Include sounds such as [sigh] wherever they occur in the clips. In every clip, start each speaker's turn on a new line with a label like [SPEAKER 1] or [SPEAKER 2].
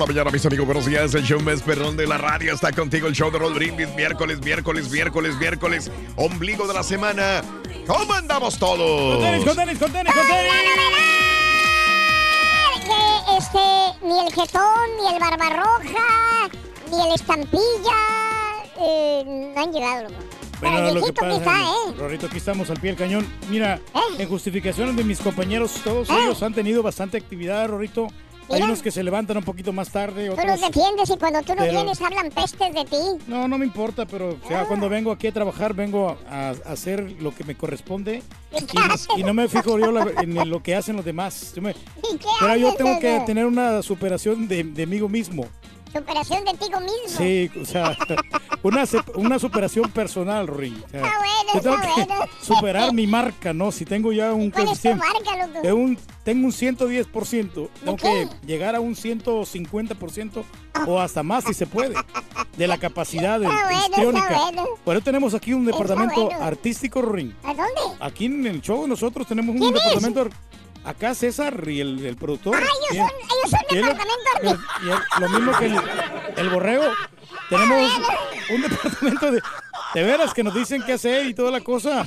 [SPEAKER 1] Por la mañana, mis amigos. Buenos días. El show más perrón de la radio está contigo. El show de Roll Brindis. Miércoles, miércoles, miércoles, miércoles. Ombligo de la semana. ¿Cómo andamos todos?
[SPEAKER 2] Con tenis, con tenis, con tenis, con tenis.
[SPEAKER 3] Que este, ni el jetón, ni el barbarroja, ni el estampilla eh, no han llegado, loco. Pero el
[SPEAKER 2] lo que pasa,
[SPEAKER 3] quizá, ¿eh?
[SPEAKER 2] Rorrito, aquí estamos al pie del cañón. Mira,
[SPEAKER 3] ¿Eh?
[SPEAKER 2] en justificación de mis compañeros, todos
[SPEAKER 3] ¿Eh?
[SPEAKER 2] ellos han tenido bastante actividad, Rorrito. Hay unos que se levantan un poquito más tarde,
[SPEAKER 3] Tú
[SPEAKER 2] otros...
[SPEAKER 3] los defiendes y cuando tú no
[SPEAKER 2] Pero-
[SPEAKER 3] vienes hablan pestes de ti.
[SPEAKER 2] No, no me importa, pero o
[SPEAKER 3] Ah.
[SPEAKER 2] sea, cuando vengo aquí a trabajar, vengo a, a hacer lo que me corresponde y, no- y no me fijo yo la- en lo que hacen los demás. Yo me- [laughs]
[SPEAKER 3] ¿Y qué
[SPEAKER 2] pero yo tengo que tener una superación de, de mí mismo.
[SPEAKER 3] Superación de ti mismo.
[SPEAKER 2] Sí, o sea, [laughs] una, una superación personal, Rory. O sea,
[SPEAKER 3] Está bueno,
[SPEAKER 2] yo tengo
[SPEAKER 3] está
[SPEAKER 2] que
[SPEAKER 3] bueno. [laughs]
[SPEAKER 2] superar mi marca, ¿no? Si tengo ya un
[SPEAKER 3] ¿Cuál es tu
[SPEAKER 2] coeficiente
[SPEAKER 3] marca, loco?
[SPEAKER 2] de un, tengo un 110%, tengo
[SPEAKER 3] qué?
[SPEAKER 2] que llegar a un 150% o hasta más si se puede, de la capacidad de-
[SPEAKER 3] bueno, bueno.
[SPEAKER 2] Por eso tenemos aquí un departamento artístico, Rory.
[SPEAKER 3] ¿A dónde?
[SPEAKER 2] Aquí en el show nosotros tenemos un
[SPEAKER 3] ¿Quién es?
[SPEAKER 2] Acá César y el, el productor.
[SPEAKER 3] Ah,
[SPEAKER 2] Y-
[SPEAKER 3] ellos son, ellos son
[SPEAKER 2] y lo-
[SPEAKER 3] departamento
[SPEAKER 2] y y el- lo mismo que el, el borrego. Tenemos un departamento de, de veras que nos dicen qué hacer y toda la cosa.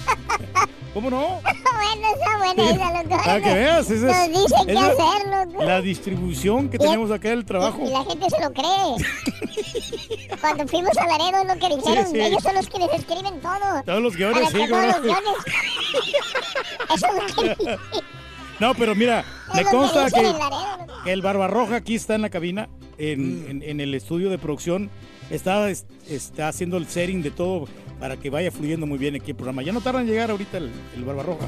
[SPEAKER 2] ¿Cómo no? [laughs]
[SPEAKER 3] Bueno, está bueno esa, loco.
[SPEAKER 2] Para que veas, esa
[SPEAKER 3] Nos
[SPEAKER 2] es,
[SPEAKER 3] dicen qué hacer, loco.
[SPEAKER 2] la distribución que tenemos acá del trabajo.
[SPEAKER 3] Y la gente se lo cree. [laughs] Cuando fuimos a Laredo lo que dijeron.
[SPEAKER 2] sí.
[SPEAKER 3] Ellos son los que les escriben todo.
[SPEAKER 2] Todos los guiones, sí,
[SPEAKER 3] todos los guiones. [laughs] Eso es lo que
[SPEAKER 2] No, pero mira, me consta que, que el Barbarroja aquí está en la cabina,
[SPEAKER 1] Mm.
[SPEAKER 2] en, en- en el estudio de producción. Está, es- está haciendo el setting de todo para que vaya fluyendo muy bien aquí el programa. Ya no tardan en llegar ahorita el, el Barbarroja.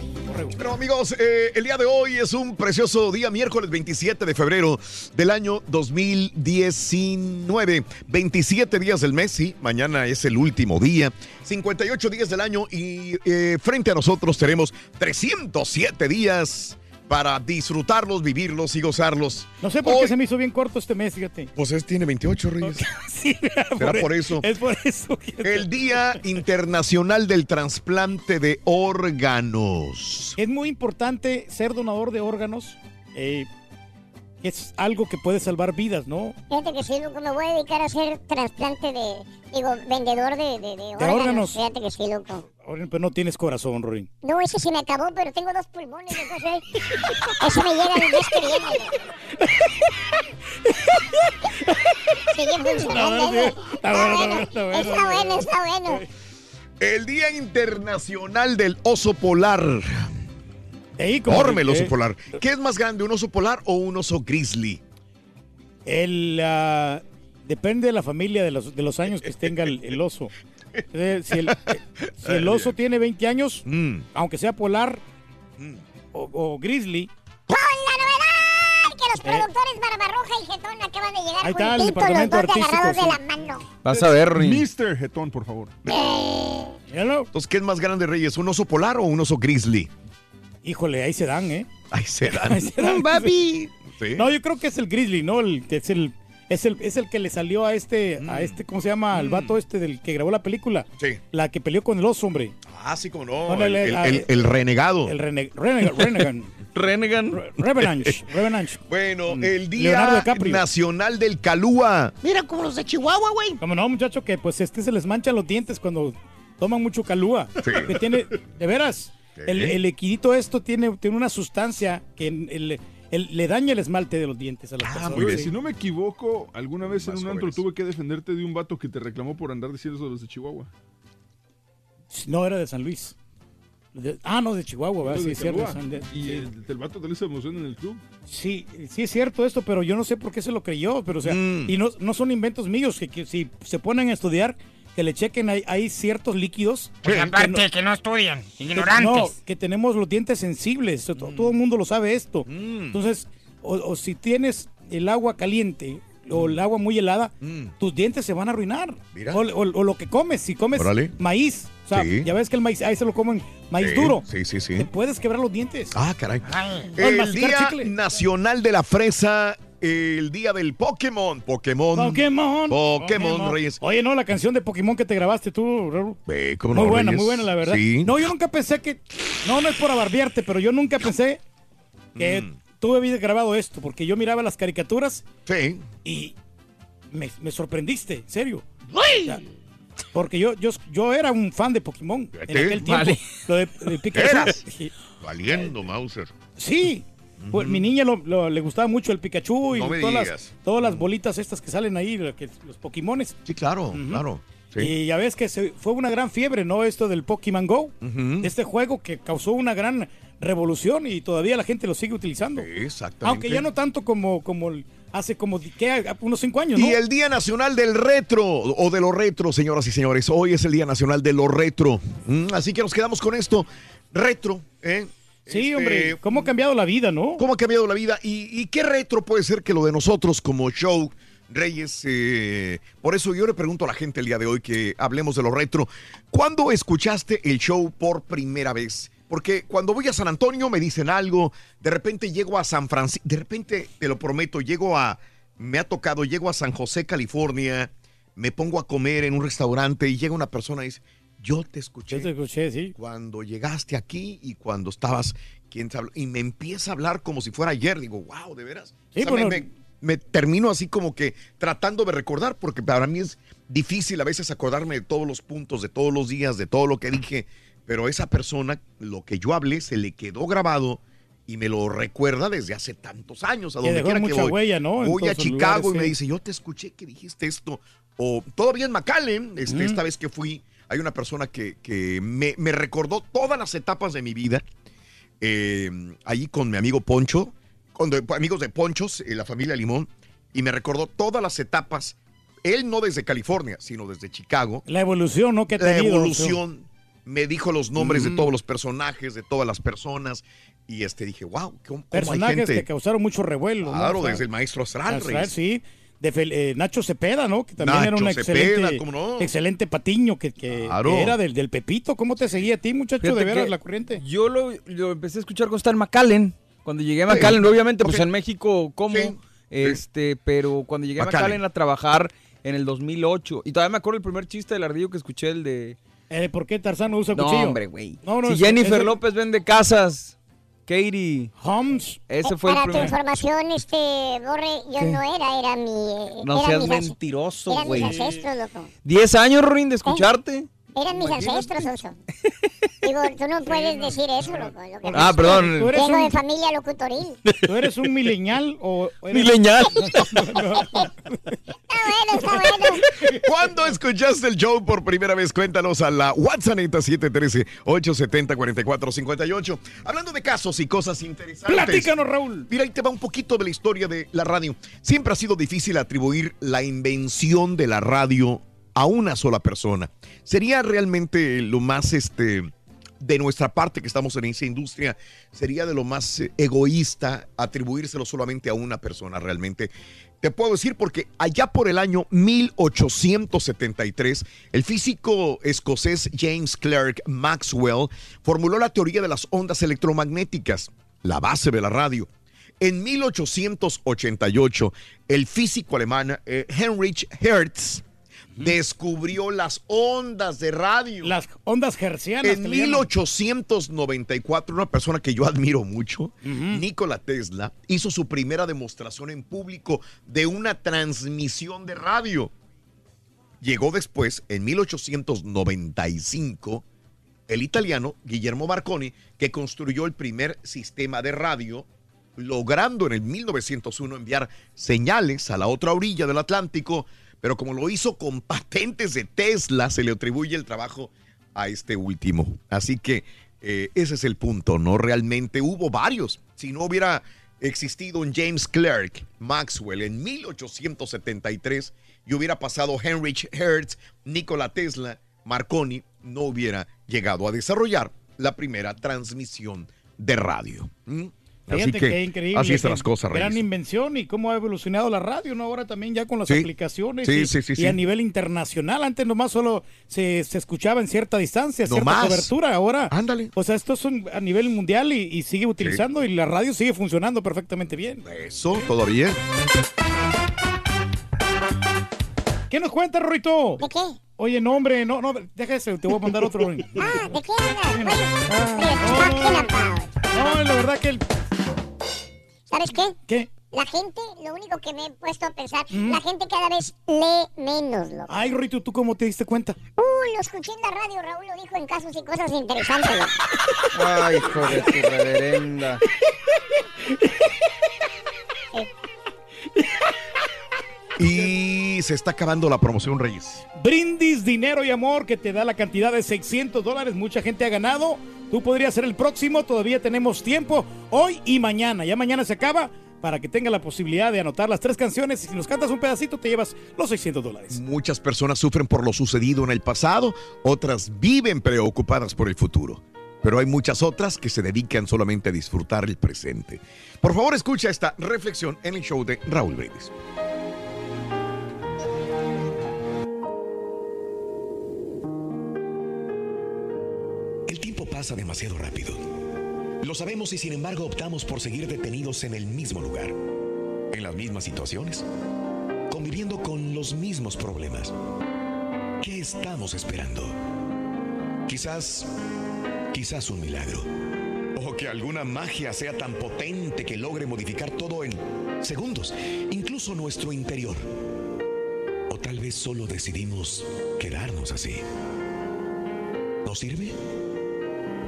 [SPEAKER 1] Pero amigos, eh, el día de hoy es un precioso día, miércoles 27 de febrero del año 2019. 27 días del mes, sí, mañana es el último día. 58 días del año y eh, frente a nosotros tenemos 307 días para disfrutarlos, vivirlos y gozarlos.
[SPEAKER 2] No sé por qué se me hizo bien corto este mes, fíjate.
[SPEAKER 1] Pues es, tiene 28 Reyes. [laughs]
[SPEAKER 2] Sí,
[SPEAKER 1] ¿Será por eso?
[SPEAKER 2] Es por eso.
[SPEAKER 1] El Día Internacional del Trasplante de Órganos.
[SPEAKER 2] Es muy importante ser donador de órganos. eh, es algo que puede salvar vidas, ¿no?
[SPEAKER 3] Fíjate que sí, loco, me voy a dedicar a hacer trasplante de, digo, vendedor de, de, de órganos.
[SPEAKER 2] órganos.
[SPEAKER 3] Fíjate que sí, loco.
[SPEAKER 2] Pero no tienes corazón, Rorín.
[SPEAKER 3] No, ese se me acabó, pero tengo dos pulmones, ¿sí? Eso me llega el mes que viene. Sigue [laughs] funcionando.
[SPEAKER 2] Está bueno, bueno, está bueno,
[SPEAKER 3] Está bueno, está bueno.
[SPEAKER 1] El Día Internacional del Oso Polar. Enorme el oso polar. ¿Qué es más grande, un oso polar o un oso grizzly?
[SPEAKER 2] El, ah, depende de la familia de los, de los años que tenga el, el oso. [laughs] Eh, si, el, eh, si el oso tiene 20 años,
[SPEAKER 1] Mm.
[SPEAKER 2] aunque sea polar o, o grizzly,
[SPEAKER 3] ¡Con la novedad! Que los productores Barbarroja y Getón acaban de llegar
[SPEAKER 2] Ahí está, el
[SPEAKER 3] juntitos los
[SPEAKER 2] departamento
[SPEAKER 3] dos agarrados
[SPEAKER 2] artístico,
[SPEAKER 3] de la mano.
[SPEAKER 4] Vas a ver.
[SPEAKER 5] Mr. Getón, por favor.
[SPEAKER 2] míralo.
[SPEAKER 1] Entonces, ¿qué es más grande, Reyes? ¿Un oso polar o un oso grizzly?
[SPEAKER 2] Híjole, ahí se dan, ¿eh?
[SPEAKER 1] Ahí se dan.
[SPEAKER 2] Ahí se dan. [laughs]
[SPEAKER 1] papi! Sí.
[SPEAKER 2] No, yo creo que es el grizzly, ¿no? El, que es el... Es el, es el que le salió a este, a este, ¿cómo se llama? Al vato este del que grabó la película.
[SPEAKER 1] Sí.
[SPEAKER 2] La que peleó con el oso, hombre.
[SPEAKER 1] Ah, sí, como no. El, el-
[SPEAKER 2] ah,
[SPEAKER 1] el- el renegado.
[SPEAKER 2] El rene, rene- Renegan. [laughs]
[SPEAKER 4] Renegan.
[SPEAKER 2] Re-. [laughs]
[SPEAKER 1] Bueno,
[SPEAKER 2] Mm.
[SPEAKER 1] el Día. Nacional del Calúa.
[SPEAKER 6] Mira como los de Chihuahua, güey.
[SPEAKER 2] Como no, muchacho, que pues este se les manchan los dientes cuando toman mucho calúa.
[SPEAKER 1] Sí.
[SPEAKER 2] Que tiene, de veras, el, el liquidito esto tiene, tiene una sustancia que el- el- le daña el esmalte de los dientes a las personas.
[SPEAKER 1] Ah.
[SPEAKER 5] Oye, si no me equivoco, alguna vez en un antro tuve que defenderte de un vato que te reclamó por andar diciendo eso de los de Chihuahua.
[SPEAKER 2] No, era de San Luis. De- ah, no, de Chihuahua, ¿verdad? Sí, es cierto.
[SPEAKER 5] Y
[SPEAKER 2] sí.
[SPEAKER 5] el, el vato te emoción en el club.
[SPEAKER 2] Sí, sí es cierto esto, pero yo no sé por qué se lo creyó, pero o sea,
[SPEAKER 1] Mm.
[SPEAKER 2] y no, no son inventos míos, que, que si se ponen a estudiar, que le chequen, hay, hay ciertos líquidos
[SPEAKER 6] Pues
[SPEAKER 2] que
[SPEAKER 6] aparte
[SPEAKER 2] no-
[SPEAKER 6] que no estudian,
[SPEAKER 2] que-
[SPEAKER 6] ignorantes.
[SPEAKER 2] no, que tenemos los dientes sensibles, to- todo el mundo lo sabe esto. Entonces, o, o si tienes el agua caliente o el agua muy helada,
[SPEAKER 1] Mm.
[SPEAKER 2] tus dientes se van a arruinar.
[SPEAKER 1] Mira.
[SPEAKER 2] O, o- o lo que comes, si comes
[SPEAKER 1] Órale.
[SPEAKER 2] maíz, o sea,
[SPEAKER 1] Sí.
[SPEAKER 2] ya ves que el maíz, ahí se lo comen maíz
[SPEAKER 1] Sí,
[SPEAKER 2] duro.
[SPEAKER 1] Sí, sí, sí.
[SPEAKER 2] Te puedes quebrar los dientes.
[SPEAKER 1] Ah, caray.
[SPEAKER 6] Ay,
[SPEAKER 2] el
[SPEAKER 1] Día
[SPEAKER 2] chicle.
[SPEAKER 1] Nacional de la Fresa, el Día del Pokémon. Pokémon.
[SPEAKER 2] Pokémon.
[SPEAKER 1] Pokémon, Reyes.
[SPEAKER 2] Oye, no, la canción de Pokémon que te grabaste tú, Raúl.
[SPEAKER 1] Eh, ¿cómo
[SPEAKER 2] Muy
[SPEAKER 1] no,
[SPEAKER 2] buena,
[SPEAKER 1] Reyes?
[SPEAKER 2] muy buena, la verdad.
[SPEAKER 1] Sí.
[SPEAKER 2] No, yo nunca pensé que. No, no es por abardearte, pero yo nunca pensé que
[SPEAKER 1] Mm.
[SPEAKER 2] tú habías grabado esto, porque yo miraba las caricaturas
[SPEAKER 1] Sí.
[SPEAKER 2] y me, me sorprendiste, en serio. Porque yo, yo, yo era un fan de Pokémon en aquel tiempo.
[SPEAKER 4] Vale.
[SPEAKER 2] Lo de, de Pikachu.
[SPEAKER 1] Valiendo, Mauser.
[SPEAKER 2] Sí. Pues, mi niña lo- lo- le gustaba mucho el Pikachu y
[SPEAKER 1] No
[SPEAKER 2] todas, las, todas las bolitas estas que salen ahí, que- los Pokémones.
[SPEAKER 1] Sí, claro, claro. Sí.
[SPEAKER 2] Y ya ves que se- fue una gran fiebre, ¿no? Esto del Pokémon Go. Este juego que causó una gran revolución y todavía la gente lo sigue utilizando.
[SPEAKER 1] Exactamente.
[SPEAKER 2] Aunque ya no tanto como, como hace como ¿qué? unos cinco años, ¿no?
[SPEAKER 1] Y el Día Nacional del Retro, o de lo retro, señoras y señores. Hoy es el Día Nacional de lo retro. Mm, así que nos quedamos con esto. Retro, ¿eh?
[SPEAKER 2] Sí,
[SPEAKER 1] Este,
[SPEAKER 2] hombre, cómo ha cambiado la vida, ¿no?
[SPEAKER 1] ¿Cómo ha cambiado la vida? ¿Y, y qué retro puede ser que lo de nosotros como show, Reyes? eh, por eso yo le pregunto a la gente el día de hoy que hablemos de lo retro. ¿Cuándo escuchaste el show por primera vez? Porque cuando voy a San Antonio me dicen algo, de repente llego a San Francisco, de repente, te lo prometo, llego a, me ha tocado, llego a San José, California, me pongo a comer en un restaurante y llega una persona y dice, yo te escuché
[SPEAKER 2] Yo te escuché, sí.
[SPEAKER 1] cuando llegaste aquí y cuando estabas, ¿quién te habló? Y me empieza a hablar como si fuera ayer. Digo, wow, de veras.
[SPEAKER 2] Sí,
[SPEAKER 1] O sea,
[SPEAKER 2] bueno.
[SPEAKER 1] me, me- me termino así como que tratando de recordar, porque para mí es difícil a veces acordarme de todos los puntos, de todos los días, de todo lo que dije. Pero esa persona, lo que yo hablé, se le quedó grabado y me lo recuerda desde hace tantos años. A donde quiera que voy.
[SPEAKER 2] huella, ¿no?
[SPEAKER 1] Voy a Chicago
[SPEAKER 2] lugares,
[SPEAKER 1] y me dice, yo te escuché que dijiste esto. O todavía en McAllen, este,
[SPEAKER 2] Mm.
[SPEAKER 1] esta vez que fui, hay una persona que, que me, me recordó todas las etapas de mi vida. eh, ahí con mi amigo Poncho, con de- amigos de Ponchos, eh, la familia Limón, y me recordó todas las etapas. Él no desde California, sino desde Chicago.
[SPEAKER 2] La evolución, ¿no? Que
[SPEAKER 1] La evolución. Me dijo los nombres de todos los personajes, de todas las personas. Y este dije, wow, ¿cómo, cómo hay
[SPEAKER 2] Personajes
[SPEAKER 1] gente?
[SPEAKER 2] que causaron mucho revuelo. ¿no?
[SPEAKER 1] Claro,
[SPEAKER 2] O sea,
[SPEAKER 1] desde el maestro Astral,
[SPEAKER 2] Astral,
[SPEAKER 1] Reyes.
[SPEAKER 2] sí. De Fel- eh, Nacho Cepeda, ¿no? Que también era un
[SPEAKER 1] Cepeda,
[SPEAKER 2] excelente,
[SPEAKER 1] ¿cómo no?
[SPEAKER 2] excelente patiño que, que-
[SPEAKER 1] Claro.
[SPEAKER 2] que era del, del Pepito. ¿Cómo te seguía a ti, muchacho,
[SPEAKER 4] Fíjate
[SPEAKER 2] de veras, la corriente?
[SPEAKER 4] Yo lo, lo empecé a escuchar estaba en McAllen. Cuando llegué a McAllen, obviamente, pues en México, ¿cómo?
[SPEAKER 1] Sí.
[SPEAKER 4] Este, pero cuando llegué a
[SPEAKER 1] McAllen.
[SPEAKER 4] A trabajar en el 2008. Y todavía me acuerdo el primer chiste del ardillo que escuché, el de...
[SPEAKER 2] Eh, ¿Por qué Tarzán no usa
[SPEAKER 4] No,
[SPEAKER 2] cuchillo?
[SPEAKER 4] hombre, güey.
[SPEAKER 2] No, no,
[SPEAKER 4] si
[SPEAKER 2] es-
[SPEAKER 4] Jennifer
[SPEAKER 2] es-
[SPEAKER 4] López vende casas, Katie,
[SPEAKER 2] Holmes.
[SPEAKER 4] ese fue el
[SPEAKER 3] Para tu
[SPEAKER 4] primer...
[SPEAKER 3] información, este, Borre, yo
[SPEAKER 4] ¿Qué?
[SPEAKER 3] no era, era mi... eh,
[SPEAKER 4] No
[SPEAKER 3] eran
[SPEAKER 4] seas
[SPEAKER 3] mis
[SPEAKER 4] mentiroso, güey.
[SPEAKER 3] ancestros, loco.
[SPEAKER 4] ¿10 años, Rin, de escucharte?
[SPEAKER 3] Eran mis
[SPEAKER 4] Imagínate.
[SPEAKER 3] ancestros, Oso. Digo, tú no puedes decir eso, loco. lo que
[SPEAKER 4] Ah, perdón.
[SPEAKER 2] Tú eres
[SPEAKER 3] Vengo de familia locutoril.
[SPEAKER 2] ¿tú eres un milenial o eres-
[SPEAKER 4] Mileñal. [laughs]
[SPEAKER 3] Está bueno, está bueno.
[SPEAKER 1] ¿Cuándo escuchaste el show por primera vez? Cuéntanos a la WhatsApp 713-870-4458. Hablando de casos y cosas interesantes.
[SPEAKER 2] Platícanos, Raúl.
[SPEAKER 1] Mira, ahí te va un poquito de la historia de la radio. Siempre ha sido difícil atribuir la invención de la radio a una sola persona. Sería realmente lo más, este, de nuestra parte que estamos en esa industria, sería de lo más eh, egoísta atribuírselo solamente a una persona realmente. Te puedo decir porque allá por el año 1873, el físico escocés James Clerk Maxwell formuló la teoría de las ondas electromagnéticas, la base de la radio. En 1888, el físico alemán eh, Heinrich Hertz descubrió las ondas de radio.
[SPEAKER 2] Las ondas hercianas.
[SPEAKER 1] En
[SPEAKER 2] que le llaman.
[SPEAKER 1] 1894, una persona que yo admiro mucho, Nikola Tesla, hizo su primera demostración en público de una transmisión de radio. Llegó después, en 1895, el italiano Guillermo Marconi, que construyó el primer sistema de radio, logrando en el 1901 enviar señales a la otra orilla del Atlántico, pero como lo hizo con patentes de Tesla, se le atribuye el trabajo a este último. Así que eh, ese es el punto, ¿no? Realmente hubo varios. Si no hubiera existido un James Clerk Maxwell en 1873 y hubiera pasado Heinrich Hertz, Nikola Tesla, Marconi, no hubiera llegado a desarrollar la primera transmisión de radio. Así
[SPEAKER 2] Fíjate
[SPEAKER 1] que
[SPEAKER 2] qué increíble.
[SPEAKER 1] así están las cosas,
[SPEAKER 2] Gran
[SPEAKER 1] Reyes.
[SPEAKER 2] invención y cómo ha evolucionado la radio, ¿no? Ahora también ya con las
[SPEAKER 1] Sí.
[SPEAKER 2] aplicaciones
[SPEAKER 1] Sí,
[SPEAKER 2] y,
[SPEAKER 1] sí, sí,
[SPEAKER 2] y a nivel internacional. Antes nomás solo se, se escuchaba en cierta distancia, cierta
[SPEAKER 1] Nomás.
[SPEAKER 2] cobertura. Ahora,
[SPEAKER 1] Ándale.
[SPEAKER 2] o sea, esto es un- a nivel mundial y, y sigue utilizando y la radio sigue funcionando perfectamente bien.
[SPEAKER 1] Eso, todavía.
[SPEAKER 2] ¿Qué nos cuenta, Rorito?
[SPEAKER 3] ¿De qué?
[SPEAKER 2] Oye, no, hombre, no, no, deja ese, te voy a mandar otro. [laughs]
[SPEAKER 3] Ah, ¿de qué hablas?
[SPEAKER 2] Ah. No, la verdad que el...
[SPEAKER 3] ¿Sabes qué?
[SPEAKER 2] ¿Qué?
[SPEAKER 3] La gente, lo único que me he puesto a pensar, la gente cada vez lee menos, loco.
[SPEAKER 2] Ay, Rorito, ¿tú cómo te diste cuenta?
[SPEAKER 3] Uy, lo escuché en la radio, Raúl lo dijo en casos y cosas interesantes, loco. [laughs]
[SPEAKER 4] Ay, hijo de tu reverenda. [laughs]
[SPEAKER 1] Y se está acabando la promoción, Reyes.
[SPEAKER 2] Brindis, dinero y amor que te da la cantidad de 600 dólares. Mucha gente ha ganado. Tú podrías ser el próximo. Todavía tenemos tiempo. Hoy y mañana. Ya mañana se acaba para que tenga la posibilidad de anotar las tres canciones. Y si nos cantas un pedacito, te llevas los 600 dólares.
[SPEAKER 1] Muchas personas sufren por lo sucedido en el pasado, otras viven preocupadas por el futuro. Pero hay muchas otras que se dedican solamente a disfrutar el presente. Por favor, escucha esta reflexión en el show de Raúl Brindis.
[SPEAKER 7] Pasa demasiado rápido. Lo sabemos y sin embargo optamos por seguir detenidos en el mismo lugar, en las mismas situaciones, conviviendo con los mismos problemas. ¿Qué estamos esperando? Quizás, quizás un milagro. O que alguna magia sea tan potente que logre modificar todo en segundos, incluso nuestro interior. O tal vez solo decidimos quedarnos así. ¿No sirve?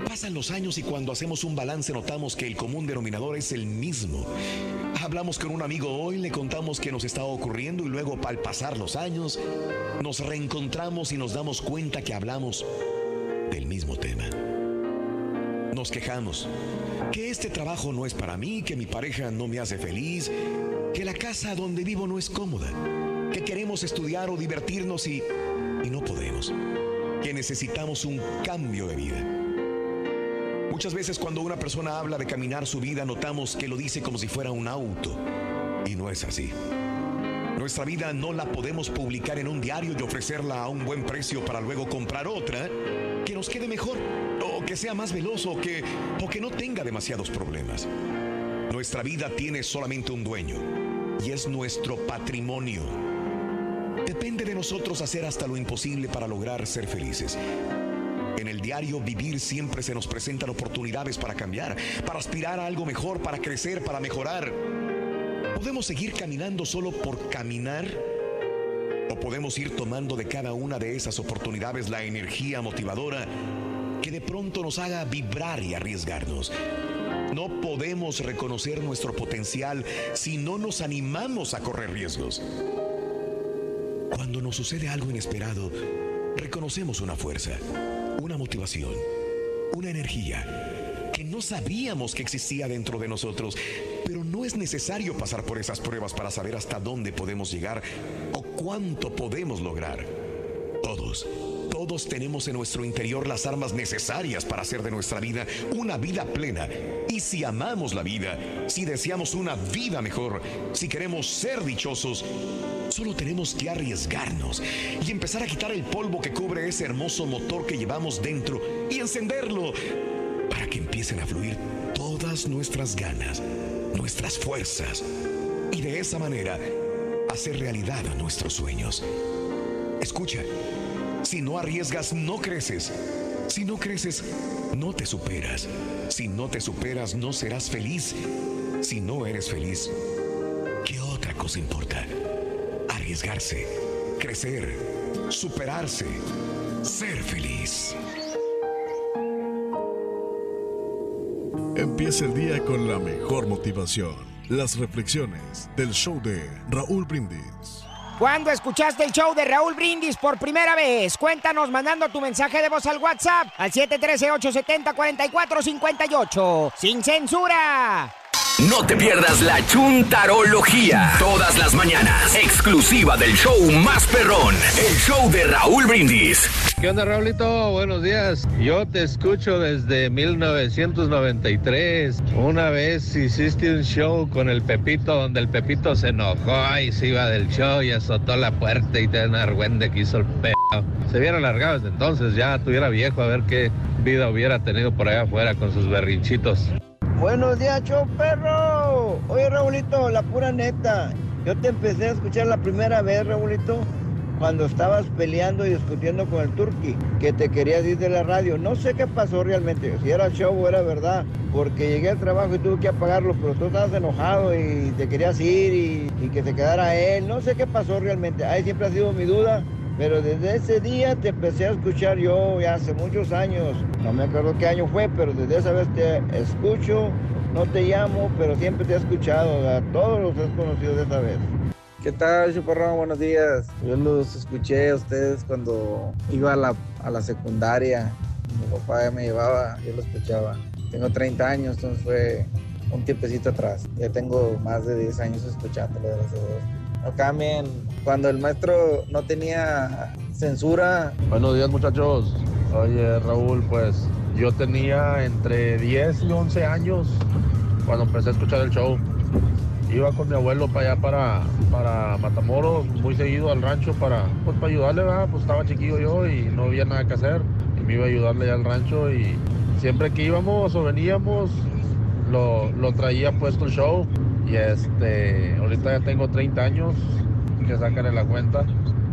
[SPEAKER 7] Pasan los años y cuando hacemos un balance notamos que el común denominador es el mismo. Hablamos con un amigo hoy, le contamos que nos está ocurriendo y luego al pasar los años nos reencontramos y nos damos cuenta que hablamos del mismo tema. Nos quejamos que este trabajo no es para mí, que mi pareja no me hace feliz, que la casa donde vivo no es cómoda, que queremos estudiar o divertirnos y, y no podemos, que necesitamos un cambio de vida. Muchas veces cuando una persona habla de caminar su vida notamos que lo dice como si fuera un auto. Y no es así. Nuestra vida no la podemos publicar en un diario y ofrecerla a un buen precio para luego comprar otra que nos quede mejor o que sea más veloz o que, o que no tenga demasiados problemas. Nuestra vida tiene solamente un dueño y es nuestro patrimonio. Depende de nosotros hacer hasta lo imposible para lograr ser felices. En el diario vivir siempre se nos presentan oportunidades para cambiar, para aspirar a algo mejor, para crecer, para mejorar. ¿Podemos seguir caminando solo por caminar? ¿O podemos ir tomando de cada una de esas oportunidades la energía motivadora
[SPEAKER 1] que de pronto nos haga vibrar y arriesgarnos. No podemos reconocer nuestro potencial si no nos animamos a correr riesgos. Cuando nos sucede algo inesperado, reconocemos una fuerza, una motivación, una energía que no sabíamos que existía dentro de nosotros, pero no es necesario pasar por esas pruebas para saber hasta dónde podemos llegar o cuánto podemos lograr. Todos, todos tenemos en nuestro interior las armas necesarias para hacer de nuestra vida una vida plena. Y si amamos la vida, si deseamos una vida mejor, si queremos ser dichosos, solo tenemos que arriesgarnos y empezar a quitar el polvo que cubre ese hermoso motor que llevamos dentro y encenderlo para que empiecen a fluir todas nuestras ganas, nuestras fuerzas y de esa manera hacer realidad nuestros sueños. Escucha, si no arriesgas, no creces. Si no creces, no te superas. Si no te superas, no serás feliz. Si no eres feliz, ¿qué otra cosa importa? Arriesgarse, crecer, superarse, ser feliz.
[SPEAKER 8] Empieza el día con la mejor motivación. Las reflexiones del show de Raúl Brindis.
[SPEAKER 6] ¿Cuándo escuchaste el show de Raúl Brindis por primera vez? Cuéntanos mandando tu mensaje de voz al WhatsApp al 713-870-4458. ¡Sin censura!
[SPEAKER 9] No te pierdas la chuntarología. Todas las mañanas. Exclusiva del show más perrón. El show de Raúl Brindis.
[SPEAKER 10] ¿Qué onda, Raulito? Buenos días. Yo te escucho desde 1993. Una vez hiciste un show con el Pepito donde el Pepito se enojó y se iba del show y azotó la puerta y te argüende que hizo el pedo. Se hubiera alargado desde entonces, ya tuviera viejo a ver qué vida hubiera tenido por allá afuera con sus berrinchitos.
[SPEAKER 11] Buenos días, show perro. Oye, Raulito, la pura neta. Yo te empecé a escuchar la primera vez, Raulito, cuando estabas peleando y discutiendo con el Turqui, que te querías ir de la radio. No sé qué pasó realmente, si era show o era verdad, porque llegué al trabajo y tuve que apagarlo, pero tú estabas enojado y te querías ir y, y que se quedara él. No sé qué pasó realmente. Ahí siempre ha sido mi duda. Pero desde ese día te empecé a escuchar yo ya hace muchos años. No me acuerdo qué año fue, pero desde esa vez te escucho. No te llamo, pero siempre te he escuchado. A todos los has conocido de esa vez.
[SPEAKER 12] ¿Qué tal, Chuparrón? Buenos días. Yo los escuché a ustedes cuando iba a la, a la secundaria. Mi papá ya me llevaba, yo lo escuchaba. Tengo 30 años, entonces fue un tiempecito atrás. Ya tengo más de 10 años escuchándolo, gracias a Dios. No cambien. Cuando el maestro no tenía censura.
[SPEAKER 10] Buenos días, muchachos. Oye, Raúl, pues yo tenía entre 10 y 11 años cuando empecé a escuchar el show. Iba con mi abuelo para allá, para, para Matamoros, muy seguido al rancho para, pues, para ayudarle, ¿verdad? Pues estaba chiquillo yo y no había nada que hacer. Y me iba a ayudarle allá al rancho y siempre que íbamos o veníamos, lo, lo traía puesto el show. Y este, ahorita ya tengo 30 años, que sacan la cuenta,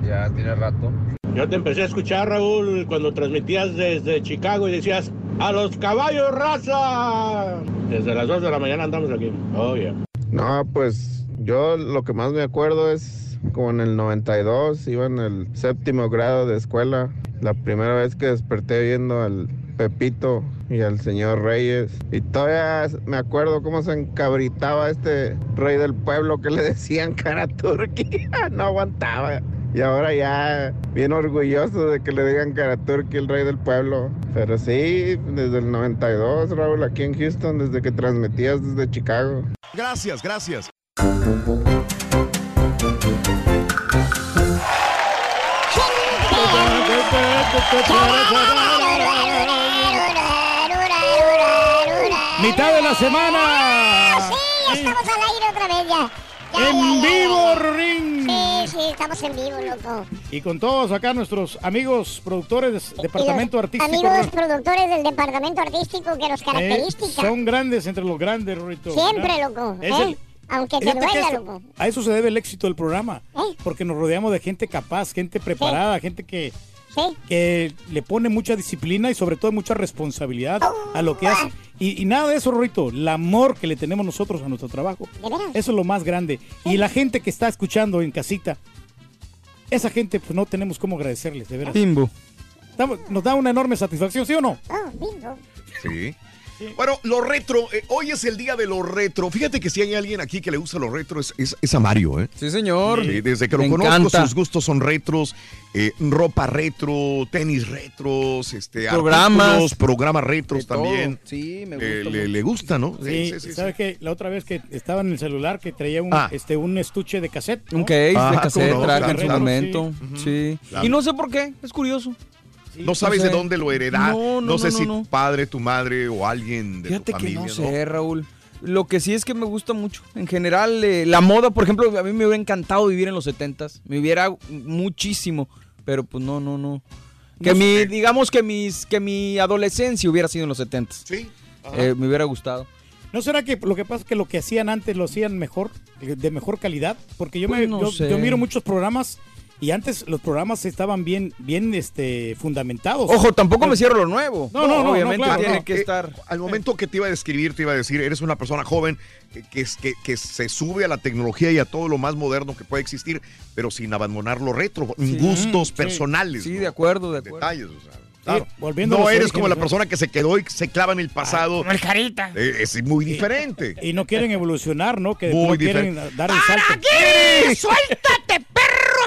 [SPEAKER 10] ya tiene rato.
[SPEAKER 13] Yo te empecé a escuchar, Raúl, cuando transmitías desde Chicago y decías, ¡A los caballos, raza! Desde las 2 de la mañana andamos aquí. Oh, yeah.
[SPEAKER 14] No, pues yo lo que más me acuerdo es como en el 92, iba en el séptimo grado de escuela. La primera vez que desperté viendo al Pepito y al señor Reyes. Y todavía me acuerdo cómo se encabritaba este rey del pueblo que le decían [laughs] cara turqui. no aguantaba. Y ahora ya bien orgulloso de que le digan cara turqui el rey del pueblo. Pero sí, desde el 92, Raúl, aquí en Houston, desde que transmitías desde Chicago.
[SPEAKER 15] Gracias, gracias.
[SPEAKER 2] Mitad de la semana.
[SPEAKER 3] Sí, estamos al aire otra vez ya. Ya,
[SPEAKER 2] En
[SPEAKER 3] ya, ya,
[SPEAKER 2] vivo. Ring.
[SPEAKER 3] Sí, sí, estamos en vivo, loco.
[SPEAKER 2] Y con todos acá nuestros amigos productores, departamento
[SPEAKER 3] Y los
[SPEAKER 2] artístico.
[SPEAKER 3] Amigos productores del departamento artístico que nos
[SPEAKER 2] Eh,
[SPEAKER 3] caracteriza.
[SPEAKER 2] son grandes entre los grandes, Rorito.
[SPEAKER 3] Siempre,
[SPEAKER 2] ¿verdad?
[SPEAKER 3] loco.
[SPEAKER 2] Es
[SPEAKER 3] ¿eh? Aunque te duela,
[SPEAKER 2] esto-
[SPEAKER 3] loco.
[SPEAKER 2] A eso se debe el éxito del programa. Porque nos rodeamos de gente capaz, gente preparada, gente que, que le pone mucha disciplina y sobre todo mucha responsabilidad a lo que hace. Y, y nada de eso, Rorito, el amor que le tenemos nosotros a nuestro trabajo. Eso es lo más grande. Y la gente que está escuchando en casita, esa gente pues no tenemos cómo agradecerles, de veras.
[SPEAKER 4] Timbo.
[SPEAKER 2] estamos- nos da una enorme satisfacción, ¿sí o no?
[SPEAKER 3] Ah, bingo.
[SPEAKER 1] Sí. Bueno, lo retro, eh, hoy es el día de lo retro. Fíjate que si hay alguien aquí que le gusta lo retro, es, es, es a Mario, ¿eh?
[SPEAKER 4] Sí, señor.
[SPEAKER 1] Sí, desde que lo
[SPEAKER 4] Me
[SPEAKER 1] conozco,
[SPEAKER 4] encanta.
[SPEAKER 1] sus gustos son retros, eh, ropa retro, tenis retros, este,
[SPEAKER 4] Programas.
[SPEAKER 1] programas retros
[SPEAKER 4] De todo.
[SPEAKER 1] también.
[SPEAKER 4] Sí, me
[SPEAKER 1] Eh,
[SPEAKER 4] gusta
[SPEAKER 1] le, le gusta, ¿no?
[SPEAKER 2] Sí, ¿sabes qué? La otra vez que estaba en el celular que traía un,
[SPEAKER 1] Ah.
[SPEAKER 2] este, un estuche de cassette. ¿no?
[SPEAKER 4] Un case
[SPEAKER 1] Ah,
[SPEAKER 4] de
[SPEAKER 1] ¿cómo
[SPEAKER 4] cassette
[SPEAKER 1] no?
[SPEAKER 4] traje en su
[SPEAKER 1] claro,
[SPEAKER 4] momento.
[SPEAKER 2] sí.
[SPEAKER 4] Sí.
[SPEAKER 1] Claro.
[SPEAKER 4] Y no sé por qué, es curioso.
[SPEAKER 1] No sabes
[SPEAKER 4] sé.
[SPEAKER 1] de dónde lo heredaste.
[SPEAKER 4] No,
[SPEAKER 1] No,
[SPEAKER 4] no,
[SPEAKER 1] sé
[SPEAKER 4] no,
[SPEAKER 1] si
[SPEAKER 4] no.
[SPEAKER 1] tu padre, tu madre o alguien de
[SPEAKER 4] Fíjate
[SPEAKER 1] tu
[SPEAKER 4] que
[SPEAKER 1] familia.
[SPEAKER 4] no sé, Raúl. Lo que sí es que me gusta mucho. En general, eh, la moda, por ejemplo, a mí me hubiera encantado vivir en los 70s. Me hubiera muchísimo. Pero pues no, no, no. Que
[SPEAKER 2] No
[SPEAKER 4] mi,
[SPEAKER 2] sé.
[SPEAKER 4] digamos que mis, que mi adolescencia hubiera sido en los 70s.
[SPEAKER 1] Sí.
[SPEAKER 4] Eh, me hubiera gustado.
[SPEAKER 2] ¿No será que lo que pasa es que lo que hacían antes lo hacían mejor, eh, de mejor calidad? Porque yo,
[SPEAKER 4] Pues
[SPEAKER 2] me,
[SPEAKER 4] no
[SPEAKER 2] yo,
[SPEAKER 4] sé.
[SPEAKER 2] yo miro muchos programas y antes los programas estaban bien, bien este, fundamentados.
[SPEAKER 4] Ojo, tampoco me cierro lo nuevo.
[SPEAKER 2] No, no, no,
[SPEAKER 4] Obviamente
[SPEAKER 2] no, claro,
[SPEAKER 4] tiene
[SPEAKER 2] no.
[SPEAKER 4] que
[SPEAKER 1] Eh,
[SPEAKER 4] estar.
[SPEAKER 1] Al momento que te iba a describir, te iba a decir, eres una persona joven que, que, que- que se sube a la tecnología y a todo lo más moderno que puede existir, pero sin abandonar lo retro,
[SPEAKER 4] Sí.
[SPEAKER 1] gustos
[SPEAKER 4] Sí.
[SPEAKER 1] personales.
[SPEAKER 4] Sí,
[SPEAKER 1] ¿no?
[SPEAKER 4] de acuerdo, de acuerdo.
[SPEAKER 1] Detalles, o sea, claro.
[SPEAKER 2] volviendo a
[SPEAKER 1] no eres como la persona que se quedó y se clava en el pasado.
[SPEAKER 6] Como el carita.
[SPEAKER 1] Eh, es muy diferente.
[SPEAKER 2] Y no quieren evolucionar, ¿no? Que
[SPEAKER 1] Muy
[SPEAKER 2] no quieren dar el salto.
[SPEAKER 6] ¡Aquí! ¡Suéltate,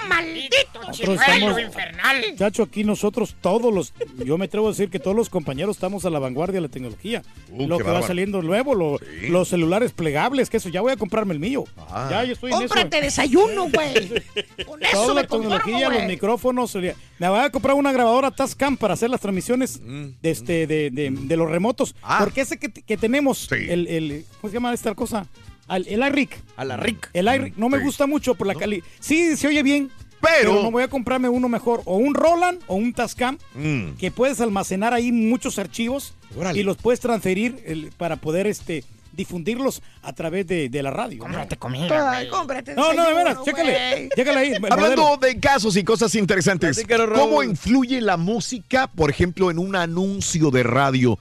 [SPEAKER 6] maldito! ¡Chimuelo infernal!
[SPEAKER 2] Chacho, aquí nosotros todos los, yo me atrevo a decir que todos los compañeros estamos a la vanguardia de la tecnología.
[SPEAKER 1] Uh,
[SPEAKER 2] lo que va saliendo nuevo, lo- los celulares plegables, que eso, ya voy a comprarme el mío.
[SPEAKER 1] Ah.
[SPEAKER 2] Ya, yo estoy en eso.
[SPEAKER 6] ¡Cómprate desayuno, güey! [laughs] Con eso
[SPEAKER 2] Toda
[SPEAKER 6] me
[SPEAKER 2] la
[SPEAKER 6] conformo,
[SPEAKER 2] tecnología, los micrófonos. Me voy a comprar una grabadora Tascam para hacer las transmisiones
[SPEAKER 1] Mm.
[SPEAKER 2] de, este, de, de- de los remotos. Porque ese que, que tenemos, el, el- ¿cómo se llama esta cosa? Al- el iRig.
[SPEAKER 4] A la RIC.
[SPEAKER 2] El iRig no me
[SPEAKER 1] Sí.
[SPEAKER 2] gusta mucho por la calidad. Sí, se oye bien.
[SPEAKER 1] Pero-
[SPEAKER 2] no voy a comprarme uno mejor. O un Roland o un Tascam
[SPEAKER 1] Mm.
[SPEAKER 2] que puedes almacenar ahí muchos archivos
[SPEAKER 1] Órale.
[SPEAKER 2] y los puedes transferir el- para poder este difundirlos a través de, de la radio. ¿no?
[SPEAKER 6] Cómprate comida, güey. Cómprate
[SPEAKER 2] No, no, de veras, chécale. Chécale ahí.
[SPEAKER 1] Hablando
[SPEAKER 2] modelo.
[SPEAKER 1] de casos y cosas interesantes. ¿cómo influye la música, por ejemplo, en un anuncio de radio?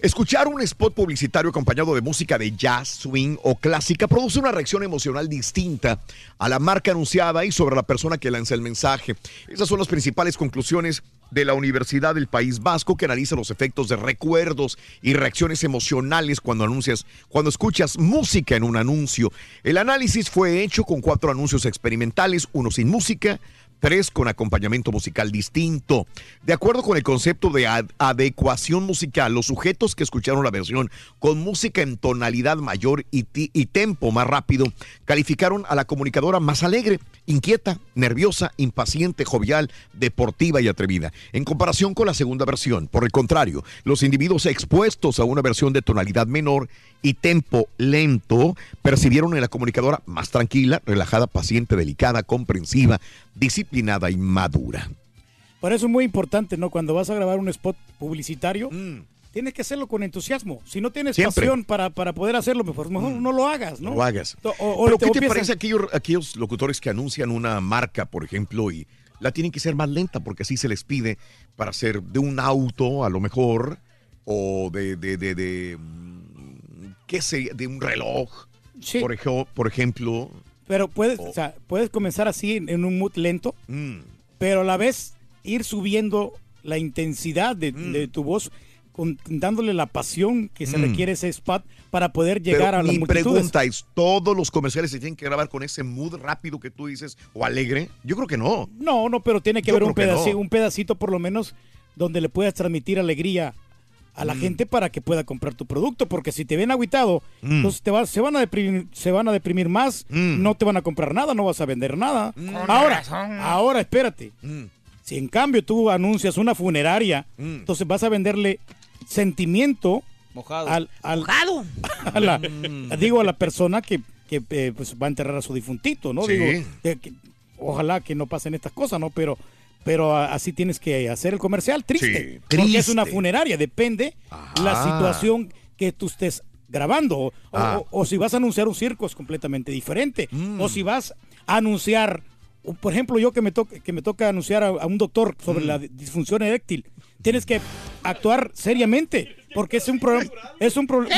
[SPEAKER 1] Escuchar un spot publicitario acompañado de música de jazz, swing o clásica produce una reacción emocional distinta a la marca anunciada y sobre la persona que lanza el mensaje. Esas son las principales conclusiones de la Universidad del País Vasco que analiza los efectos de recuerdos y reacciones emocionales cuando anuncias, cuando escuchas música en un anuncio. El análisis fue hecho con cuatro anuncios experimentales, uno sin música, tres con acompañamiento musical distinto. De acuerdo con el concepto de ad- adecuación musical, los sujetos que escucharon la versión con música en tonalidad mayor y, y tempo más rápido calificaron a la comunicadora más alegre, inquieta, nerviosa, impaciente, jovial, deportiva y atrevida. En comparación con la segunda versión, por el contrario, los individuos expuestos a una versión de tonalidad menor y tempo lento percibieron en la comunicadora más tranquila, relajada, paciente, delicada, comprensiva, disciplinada y madura.
[SPEAKER 2] Por eso es muy importante, ¿no? Cuando vas a grabar un spot publicitario,
[SPEAKER 1] Mm.
[SPEAKER 2] tienes que hacerlo con entusiasmo. Si no tienes
[SPEAKER 1] Siempre. Mm.
[SPEAKER 2] pasión para, para poder hacerlo, mejor, mejor no lo hagas, ¿no?
[SPEAKER 1] No lo hagas.
[SPEAKER 2] O- o-
[SPEAKER 1] Pero
[SPEAKER 2] o
[SPEAKER 1] ¿qué te parece aquellos, aquellos locutores que anuncian una marca, por ejemplo, y la tienen que ser más lenta porque así se les pide para hacer de un auto, a lo mejor, o de, de, de, de, mm, qué sé, de un reloj,
[SPEAKER 2] Sí.
[SPEAKER 1] por ejemplo.
[SPEAKER 2] Pero puedes, o sea, puedes comenzar así en, en un mood lento,
[SPEAKER 1] Mm.
[SPEAKER 2] pero a la vez ir subiendo la intensidad de,
[SPEAKER 1] Mm.
[SPEAKER 2] de tu voz, con- dándole la pasión que se
[SPEAKER 1] Mm.
[SPEAKER 2] requiere ese spot para poder llegar
[SPEAKER 1] Pero
[SPEAKER 2] a las
[SPEAKER 1] mi
[SPEAKER 2] multitudes.
[SPEAKER 1] pregunta es, ¿todos los comerciales se tienen que grabar con ese mood rápido que tú dices o alegre? Yo creo que no.
[SPEAKER 2] No, no, pero tiene que
[SPEAKER 1] Yo
[SPEAKER 2] haber un
[SPEAKER 1] que no.
[SPEAKER 2] pedacito, un pedacito por lo menos donde le puedas transmitir alegría a la
[SPEAKER 1] Mm.
[SPEAKER 2] gente para que pueda comprar tu producto, porque si te ven agüitado,
[SPEAKER 1] Mm.
[SPEAKER 2] entonces te vas, se van a deprimir, se van a deprimir más,
[SPEAKER 1] Mm.
[SPEAKER 2] no te van a comprar nada, no vas a vender nada.
[SPEAKER 6] Con
[SPEAKER 2] Ahora,
[SPEAKER 6] razón.
[SPEAKER 2] ahora espérate.
[SPEAKER 1] Mm.
[SPEAKER 2] Si en cambio tú anuncias una funeraria,
[SPEAKER 1] Mm.
[SPEAKER 2] entonces vas a venderle sentimiento
[SPEAKER 4] Mojado.
[SPEAKER 2] al, al-
[SPEAKER 6] Mojado. [laughs]
[SPEAKER 2] a la,
[SPEAKER 1] Mm.
[SPEAKER 2] digo a la persona que, que, eh, pues, va a enterrar a su difuntito, ¿no?
[SPEAKER 1] Sí.
[SPEAKER 2] Digo, eh, que- ojalá que no pasen estas cosas, ¿no? Pero, pero a- así tienes que hacer el comercial triste,
[SPEAKER 1] Sí,
[SPEAKER 2] porque es una funeraria, depende la situación que tú estés grabando o,
[SPEAKER 1] Ah.
[SPEAKER 2] o- o si vas a anunciar un circo es completamente diferente
[SPEAKER 1] Mm.
[SPEAKER 2] o si vas a anunciar por ejemplo yo que me toca que me toca anunciar a, a un doctor sobre
[SPEAKER 1] Mm.
[SPEAKER 2] la disfunción eréctil tienes que actuar seriamente porque es un problema es un problema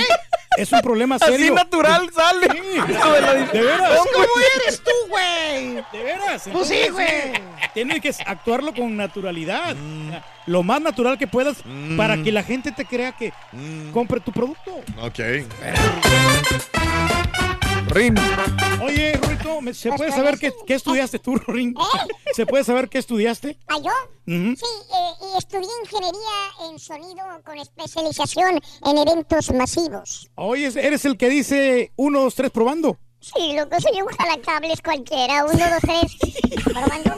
[SPEAKER 2] es un problema
[SPEAKER 4] Así
[SPEAKER 2] serio.
[SPEAKER 4] natural sale. De la-
[SPEAKER 2] De veras.
[SPEAKER 4] ¿cómo
[SPEAKER 2] eres tú, güey? De veras.
[SPEAKER 3] Pues sí, güey.
[SPEAKER 2] Tienes que actuarlo con naturalidad. Lo más natural que puedas para que la gente te crea que compre tu producto.
[SPEAKER 1] Ok.
[SPEAKER 4] Rin.
[SPEAKER 2] Oye, Ruito, ¿me- ¿se puede saber qué, qué estudiaste tú, Rin? ¿Se puede saber qué estudiaste?
[SPEAKER 3] ¿Ah, yo? Sí, eh, y estudié ingeniería en sonido con especialización en eventos masivos.
[SPEAKER 2] Oye, ¿eres el que dice uno, dos, tres probando?
[SPEAKER 3] Sí, loco, soy un jalacables cualquiera. Uno, dos, tres. Probando.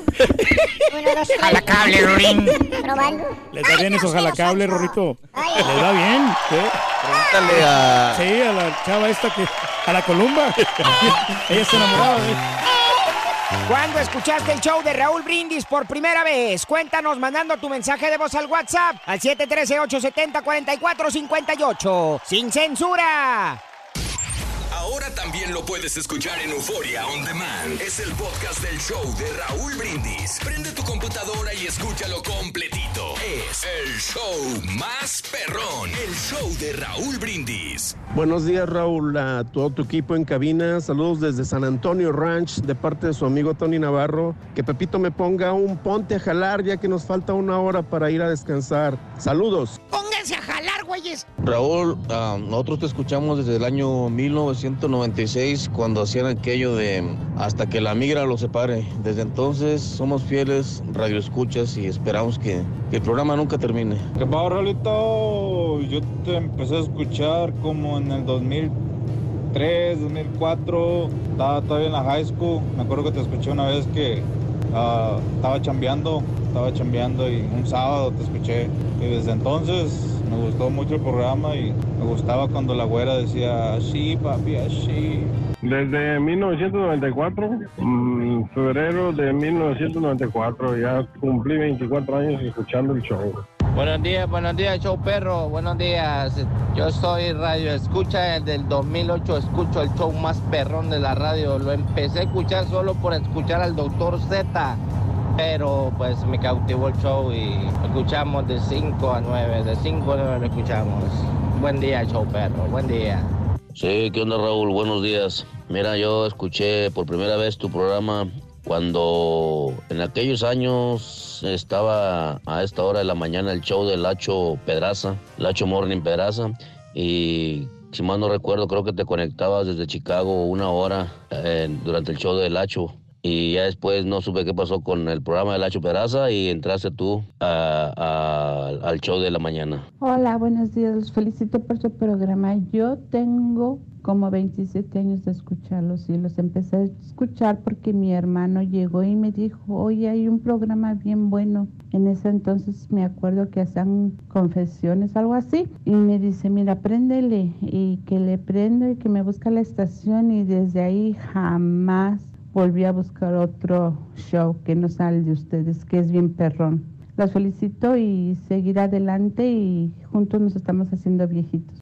[SPEAKER 3] Uno, dos, tres.
[SPEAKER 2] Jalacable, Rorín.
[SPEAKER 3] Probando.
[SPEAKER 2] ¿Le da bien esos jalacables, Rorrito? ¿Le da bien? ¿Qué?
[SPEAKER 4] Pregúntale a...
[SPEAKER 2] Sí, a la chava esta que... A la Columba. [laughs] Ella está enamorada él.
[SPEAKER 6] ¿Cuándo escuchaste el show de Raúl Brindis por primera vez? Cuéntanos mandando tu mensaje de voz al WhatsApp al 713-870-4458. ¡Sin censura!
[SPEAKER 9] Ahora también lo puedes escuchar en Euforia On Demand. Es el podcast del show de Raúl Brindis. Prende tu computadora y escúchalo completito. Es el show más perrón. El show de Raúl Brindis.
[SPEAKER 16] Buenos días Raúl, a todo tu equipo en cabina, saludos desde San Antonio Ranch de parte de su amigo Tony Navarro, que Pepito me ponga un ponte a jalar ya que nos falta una hora para ir a descansar. Saludos.
[SPEAKER 3] Pónganse a jalar, güeyes.
[SPEAKER 17] Raúl, ah, nosotros te escuchamos desde el año 1996 cuando hacían aquello de hasta que la migra los separe. Desde entonces somos fieles radioescuchas y esperamos que, que el programa nunca termine.
[SPEAKER 18] ¿Qué pasa, Raulito? Yo te empecé a escuchar como en el 2003, 2004. Estaba todavía en la high school. Me acuerdo que te escuché una vez que ah, estaba chambeando. Estaba chambeando y un sábado te escuché. Y desde entonces me gustó mucho el programa y me gustaba cuando la güera decía así, papi, así.
[SPEAKER 19] Desde 1994, mm, febrero de 1994, ya cumplí 24 años escuchando el show.
[SPEAKER 20] Buenos días, buenos días, show perro, buenos días. Yo soy radio escucha del 2008, escucho el show más perrón de la radio. Lo empecé a escuchar solo por escuchar al doctor Z, pero pues me cautivó el show y escuchamos de 5 a 9, de 5 a 9 lo escuchamos. Buen día, show perro, buen día.
[SPEAKER 17] Sí, ¿qué onda Raúl? Buenos días. Mira, yo escuché por primera vez tu programa cuando en aquellos años estaba a esta hora de la mañana el show de Lacho Pedraza, Lacho Morning Pedraza, y si mal no recuerdo, creo que te conectabas desde Chicago una hora eh, durante el show de Lacho. Y ya después no supe qué pasó con el programa de Lacho Pedraza y entraste tú a- al show de la mañana.
[SPEAKER 21] Hola, buenos días. Los felicito por su programa. Yo tengo como 27 años de escucharlos y los empecé a escuchar porque mi hermano llegó y me dijo, oye, hay un programa bien bueno. En ese entonces me acuerdo que hacían confesiones, algo así, y me dice, mira, préndele y que le prendo y que me busca la estación y desde ahí jamás volví a buscar otro show que no sale de ustedes, que es bien perrón. Los felicito y seguir adelante y juntos nos estamos haciendo viejitos.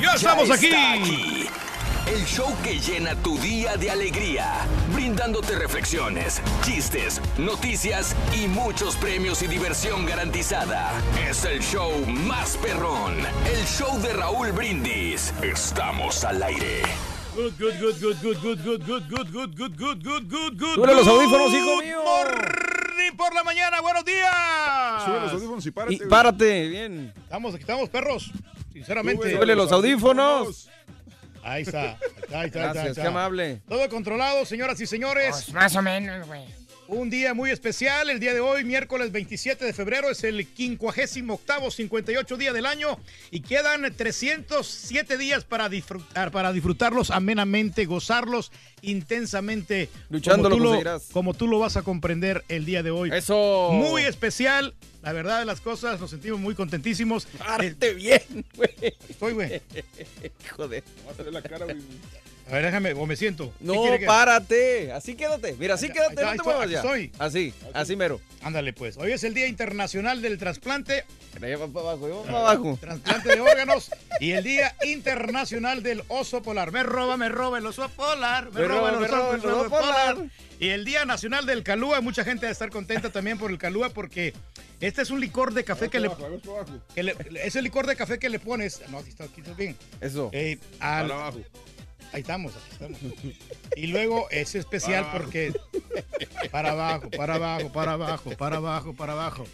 [SPEAKER 1] ¡Ya estamos aquí!
[SPEAKER 9] El show que llena tu día de alegría, brindándote reflexiones, chistes, noticias y muchos premios y diversión garantizada. Es el show más perrón, el show de Raúl Brindis. Estamos al aire.
[SPEAKER 2] Good, good, good, good, good, good, good, good, good, good, good, good, good, good, good.
[SPEAKER 4] Súbele los audífonos, hijo
[SPEAKER 2] morning por la mañana, buenos días.
[SPEAKER 5] Sube los audífonos y párate.
[SPEAKER 4] Y párate, bien.
[SPEAKER 2] Estamos, aquí estamos, perros. Sinceramente.
[SPEAKER 4] Súbele los audífonos.
[SPEAKER 2] Ahí está. Ahí está, ahí está, ahí
[SPEAKER 4] Gracias,
[SPEAKER 2] está.
[SPEAKER 4] qué amable.
[SPEAKER 2] Todo controlado, señoras y señores.
[SPEAKER 6] Pues más o menos, güey.
[SPEAKER 2] Un día muy especial, el día de hoy, miércoles 27 de febrero, es el 58 58 día del año y quedan 307 días para disfrutar, para disfrutarlos amenamente, gozarlos intensamente.
[SPEAKER 4] Luchando
[SPEAKER 2] como
[SPEAKER 4] lo
[SPEAKER 2] tú lo,
[SPEAKER 4] conseguirás.
[SPEAKER 2] como tú lo vas a comprender el día de hoy.
[SPEAKER 4] Eso.
[SPEAKER 2] Muy especial, la verdad de las cosas, nos sentimos muy contentísimos.
[SPEAKER 4] Párate bien, güey.
[SPEAKER 2] Estoy, güey.
[SPEAKER 4] Joder.
[SPEAKER 5] Va a salir la cara, güey.
[SPEAKER 2] A ver, déjame, o me siento. ¿Qué
[SPEAKER 4] No,
[SPEAKER 2] que-
[SPEAKER 4] párate. Así quédate. Mira, así quédate, no te
[SPEAKER 2] estoy,
[SPEAKER 4] muevas ya.
[SPEAKER 2] estoy.
[SPEAKER 4] Así, así mero.
[SPEAKER 2] Ándale, pues. Hoy es el Día Internacional del Trasplante.
[SPEAKER 4] Lleva para abajo, lleva para abajo.
[SPEAKER 2] Trasplante de órganos y el Día Internacional del Oso Polar. Me roba, me roba el oso polar. Me,
[SPEAKER 4] Me
[SPEAKER 2] roba,
[SPEAKER 4] roba,
[SPEAKER 2] el
[SPEAKER 4] me
[SPEAKER 2] oso,
[SPEAKER 4] roba el oso polar.
[SPEAKER 2] Y el Día Nacional del Calúa, mucha gente va a estar contenta también por el Calúa porque este es un licor de café que le, que le- Es el licor de café que le pones. No, aquí está, aquí está bien.
[SPEAKER 4] Eso.
[SPEAKER 2] Eh, al-
[SPEAKER 5] Para abajo.
[SPEAKER 2] Ahí estamos, aquí estamos. Y luego es especial
[SPEAKER 5] Para
[SPEAKER 2] porque. Para abajo, para abajo, para abajo, para abajo, para abajo.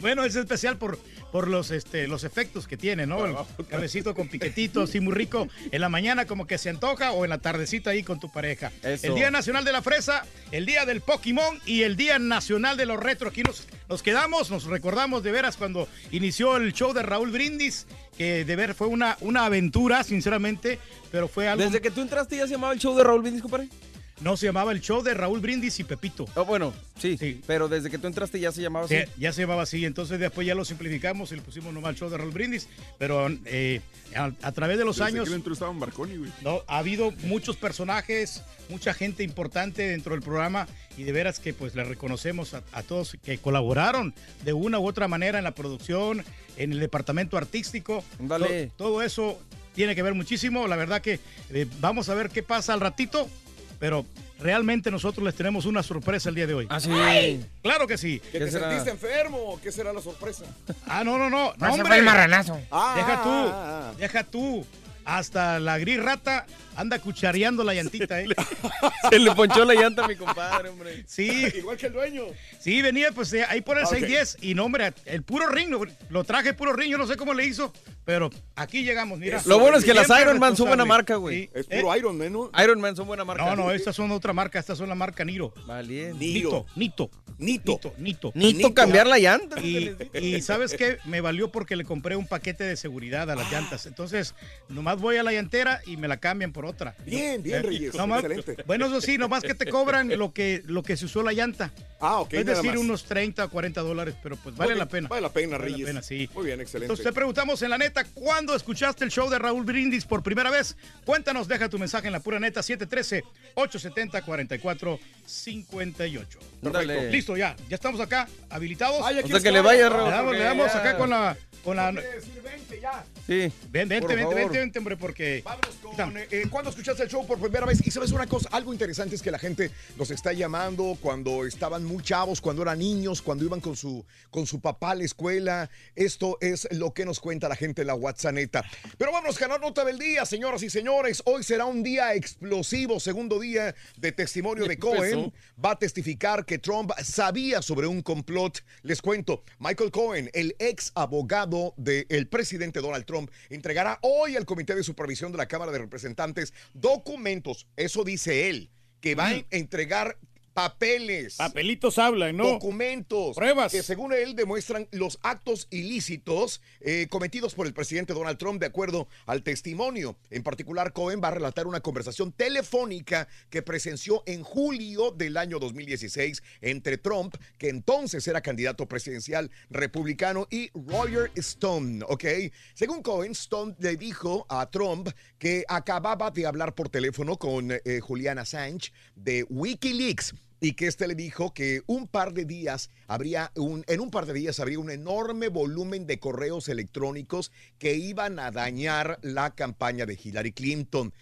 [SPEAKER 2] Bueno, es especial por, por los, este, los efectos que tiene, ¿no? El cabecito con piquetito, así muy rico. En la mañana como que se antoja o en la tardecita ahí con tu pareja.
[SPEAKER 4] Eso.
[SPEAKER 2] El Día Nacional de la Fresa, el Día del Pokémon y el Día Nacional de los Retro. Aquí nos, nos quedamos, nos recordamos de veras cuando inició el show de Raúl Brindis, que de ver fue una, una aventura, sinceramente, pero fue algo...
[SPEAKER 4] Desde que tú entraste ya se llamaba el show de Raúl Brindis, compadre.
[SPEAKER 2] No, se llamaba el show de Raúl Brindis y Pepito.
[SPEAKER 4] Oh, bueno, sí, pero desde que tú entraste ya se llamaba así.
[SPEAKER 2] Sí, ya se llamaba así, entonces después ya lo simplificamos y le pusimos nomás el show de Raúl Brindis, pero eh, a, a través de los
[SPEAKER 5] Desde
[SPEAKER 2] años
[SPEAKER 5] que él entró estaba en Marconi, güey.
[SPEAKER 2] no, ha habido muchos personajes, mucha gente importante dentro del programa y de veras que pues le reconocemos a, a todos que colaboraron de una u otra manera en la producción, en el departamento artístico.
[SPEAKER 4] Ándale.
[SPEAKER 2] To- todo eso tiene que ver muchísimo, la verdad que eh, vamos a ver qué pasa al ratito, pero realmente nosotros les tenemos una sorpresa el día de hoy.
[SPEAKER 4] Ah, sí.
[SPEAKER 2] ¡Ay! Claro que sí.
[SPEAKER 1] ¿Que te sentiste enfermo? ¿Qué será la sorpresa?
[SPEAKER 2] Ah, no, no, no. no hombre.
[SPEAKER 6] el marranazo.
[SPEAKER 1] Ah,
[SPEAKER 2] deja tú,
[SPEAKER 1] ah, ah.
[SPEAKER 2] deja tú. Hasta la gris rata anda cuchareando la llantita, ¿eh?
[SPEAKER 4] Se le ponchó la llanta a mi compadre, hombre.
[SPEAKER 2] Sí,
[SPEAKER 1] Igual que el dueño.
[SPEAKER 2] sí, venía pues eh, ahí por el
[SPEAKER 1] Ah, ok.
[SPEAKER 2] 610 y no, hombre, el puro ring, lo, lo traje puro ring, yo no sé cómo le hizo, pero aquí llegamos, mira.
[SPEAKER 4] Lo bueno es que las Iron Man son buena marca, güey.
[SPEAKER 2] Sí.
[SPEAKER 1] Es
[SPEAKER 2] Eh,
[SPEAKER 1] puro Iron Man, ¿no?
[SPEAKER 4] Iron Man son buena marca.
[SPEAKER 2] No, no, estas son otra marca, estas son la marca Niro.
[SPEAKER 4] Valiente.
[SPEAKER 2] Nito, Nito,
[SPEAKER 1] Nito.
[SPEAKER 2] Nito, Nito.
[SPEAKER 4] Nito cambiar la llanta.
[SPEAKER 2] Y, y ¿sabes qué? Me valió porque le compré un paquete de seguridad a las llantas. Entonces, nomás voy a la llantera y me la cambian por otra.
[SPEAKER 1] Bien, bien,
[SPEAKER 2] Eh,
[SPEAKER 1] Reyes.
[SPEAKER 2] nomás-
[SPEAKER 1] Excelente.
[SPEAKER 2] Bueno, eso sí, nomás que te cobran lo que, lo que se usó la llanta.
[SPEAKER 1] Ah, ok,
[SPEAKER 2] es
[SPEAKER 1] nada
[SPEAKER 2] decir,
[SPEAKER 1] más.
[SPEAKER 2] unos 30 o 40 dólares, pero pues vale la pena.
[SPEAKER 1] Vale la pena,
[SPEAKER 2] Vale la
[SPEAKER 1] Reyes.
[SPEAKER 2] pena, sí.
[SPEAKER 1] Muy bien, excelente.
[SPEAKER 2] Entonces te preguntamos en la neta, ¿cuándo escuchaste el show de Raúl Brindis por primera vez? Cuéntanos, deja tu mensaje en la pura neta 713-870-4458.
[SPEAKER 4] Ándale.
[SPEAKER 2] Listo, ya, ya estamos acá, habilitados.
[SPEAKER 1] Ay, aquí
[SPEAKER 4] O sea, que le vaya,
[SPEAKER 2] le
[SPEAKER 4] Raúl.
[SPEAKER 2] damos, le damos acá con la... Con la...
[SPEAKER 1] Quiere decir, vente ya.
[SPEAKER 4] Sí.
[SPEAKER 2] Ven, vente, vente, vente, vente, hombre, porque...
[SPEAKER 1] Vámonos con. eh, eh, ¿Cuándo escuchaste el show por primera vez? Y sabes una cosa, algo interesante es que la gente nos está llamando cuando estaban muy chavos, cuando eran niños, cuando iban con su, con su papá a la escuela. Esto es lo que nos cuenta la gente en la WhatsApp. Pero vámonos a ganar nota del día, señoras y señores. Hoy será un día explosivo, segundo día de testimonio de Cohen. Va a testificar que Trump sabía sobre un complot. Les cuento, Michael Cohen, el ex abogado del presidente Donald Trump, entregará hoy al Comité de Supervisión de la Cámara de Representantes documentos, eso dice él, que va a entregar papeles.
[SPEAKER 2] Papelitos hablan, ¿no?
[SPEAKER 1] Documentos.
[SPEAKER 2] Pruebas.
[SPEAKER 1] Que según él demuestran los actos ilícitos eh, cometidos por el presidente Donald Trump de acuerdo al testimonio. En particular, Cohen va a relatar una conversación telefónica que presenció en julio del año 2016 entre Trump, que entonces era candidato presidencial republicano, y Roger Stone, ¿ok? Según Cohen, Stone le dijo a Trump que acababa de hablar por teléfono con eh, Julian Assange de Wikileaks y que este le dijo que un par de días habría un, en un par de días habría un enorme volumen de correos electrónicos que iban a dañar la campaña de Hillary Clinton.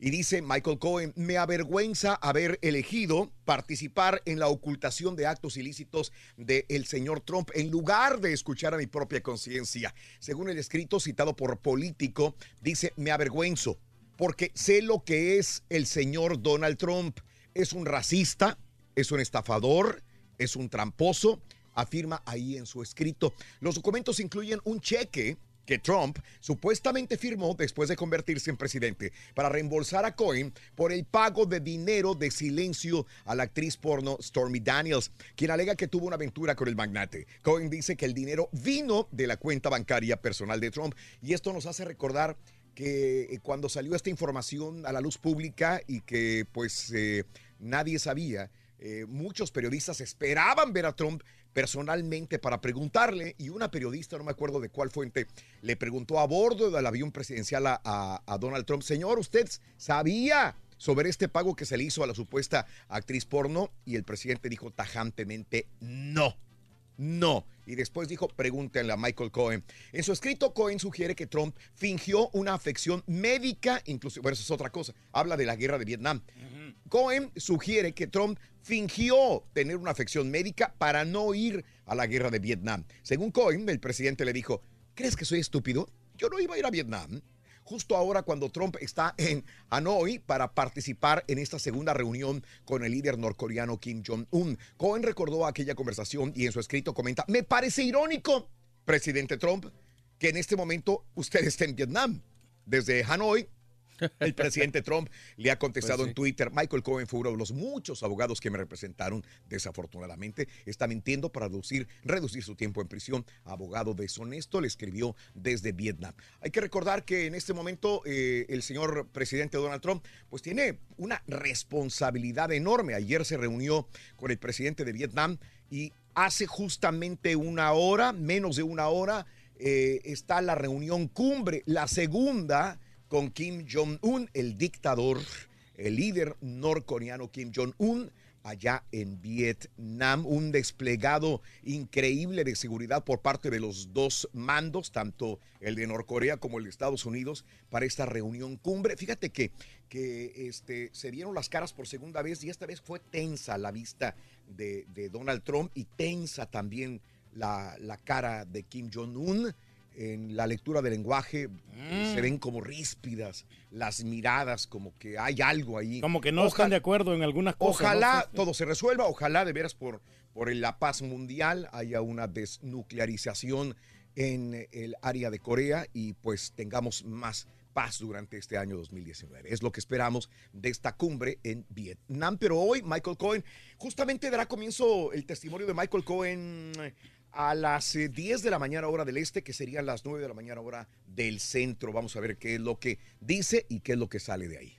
[SPEAKER 1] Y dice Michael Cohen, me avergüenza haber elegido participar en la ocultación de actos ilícitos del señor Trump en lugar de escuchar a mi propia conciencia. Según el escrito citado por Político, dice, me avergüenzo porque sé lo que es el señor Donald Trump. Es un racista, es un estafador, es un tramposo, afirma ahí en su escrito. Los documentos incluyen un cheque que Trump supuestamente firmó después de convertirse en presidente para reembolsar a Cohen por el pago de dinero de silencio a la actriz porno Stormy Daniels, quien alega que tuvo una aventura con el magnate. Cohen dice que el dinero vino de la cuenta bancaria personal de Trump y esto nos hace recordar que eh, cuando salió esta información a la luz pública y que pues eh, nadie sabía, eh, muchos periodistas esperaban ver a Trump personalmente para preguntarle y una periodista, no me acuerdo de cuál fuente, le preguntó a bordo del avión presidencial a, a- a Donald Trump, señor, ¿usted sabía sobre este pago que se le hizo a la supuesta actriz porno? Y el presidente dijo tajantemente, no, no. Y después dijo, pregúntenle a Michael Cohen. En su escrito, Cohen sugiere que Trump fingió una afección médica, incluso, bueno, eso es otra cosa, habla de la guerra de Vietnam. Cohen sugiere que Trump fingió tener una afección médica para no ir a la guerra de Vietnam. Según Cohen, el presidente le dijo, ¿crees que soy estúpido? Yo no iba a ir a Vietnam. Justo ahora cuando Trump está en Hanoi para participar en esta segunda reunión con el líder norcoreano Kim Jong-un. Cohen recordó aquella conversación y en su escrito comenta, me parece irónico, presidente Trump, que en este momento usted esté en Vietnam. Desde Hanoi, el presidente Trump le ha contestado
[SPEAKER 4] Pues sí.
[SPEAKER 1] en Twitter, Michael Cohen fue uno de los muchos abogados que me representaron, desafortunadamente, está mintiendo para reducir, reducir su tiempo en prisión. Abogado deshonesto, le escribió desde Vietnam. Hay que recordar que en este momento eh, el señor presidente Donald Trump pues tiene una responsabilidad enorme. Ayer se reunió con el presidente de Vietnam y hace justamente una hora, menos de una hora, eh, está la reunión cumbre, la segunda con Kim Jong-un, el dictador, el líder norcoreano Kim Jong-un, allá en Vietnam. Un desplegado increíble de seguridad por parte de los dos mandos, tanto el de Norcorea como el de Estados Unidos, para esta reunión cumbre. Fíjate que, que este, se vieron las caras por segunda vez y esta vez fue tensa la vista de, Donald Trump y tensa también la cara de Kim Jong-un en la lectura del lenguaje
[SPEAKER 2] Mm.
[SPEAKER 1] se ven como ríspidas las miradas, como que hay algo ahí.
[SPEAKER 2] Como que no están de acuerdo en algunas cosas.
[SPEAKER 1] Ojalá todo se resuelva, ojalá de veras por, por la paz mundial haya una desnuclearización en el área de Corea y pues tengamos más paz durante este año 2019. Es lo que esperamos de esta cumbre en Vietnam. Pero hoy Michael Cohen justamente dará comienzo el testimonio de Michael Cohen a las eh, 10 de la mañana hora del este, que serían las 9 de la mañana hora del centro. Vamos a ver qué es lo que dice y qué es lo que sale de ahí.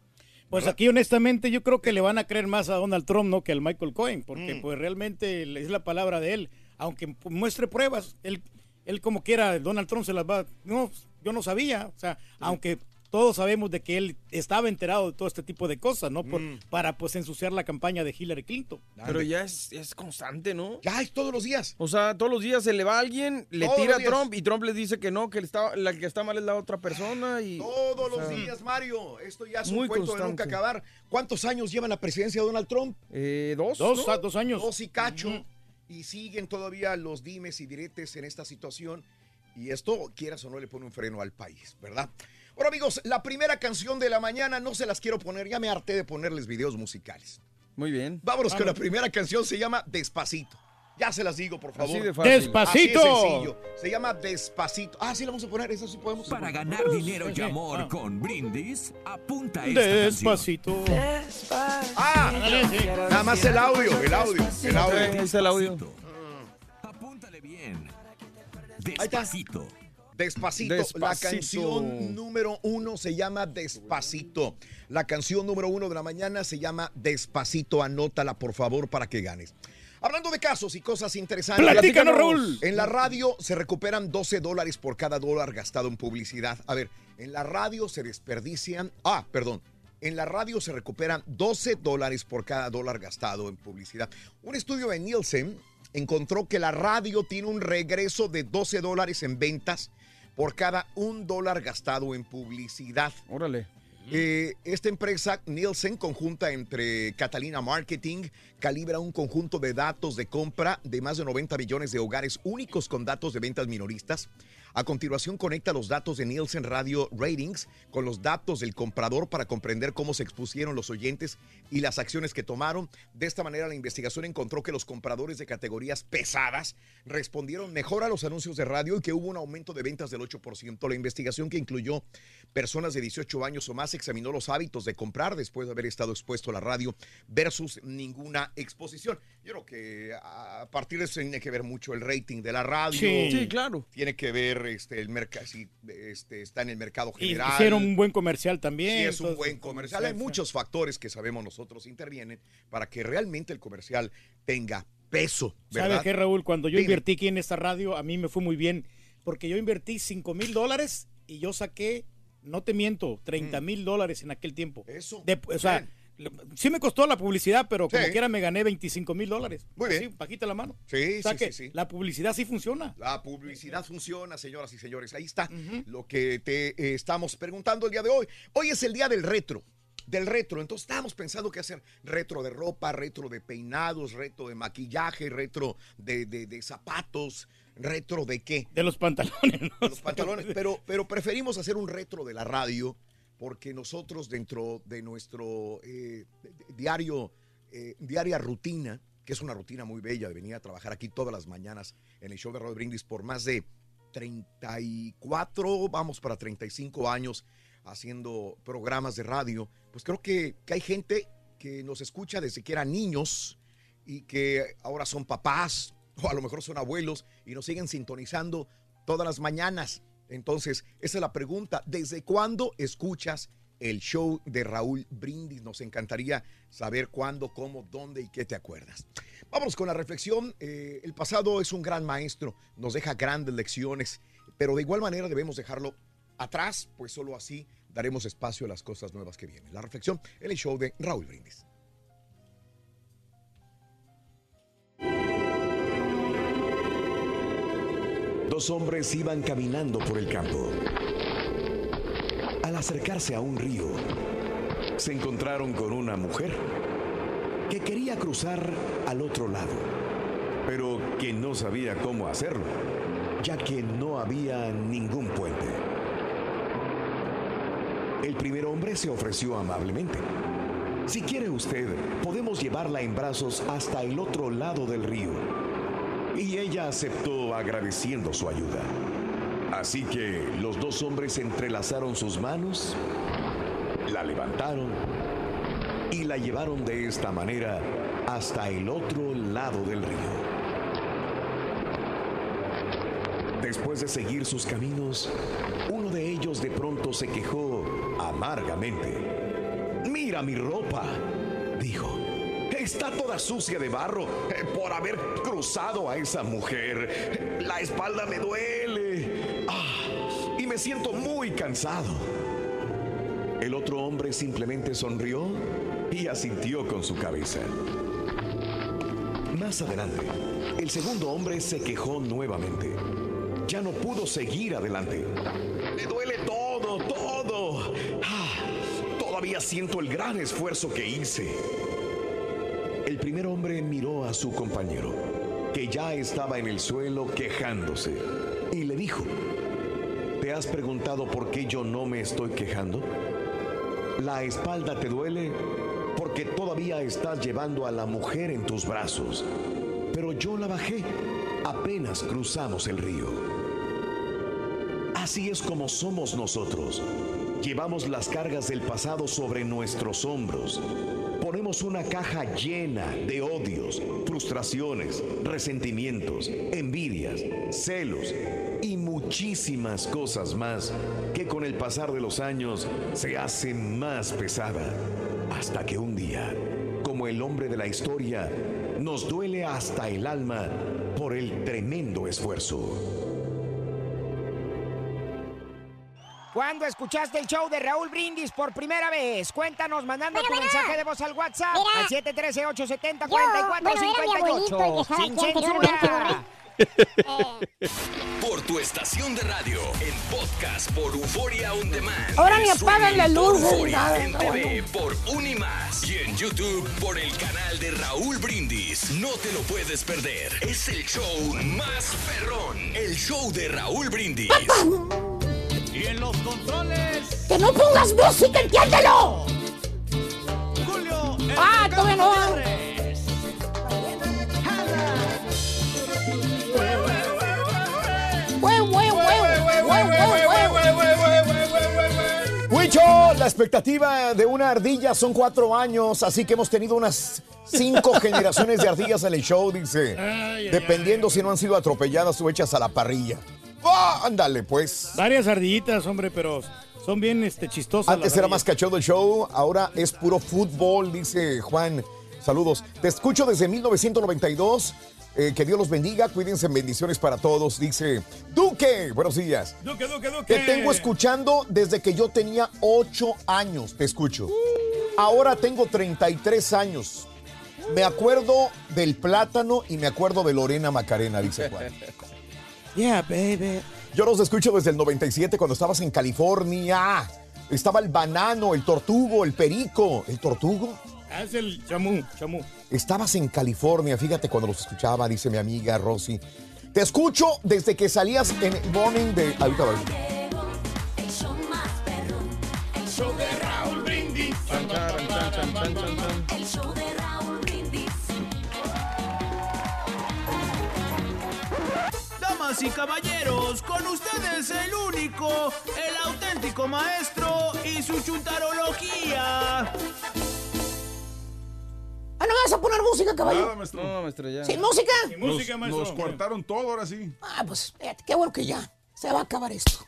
[SPEAKER 2] Pues aquí honestamente yo creo que le van a creer más a Donald Trump, ¿no? Que al Michael Cohen, porque
[SPEAKER 1] Mm.
[SPEAKER 2] pues realmente es la palabra de él. Aunque muestre pruebas, él, él como quiera, Donald Trump se las va... No, yo no sabía, o sea, aunque todos sabemos de que él estaba enterado de todo este tipo de cosas, ¿no? Por-
[SPEAKER 1] Mm.
[SPEAKER 2] Para pues ensuciar la campaña de Hillary Clinton.
[SPEAKER 4] Pero ya es, es constante, ¿no?
[SPEAKER 1] Ya es todos los días.
[SPEAKER 4] O sea, todos los días se le va a alguien, le
[SPEAKER 1] Todos
[SPEAKER 4] tira a. Trump y Trump le dice que no, que el está, la que está mal es la otra persona y...
[SPEAKER 1] Todos
[SPEAKER 4] o
[SPEAKER 1] los
[SPEAKER 4] sea,
[SPEAKER 1] días, Mario. Esto ya es
[SPEAKER 4] Muy
[SPEAKER 1] un cuento de nunca acabar. ¿Cuántos años lleva en la presidencia de Donald Trump?
[SPEAKER 4] Eh, dos.
[SPEAKER 2] Dos,
[SPEAKER 4] ¿no?
[SPEAKER 2] ah, dos años.
[SPEAKER 1] Dos y cacho. Y siguen todavía los dimes y diretes en esta situación. Y esto, quieras o no, le pone un freno al país, ¿verdad? Bueno, amigos, la primera canción de la mañana no se las quiero poner. Ya me harté de ponerles videos musicales.
[SPEAKER 4] Muy bien.
[SPEAKER 1] Vámonos con la primera canción. Se llama Despacito. Ya se las digo, por favor.
[SPEAKER 4] Así de fácil.
[SPEAKER 2] ¡Despacito!
[SPEAKER 1] Así de sencillo. Se llama Despacito. Ah, sí, la vamos a poner. Eso sí podemos.
[SPEAKER 9] Para ganar dinero y amor
[SPEAKER 2] Ah.
[SPEAKER 9] con brindis, apunta esta
[SPEAKER 2] Despacito.
[SPEAKER 1] Ah, nada más el audio, el audio, el audio.
[SPEAKER 4] Está el audio.
[SPEAKER 9] Apúntale bien.
[SPEAKER 1] Ahí está.
[SPEAKER 9] Despacito.
[SPEAKER 1] Despacito. La canción número uno se llama Despacito. La canción número uno de la mañana se llama Despacito. Anótala, por favor, para que ganes. Hablando de casos y cosas interesantes.
[SPEAKER 2] Platícanos, Raúl.
[SPEAKER 1] En la radio se recuperan 12 dólares por cada dólar gastado en publicidad. A ver, en la radio se desperdician. Ah, perdón. En la radio se recuperan 12 dólares por cada dólar gastado en publicidad. Un estudio de Nielsen encontró que la radio tiene un regreso de 12 dólares en ventas por cada un dólar gastado en publicidad.
[SPEAKER 4] Órale.
[SPEAKER 1] Eh, esta empresa, Nielsen, conjunta entre Catalina Marketing, calibra un conjunto de datos de compra de más de 90 millones de hogares únicos con datos de ventas minoristas. A continuación, conecta los datos de Nielsen Radio Ratings con los datos del comprador para comprender cómo se expusieron los oyentes y las acciones que tomaron. De esta manera, la investigación encontró que los compradores de categorías pesadas respondieron mejor a los anuncios de radio y que hubo un aumento de ventas del 8%. La investigación que incluyó personas de 18 años o más examinó los hábitos de comprar después de haber estado expuesto a la radio versus ninguna exposición. Yo creo que a partir de eso tiene que ver mucho el rating de la radio.
[SPEAKER 2] Sí.
[SPEAKER 4] Sí, claro.
[SPEAKER 1] Tiene que ver este, el mercado, si este, está en el mercado general.
[SPEAKER 2] hicieron un buen comercial también.
[SPEAKER 1] Sí, es un buen comercial. Hay muchos factores que sabemos nosotros intervienen para que realmente el comercial tenga peso. ¿verdad?
[SPEAKER 2] ¿Sabe qué, Raúl? Cuando yo
[SPEAKER 1] Dime.
[SPEAKER 2] invertí aquí en esta radio, a mí me fue muy bien, porque yo invertí 5 mil dólares y yo saqué, no te miento, 30 mil dólares en aquel tiempo.
[SPEAKER 1] Eso.
[SPEAKER 2] De- o sea,
[SPEAKER 1] Bien.
[SPEAKER 2] Sí me costó la publicidad, pero como
[SPEAKER 1] Sí.
[SPEAKER 2] quiera me gané 25 mil dólares.
[SPEAKER 1] Muy bien.
[SPEAKER 2] Sí, bajita la mano.
[SPEAKER 1] Sí,
[SPEAKER 2] O sea
[SPEAKER 1] sí,
[SPEAKER 2] que
[SPEAKER 1] sí, sí.
[SPEAKER 2] La publicidad sí funciona.
[SPEAKER 1] La publicidad funciona, señoras y señores. Ahí está lo que te eh, estamos preguntando el día de hoy. Hoy es el día del retro. Del retro. Entonces estábamos pensando qué hacer. Retro de ropa, retro de peinados, retro de maquillaje, retro de, de- de zapatos, retro de qué.
[SPEAKER 2] De los pantalones, ¿no?
[SPEAKER 1] De los pantalones. [laughs] Pero, pero preferimos hacer un retro de la radio porque nosotros dentro de nuestro eh, diario, eh, diaria rutina, que es una rutina muy bella de venir a trabajar aquí todas las mañanas en el show de Roy Brindis por más de 34, vamos para 35 años haciendo programas de radio, pues creo que, que hay gente que nos escucha desde que eran niños y que ahora son papás [laughs] o a lo mejor son abuelos y nos siguen sintonizando todas las mañanas. Entonces, esa es la pregunta. ¿Desde cuándo escuchas el show de Raúl Brindis? Nos encantaría saber cuándo, cómo, dónde y qué te acuerdas. Vámonos con la reflexión. Eh, el pasado es un gran maestro, nos deja grandes lecciones, pero de igual manera debemos dejarlo atrás, pues solo así daremos espacio a las cosas nuevas que vienen. La reflexión en el show de Raúl Brindis.
[SPEAKER 7] Dos hombres iban caminando por el campo. Al acercarse a un río, se encontraron con una mujer que quería cruzar al otro lado, pero que no sabía cómo hacerlo, ya que no había ningún puente. El primer hombre se ofreció amablemente. Si quiere usted, podemos llevarla en brazos hasta el otro lado del río. Y ella aceptó agradeciendo su ayuda. Así que los dos hombres entrelazaron sus manos, la levantaron y la llevaron de esta manera hasta el otro lado del río. Después de seguir sus caminos, uno de ellos de pronto se quejó amargamente. Mira mi ropa, dijo. Está toda sucia de barro eh, por haber cruzado a esa mujer. La espalda me duele. Ah, y me siento muy cansado. El otro hombre simplemente sonrió y asintió con su cabeza. Más adelante, el segundo hombre se quejó nuevamente. Ya no pudo seguir adelante. Me duele todo, todo. Ah, todavía siento el gran esfuerzo que hice. Primer hombre miró a su compañero, que ya estaba en el suelo quejándose, y le dijo, ¿te has preguntado por qué yo no me estoy quejando? ¿La espalda te duele? Porque todavía estás llevando a la mujer en tus brazos. Pero yo la bajé apenas cruzamos el río. Así es como somos nosotros. Llevamos las cargas del pasado sobre nuestros hombros. Ponemos una caja llena de odios, frustraciones, resentimientos, envidias, celos y muchísimas cosas más que con el pasar de los años se hace más pesada. Hasta que un día, como el hombre de la historia, nos duele hasta el alma por el tremendo esfuerzo.
[SPEAKER 6] ¿Cuándo escuchaste el show de Raúl Brindis por primera vez? Cuéntanos mandando tu mensaje de voz al WhatsApp al 713-870-4458. Sin censura. [laughs]
[SPEAKER 9] Por tu estación de radio, en podcast por Euforia On Demand.
[SPEAKER 3] Ahora me
[SPEAKER 9] En
[SPEAKER 3] apagan la luz.
[SPEAKER 9] Euforia,
[SPEAKER 3] Nada,
[SPEAKER 9] en
[SPEAKER 3] no,
[SPEAKER 9] TV por Unimas y en YouTube por el canal de Raúl Brindis. No te lo puedes perder. Es el show más perrón. El show de Raúl Brindis.
[SPEAKER 22] Y en los controles,
[SPEAKER 3] ¡Que no pongas música, entiéndelo!
[SPEAKER 22] Julio. el
[SPEAKER 3] ¡Ah, todavía no!
[SPEAKER 1] Huicho, la expectativa de una ardilla son cuatro años, así que hemos tenido unas cinco generaciones de ardillas en el show, dice.
[SPEAKER 2] Ay, ay,
[SPEAKER 1] Dependiendo si no han sido atropelladas o hechas a la parrilla. ¡Ah, ándale, pues.
[SPEAKER 2] Varias ardillitas, hombre, pero son bien este, chistosas.
[SPEAKER 1] Antes era más cachondo el show, ahora es puro fútbol, dice Juan. Saludos. Te escucho desde 1992. Eh, que Dios los bendiga. Cuídense. Bendiciones para todos. Dice Duque. Buenos días.
[SPEAKER 2] Duque, Duque, Duque.
[SPEAKER 1] Te tengo escuchando desde que yo tenía ocho años. Te escucho. Ahora tengo 33 años. Me acuerdo del plátano y me acuerdo de Lorena Macarena, dice Juan. [laughs]
[SPEAKER 2] Yeah, baby.
[SPEAKER 1] Yo los escucho desde el 97 cuando estabas en California. Estaba el banano, el tortugo, el perico. ¿El tortugo?
[SPEAKER 2] Ah, Es el chamú, chamú.
[SPEAKER 1] Estabas en California, fíjate cuando los escuchaba, dice mi amiga Rosy. Te escucho desde que salías en el morning de. Ahorita va.
[SPEAKER 22] El show. El de Raúl Brindis.
[SPEAKER 23] Damas y caballeros, con ustedes el único, el auténtico maestro y su chuntarología.
[SPEAKER 24] Ah, ¿no me vas a poner música, caballo?
[SPEAKER 5] Nada, maestro.
[SPEAKER 4] No, maestro, ya.
[SPEAKER 24] ¿Sin música?
[SPEAKER 5] Nos, nos cortaron todo ahora sí.
[SPEAKER 24] Ah, pues fíjate, qué bueno que ya se va a acabar esto.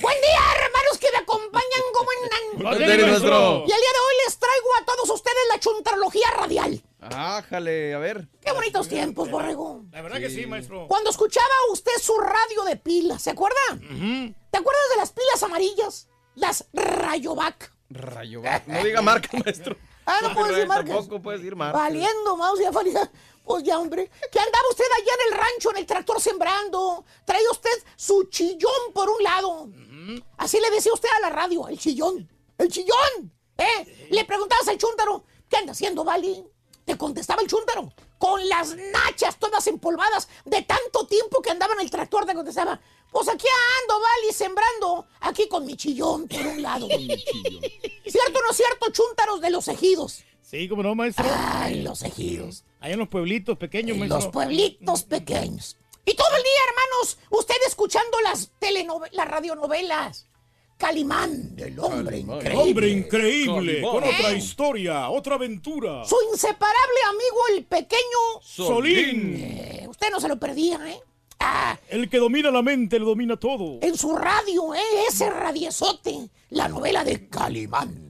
[SPEAKER 24] Buen día, hermanos que me acompañan, ¿cómo andan?
[SPEAKER 4] Maestro.
[SPEAKER 24] Y el día de hoy les traigo a todos ustedes la chuntarología radial.
[SPEAKER 4] Ájale, a ver.
[SPEAKER 24] Qué bonitos tiempos, borrego.
[SPEAKER 2] La verdad que sí, maestro.
[SPEAKER 24] Cuando escuchaba usted su radio de pilas, ¿se acuerda? ¿Te acuerdas de las pilas amarillas? Las Rayovac.
[SPEAKER 4] Rayo. No diga marca, [laughs] maestro.
[SPEAKER 24] Ah, no puedo decir marcas.
[SPEAKER 4] Tampoco puedes decir marca.
[SPEAKER 24] Valiendo, mouse, ya valía. Pues ya, hombre. Que andaba usted allá en el rancho, en el tractor sembrando. Traía usted su chillón por un lado. Así le decía usted a la radio, el chillón. ¡El chillón! ¿Eh? Le preguntabas al chúntaro, ¿qué anda haciendo, Vali? Te contestaba el chúntaro, con las nachas todas empolvadas de tanto tiempo que andaba en el tractor, te contestaba, pues aquí ando, Vali, sembrando, aquí con mi chillón por un lado. ¿Cierto o no es cierto, chúntaros de los ejidos?
[SPEAKER 2] Sí, como no, maestro.
[SPEAKER 24] Ay, los ejidos.
[SPEAKER 2] Allá en los pueblitos pequeños, maestro.
[SPEAKER 24] los pueblitos pequeños. Y todo el día, hermanos, usted escuchando las telenovelas, las radionovelas. Calimán, el hombre increíble.
[SPEAKER 2] Hombre increíble,
[SPEAKER 24] Calimán.
[SPEAKER 2] con otra historia, otra aventura.
[SPEAKER 24] Su inseparable amigo, el pequeño
[SPEAKER 2] Solín.
[SPEAKER 24] Eh, usted no se lo perdía, ¿eh? Ah,
[SPEAKER 2] El que domina la mente, lo domina todo.
[SPEAKER 24] en su radio, ¿eh? Ese radiezote. La novela de Calimán.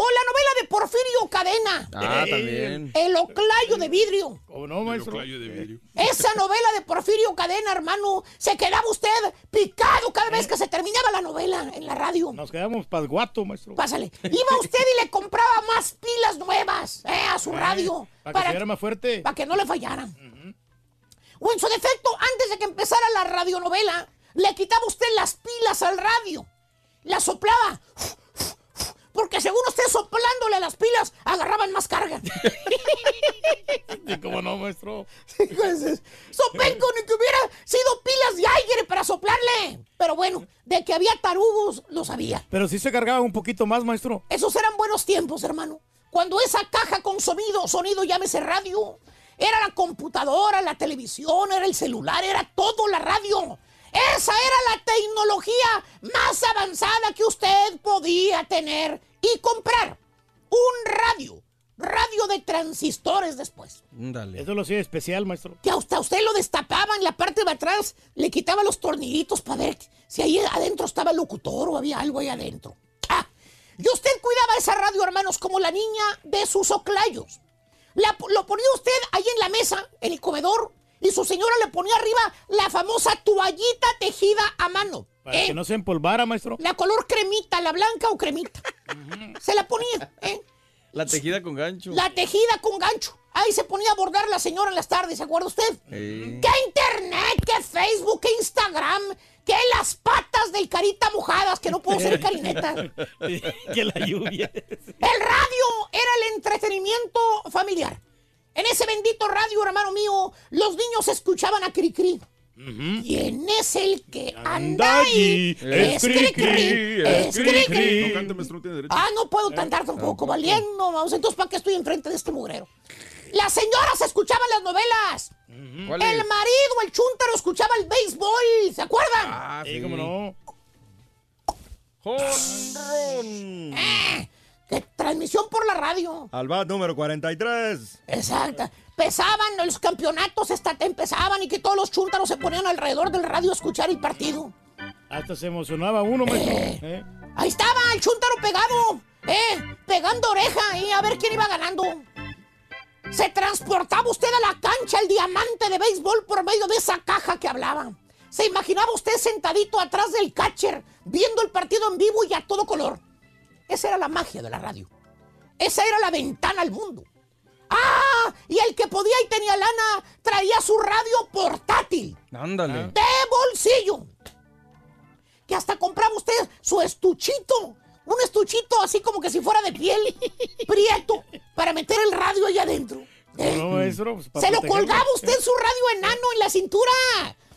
[SPEAKER 24] O la novela de Porfirio Cadena.
[SPEAKER 4] Ah, también.
[SPEAKER 24] El oclayo de vidrio.
[SPEAKER 2] ¿Cómo no, maestro?
[SPEAKER 24] Esa novela de Porfirio Cadena, hermano, se quedaba usted picado cada vez que se terminaba la novela en la radio.
[SPEAKER 2] Nos quedamos pasguato, maestro.
[SPEAKER 24] Pásale. Iba usted y le compraba más pilas nuevas eh, a su radio.
[SPEAKER 2] Para que viera más fuerte.
[SPEAKER 24] para que no le fallaran. O en su defecto, antes de que empezara la radionovela, le quitaba usted las pilas al radio. Las soplaba. Porque según usted soplándole a las pilas, agarraban más carga. [laughs]
[SPEAKER 2] Sí, ¿Cómo no, maestro?
[SPEAKER 24] Sopenco ni que hubiera sido pilas de aire para soplarle. Pero bueno, de que había tarugos, lo sabía.
[SPEAKER 2] Pero sí se cargaba un poquito más, maestro.
[SPEAKER 24] Esos eran buenos tiempos, hermano. Cuando esa caja con sonido, sonido llámese radio, era la computadora, la televisión, era el celular, era todo la radio. Esa era la tecnología más avanzada que usted podía tener y comprar. Un radio. Radio de transistores después.
[SPEAKER 4] Dale.
[SPEAKER 2] Eso lo hacía especial, maestro.
[SPEAKER 24] Que hasta usted lo destapaba en la parte de atrás, le quitaba los tornillitos para ver si ahí adentro estaba el locutor o había algo ahí adentro. Ah, y usted cuidaba esa radio, hermanos, como la niña de sus oclayos. La- lo ponía usted ahí en la mesa, en el comedor, y su señora le ponía arriba la famosa toallita tejida a mano.
[SPEAKER 2] Para
[SPEAKER 24] ¿eh?
[SPEAKER 2] que no se empolvara, maestro.
[SPEAKER 24] La color cremita, la blanca o cremita. Se la ponía, ¿eh?
[SPEAKER 4] La tejida con gancho.
[SPEAKER 24] La tejida con gancho. Ahí se ponía a bordar la señora en las tardes, ¿se acuerda usted?
[SPEAKER 4] Eh.
[SPEAKER 24] ¿Qué internet? ¿Qué Facebook? ¿Qué Instagram? ¿Qué las patas del carita mojadas que no puedo ser carineta? [laughs]
[SPEAKER 2] que la lluvia.
[SPEAKER 24] El radio era el entretenimiento familiar. En ese bendito radio, hermano mío, los niños escuchaban a Cricri. ¿Quién es el que anda ahí? Es Cricri.
[SPEAKER 5] No cante, maestro, no tiene derecho.
[SPEAKER 24] Ah, no puedo cantar tampoco, valiendo, vamos. Entonces, ¿para qué estoy enfrente de este mugrero? Las señoras escuchaban las novelas.
[SPEAKER 4] ¿Cuál
[SPEAKER 24] El
[SPEAKER 4] es?
[SPEAKER 24] marido, el chúntaro, escuchaba el béisbol. ¿Se acuerdan?
[SPEAKER 4] Ah,
[SPEAKER 2] Sí, cómo no.
[SPEAKER 4] Jonrón.
[SPEAKER 24] Eh, que transmisión por la radio.
[SPEAKER 25] Al bat número 43.
[SPEAKER 24] Exacto. Pesaban los campeonatos, hasta empezaban y que todos los chúntaros se ponían alrededor del radio a escuchar el partido.
[SPEAKER 2] Hasta se emocionaba uno, maestro. ¿eh?
[SPEAKER 24] Ahí estaba el chúntaro pegado, ¿eh? Pegando oreja y a ver quién iba ganando. Se transportaba usted a la cancha el diamante de béisbol por medio de esa caja que hablaba. Se imaginaba usted sentadito atrás del catcher, viendo el partido en vivo y a todo color. Esa era la magia de la radio. Esa era la ventana al mundo. ¡Ah! Y el que podía y tenía lana traía su radio portátil.
[SPEAKER 4] Ándale.
[SPEAKER 24] De bolsillo. Que hasta compraba usted su estuchito. Un estuchito así como que si fuera de piel. [laughs] prieto. Para meter el radio allá adentro.
[SPEAKER 2] No, maestro, pues, para
[SPEAKER 24] Se lo colgaba usted su radio enano en la cintura.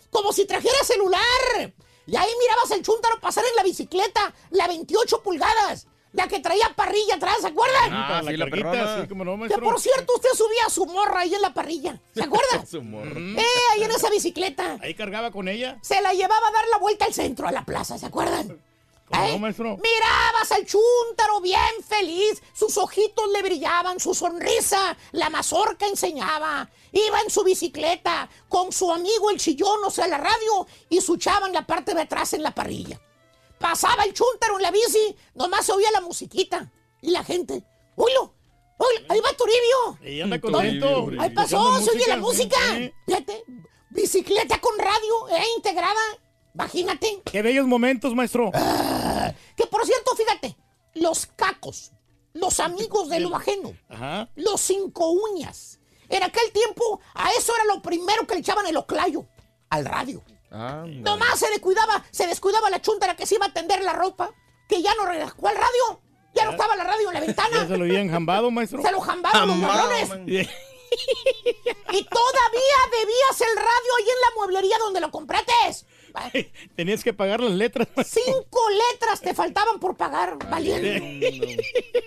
[SPEAKER 24] Como si trajera celular. Y ahí mirabas el chúntaro pasar en la bicicleta. La 28 pulgadas. La que traía parrilla atrás, ¿se acuerdan?
[SPEAKER 2] Ah, la carguita, sí, como no,
[SPEAKER 24] Que por cierto, usted subía a su morra ahí en la parrilla. ¿Se acuerda? [laughs]
[SPEAKER 2] Su morra.
[SPEAKER 24] Eh, ahí en esa bicicleta.
[SPEAKER 2] Ahí cargaba con ella.
[SPEAKER 24] Se la llevaba a dar la vuelta al centro, a la plaza, ¿se acuerdan?
[SPEAKER 2] ¿Cómo
[SPEAKER 24] ¿Eh?
[SPEAKER 2] no, maestro?
[SPEAKER 24] Mirabas al chúntaro bien feliz, sus ojitos le brillaban, su sonrisa, la mazorca enseñaba. Iba en su bicicleta con su amigo el chillón, o sea, la radio, y su chava en la parte de atrás en la parrilla. Pasaba el chúntaro en la bici, nomás se oía la musiquita. Y la gente, ¡Oilo! ¡Oilo! ¡Ahí va Toribio!
[SPEAKER 2] Y anda contento.
[SPEAKER 24] Ahí pasó, se oye la música. Fíjate, bicicleta con radio, ¿eh? Integrada. Imagínate.
[SPEAKER 2] Qué bellos momentos, maestro.
[SPEAKER 24] Ah, que por cierto, fíjate, los cacos, los amigos de lo ajeno,
[SPEAKER 2] Ajá.
[SPEAKER 24] los cinco uñas. En aquel tiempo, a eso era lo primero que le echaban el oclayo, al radio. Nomás se descuidaba, se descuidaba la chuntara que se iba a tender la ropa, que ya no regresó al radio. Ya no estaba la radio en la
[SPEAKER 2] ¿Ya
[SPEAKER 24] ventana.
[SPEAKER 2] se lo habían jambado, maestro?
[SPEAKER 24] Se lo jambaron los cabrones. [laughs] Y todavía debías el radio ahí en la mueblería donde lo compraste.
[SPEAKER 2] Tenías que pagar las letras.
[SPEAKER 24] Cinco letras te faltaban por pagar, valiente.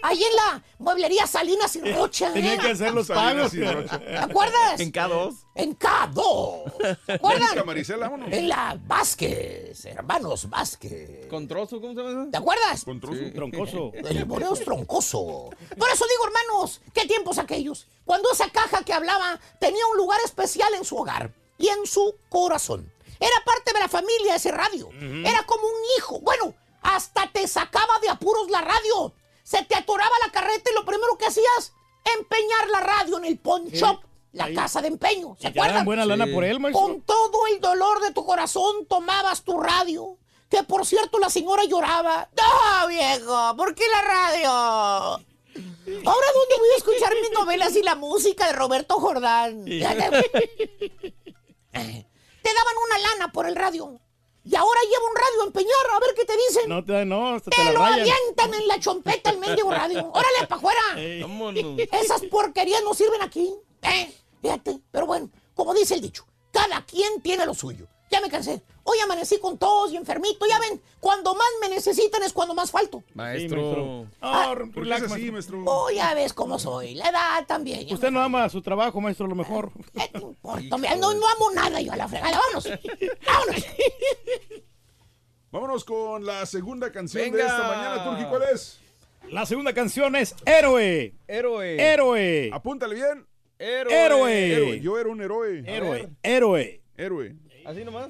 [SPEAKER 24] Ahí en la mueblería Salinas y Rocha.
[SPEAKER 2] Tenía
[SPEAKER 24] ¿eh?
[SPEAKER 2] que hacer los pagos.
[SPEAKER 24] ¿Te acuerdas?
[SPEAKER 4] En K2.
[SPEAKER 24] En K2. ¿Se acuerdan?
[SPEAKER 5] Maricela.
[SPEAKER 24] En la Vázquez, hermanos Vázquez.
[SPEAKER 4] ¿Con trozo? ¿Cómo se llama eso?
[SPEAKER 24] ¿Te acuerdas?
[SPEAKER 5] Con trozo.
[SPEAKER 2] Troncoso. [laughs]
[SPEAKER 24] El moreno es troncoso. Por eso digo, hermanos, qué tiempos aquellos. Cuando esa caja que hablaba tenía un lugar especial en su hogar y en su corazón. Era parte de la familia ese radio. Era como un hijo. Bueno, hasta te sacaba de apuros la radio. Se te atoraba la carreta y lo primero que hacías, empeñar la radio en el pawn
[SPEAKER 2] Sí.
[SPEAKER 24] shop, la
[SPEAKER 2] Ahí.
[SPEAKER 24] casa de empeño. ¿Se acuerdan?
[SPEAKER 2] buena lana por él, maestro.
[SPEAKER 24] Con todo el dolor de tu corazón tomabas tu radio. Que por cierto la señora lloraba. ¡No, viejo! ¿Por qué la radio? Ahora, ¿dónde voy a escuchar mis novelas y la música de Roberto Jordán? [laughs] [laughs] Te daban una lana por el radio. Y ahora lleva un radio a empeñar, a ver qué te dicen.
[SPEAKER 2] No te no, hasta te,
[SPEAKER 24] lo
[SPEAKER 2] rayan.
[SPEAKER 24] avientan en la chompeta el mendigo radio. [laughs] ¡Órale, pa' afuera! Esas porquerías no sirven aquí. ¿eh? Fíjate. Pero bueno, como dice el dicho, cada quien tiene lo suyo. Ya me cansé. Hoy amanecí con tos y enfermito. Ya ven, cuando más me necesitan es cuando más falto.
[SPEAKER 4] Maestro.
[SPEAKER 24] Ah,
[SPEAKER 2] No,
[SPEAKER 5] ¿Por qué es así,
[SPEAKER 2] maestro.
[SPEAKER 24] Oh, ya ves cómo soy. La edad también.
[SPEAKER 2] Usted no ama su trabajo, maestro, a lo mejor. [laughs]
[SPEAKER 24] ¿Qué te importa? Mira, No, no amo nada yo a la fregada. Vámonos. [laughs] Vámonos.
[SPEAKER 5] Vámonos con la segunda canción de
[SPEAKER 4] Venga.
[SPEAKER 5] esta mañana, Turki. ¿Cuál es?
[SPEAKER 2] La segunda canción es Héroe.
[SPEAKER 4] Héroe.
[SPEAKER 2] Héroe.
[SPEAKER 5] Apúntale bien.
[SPEAKER 4] Héroe.
[SPEAKER 2] Héroe.
[SPEAKER 5] Héroe. Yo era un héroe.
[SPEAKER 2] Héroe. Héroe.
[SPEAKER 5] Héroe.
[SPEAKER 4] ¿Así nomás?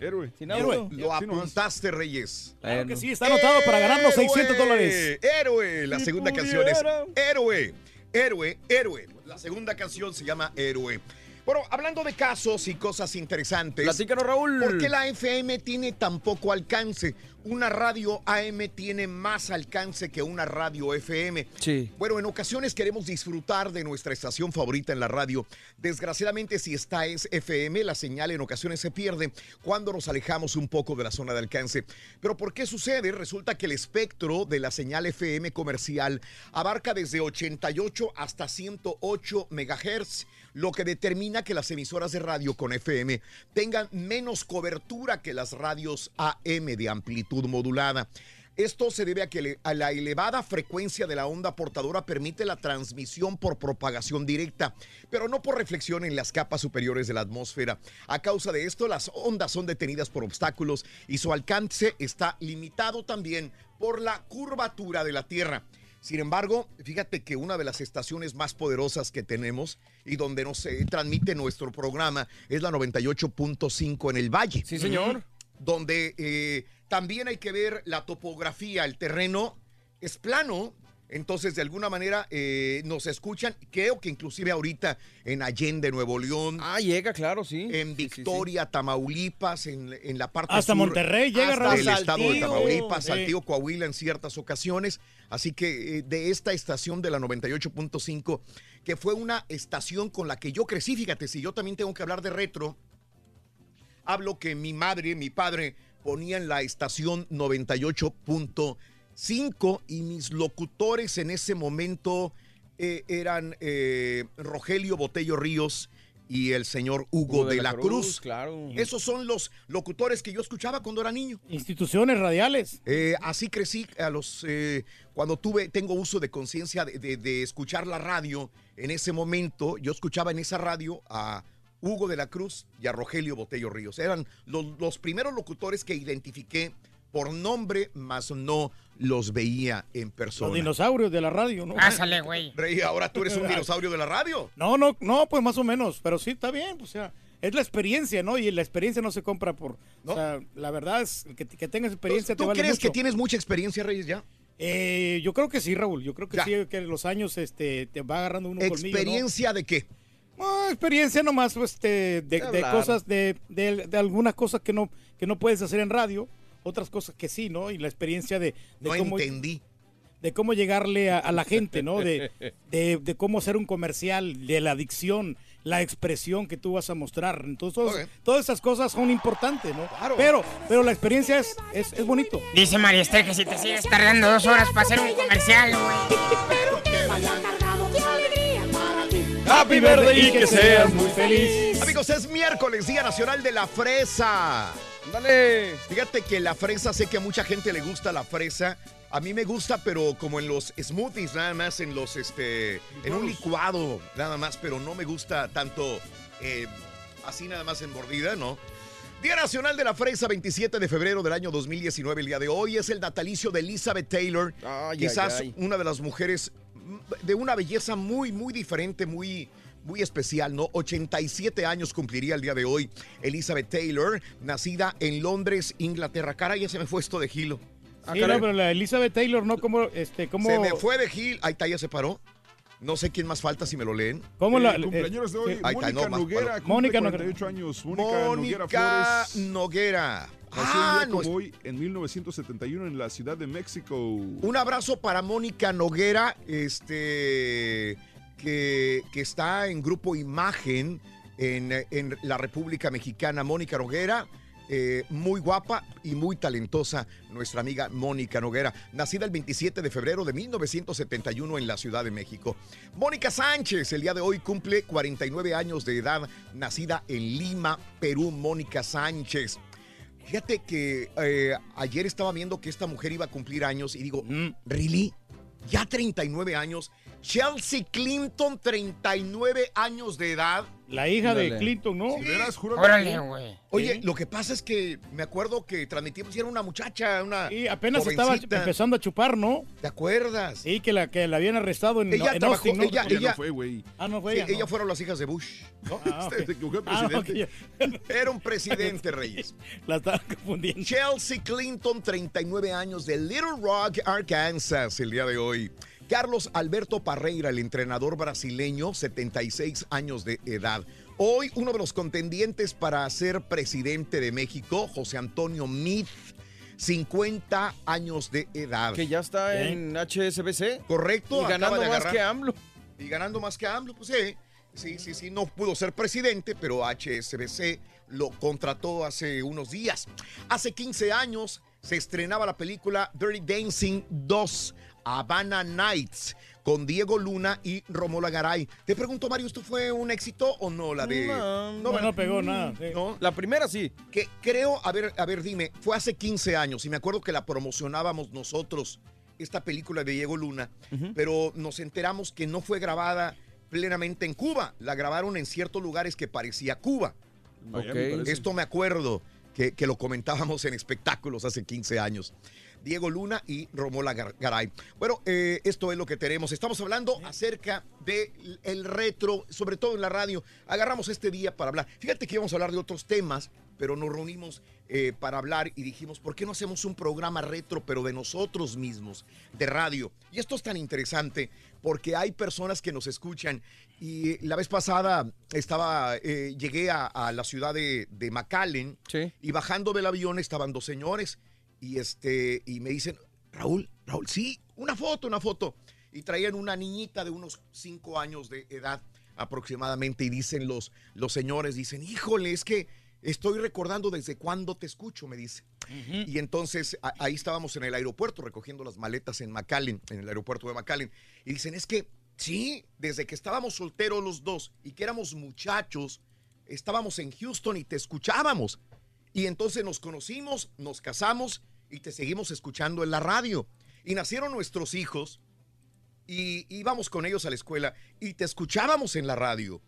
[SPEAKER 5] Héroe.
[SPEAKER 4] Sin
[SPEAKER 2] Héroe.
[SPEAKER 4] audio.
[SPEAKER 1] Lo apuntaste, Reyes.
[SPEAKER 2] Claro que sí, está anotado para ganarnos 600 dólares.
[SPEAKER 1] Héroe. La
[SPEAKER 4] Si
[SPEAKER 1] segunda canción es. Héroe. Héroe, héroe. La segunda canción se llama Héroe. Bueno, hablando de casos y cosas interesantes.
[SPEAKER 4] Platícanos, Raúl.
[SPEAKER 1] ¿Por qué la FM tiene tan poco alcance? Una radio AM tiene más alcance que una radio FM.
[SPEAKER 4] Sí.
[SPEAKER 1] Bueno, en ocasiones queremos disfrutar de nuestra estación favorita en la radio. Desgraciadamente, si esta es FM, la señal en ocasiones se pierde cuando nos alejamos un poco de la zona de alcance. Pero ¿por qué sucede? Resulta que el espectro de la señal FM comercial abarca desde 88 hasta 108 megahertz lo que determina que las emisoras de radio con FM tengan menos cobertura que las radios AM de amplitud modulada. Esto se debe a que a la elevada frecuencia de la onda portadora permite la transmisión por propagación directa, pero no por reflexión en las capas superiores de la atmósfera. A causa de esto, las ondas son detenidas por obstáculos y su alcance está limitado también por la curvatura de la Tierra. Sin embargo, fíjate que una de las estaciones más poderosas que tenemos y donde nos eh, transmite nuestro programa es la 98.5 en el Valle.
[SPEAKER 4] Sí, señor.
[SPEAKER 1] Donde eh, también hay que ver la topografía, el terreno es plano, Entonces, de alguna manera, eh, nos escuchan. Creo que inclusive ahorita en Allende, Nuevo León.
[SPEAKER 4] Ah, llega, claro, sí.
[SPEAKER 1] En Victoria, Tamaulipas, en, en la parte
[SPEAKER 2] Hasta
[SPEAKER 1] sur,
[SPEAKER 2] Monterrey llega,
[SPEAKER 1] hasta
[SPEAKER 2] Raúl.
[SPEAKER 1] el estado de. Tamaulipas. Saltillo, Coahuila en ciertas ocasiones. Así que eh, de esta estación de la 98.5, que fue una estación con la que yo crecí, fíjate, si yo también tengo que hablar de retro, hablo que mi madre, mi padre ponían la estación 98.5 y mis locutores en ese momento eh, eran eh, Rogelio Botello Ríos y el señor Hugo, de, la, Cruz.
[SPEAKER 4] Claro.
[SPEAKER 1] Esos son los locutores que yo escuchaba cuando era niño.
[SPEAKER 2] Instituciones radiales.
[SPEAKER 1] Eh, así crecí a los eh, cuando tuve tengo uso de conciencia de, de- de escuchar la radio en ese momento yo escuchaba en esa radio a Hugo de la Cruz y a Rogelio Botello Ríos eran los, los primeros locutores que identifiqué por nombre más no los veía en persona
[SPEAKER 2] Los dinosaurios de la radio, ¿no?
[SPEAKER 6] Pásale, güey.
[SPEAKER 1] Rey ahora tú eres un [laughs] dinosaurio de la radio
[SPEAKER 2] No, no, no, pues más o menos, pero sí, está bien, pues, o sea, es la experiencia, ¿no? Y la experiencia no se compra por, o sea, la verdad es que, que tengas experiencia
[SPEAKER 1] ¿Tú
[SPEAKER 2] te vale
[SPEAKER 1] crees
[SPEAKER 2] mucho.
[SPEAKER 1] que tienes mucha experiencia Reyes ya
[SPEAKER 2] Eh, yo creo que sí, Raúl, yo creo que
[SPEAKER 1] Ya.
[SPEAKER 2] sí, que los años, este, te va agarrando uno colmillo, ¿no?
[SPEAKER 1] experiencia de qué
[SPEAKER 2] Ah, experiencia nomás, pues, este, de, cosas, de, de, de algunas cosas que no, que no puedes hacer en radio, otras cosas que sí, ¿no? Y la experiencia de, de
[SPEAKER 1] no
[SPEAKER 2] cómo,
[SPEAKER 1] entendí
[SPEAKER 2] de cómo llegarle a, a la gente, ¿no? De, [laughs] de, de cómo hacer un comercial, de la adicción, la expresión que tú vas a mostrar. Entonces, todas- todas esas cosas son importantes, ¿no? Pero, pero la experiencia es, es, es bonito.
[SPEAKER 6] Dice María Esther que si te sigues tardando dos horas para hacer un comercial, güey. [laughs]
[SPEAKER 1] Happy
[SPEAKER 2] birthday y que seas muy feliz.
[SPEAKER 1] Amigos, es miércoles, Día Nacional de la Fresa.
[SPEAKER 4] Dale.
[SPEAKER 1] Fíjate que la fresa, sé que a mucha gente le gusta la fresa. A mí me gusta, pero como en los smoothies, nada más, en los, este, en un licuado, nada más, pero no me gusta tanto eh, así nada más en mordida, ¿no? Día Nacional de la Fresa, 27 de febrero del año 2019, el día de hoy, es el natalicio de Elizabeth Taylor,
[SPEAKER 4] Ay,
[SPEAKER 1] quizás
[SPEAKER 4] ay, ay.
[SPEAKER 1] una de las mujeres de una belleza muy, muy diferente, muy, muy especial, ¿no? 87 años cumpliría el día de hoy Elizabeth Taylor, nacida en Londres, Inglaterra. Cara, ya se me fue esto de Gilo.
[SPEAKER 2] Sí, no, pero la Elizabeth Taylor, ¿no? Como, este, como...
[SPEAKER 1] Se me fue de Gil. Ahí está, ya se paró. No sé quién más falta si me lo leen.
[SPEAKER 2] ¿Cómo
[SPEAKER 5] Eh,
[SPEAKER 2] la-
[SPEAKER 5] el cumpleaños de hoy,
[SPEAKER 1] Ahí está,
[SPEAKER 5] Mónica
[SPEAKER 1] no,
[SPEAKER 5] Noguera,
[SPEAKER 2] Mónica
[SPEAKER 5] 48 años. Mónica, Noguera Flores.
[SPEAKER 1] Noguera.
[SPEAKER 5] Nació
[SPEAKER 1] Ah,
[SPEAKER 5] un día
[SPEAKER 1] no,
[SPEAKER 5] como hoy, en 1971 en la Ciudad de México.
[SPEAKER 1] Un abrazo para Mónica Noguera, este, que, que está en Grupo Imagen en, en la República Mexicana. Mónica Noguera, eh, muy guapa y muy talentosa, nuestra amiga Mónica Noguera, nacida el 27 de febrero de 1971 en la Ciudad de México. Mónica Sánchez, el día de hoy cumple 49 años de edad, nacida en Lima, Perú. Mónica Sánchez. Fíjate que eh, ayer estaba viendo que esta mujer iba a cumplir años y digo, ¿really? Ya 39 años. Chelsea Clinton, 39 años de edad.
[SPEAKER 2] La hija de. Clinton, ¿no?
[SPEAKER 1] ¿De veras? Júralo.
[SPEAKER 6] Órale, güey.
[SPEAKER 1] Oye,
[SPEAKER 2] Sí.
[SPEAKER 1] lo que pasa es que me acuerdo que transmitimos y era una muchacha, una.
[SPEAKER 2] Y apenas estaba empezando a chupar, ¿no?
[SPEAKER 1] ¿Te acuerdas?
[SPEAKER 2] Sí, que la, que la habían arrestado en,
[SPEAKER 1] Ella
[SPEAKER 2] en
[SPEAKER 1] trabajó,
[SPEAKER 2] Austin, ¿no?
[SPEAKER 1] ella,
[SPEAKER 5] Ella
[SPEAKER 1] ella,
[SPEAKER 5] no fue, güey.
[SPEAKER 2] Ah, no fue
[SPEAKER 1] Sí,
[SPEAKER 2] ella, ¿no?
[SPEAKER 1] ella fueron las hijas de Bush. [laughs]
[SPEAKER 2] Ah,
[SPEAKER 5] equivocó,
[SPEAKER 2] Ah,
[SPEAKER 5] presidente.
[SPEAKER 2] ok. [laughs]
[SPEAKER 1] Era un presidente, Reyes. [laughs]
[SPEAKER 2] La estaba confundiendo.
[SPEAKER 1] Chelsea Clinton, 39 años de Little Rock, Arkansas, el día de hoy. Carlos Alberto Parreira, el entrenador brasileño, 76 años de edad. Hoy uno de los contendientes para ser presidente de México, José Antonio Meade, 50 años de edad.
[SPEAKER 4] Que ya está en HSBC.
[SPEAKER 1] Correcto.
[SPEAKER 4] Y ganando
[SPEAKER 1] de
[SPEAKER 4] más que AMLO.
[SPEAKER 1] Y ganando más que AMLO, pues sí. Sí, sí, sí, no pudo ser presidente, pero HSBC lo contrató hace unos días. Hace 15 años se estrenaba la película Dirty Dancing 2, Havana Nights, con Diego Luna y Romola Garay. Te pregunto, Mario, ¿esto fue un éxito o no? La de...
[SPEAKER 4] No,
[SPEAKER 2] No,
[SPEAKER 1] ¿verdad?
[SPEAKER 2] no pegó nada. sí.
[SPEAKER 1] ¿No?
[SPEAKER 4] La primera sí.
[SPEAKER 1] que creo, a ver, a ver, dime, fue hace 15 años y me acuerdo que la promocionábamos nosotros, esta película de Diego Luna, pero nos enteramos que no fue grabada plenamente en Cuba, la grabaron en ciertos lugares que parecía Cuba. Esto me acuerdo que, que lo comentábamos en espectáculos hace 15 años. Diego Luna y Romola Gar- Garay. Bueno, eh, esto es lo que tenemos. Estamos hablando acerca del el retro, sobre todo en la radio. Agarramos este día para hablar. Fíjate que íbamos a hablar de otros temas, pero nos reunimos eh, para hablar y dijimos, ¿por qué no hacemos un programa retro, pero de nosotros mismos, de radio? Y esto es tan interesante porque hay personas que nos escuchan y la vez pasada estaba, eh, llegué a, a la ciudad de, de McAllen y bajando del avión estaban dos señores y, este, y me dicen, Raúl, Raúl, sí, una foto, una foto. Y traían una niñita de unos cinco años de edad aproximadamente y dicen los, los señores, dicen, híjole, es que estoy recordando desde cuándo te escucho, me dice. Y entonces a- ahí estábamos en el aeropuerto recogiendo las maletas en McAllen, en el aeropuerto de McAllen. Y dicen, es que sí, desde que estábamos solteros los dos y que éramos muchachos, estábamos en Houston y te escuchábamos. Y entonces nos conocimos, nos casamos y te seguimos escuchando en la radio. Y nacieron nuestros hijos y íbamos con ellos a la escuela y te escuchábamos en la radio.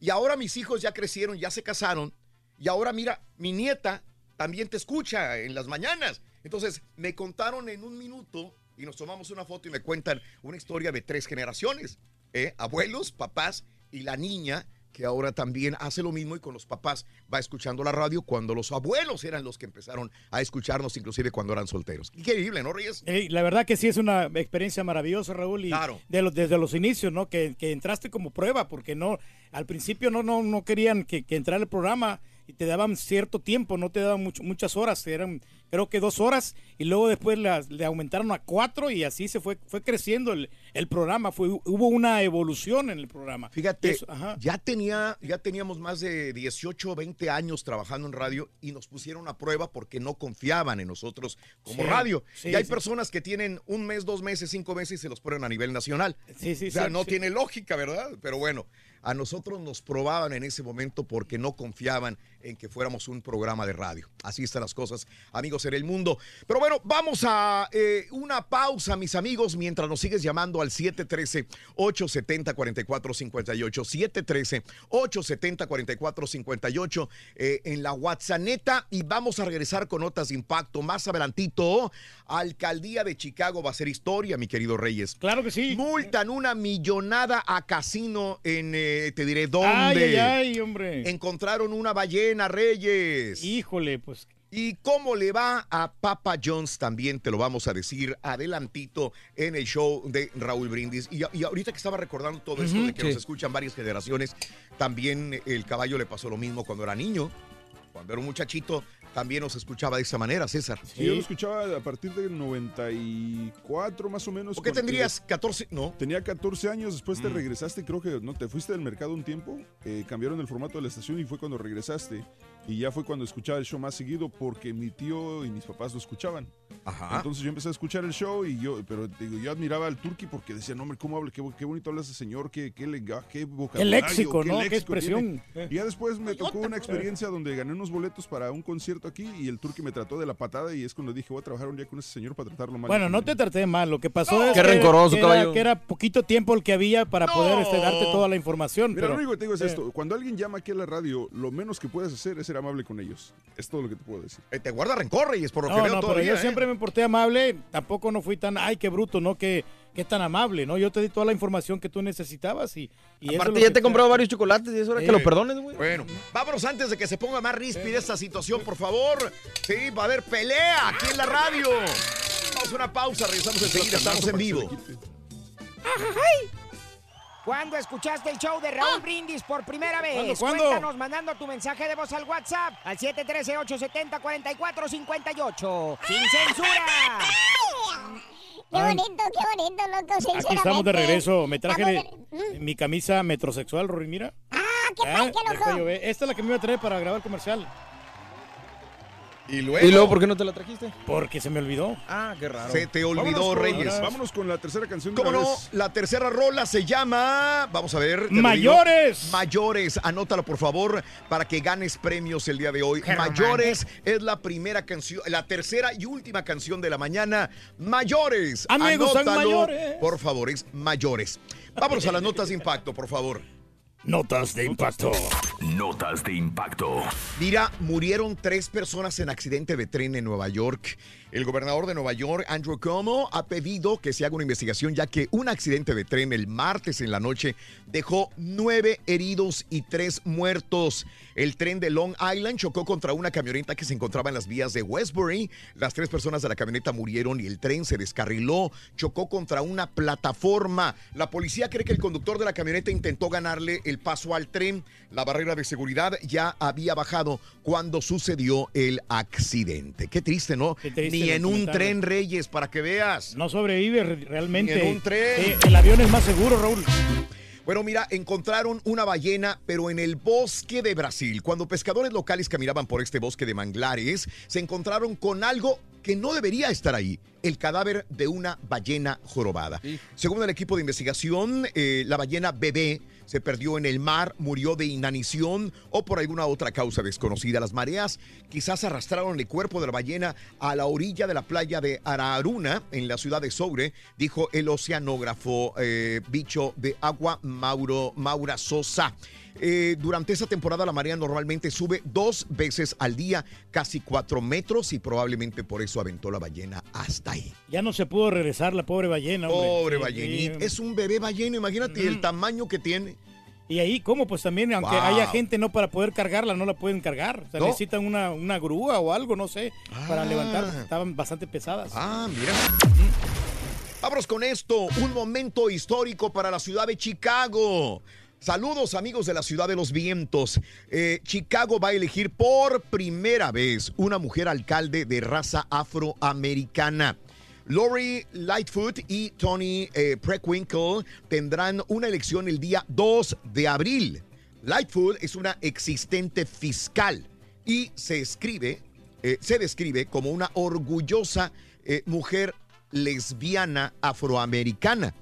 [SPEAKER 1] Y ahora mis hijos ya crecieron, ya se casaron. Y ahora mira, mi nieta también te escucha en las mañanas. Entonces me contaron en un minuto y nos tomamos una foto y me cuentan una historia de tres generaciones. ¿eh? Abuelos, papás y la niña que ahora también hace lo mismo y con los papás va escuchando la radio cuando los abuelos eran los que empezaron a escucharnos inclusive cuando eran solteros. Increíble, ¿no, Reyes?
[SPEAKER 2] Ey, la verdad que sí es una experiencia maravillosa, Raúl, y
[SPEAKER 1] Claro.
[SPEAKER 2] de los, desde los inicios, ¿no? Que, que entraste como prueba, porque no, al principio no, no, no querían que, que entrara el programa y te daban cierto tiempo, no te daban mucho- muchas horas, eran creo que dos horas, y luego después las- le aumentaron a cuatro y así se fue, fue creciendo el, el programa, fue, hubo una evolución en el programa.
[SPEAKER 1] Fíjate,
[SPEAKER 2] Eso,
[SPEAKER 1] ya, tenía, ya teníamos más de 18 o 20 años trabajando en radio y nos pusieron a prueba porque no confiaban en nosotros como
[SPEAKER 2] Sí,
[SPEAKER 1] radio.
[SPEAKER 2] sí,
[SPEAKER 1] y hay
[SPEAKER 2] sí.
[SPEAKER 1] personas que tienen un mes, dos meses, cinco meses y se los ponen a nivel nacional.
[SPEAKER 2] Sí, sí,
[SPEAKER 1] o sea, no tiene lógica, ¿verdad? Pero bueno, a nosotros nos probaban en ese momento porque no confiaban en que fuéramos un programa de radio. Así están las cosas, amigos, en el mundo. Pero bueno, vamos a eh, una pausa, mis amigos, mientras nos sigues llamando al 713-870-4458. 713-870-4458 eh, en la WhatsApp y vamos a regresar con notas de impacto más adelantito. Alcaldía de Chicago va a ser historia, mi querido Reyes.
[SPEAKER 2] Claro que sí.
[SPEAKER 1] Multan una millonada a casino en, eh, te diré dónde.
[SPEAKER 2] Ay, ay, ay, hombre.
[SPEAKER 1] Encontraron una ballena, Reyes.
[SPEAKER 2] Híjole, pues.
[SPEAKER 1] ¿Y cómo le va a Papa John's? También te lo vamos a decir adelantito en el show de Raúl Brindis. Y, y ahorita que estaba recordando todo esto de que
[SPEAKER 4] sí.
[SPEAKER 1] nos escuchan varias generaciones, también el caballo le pasó lo mismo cuando era niño. Cuando era un muchachito, también nos escuchaba de esa manera, César.
[SPEAKER 5] Sí, yo lo escuchaba a partir del 94 más o menos.
[SPEAKER 1] ¿Por qué tendrías 14? No.
[SPEAKER 5] Tenía 14 años, después te
[SPEAKER 1] Mm.
[SPEAKER 5] regresaste, creo que no, te fuiste del mercado un tiempo, eh, cambiaron el formato de la estación y fue cuando regresaste. Y ya fue cuando escuchaba el show más seguido porque mi tío y mis papás lo escuchaban.
[SPEAKER 1] Ajá.
[SPEAKER 5] Entonces yo empecé a escuchar el show y yo, pero digo, yo admiraba al Turki porque decía, no, hombre, ¿cómo habla? Qué, qué bonito habla ese señor, qué, qué, lenga- qué vocabulario.
[SPEAKER 2] léxico, ¿no? Qué
[SPEAKER 5] léxico
[SPEAKER 2] expresión.
[SPEAKER 5] tiene". Y ya después me tocó una experiencia donde gané unos boletos para un concierto aquí y el Turki me trató de la patada y es cuando dije, voy a trabajar un día con ese señor para tratarlo mal.
[SPEAKER 2] Bueno, no te traté mal. Lo que pasó es
[SPEAKER 5] Qué
[SPEAKER 2] que,
[SPEAKER 5] rencoroso,
[SPEAKER 2] que era,
[SPEAKER 5] caballo.
[SPEAKER 2] que era poquito tiempo el que había para poder este, darte toda la información.
[SPEAKER 5] Mira,
[SPEAKER 2] pero,
[SPEAKER 5] lo único que te digo es
[SPEAKER 2] eh,
[SPEAKER 5] esto. Cuando alguien llama aquí a la radio, lo menos que puedes hacer es ser amable con ellos. Es todo lo que te puedo decir.
[SPEAKER 1] Eh, te guarda rencor, Reyes, por lo
[SPEAKER 2] No,
[SPEAKER 1] que veo
[SPEAKER 2] no, pero yo
[SPEAKER 1] ¿eh?
[SPEAKER 2] siempre me porté amable. Tampoco no fui tan, ay, qué bruto, ¿no? Que, que tan amable, ¿no? Yo te di toda la información que tú necesitabas y, y eso es
[SPEAKER 4] Aparte, ya te he comprado varios chocolates y es hora que lo perdones, güey.
[SPEAKER 1] Bueno, vámonos antes de que se ponga más ríspida esta situación, por favor. Sí, va a haber pelea aquí en la radio. Vamos a una pausa, regresamos enseguida, estamos en vivo.
[SPEAKER 6] ¿Cuándo escuchaste el show de Raúl Brindis por primera vez?
[SPEAKER 2] ¿Cuándo, cuándo?
[SPEAKER 6] Cuéntanos mandando tu mensaje de voz al WhatsApp al 713-870-4458. ¡Sin censura!
[SPEAKER 3] Qué bonito, qué bonito, loco, sinceramente.
[SPEAKER 2] Aquí estamos de regreso. Me traje de- mi camisa metrosexual, Rory, mira.
[SPEAKER 3] Ah, qué
[SPEAKER 2] Ah,
[SPEAKER 3] padre, qué
[SPEAKER 2] del
[SPEAKER 3] loco.
[SPEAKER 2] Esta es la que me iba a traer para grabar el comercial.
[SPEAKER 1] ¿Y
[SPEAKER 4] ¿Y luego por qué no te la trajiste?
[SPEAKER 2] Porque se me olvidó.
[SPEAKER 4] Ah, qué raro.
[SPEAKER 1] Se te olvidó,
[SPEAKER 5] Vámonos con-
[SPEAKER 1] Reyes.
[SPEAKER 5] Vámonos con la tercera canción de
[SPEAKER 1] ¿Cómo no?
[SPEAKER 5] vez.
[SPEAKER 1] La tercera rola se llama. Vamos a ver.
[SPEAKER 2] Mayores.
[SPEAKER 1] Mayores. Anótalo, por favor, para que ganes premios el día de hoy.
[SPEAKER 2] Qué
[SPEAKER 1] Mayores es la primera canción, la tercera y última canción de la mañana. Mayores.
[SPEAKER 2] A mí me gustan
[SPEAKER 1] Anótalo,
[SPEAKER 2] mayores.
[SPEAKER 1] Por favor, es mayores. Vámonos a las notas de impacto, por favor.
[SPEAKER 2] Notas de impacto.
[SPEAKER 9] Notas de impacto.
[SPEAKER 1] Mira, murieron tres personas en accidente de tren en Nueva York. El gobernador de Nueva York, Andrew Cuomo, ha pedido que se haga una investigación ya que un accidente de tren el martes en la noche dejó nueve heridos y tres muertos. El tren de Long Island chocó contra una camioneta que se encontraba en las vías de Westbury. Las tres personas de la camioneta murieron y el tren se descarriló. Chocó contra una plataforma. La policía cree que el conductor de la camioneta intentó ganarle el paso al tren. La barrera de seguridad ya había bajado cuando sucedió el accidente. Qué triste, ¿no?
[SPEAKER 2] triste
[SPEAKER 1] Ni en un tren, Reyes, para que veas.
[SPEAKER 2] No sobrevive re- realmente.
[SPEAKER 1] Ni en un tren.
[SPEAKER 2] Eh, el avión es más seguro, Raúl.
[SPEAKER 1] Bueno, mira, encontraron una ballena, pero en el bosque de Brasil. Cuando pescadores locales caminaban por este bosque de manglares, se encontraron con algo que no debería estar ahí, el cadáver de una ballena jorobada. Según el equipo de investigación, eh, la ballena bebé se perdió en el mar, murió de inanición o por alguna otra causa desconocida. Las mareas quizás arrastraron el cuerpo de la ballena a la orilla de la playa de Araruna, en la ciudad de Soure, dijo el oceanógrafo eh, bicho de agua Mauro, Maura Sosa. Eh, durante esa temporada la marea normalmente sube dos veces al día, casi cuatro metros, y probablemente por eso aventó la ballena hasta ahí.
[SPEAKER 2] Ya no se pudo regresar la pobre ballena, hombre.
[SPEAKER 1] Pobre
[SPEAKER 2] Sí,
[SPEAKER 1] ballenita.
[SPEAKER 2] sí.
[SPEAKER 1] Es un bebé ballena, imagínate el tamaño que tiene.
[SPEAKER 2] Y ahí, ¿cómo? Pues también, aunque
[SPEAKER 1] Wow.
[SPEAKER 2] haya gente no para poder cargarla, no la pueden cargar. O sea,
[SPEAKER 1] No.
[SPEAKER 2] necesitan una, una grúa o algo, no sé, para
[SPEAKER 1] Ah.
[SPEAKER 2] levantar. Estaban bastante pesadas.
[SPEAKER 1] Ah, mira. Vámonos con esto. Un momento histórico para la ciudad de Chicago. Saludos amigos de la ciudad de los vientos. Eh, Chicago va a elegir por primera vez una mujer alcalde de raza afroamericana. Lori Lightfoot y Tony eh, Preckwinkle tendrán una elección el día 2 de abril. Lightfoot es una existente fiscal y se escribe, eh, se describe como una orgullosa eh, mujer lesbiana afroamericana.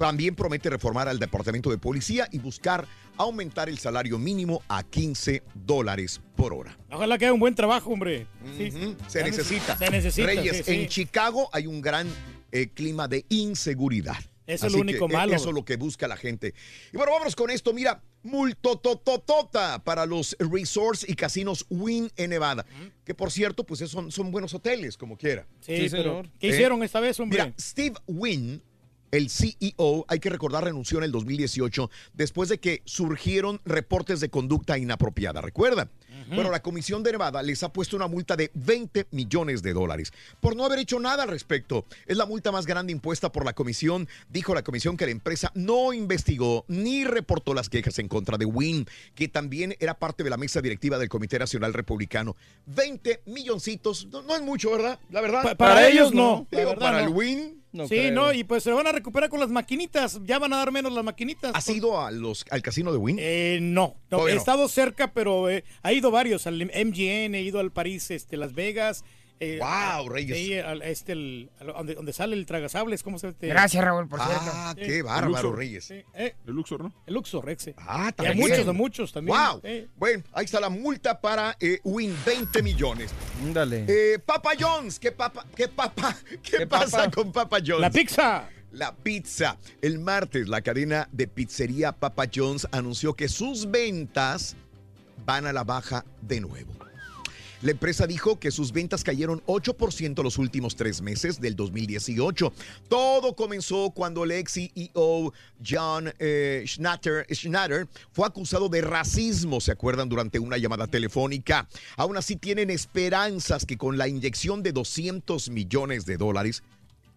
[SPEAKER 1] También promete reformar al departamento de policía y buscar aumentar el salario mínimo a 15 dólares por hora.
[SPEAKER 2] Ojalá que haga un buen trabajo, hombre. Sí,
[SPEAKER 1] Se necesita.
[SPEAKER 2] Se necesita.
[SPEAKER 1] Reyes,
[SPEAKER 2] sí, sí.
[SPEAKER 1] en Chicago hay un gran eh, clima de inseguridad.
[SPEAKER 2] Eso es lo único
[SPEAKER 1] que, eh,
[SPEAKER 2] malo.
[SPEAKER 1] Eso es lo que busca la gente. Y bueno, vámonos con esto. Mira, multotototota para los resorts y casinos Wynn en Nevada. Que por cierto, pues son, son buenos hoteles, como quiera.
[SPEAKER 2] Sí, pero ¿qué
[SPEAKER 1] Eh,
[SPEAKER 2] hicieron esta vez, hombre?
[SPEAKER 1] Mira, Steve Wynn, el CEO, hay que recordar, renunció en el 2018 después de que surgieron reportes de conducta inapropiada. ¿Recuerda? Bueno, la Comisión de Nevada les ha puesto una multa de 20 millones de dólares por no haber hecho nada al respecto. Es la multa más grande impuesta por la comisión. Dijo la comisión que la empresa no investigó ni reportó las quejas en contra de Wynn, que también era parte de la mesa directiva del Comité Nacional Republicano. 20 milloncitos, no, no es mucho, ¿verdad? La verdad.
[SPEAKER 2] Pa- para, ellos no.
[SPEAKER 1] Digo,
[SPEAKER 2] verdad
[SPEAKER 1] para
[SPEAKER 2] no.
[SPEAKER 1] el Wynn.
[SPEAKER 2] Sí, no, y pues se van a recuperar con las maquinitas. Ya van a dar menos las maquinitas.
[SPEAKER 1] ¿Has ido a los, al casino de Wynn?
[SPEAKER 2] Eh, no, no, he
[SPEAKER 1] no.
[SPEAKER 2] estado cerca, pero eh, ha ido varios, al MGN, he ido al París, este, Las Vegas. Eh,
[SPEAKER 1] Wow,
[SPEAKER 2] a-
[SPEAKER 1] Reyes.
[SPEAKER 2] al- este, el- al- donde, donde sale el tragasables, ¿cómo se llama? este?
[SPEAKER 6] Gracias, Raúl, por
[SPEAKER 1] Ah,
[SPEAKER 6] cierto.
[SPEAKER 1] qué
[SPEAKER 2] Sí.
[SPEAKER 1] bárbaro,
[SPEAKER 2] Luxor.
[SPEAKER 1] Reyes.
[SPEAKER 2] Eh,
[SPEAKER 5] El Luxor, ¿no?
[SPEAKER 2] el Luxor, Rexe.
[SPEAKER 1] Ah,
[SPEAKER 2] Y hay
[SPEAKER 1] también.
[SPEAKER 2] muchos, de muchos también.
[SPEAKER 1] Wow.
[SPEAKER 2] Eh,
[SPEAKER 1] Bueno, ahí está la multa para eh, Win, 20 millones.
[SPEAKER 4] Dale.
[SPEAKER 1] Eh, Papa John's, ¿qué papa? ¿Qué papa? [laughs] ¿Qué,
[SPEAKER 4] ¿Qué
[SPEAKER 1] pasa
[SPEAKER 4] papa?
[SPEAKER 1] con Papa John's?
[SPEAKER 2] La pizza.
[SPEAKER 1] La pizza. El martes, la cadena de pizzería Papa John's anunció que sus ventas van a la baja de nuevo. La empresa dijo que sus ventas cayeron 8% los últimos tres meses del 2018. Todo comenzó cuando el ex CEO John eh, Schnatter, Schnatter fue acusado de racismo, ¿se acuerdan? Durante una llamada telefónica. Aún así tienen esperanzas que con la inyección de 200 millones de dólares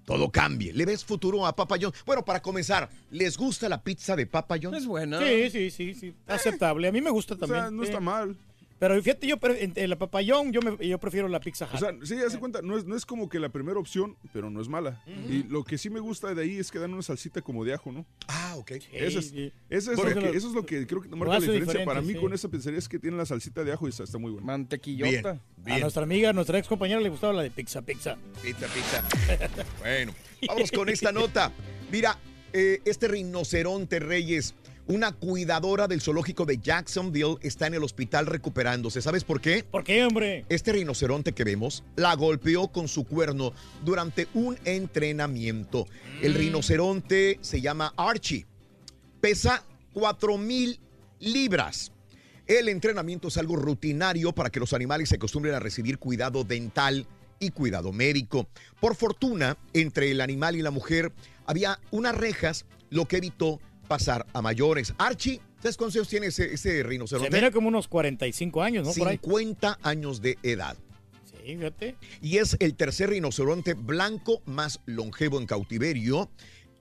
[SPEAKER 1] todo cambie. ¿Le ves futuro a Papa John's? Bueno, para comenzar, ¿les gusta la pizza de Papa John's?
[SPEAKER 4] Es buena.
[SPEAKER 2] Sí, sí, sí, sí. Aceptable. A mí me gusta
[SPEAKER 5] O
[SPEAKER 2] también.
[SPEAKER 5] sea, no está mal.
[SPEAKER 2] Pero fíjate, yo en, la papayón, yo, me- yo prefiero la pizza Hut.
[SPEAKER 5] O sea, sí, hace cuenta, no es, no es como que la primera opción, pero no es mala. Y lo que sí me gusta de ahí es que dan una salsita como de ajo, ¿no?
[SPEAKER 1] Ah, ok.
[SPEAKER 5] Eso es,
[SPEAKER 2] sí.
[SPEAKER 5] eso es, lo, que,
[SPEAKER 2] lo-
[SPEAKER 5] eso es lo que creo que marca la diferencia. Para mí
[SPEAKER 2] sí.
[SPEAKER 5] con esa pizzería es que tiene la salsita de ajo y está, está muy buena.
[SPEAKER 4] Mantequillota.
[SPEAKER 2] A nuestra amiga, a nuestra ex compañera le gustaba la de pizza, pizza.
[SPEAKER 1] Pizza, pizza. bueno, vamos con esta nota. Mira, eh, este rinoceronte Reyes, una cuidadora del zoológico de Jacksonville, está en el hospital recuperándose. ¿Sabes por qué?
[SPEAKER 2] ¿Por qué, hombre?
[SPEAKER 1] Este rinoceronte que vemos la golpeó con su cuerno durante un entrenamiento. El rinoceronte se llama Archie. Pesa 4 mil libras. El entrenamiento es algo rutinario para que los animales se acostumbren a recibir cuidado dental y cuidado médico. Por fortuna, entre el animal y la mujer había unas rejas, lo que evitó pasar a mayores. Archie, ¿sabes cuántos años tiene ese, ese
[SPEAKER 2] Se
[SPEAKER 1] rinoceronte?
[SPEAKER 2] mira como unos 45 años, ¿no? Por ahí.
[SPEAKER 1] 50 años de edad.
[SPEAKER 2] Sí, fíjate.
[SPEAKER 1] Y es el tercer rinoceronte blanco más longevo en cautiverio.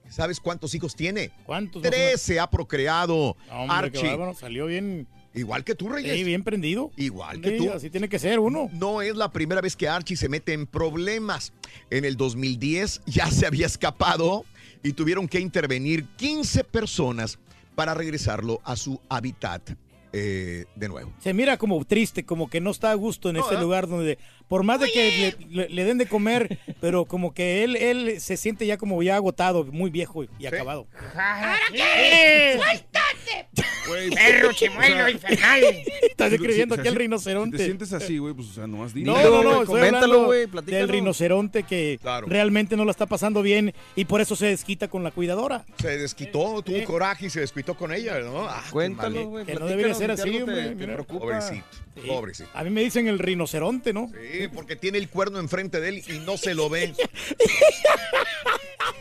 [SPEAKER 1] ¿Sabes cuántos hijos tiene?
[SPEAKER 2] ¿Cuántos?
[SPEAKER 1] Trece ha procreado.
[SPEAKER 2] Hombre,
[SPEAKER 1] Archie.
[SPEAKER 2] bárbaro, salió bien.
[SPEAKER 1] Igual que tú, Reyes.
[SPEAKER 2] Sí, bien prendido.
[SPEAKER 1] Igual que
[SPEAKER 2] Sí,
[SPEAKER 1] tú.
[SPEAKER 2] Así tiene que ser uno.
[SPEAKER 1] No es la primera vez que Archie se mete en problemas. En el 2010 ya se había escapado y tuvieron que intervenir 15 personas para regresarlo a su hábitat eh, de nuevo.
[SPEAKER 2] Se mira como triste, como que no está a gusto en
[SPEAKER 1] No,
[SPEAKER 2] ese
[SPEAKER 1] ¿eh?
[SPEAKER 2] lugar donde, por más de que le, le- le den de comer, pero como que él, él se siente ya como ya agotado, muy viejo y acabado.
[SPEAKER 6] ¿Ahora
[SPEAKER 2] qué?
[SPEAKER 6] ¡Suéltate!
[SPEAKER 5] Güey,
[SPEAKER 6] Perro chimuelo infernal.
[SPEAKER 2] Estás describiendo
[SPEAKER 5] si-
[SPEAKER 2] aquí al
[SPEAKER 5] si-
[SPEAKER 2] rinoceronte.
[SPEAKER 5] Si te sientes así, güey, pues, o sea, nomás di.
[SPEAKER 2] No, no, no, estoy
[SPEAKER 4] coméntalo, güey,
[SPEAKER 2] del
[SPEAKER 4] platícalo.
[SPEAKER 2] rinoceronte que realmente no la está pasando bien y por eso se desquita con la cuidadora.
[SPEAKER 1] Se desquitó, tuvo coraje y se desquitó con ella, ¿no? Ah,
[SPEAKER 4] Cuéntalo, güey,
[SPEAKER 2] Que no debería ser así, hombre. mira.
[SPEAKER 1] Pobrecito, pobrecito.
[SPEAKER 2] A mí me dicen el rinoceronte, ¿no?
[SPEAKER 1] Sí, porque tiene el cuerno enfrente de él y no se lo ve.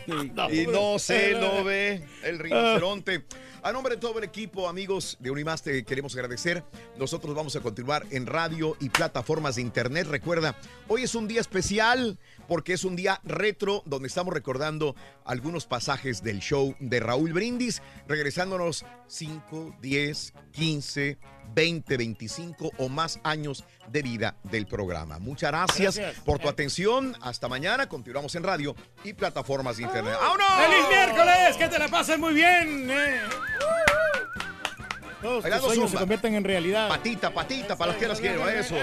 [SPEAKER 1] [laughs] y no se lo ve el rinoceronte. A nombre de todo el equipo, amigos de Unimás, te queremos agradecer. Nosotros vamos a continuar en radio y plataformas de internet. Recuerda, hoy es un día especial porque es un día retro donde estamos recordando algunos pasajes del show de Raúl Brindis, regresándonos 5, 10, 15, 20, 25 o más años de vida del programa. Muchas gracias,
[SPEAKER 2] Gracias.
[SPEAKER 1] por tu atención. Hasta mañana. Continuamos en radio y plataformas de internet. ¡Vámonos!
[SPEAKER 2] ¡Feliz miércoles! ¡Que te la pases muy bien! eh. Todos
[SPEAKER 1] Bailando
[SPEAKER 2] tus sueños se convierten en realidad.
[SPEAKER 1] Patita, patita, para los que las quiero, eso.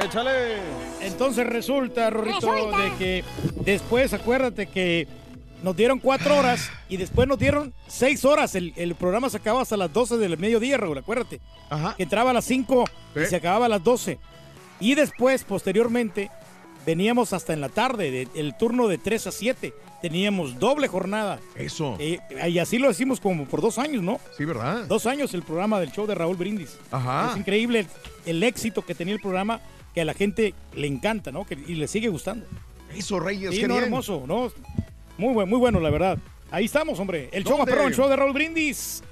[SPEAKER 4] Échale.
[SPEAKER 2] Entonces resulta, Rorrito,
[SPEAKER 3] Resulta.
[SPEAKER 2] de que después, acuérdate que nos dieron cuatro horas y después nos dieron seis horas. El, el programa se acababa hasta las 12 del mediodía, Raúl, acuérdate.
[SPEAKER 1] Ajá.
[SPEAKER 2] Que entraba a las 5 y
[SPEAKER 1] Sí.
[SPEAKER 2] se acababa a las 12. Y después, posteriormente, veníamos hasta en la tarde, de- el turno de 3 a 7. Teníamos doble jornada.
[SPEAKER 1] Eso.
[SPEAKER 2] Eh, y así lo decimos como por dos años, ¿no?
[SPEAKER 1] Sí, ¿verdad?
[SPEAKER 2] Dos años el programa del show de Raúl Brindis.
[SPEAKER 1] Ajá.
[SPEAKER 2] Es increíble el, el éxito que tenía el programa, que a la gente le encanta, ¿no? Que, y le sigue gustando.
[SPEAKER 1] Eso, Reyes,
[SPEAKER 2] Sí,
[SPEAKER 1] qué
[SPEAKER 2] no, hermoso, ¿no? Muy bueno, muy bueno, la verdad. Ahí estamos, hombre. El show perrón, el show de Raúl Brindis.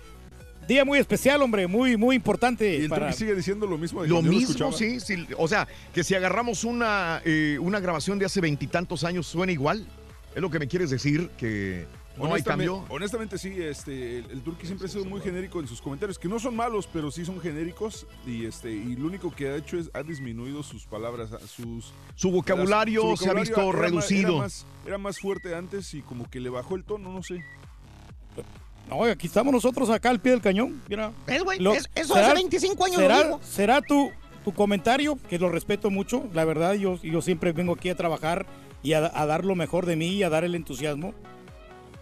[SPEAKER 2] Día muy especial, hombre, muy, muy importante.
[SPEAKER 5] Y el
[SPEAKER 2] para...
[SPEAKER 5] Sigue diciendo lo mismo de
[SPEAKER 1] Lo mismo,
[SPEAKER 5] escuchaba.
[SPEAKER 1] sí, sí. O sea, que si agarramos una, eh, una grabación de hace veintitantos años, suena igual. Es lo que me quieres decir, que no hay cambio.
[SPEAKER 5] honestamente sí, este, el, el Turqui siempre ha sido muy genérico en sus comentarios, que no son malos, pero sí son genéricos y este y lo único que ha hecho es ha disminuido sus palabras, sus
[SPEAKER 1] Su vocabulario se ha visto
[SPEAKER 5] era
[SPEAKER 1] reducido.
[SPEAKER 5] Era más, era más fuerte antes y como que le bajó el tono, no sé.
[SPEAKER 2] No, aquí estamos nosotros acá al pie del cañón. Mira.
[SPEAKER 24] ¿Ves, güey?
[SPEAKER 2] Lo-
[SPEAKER 24] Es- eso
[SPEAKER 2] será-
[SPEAKER 24] hace 25 años lo
[SPEAKER 2] será,
[SPEAKER 24] digo.
[SPEAKER 2] será tu, tu comentario, que lo respeto mucho. La verdad, yo, yo siempre vengo aquí a trabajar y a, a dar lo mejor de mí y a dar el entusiasmo.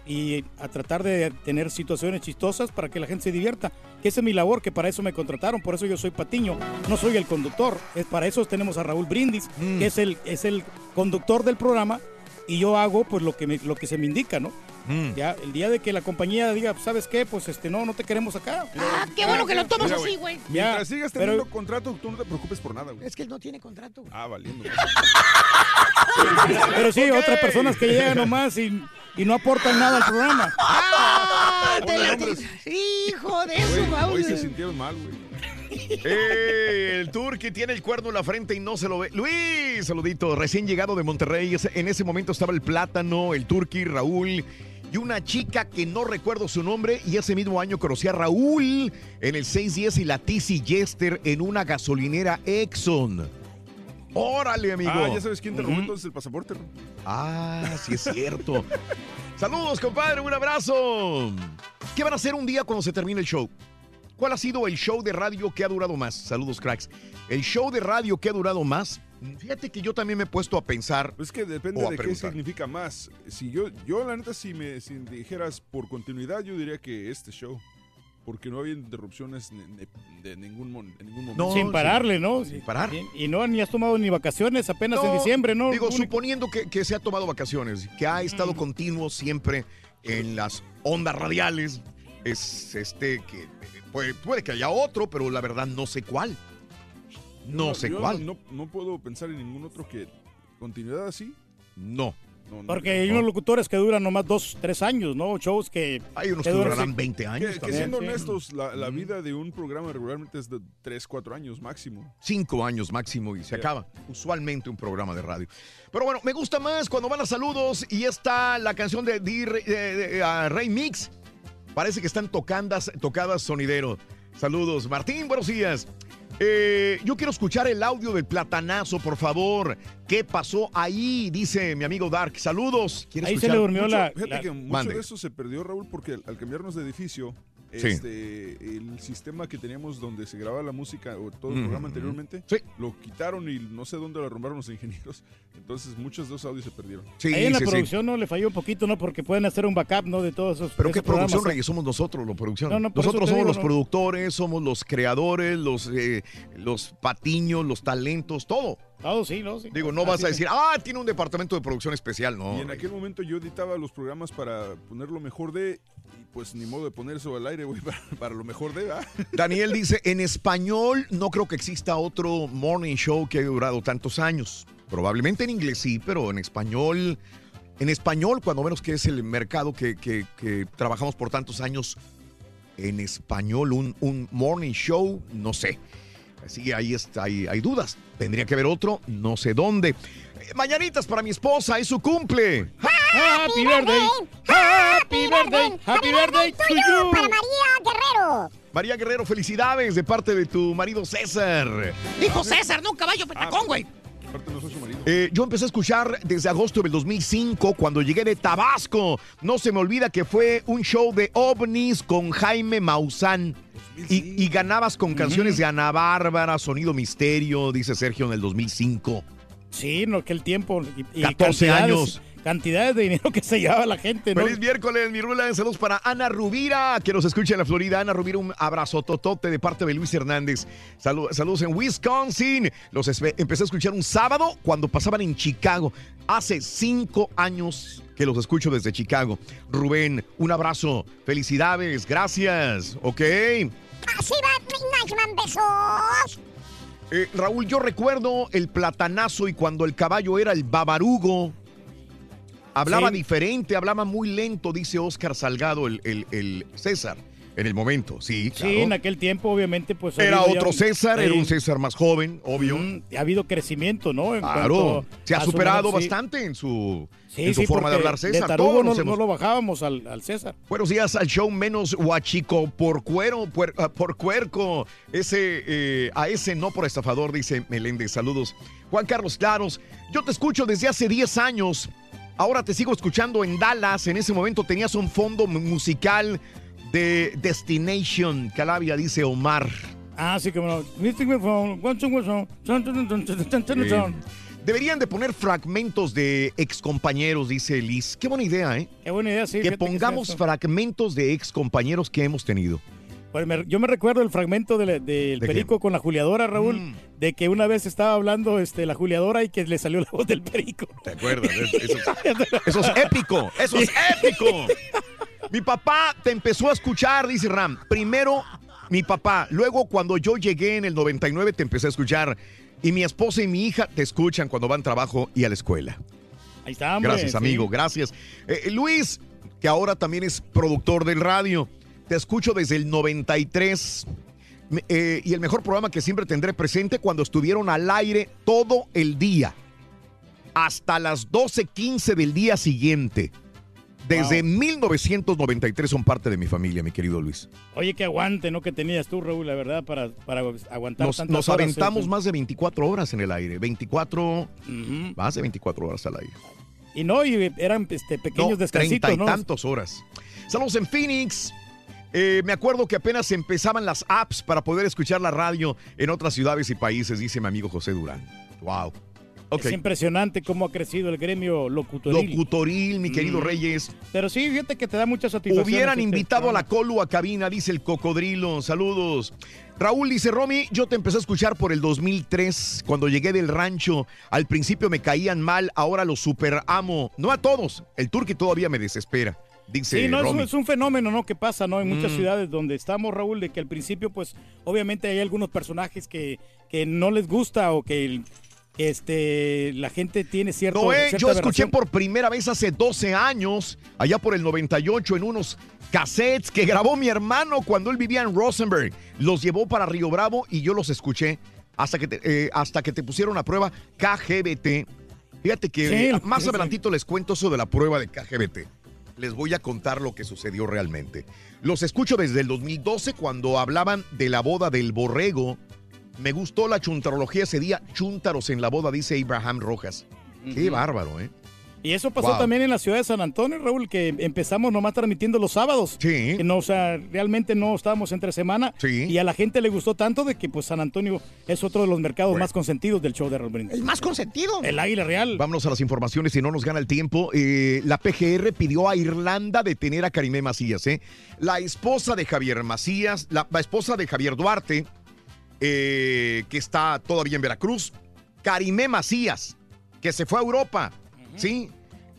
[SPEAKER 2] Y a tratar de tener situaciones chistosas para que la gente se divierta. Que esa es mi labor, que para eso me contrataron. Por eso yo soy Patiño, no soy el conductor. Es para eso tenemos a Raúl Brindis,
[SPEAKER 1] Mm.
[SPEAKER 2] que es el, es el conductor del programa. Y yo hago pues lo que, me- lo que se me indica, ¿no?
[SPEAKER 1] Mm.
[SPEAKER 2] Ya, el día de que la compañía diga, ¿sabes qué? Pues este, no, no te queremos acá.
[SPEAKER 24] Ah, qué bueno que lo tomas
[SPEAKER 5] Mira,
[SPEAKER 24] así, güey.
[SPEAKER 5] Mientras sigas
[SPEAKER 2] pero-
[SPEAKER 5] teniendo contrato, tú no te preocupes por nada, güey.
[SPEAKER 24] Es que él no tiene contrato.
[SPEAKER 5] Ah, valiendo. [laughs]
[SPEAKER 2] Pero sí, otras personas que llegan nomás y, y no aportan nada al programa.
[SPEAKER 24] ¡Ah! te. Hijo de eso, Raúl.
[SPEAKER 5] hoy se sintieron mal, güey.
[SPEAKER 1] Eh, el Turqui tiene el cuerno en la frente y no se lo ve. Luis, saludito, recién llegado de Monterrey. En ese momento estaba el plátano, el Turqui, Raúl y una chica que no recuerdo su nombre. Y ese mismo año conocí a Raúl en el 610 y la Tizi Jester en una gasolinera Exxon. Órale, amigo.
[SPEAKER 5] Ah, ya sabes quién te robó entonces el pasaporte. ¿no?
[SPEAKER 1] Ah, sí es cierto. [laughs] Saludos, compadre, un abrazo. ¿Qué van a hacer un día cuando se termine el show? ¿Cuál ha sido el show de radio que ha durado más? Saludos, cracks. El show de radio que ha durado más. Fíjate que yo también me he puesto a pensar.
[SPEAKER 5] Es que depende
[SPEAKER 1] o a
[SPEAKER 5] de qué
[SPEAKER 1] preguntar.
[SPEAKER 5] significa más. Si yo, yo la neta, si me si dijeras por continuidad, yo diría que este show. Porque no había interrupciones de ningún, momento.
[SPEAKER 2] sin pararle, ¿no?
[SPEAKER 1] Sin parar.
[SPEAKER 2] Y, y no, ni has tomado ni vacaciones apenas en
[SPEAKER 1] No,
[SPEAKER 2] diciembre, ¿no?
[SPEAKER 1] Digo,
[SPEAKER 2] Único-
[SPEAKER 1] suponiendo que, que se ha tomado vacaciones, que ha estado continuo siempre en las ondas radiales, es este que puede, puede que haya otro, pero la verdad no sé cuál. No sé
[SPEAKER 5] yo
[SPEAKER 1] cuál.
[SPEAKER 5] No, no puedo pensar en ningún otro que continuidad así.
[SPEAKER 1] No.
[SPEAKER 5] No, no,
[SPEAKER 2] Porque
[SPEAKER 5] no.
[SPEAKER 2] hay unos locutores que duran nomás dos, tres años, ¿no? Shows que...
[SPEAKER 1] Hay unos
[SPEAKER 2] que
[SPEAKER 1] que
[SPEAKER 2] duran-
[SPEAKER 1] durarán 20 años
[SPEAKER 5] Que, que
[SPEAKER 1] también.
[SPEAKER 5] siendo
[SPEAKER 2] Sí.
[SPEAKER 5] honestos, la, la vida de un programa regularmente es de 3, 4 años máximo.
[SPEAKER 1] Cinco años máximo y se acaba. Usualmente un programa de radio. Pero bueno, me gusta más cuando van a saludos y está la canción de, de- de- Rey Mix. Parece que están tocandas, tocadas sonidero. Saludos, Martín, buenos días. Eh, yo quiero escuchar el audio del platanazo, por favor. ¿Qué pasó ahí? Dice mi amigo Dark. Saludos. ¿Quiere
[SPEAKER 2] Ahí se le durmió
[SPEAKER 5] Mucho-
[SPEAKER 2] la...
[SPEAKER 5] fíjate
[SPEAKER 2] la-
[SPEAKER 5] que mucho
[SPEAKER 1] Mande.
[SPEAKER 5] de eso se perdió, Raúl, porque al, al cambiarnos de edificio,
[SPEAKER 1] Sí.
[SPEAKER 5] este, el sistema que teníamos donde se grababa la música o todo el programa anteriormente,
[SPEAKER 1] Sí.
[SPEAKER 5] lo quitaron y no sé dónde lo arrumbaron los ingenieros. Entonces muchos de esos audios se perdieron.
[SPEAKER 1] Sí,
[SPEAKER 2] Ahí en la
[SPEAKER 1] sí, sí.
[SPEAKER 2] producción no le falló un poquito, ¿no? Porque pueden hacer un backup, ¿no? De todos esos
[SPEAKER 1] Pero
[SPEAKER 2] esos
[SPEAKER 1] qué producción. Reyes, somos nosotros, la producción.
[SPEAKER 2] No, no,
[SPEAKER 1] nosotros somos
[SPEAKER 2] digo,
[SPEAKER 1] los
[SPEAKER 2] ¿no?
[SPEAKER 1] productores, somos los creadores, los, eh, los patiños, los talentos, todo.
[SPEAKER 2] Oh, sí, no, sí.
[SPEAKER 1] Digo, no
[SPEAKER 2] Así
[SPEAKER 1] vas a decir, ah, tiene un departamento de producción especial, no.
[SPEAKER 5] y en
[SPEAKER 1] Reyes.
[SPEAKER 5] aquel momento yo editaba los programas para poner lo mejor de, pues ni modo de poner eso al aire, güey, [laughs] para, para lo mejor de, ¿verdad? [laughs]
[SPEAKER 1] Daniel dice, en español no creo que exista otro morning show que haya durado tantos años. Probablemente en inglés sí, pero en español, en español, cuando menos que es el mercado que, que- que trabajamos por tantos años, en español, un, un morning show, no sé. Así que ahí está, hay, hay dudas. Tendría que haber otro, no sé dónde. Eh, Mañanitas para mi esposa, es su cumple.
[SPEAKER 2] Happy birthday. Happy birthday. Happy birthday to you.
[SPEAKER 3] Para María Guerrero.
[SPEAKER 1] María Guerrero, felicidades de parte de tu marido César.
[SPEAKER 24] Dijo César, no caballo petacón, güey.
[SPEAKER 1] Eh, yo empecé a escuchar desde agosto del 2005, cuando llegué de Tabasco. No se me olvida que fue un show de ovnis con Jaime Maussan. Y, y ganabas con canciones de Ana Bárbara, Sonido Misterio, dice Sergio en el 2005.
[SPEAKER 2] Sí, no, que el tiempo. Y, y
[SPEAKER 1] 14
[SPEAKER 2] cantidades-
[SPEAKER 1] años.
[SPEAKER 2] Cantidades de dinero que se llevaba la gente, ¿no?
[SPEAKER 1] Feliz miércoles, mi rula. Saludos para Ana Rubira, que nos escucha en la Florida. Ana Rubira, un abrazo totote de parte de Luis Hernández. Salu- saludos en Wisconsin. Los empecé a escuchar un sábado cuando pasaban en Chicago. Hace cinco años que los escucho desde Chicago. Rubén, un abrazo. Felicidades. Gracias. Ok.
[SPEAKER 3] Así va, besos.
[SPEAKER 1] Eh, Raúl, yo recuerdo el platanazo y cuando el caballo era el babarugo. Hablaba
[SPEAKER 2] Sí.
[SPEAKER 1] diferente, hablaba muy lento, dice Oscar Salgado, el, el- el César, en el momento. Sí, claro.
[SPEAKER 2] Sí, en aquel tiempo, obviamente, pues.
[SPEAKER 1] Era
[SPEAKER 2] ya
[SPEAKER 1] otro César, era un César más joven, obvio.
[SPEAKER 2] Mm, ha habido crecimiento, ¿no? En
[SPEAKER 1] Claro, se ha superado
[SPEAKER 2] sí.
[SPEAKER 1] bastante en su,
[SPEAKER 2] Sí,
[SPEAKER 1] en su forma de hablar César.
[SPEAKER 2] De
[SPEAKER 1] Todos
[SPEAKER 2] no,
[SPEAKER 1] nos hemos-
[SPEAKER 2] no lo bajábamos al, al César.
[SPEAKER 1] Buenos días al show menos huachico por cuero, puer- ah, por cuerco. Ese, eh, a ese no por estafador, dice Meléndez. Saludos. Juan Carlos Claros, yo te escucho desde hace 10 años. Ahora te sigo escuchando en Dallas. En ese momento tenías un fondo mu- musical de Destination Calabria, dice Omar.
[SPEAKER 2] Ah, sí,
[SPEAKER 1] Eh,
[SPEAKER 2] chun.
[SPEAKER 1] deberían de poner fragmentos de excompañeros, dice Liz. Qué buena idea, ¿eh?
[SPEAKER 2] Qué buena idea, sí.
[SPEAKER 1] que pongamos
[SPEAKER 2] es
[SPEAKER 1] fragmentos de excompañeros que hemos tenido.
[SPEAKER 2] Pues me- yo me recuerdo el fragmento del,
[SPEAKER 1] ¿De
[SPEAKER 2] perico con la juliadora, Raúl,
[SPEAKER 1] Mm.
[SPEAKER 2] de que una vez estaba hablando este, la juliadora y que le salió la voz del perico.
[SPEAKER 1] ¿Te acuerdas? Es- [laughs] Eso, es- eso es épico, eso es épico. Mi papá te empezó a escuchar, dice Ram. Primero mi papá, luego cuando yo llegué en el 99 te empecé a escuchar. Y mi esposa y mi hija te escuchan cuando van al trabajo y a la escuela.
[SPEAKER 2] Ahí está, hombre,
[SPEAKER 1] Gracias,
[SPEAKER 2] sí.
[SPEAKER 1] amigo, gracias. Eh, Luis, que ahora también es productor del radio, te escucho desde el 93. Me- eh, y el mejor programa que siempre tendré presente cuando estuvieron al aire todo el día, hasta las 12:15 del día siguiente. Desde 1993 son parte de mi familia, mi querido Luis.
[SPEAKER 2] Oye, qué aguante, ¿no? Que tenías tú, Raúl, la verdad, para, para aguantar
[SPEAKER 1] Nos,
[SPEAKER 2] tantas
[SPEAKER 1] nos aventamos más de 24 horas en el aire. 24,
[SPEAKER 2] Ujú.
[SPEAKER 1] más de 24 horas al aire.
[SPEAKER 2] Y no, y eran este, pequeños
[SPEAKER 1] No,
[SPEAKER 2] descansitos,
[SPEAKER 1] treinta y
[SPEAKER 2] ¿no?
[SPEAKER 1] tantas horas. Saludos en Phoenix. Eh, me acuerdo que apenas empezaban las apps para poder escuchar la radio en otras ciudades y países, dice mi amigo José Durán. Wow.
[SPEAKER 2] Es impresionante cómo ha crecido el gremio locutoril.
[SPEAKER 1] Locutoril, mi querido
[SPEAKER 2] Mm.
[SPEAKER 1] Reyes.
[SPEAKER 2] Pero sí, fíjate que te da mucha satisfacción.
[SPEAKER 1] Hubieran invitado a la. Colu a cabina, dice el cocodrilo. Saludos. Raúl dice, Romy, yo te empecé a escuchar por el 2003, cuando llegué del rancho. Al principio me caían mal, ahora los super amo. No a todos, el turqui todavía me desespera. Dice
[SPEAKER 2] Sí, no, es, un-
[SPEAKER 1] Romy.
[SPEAKER 2] es un fenómeno, ¿no? Que pasa, ¿no? En muchas
[SPEAKER 1] Mm.
[SPEAKER 2] ciudades donde estamos, Raúl, de que al principio, pues, obviamente hay algunos personajes que, que no les gusta o que el- este, la gente tiene cierto.
[SPEAKER 1] Noé, yo escuché
[SPEAKER 2] aberración.
[SPEAKER 1] por primera vez hace 12 años, allá por el 98, en unos cassettes que grabó mi hermano cuando él vivía en Rosenberg. Los llevó para Río Bravo y yo los escuché hasta que te, eh, hasta que te pusieron a prueba KGBT. Fíjate que
[SPEAKER 2] Sí,
[SPEAKER 1] eh, más
[SPEAKER 2] sí,
[SPEAKER 1] adelantito les cuento eso de la prueba de KGBT. Les voy a contar lo que sucedió realmente. Los escucho desde el 2012 cuando hablaban de la boda del borrego. Me gustó la chuntarología ese día. Chúntaros en la boda, dice Abraham Rojas. Qué bárbaro, ¿eh?
[SPEAKER 2] Y eso pasó
[SPEAKER 1] Wow.
[SPEAKER 2] también en la ciudad de San Antonio, Raúl, que empezamos nomás transmitiendo los sábados.
[SPEAKER 1] Sí.
[SPEAKER 2] Que no, o sea, realmente no estábamos entre semana.
[SPEAKER 1] Sí.
[SPEAKER 2] Y a la gente le gustó tanto de que pues San Antonio es otro de los mercados más consentidos del show de Raúl Brindis.
[SPEAKER 24] El más consentido.
[SPEAKER 2] El Águila Real.
[SPEAKER 1] Vámonos a las informaciones, si no nos gana el tiempo. Eh, la PGR pidió a Irlanda detener a Karimé Macías. ¿eh? La esposa de Javier Macías, la, la esposa de Javier Duarte, eh, que está todavía en Veracruz. Karimé Macías, que se fue a Europa. ¿Sí?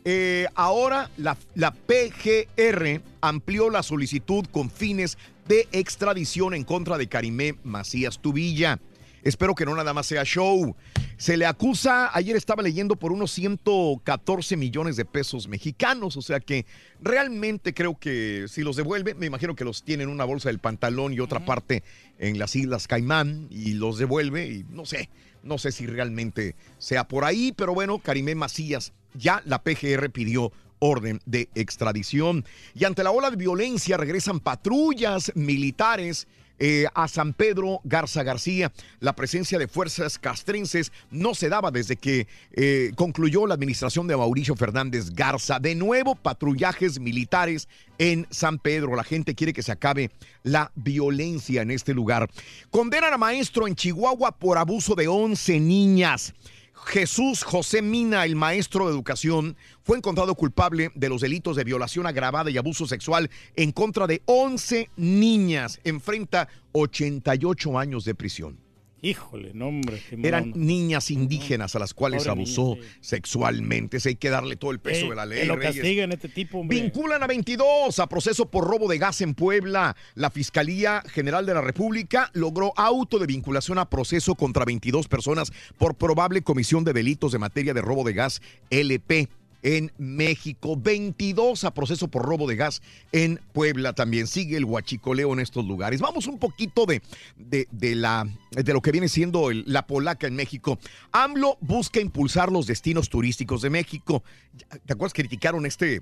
[SPEAKER 1] Eh, ahora la, la PGR amplió la solicitud con fines de extradición en contra de Karimé Macías Tubilla. Espero que no nada más sea show. Se le acusa, ayer estaba leyendo por unos 114 millones de pesos mexicanos, o sea que realmente creo que si los devuelve, me imagino que los tiene en una bolsa del pantalón y otra parte en las Islas Caimán y los devuelve y no sé, no sé si realmente sea por ahí, pero bueno, Karimé Macías, ya la PGR pidió orden de extradición. Y ante la ola de violencia regresan patrullas militares eh, a San Pedro Garza García. La presencia de fuerzas castrenses no se daba desde que eh, concluyó la administración de Mauricio Fernández Garza. De nuevo, patrullajes militares en San Pedro. La gente quiere que se acabe la violencia en este lugar. Condenan a maestro en Chihuahua por abuso de 11 niñas. Jesús José Mina, el maestro de educación, fue encontrado culpable de los delitos de violación agravada y abuso sexual en contra de 11 niñas. Enfrenta 88 años de prisión.
[SPEAKER 2] Híjole, no, hombre. qué mala
[SPEAKER 1] Eran
[SPEAKER 2] onda.
[SPEAKER 1] niñas indígenas a las cuales
[SPEAKER 2] Pobre
[SPEAKER 1] abusó
[SPEAKER 2] niña,
[SPEAKER 1] sexualmente. Ese hay que darle todo el peso
[SPEAKER 2] Eh,
[SPEAKER 1] de la ley.
[SPEAKER 2] Que lo
[SPEAKER 1] Reyes.
[SPEAKER 2] castiguen este tipo, hombre.
[SPEAKER 1] Vinculan a 22 a proceso por robo de gas en Puebla. La Fiscalía General de la República logró auto de vinculación a proceso contra 22 personas por probable comisión de delitos de materia de robo de gas LP. En México, 22 a proceso por robo de gas en Puebla también. Sigue el huachicoleo en estos lugares. Vamos un poquito de, de, de la, de lo que viene siendo la polaca en México. AMLO busca impulsar los destinos turísticos de México. ¿Te acuerdas criticaron este,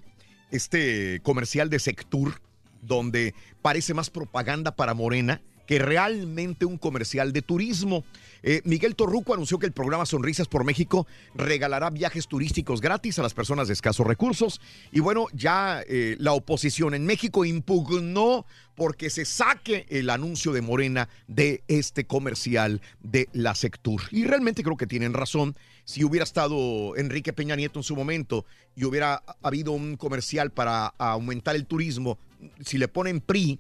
[SPEAKER 1] este comercial de Sectur, donde parece más propaganda para Morena que realmente un comercial de turismo. Eh, Miguel Torruco anunció que el programa Sonrisas por México regalará viajes turísticos gratis a las personas de escasos recursos. Y bueno, ya eh, la oposición en México impugnó porque se saque el anuncio de Morena de este comercial de la Sectur. Y realmente creo que tienen razón. Si hubiera estado Enrique Peña Nieto en su momento y hubiera habido un comercial para aumentar el turismo, si le ponen PRI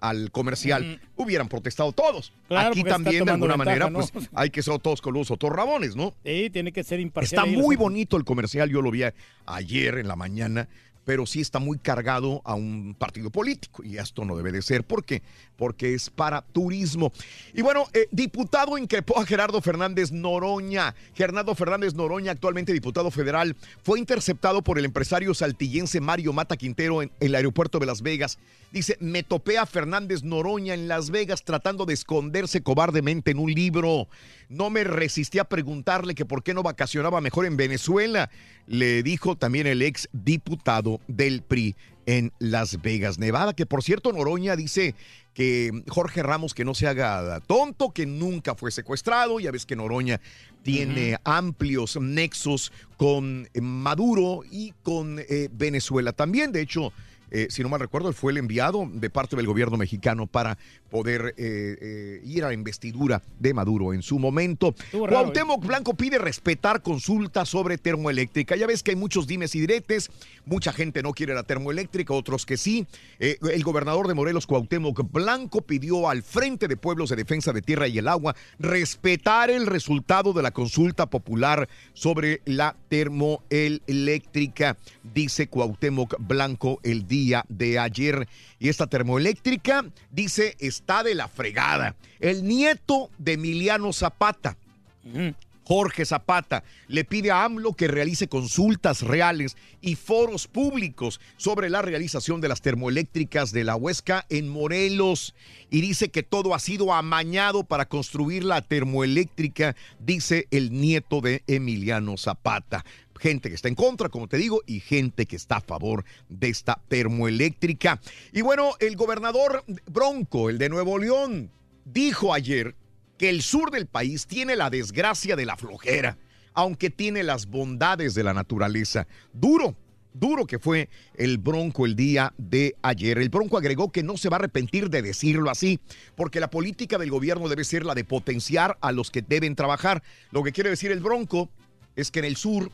[SPEAKER 1] al comercial, hubieran protestado todos.
[SPEAKER 2] Claro,
[SPEAKER 1] Aquí
[SPEAKER 2] porque
[SPEAKER 1] también, de alguna
[SPEAKER 2] ventaja,
[SPEAKER 1] manera,
[SPEAKER 2] ¿no?
[SPEAKER 1] pues hay que ser todos coludos o todos rabones, ¿no?
[SPEAKER 2] Sí, tiene que ser imparcial.
[SPEAKER 1] Está muy bonito el comercial, yo lo vi ayer en la mañana, pero sí está muy cargado a un partido político y esto no debe de ser. ¿Por qué? Porque es para turismo. Y bueno, eh, diputado increpó a Gerardo Fernández Noroña. Gerardo Fernández Noroña, actualmente diputado federal, fue interceptado por el empresario saltillense Mario Mata Quintero en, el aeropuerto de Las Vegas. Dice, me topé a Fernández Noroña en Las Vegas tratando de esconderse cobardemente en un libro. No me resistí a preguntarle que por qué no vacacionaba mejor en Venezuela. Le dijo también el ex diputado del PRI en Las Vegas, Nevada, que por cierto Noroña dice que Jorge Ramos que no se haga tonto, que nunca fue secuestrado. Ya ves que Noroña tiene amplios nexos con Maduro y con eh, Venezuela también. De hecho, eh, si no mal recuerdo, él fue el enviado de parte del gobierno mexicano para poder eh, eh, ir a la investidura de Maduro en su momento.
[SPEAKER 2] Raro,
[SPEAKER 1] Cuauhtémoc Blanco pide respetar consultas sobre termoeléctrica. Ya ves que hay muchos dimes y diretes, mucha gente no quiere la termoeléctrica, otros que sí. Eh, el gobernador de Morelos, Cuauhtémoc Blanco, pidió al Frente de Pueblos de Defensa de Tierra y el Agua respetar el resultado de la consulta popular sobre la termoeléctrica, dice Cuauhtémoc Blanco el día de ayer. Y esta termoeléctrica, dice, está de la fregada. El nieto de Emiliano Zapata. Jorge Zapata le pide a AMLO que realice consultas reales y foros públicos sobre la realización de las termoeléctricas de la Huesca en Morelos. Y dice que todo ha sido amañado para construir la termoeléctrica, dice el nieto de Emiliano Zapata. Gente que está en contra, como te digo, y gente que está a favor de esta termoeléctrica. Y bueno, el gobernador Bronco, el de Nuevo León, dijo ayer que el sur del país tiene la desgracia de la flojera, aunque tiene las bondades de la naturaleza. Duro, duro que fue el Bronco el día de ayer. El Bronco agregó que no se va a arrepentir de decirlo así, porque la política del gobierno debe ser la de potenciar a los que deben trabajar. Lo que quiere decir el Bronco es que en el sur,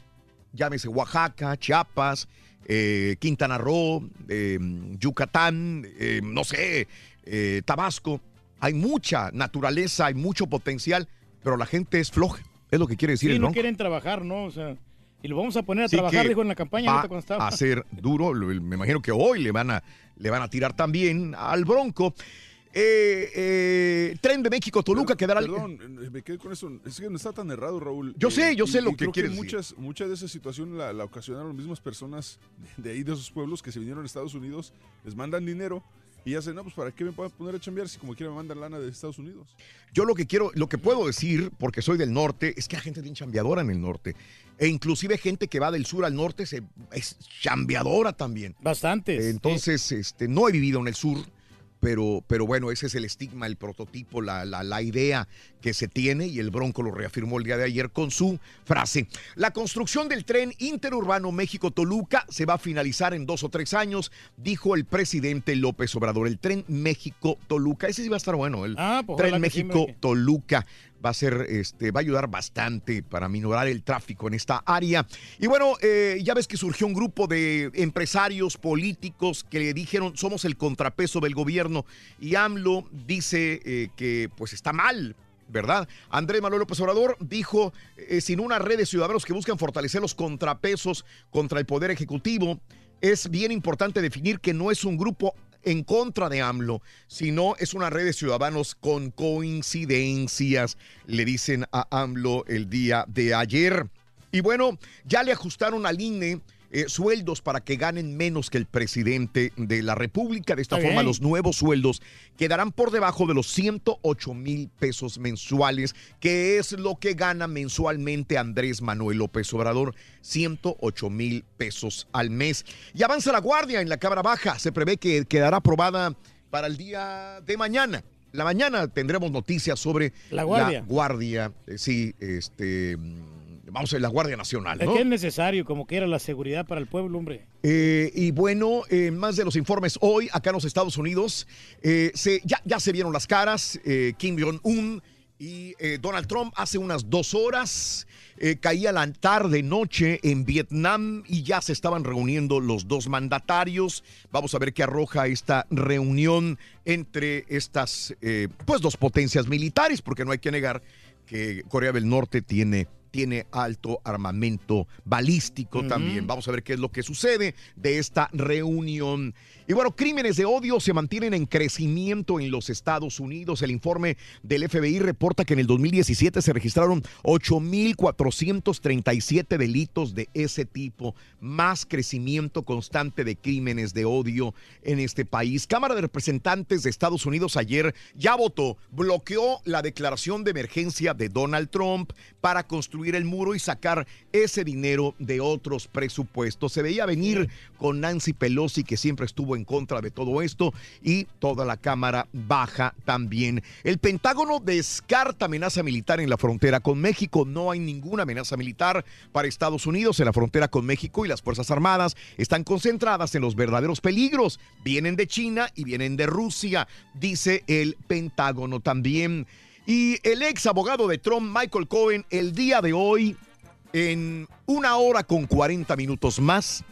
[SPEAKER 1] llámese Oaxaca, Chiapas, eh, Quintana Roo, eh, Yucatán, eh, no sé, eh, Tabasco, hay mucha naturaleza, hay mucho potencial, pero la gente es floja. Es lo que quiere decir
[SPEAKER 2] Sí,
[SPEAKER 1] el
[SPEAKER 2] no quieren trabajar, ¿no? O sea, y lo vamos a poner a
[SPEAKER 1] Así
[SPEAKER 2] trabajar, dijo en la campaña,
[SPEAKER 1] va
[SPEAKER 2] ahorita cuando estaba.
[SPEAKER 1] a ser duro. Me imagino que hoy le van a, le van a tirar también al Bronco. Eh, eh, Tren de México Toluca quedará.
[SPEAKER 5] Perdón, eh, me quedé con eso. Es que no está tan errado, Raúl.
[SPEAKER 1] Yo sé, yo sé lo que
[SPEAKER 5] creo
[SPEAKER 1] quieres
[SPEAKER 5] que
[SPEAKER 1] decir.
[SPEAKER 5] muchas, de esas situaciones la, la ocasionaron las mismas personas de, ahí, de esos pueblos que se vinieron a Estados Unidos, les mandan dinero y ya no, pues ¿para qué me puedo poner a chambear si como quiera me mandan lana de Estados Unidos?
[SPEAKER 1] Yo lo que quiero, lo que puedo decir, porque soy del norte, es que hay gente bien chambeadora en el norte. E inclusive gente que va del sur al norte se, es chambeadora también.
[SPEAKER 2] Bastante.
[SPEAKER 1] Entonces, este, no he vivido en el sur, pero, pero bueno, ese es el estigma, el prototipo, la, la, la idea que se tiene y el Bronco lo reafirmó el día de ayer con su frase. La construcción del tren interurbano México-Toluca se va a finalizar en dos o tres años, dijo el presidente López Obrador. El tren México-Toluca, ese sí va a estar bueno, el
[SPEAKER 2] Ah, pues
[SPEAKER 1] tren México-Toluca va a ser, este, va a ayudar bastante para minorar el tráfico en esta área. Y bueno, eh, ya ves que surgió un grupo de empresarios políticos que le dijeron somos el contrapeso del gobierno y AMLO dice eh, que pues está mal. ¿Verdad? Andrés Manuel López Obrador dijo, eh, sin una red de ciudadanos que buscan fortalecer los contrapesos contra el Poder Ejecutivo, es bien importante definir que no es un grupo en contra de AMLO, sino es una red de ciudadanos con coincidencias, le dicen a AMLO el día de ayer. Y bueno, ya le ajustaron al INE eh, sueldos para que ganen menos que el presidente de la República. De esta forma, los nuevos sueldos quedarán por debajo de los 108 mil pesos mensuales, que es lo que gana mensualmente Andrés Manuel López Obrador, 108 mil pesos al mes. Y avanza la guardia en la Cámara Baja. Se prevé que quedará aprobada para el día de mañana. La mañana tendremos noticias sobre
[SPEAKER 2] La Guardia.
[SPEAKER 1] guardia, eh, sí, este, mm, vamos a ver, la Guardia Nacional,
[SPEAKER 2] Es
[SPEAKER 1] ¿no?
[SPEAKER 2] que es necesario, como que era la seguridad para el pueblo, hombre.
[SPEAKER 1] Eh, y bueno, eh, más de los informes hoy acá en los Estados Unidos, eh, se, ya, ya se vieron las caras, eh, Kim Jong-un y Donald Trump hace unas dos horas. caía la tarde noche en Vietnam y ya se estaban reuniendo los dos mandatarios. Vamos a ver qué arroja esta reunión entre estas pues dos potencias militares, porque no hay que negar que Corea del Norte tiene tiene alto armamento balístico también. Vamos a ver qué es lo que sucede de esta reunión. Y bueno, crímenes de odio se mantienen en crecimiento en los Estados Unidos. El informe del FBI reporta que en el 2017 se registraron 8.437 delitos de ese tipo. Más crecimiento constante de crímenes de odio en este país. Cámara de Representantes de Estados Unidos ayer ya votó, bloqueó la declaración de emergencia de Donald Trump para construir el muro y sacar ese dinero de otros presupuestos. Se veía venir con Nancy Pelosi, que siempre estuvo en contra de todo esto, y toda la Cámara Baja también. El Pentágono descarta amenaza militar en la frontera con México. No hay ninguna amenaza militar para Estados Unidos en la frontera con México y las Fuerzas Armadas están concentradas en los verdaderos peligros. Vienen de China y vienen de Rusia, dice el Pentágono también. Y el ex abogado de Trump, Michael Cohen, el día de hoy, en una hora con 40 minutos más,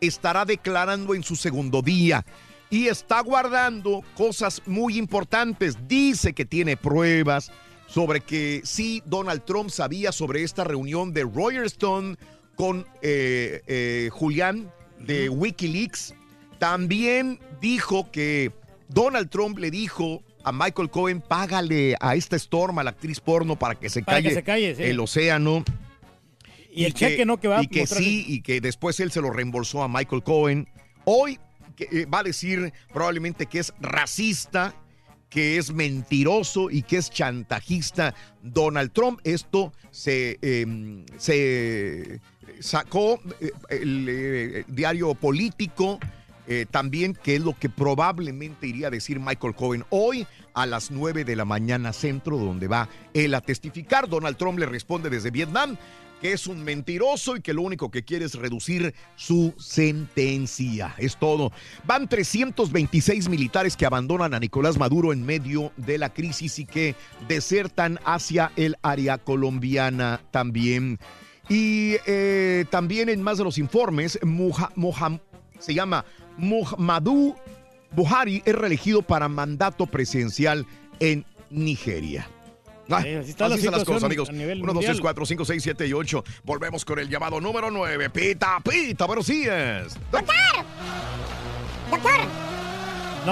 [SPEAKER 1] estará declarando en su segundo día y está guardando cosas muy importantes. Dice que tiene pruebas sobre que sí, Donald Trump sabía sobre esta reunión de Rogerstone con eh, eh, Julián de Wikileaks. También dijo que Donald Trump le dijo a Michael Cohen, págale a esta Storm, a la actriz porno, para que se
[SPEAKER 2] Para
[SPEAKER 1] calle,
[SPEAKER 2] que se calle, sí.
[SPEAKER 1] el océano.
[SPEAKER 2] Y el cheque, ¿no? Que va
[SPEAKER 1] Y que sí, y que después él se lo reembolsó a Michael Cohen. Hoy que, eh, va a decir probablemente que es racista, que es mentiroso y que es chantajista Donald Trump. Esto se, eh, se sacó eh, el eh, diario político. eh, también, que es lo que probablemente iría a decir Michael Cohen hoy a las 9 de la mañana centro, donde va él a testificar. Donald Trump le responde desde Vietnam que es un mentiroso y que lo único que quiere es reducir su sentencia. Es todo. Van 326 militares que abandonan a Nicolás Maduro en medio de la crisis y que desertan hacia el área colombiana también. Y eh, también en más de los informes, Muha- Moham- se llama Muhammadu Buhari es reelegido para mandato presidencial en Nigeria. Ah,
[SPEAKER 2] Sí, así está la
[SPEAKER 1] así están las cosas, amigos.
[SPEAKER 2] a nivel
[SPEAKER 1] 1, 2,
[SPEAKER 2] mundial.
[SPEAKER 1] 3, 4, 5, 6, 7 y 8. Volvemos con el llamado número 9. Pita, pita, buenos días.
[SPEAKER 2] No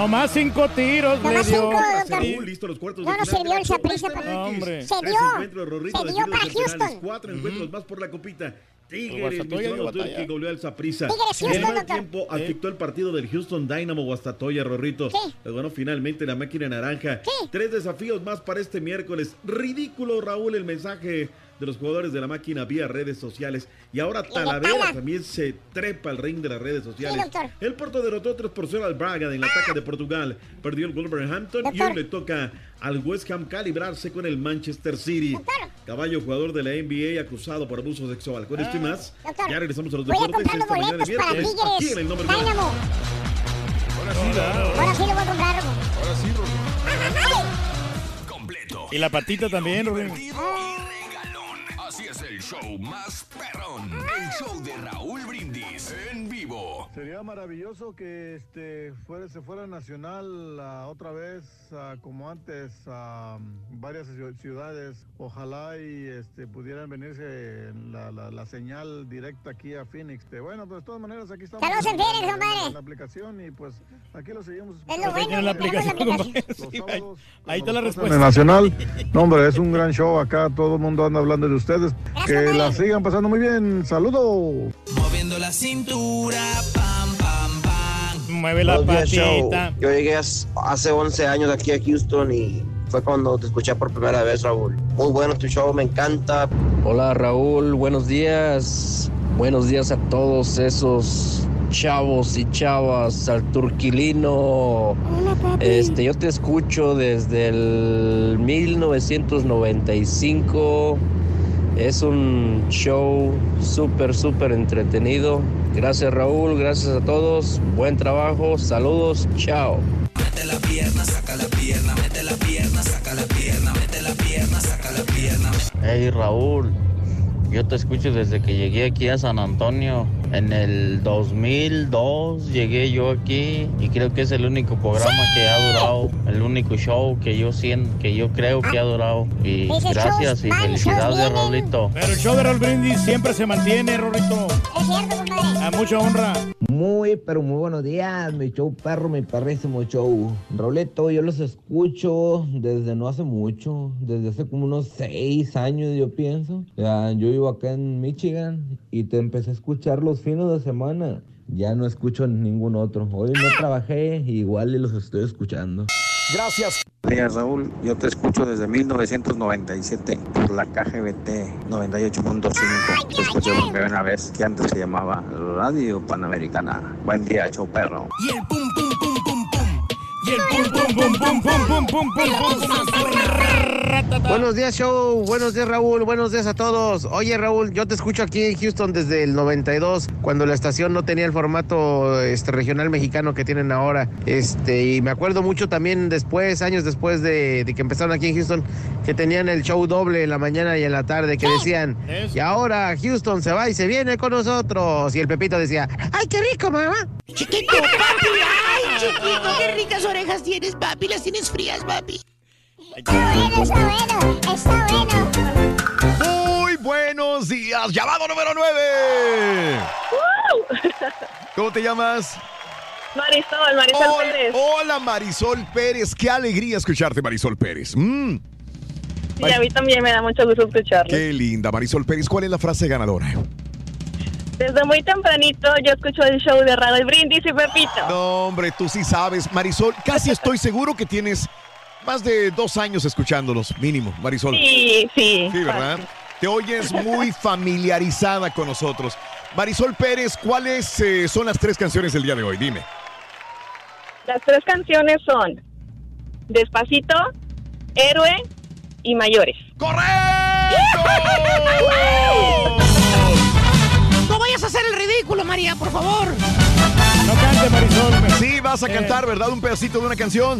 [SPEAKER 2] más cinco tiros
[SPEAKER 3] Nomás
[SPEAKER 2] dio.
[SPEAKER 3] cinco, doctor.
[SPEAKER 25] Raúl, listo los cuartos de
[SPEAKER 3] No nos sirvió el
[SPEAKER 25] Copa
[SPEAKER 3] para-.
[SPEAKER 2] Hombre.
[SPEAKER 3] Se dio. Se dio para Houston.
[SPEAKER 25] Cuatro encuentros más por la copita. Tigres,
[SPEAKER 2] Guastatoya
[SPEAKER 25] que goleó al.
[SPEAKER 3] Tigres,
[SPEAKER 25] En el tiempo afectó el partido del Houston Dynamo Guastatoya, Rorrito.
[SPEAKER 3] Sí.
[SPEAKER 25] Le ganó finalmente la máquina naranja. Tres desafíos más para este miércoles. Ridículo, Raúl, el mensaje de los jugadores de la máquina vía redes sociales. Y ahora Talavera también se trepa al ring de las redes sociales.
[SPEAKER 3] doctor.
[SPEAKER 25] el Porto derrotó 3 por 0 al Braga en la ataque de Portugal. Perdió el Wolverhampton y
[SPEAKER 3] Doctor.
[SPEAKER 25] hoy le toca al West Ham calibrarse con el Manchester City. Caballo jugador de la NBA acusado por abuso sexual. Con esto y más,
[SPEAKER 3] Doctor,
[SPEAKER 25] ya regresamos a los
[SPEAKER 3] Voy a
[SPEAKER 25] deportes
[SPEAKER 3] comprar los
[SPEAKER 25] esta mañana de
[SPEAKER 3] boletos para
[SPEAKER 25] viernes. Aquí en
[SPEAKER 3] Tigres.
[SPEAKER 25] el nombre de
[SPEAKER 3] Dynamo. Ahora sí lo voy a comprar.
[SPEAKER 5] Ahora sí, Rorrito.
[SPEAKER 9] Completo.
[SPEAKER 2] Y la patita también, Rubén.
[SPEAKER 9] Show más perrón. El show de Raúl Brindis en vivo.
[SPEAKER 19] Sería maravilloso que este fuera, se fuera nacional ah, otra vez ah, como antes a varias ciu- ciudades. Ojalá y este pudieran venirse la, la- la señal directa aquí a Phoenix. Este, bueno, pues de todas maneras aquí estamos.
[SPEAKER 3] Saludos en Phoenix,
[SPEAKER 19] la-
[SPEAKER 3] compadre.
[SPEAKER 19] la aplicación y pues aquí lo seguimos.
[SPEAKER 3] Es lo bueno,
[SPEAKER 2] la aplicación, Sí, ahí-
[SPEAKER 19] sábados,
[SPEAKER 2] Ahí está la respuesta.
[SPEAKER 19] en Nacional. No, hombre, es un gran show acá. Todo el mundo anda hablando de ustedes. Que la sigan pasando muy bien. Saludos.
[SPEAKER 23] Moviendo la cintura, pam, pam, pam.
[SPEAKER 2] Mueve la
[SPEAKER 26] Buenos días, show.
[SPEAKER 2] patita.
[SPEAKER 26] Yo llegué hace 11 años aquí a Houston y fue cuando te escuché por primera vez, Raúl. Muy bueno tu show, me encanta.
[SPEAKER 20] Hola Raúl, buenos días. Buenos días a todos esos chavos y chavas, al turquilino. Este, yo te escucho desde el 1995. Es un show súper, súper entretenido. Gracias Raúl, gracias a todos. Buen trabajo, saludos, chao.
[SPEAKER 23] Mete la pierna, saca la pierna, mete la pierna, saca la pierna, mete la pierna, saca la pierna.
[SPEAKER 20] Hey Raúl, yo te escucho desde que llegué aquí a San Antonio. En el 2002 llegué yo aquí y creo que es el único programa que ha durado, el único show que yo siento, que yo creo que ha durado. Y
[SPEAKER 3] Ese
[SPEAKER 20] gracias y felicidades. Raulito.
[SPEAKER 2] Pero el show de Raúl Brindis siempre se mantiene, Rorrito.
[SPEAKER 3] Es cierto, compadre.
[SPEAKER 2] A mucha honra.
[SPEAKER 27] Muy, pero muy buenos días, mi show perro, mi perrísimo show. Rauleto, yo los escucho desde no hace mucho, desde hace como unos seis años, yo pienso. Ya, yo vivo acá en Michigan y te empecé a escuchar los fines de semana. Ya no escucho ningún otro. Hoy no trabajé, igual y los estoy escuchando.
[SPEAKER 1] Gracias.
[SPEAKER 28] días, Raúl. Yo te escucho desde 1997 por la KGBT 98.5. Te escuché por primera vez que antes se llamaba Radio Panamericana. Buen día, show perro.
[SPEAKER 23] Y el pum. Y el pum pum pum pum pum pum pum pum pum.
[SPEAKER 29] Buenos días, show. Buenos días, Raúl. Buenos días a todos. Oye, Raúl, yo te escucho aquí en Houston desde el 92, cuando la estación no tenía el formato este, regional mexicano que tienen ahora. Este, y me acuerdo mucho también después, años después de, de que empezaron aquí en Houston, que tenían el show doble en la mañana y en la tarde, que decían, y ahora Houston se va y se viene con nosotros. Y el Pepito decía, ¡ay, qué rico, mamá!
[SPEAKER 24] Chiquito, papi. Ay, chiquito, qué ricas orejas tienes, papi. Las tienes frías, papi.
[SPEAKER 1] Muy buenos días. Llamado número 9. ¿Cómo te llamas?
[SPEAKER 30] Marisol, Marisol
[SPEAKER 1] Hola,
[SPEAKER 30] Pérez.
[SPEAKER 1] hola, Marisol Pérez. Qué alegría escucharte, Marisol Pérez. Mm,
[SPEAKER 30] Sí, a mí también me da mucho gusto escucharlo.
[SPEAKER 1] qué linda, Marisol Pérez. ¿Cuál es la frase ganadora?
[SPEAKER 30] Desde muy tempranito yo escucho el show de Radio Brindis y Pepito.
[SPEAKER 1] No, hombre, tú sí sabes. Marisol, casi estoy seguro que tienes más de dos años escuchándolos, mínimo, Marisol.
[SPEAKER 30] Sí, sí.
[SPEAKER 1] Sí, ¿verdad? Te oyes muy familiarizada con nosotros. Marisol Pérez, ¿cuáles eh, son las tres canciones del día de hoy? Dime.
[SPEAKER 30] Las tres canciones son Despacito, Héroe y Mayores.
[SPEAKER 24] Vayas [laughs] a hacer el ridículo, María, por favor.
[SPEAKER 1] No cante, Marisol. Sí, vas a cantar, ¿verdad? Un pedacito de una canción.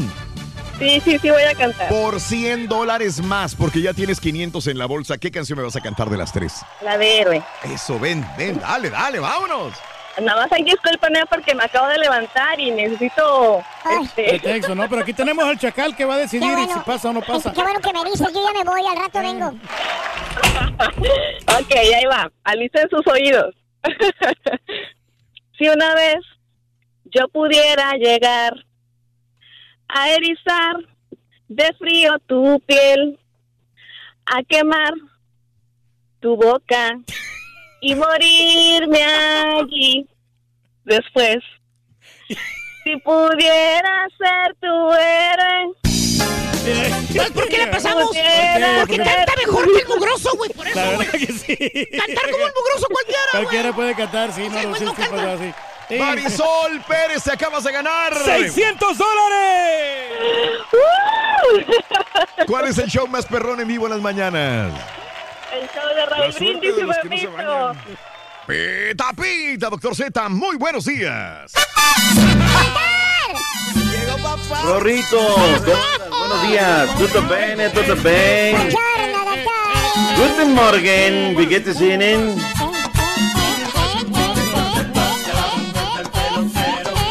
[SPEAKER 30] Sí, sí, sí, voy a cantar.
[SPEAKER 1] Por 100 dólares más, porque ya tienes 500 en la bolsa. ¿Qué canción me vas a cantar de las tres?
[SPEAKER 30] La de Héroe.
[SPEAKER 1] Eso, ven, ven, dale, dale, vámonos.
[SPEAKER 30] Nada más hay discúlpame porque me acabo de levantar y necesito... Este...
[SPEAKER 2] Pretexto, ¿no? Pero aquí tenemos al chacal que va a decidir
[SPEAKER 3] bueno.
[SPEAKER 2] si pasa o no pasa.
[SPEAKER 3] Qué bueno que me dices, yo ya me voy, al rato vengo. [laughs]
[SPEAKER 30] ok, ahí va. Alicen sus oídos. [laughs] si una vez yo pudiera llegar a erizar de frío tu piel, a quemar tu boca y morirme allí después. Si pudiera ser tu héroe.
[SPEAKER 24] ¿Sabes por qué le pasamos? Porque canta mejor que el mugroso, güey, por eso,
[SPEAKER 2] La verdad
[SPEAKER 24] güey.
[SPEAKER 2] que sí.
[SPEAKER 24] Cantar como el mugroso cualquiera, güey.
[SPEAKER 2] Cualquiera puede cantar, sí, no, no, sí, sí, pasa así. Sí.
[SPEAKER 1] Marisol Pérez, te acabas de ganar.
[SPEAKER 2] ¡600 dólares!
[SPEAKER 1] ¿Cuál es el show más perrón en vivo en las mañanas?
[SPEAKER 30] El show de Raúl Brindis y Pepito.
[SPEAKER 1] Pita, pita, doctor Z, muy buenos días.
[SPEAKER 24] Llegó papá.
[SPEAKER 25] Rorrito, [laughs] buenos días. Tutto bene, tutto bene. Guten Morgen, wie geht es Ihnen?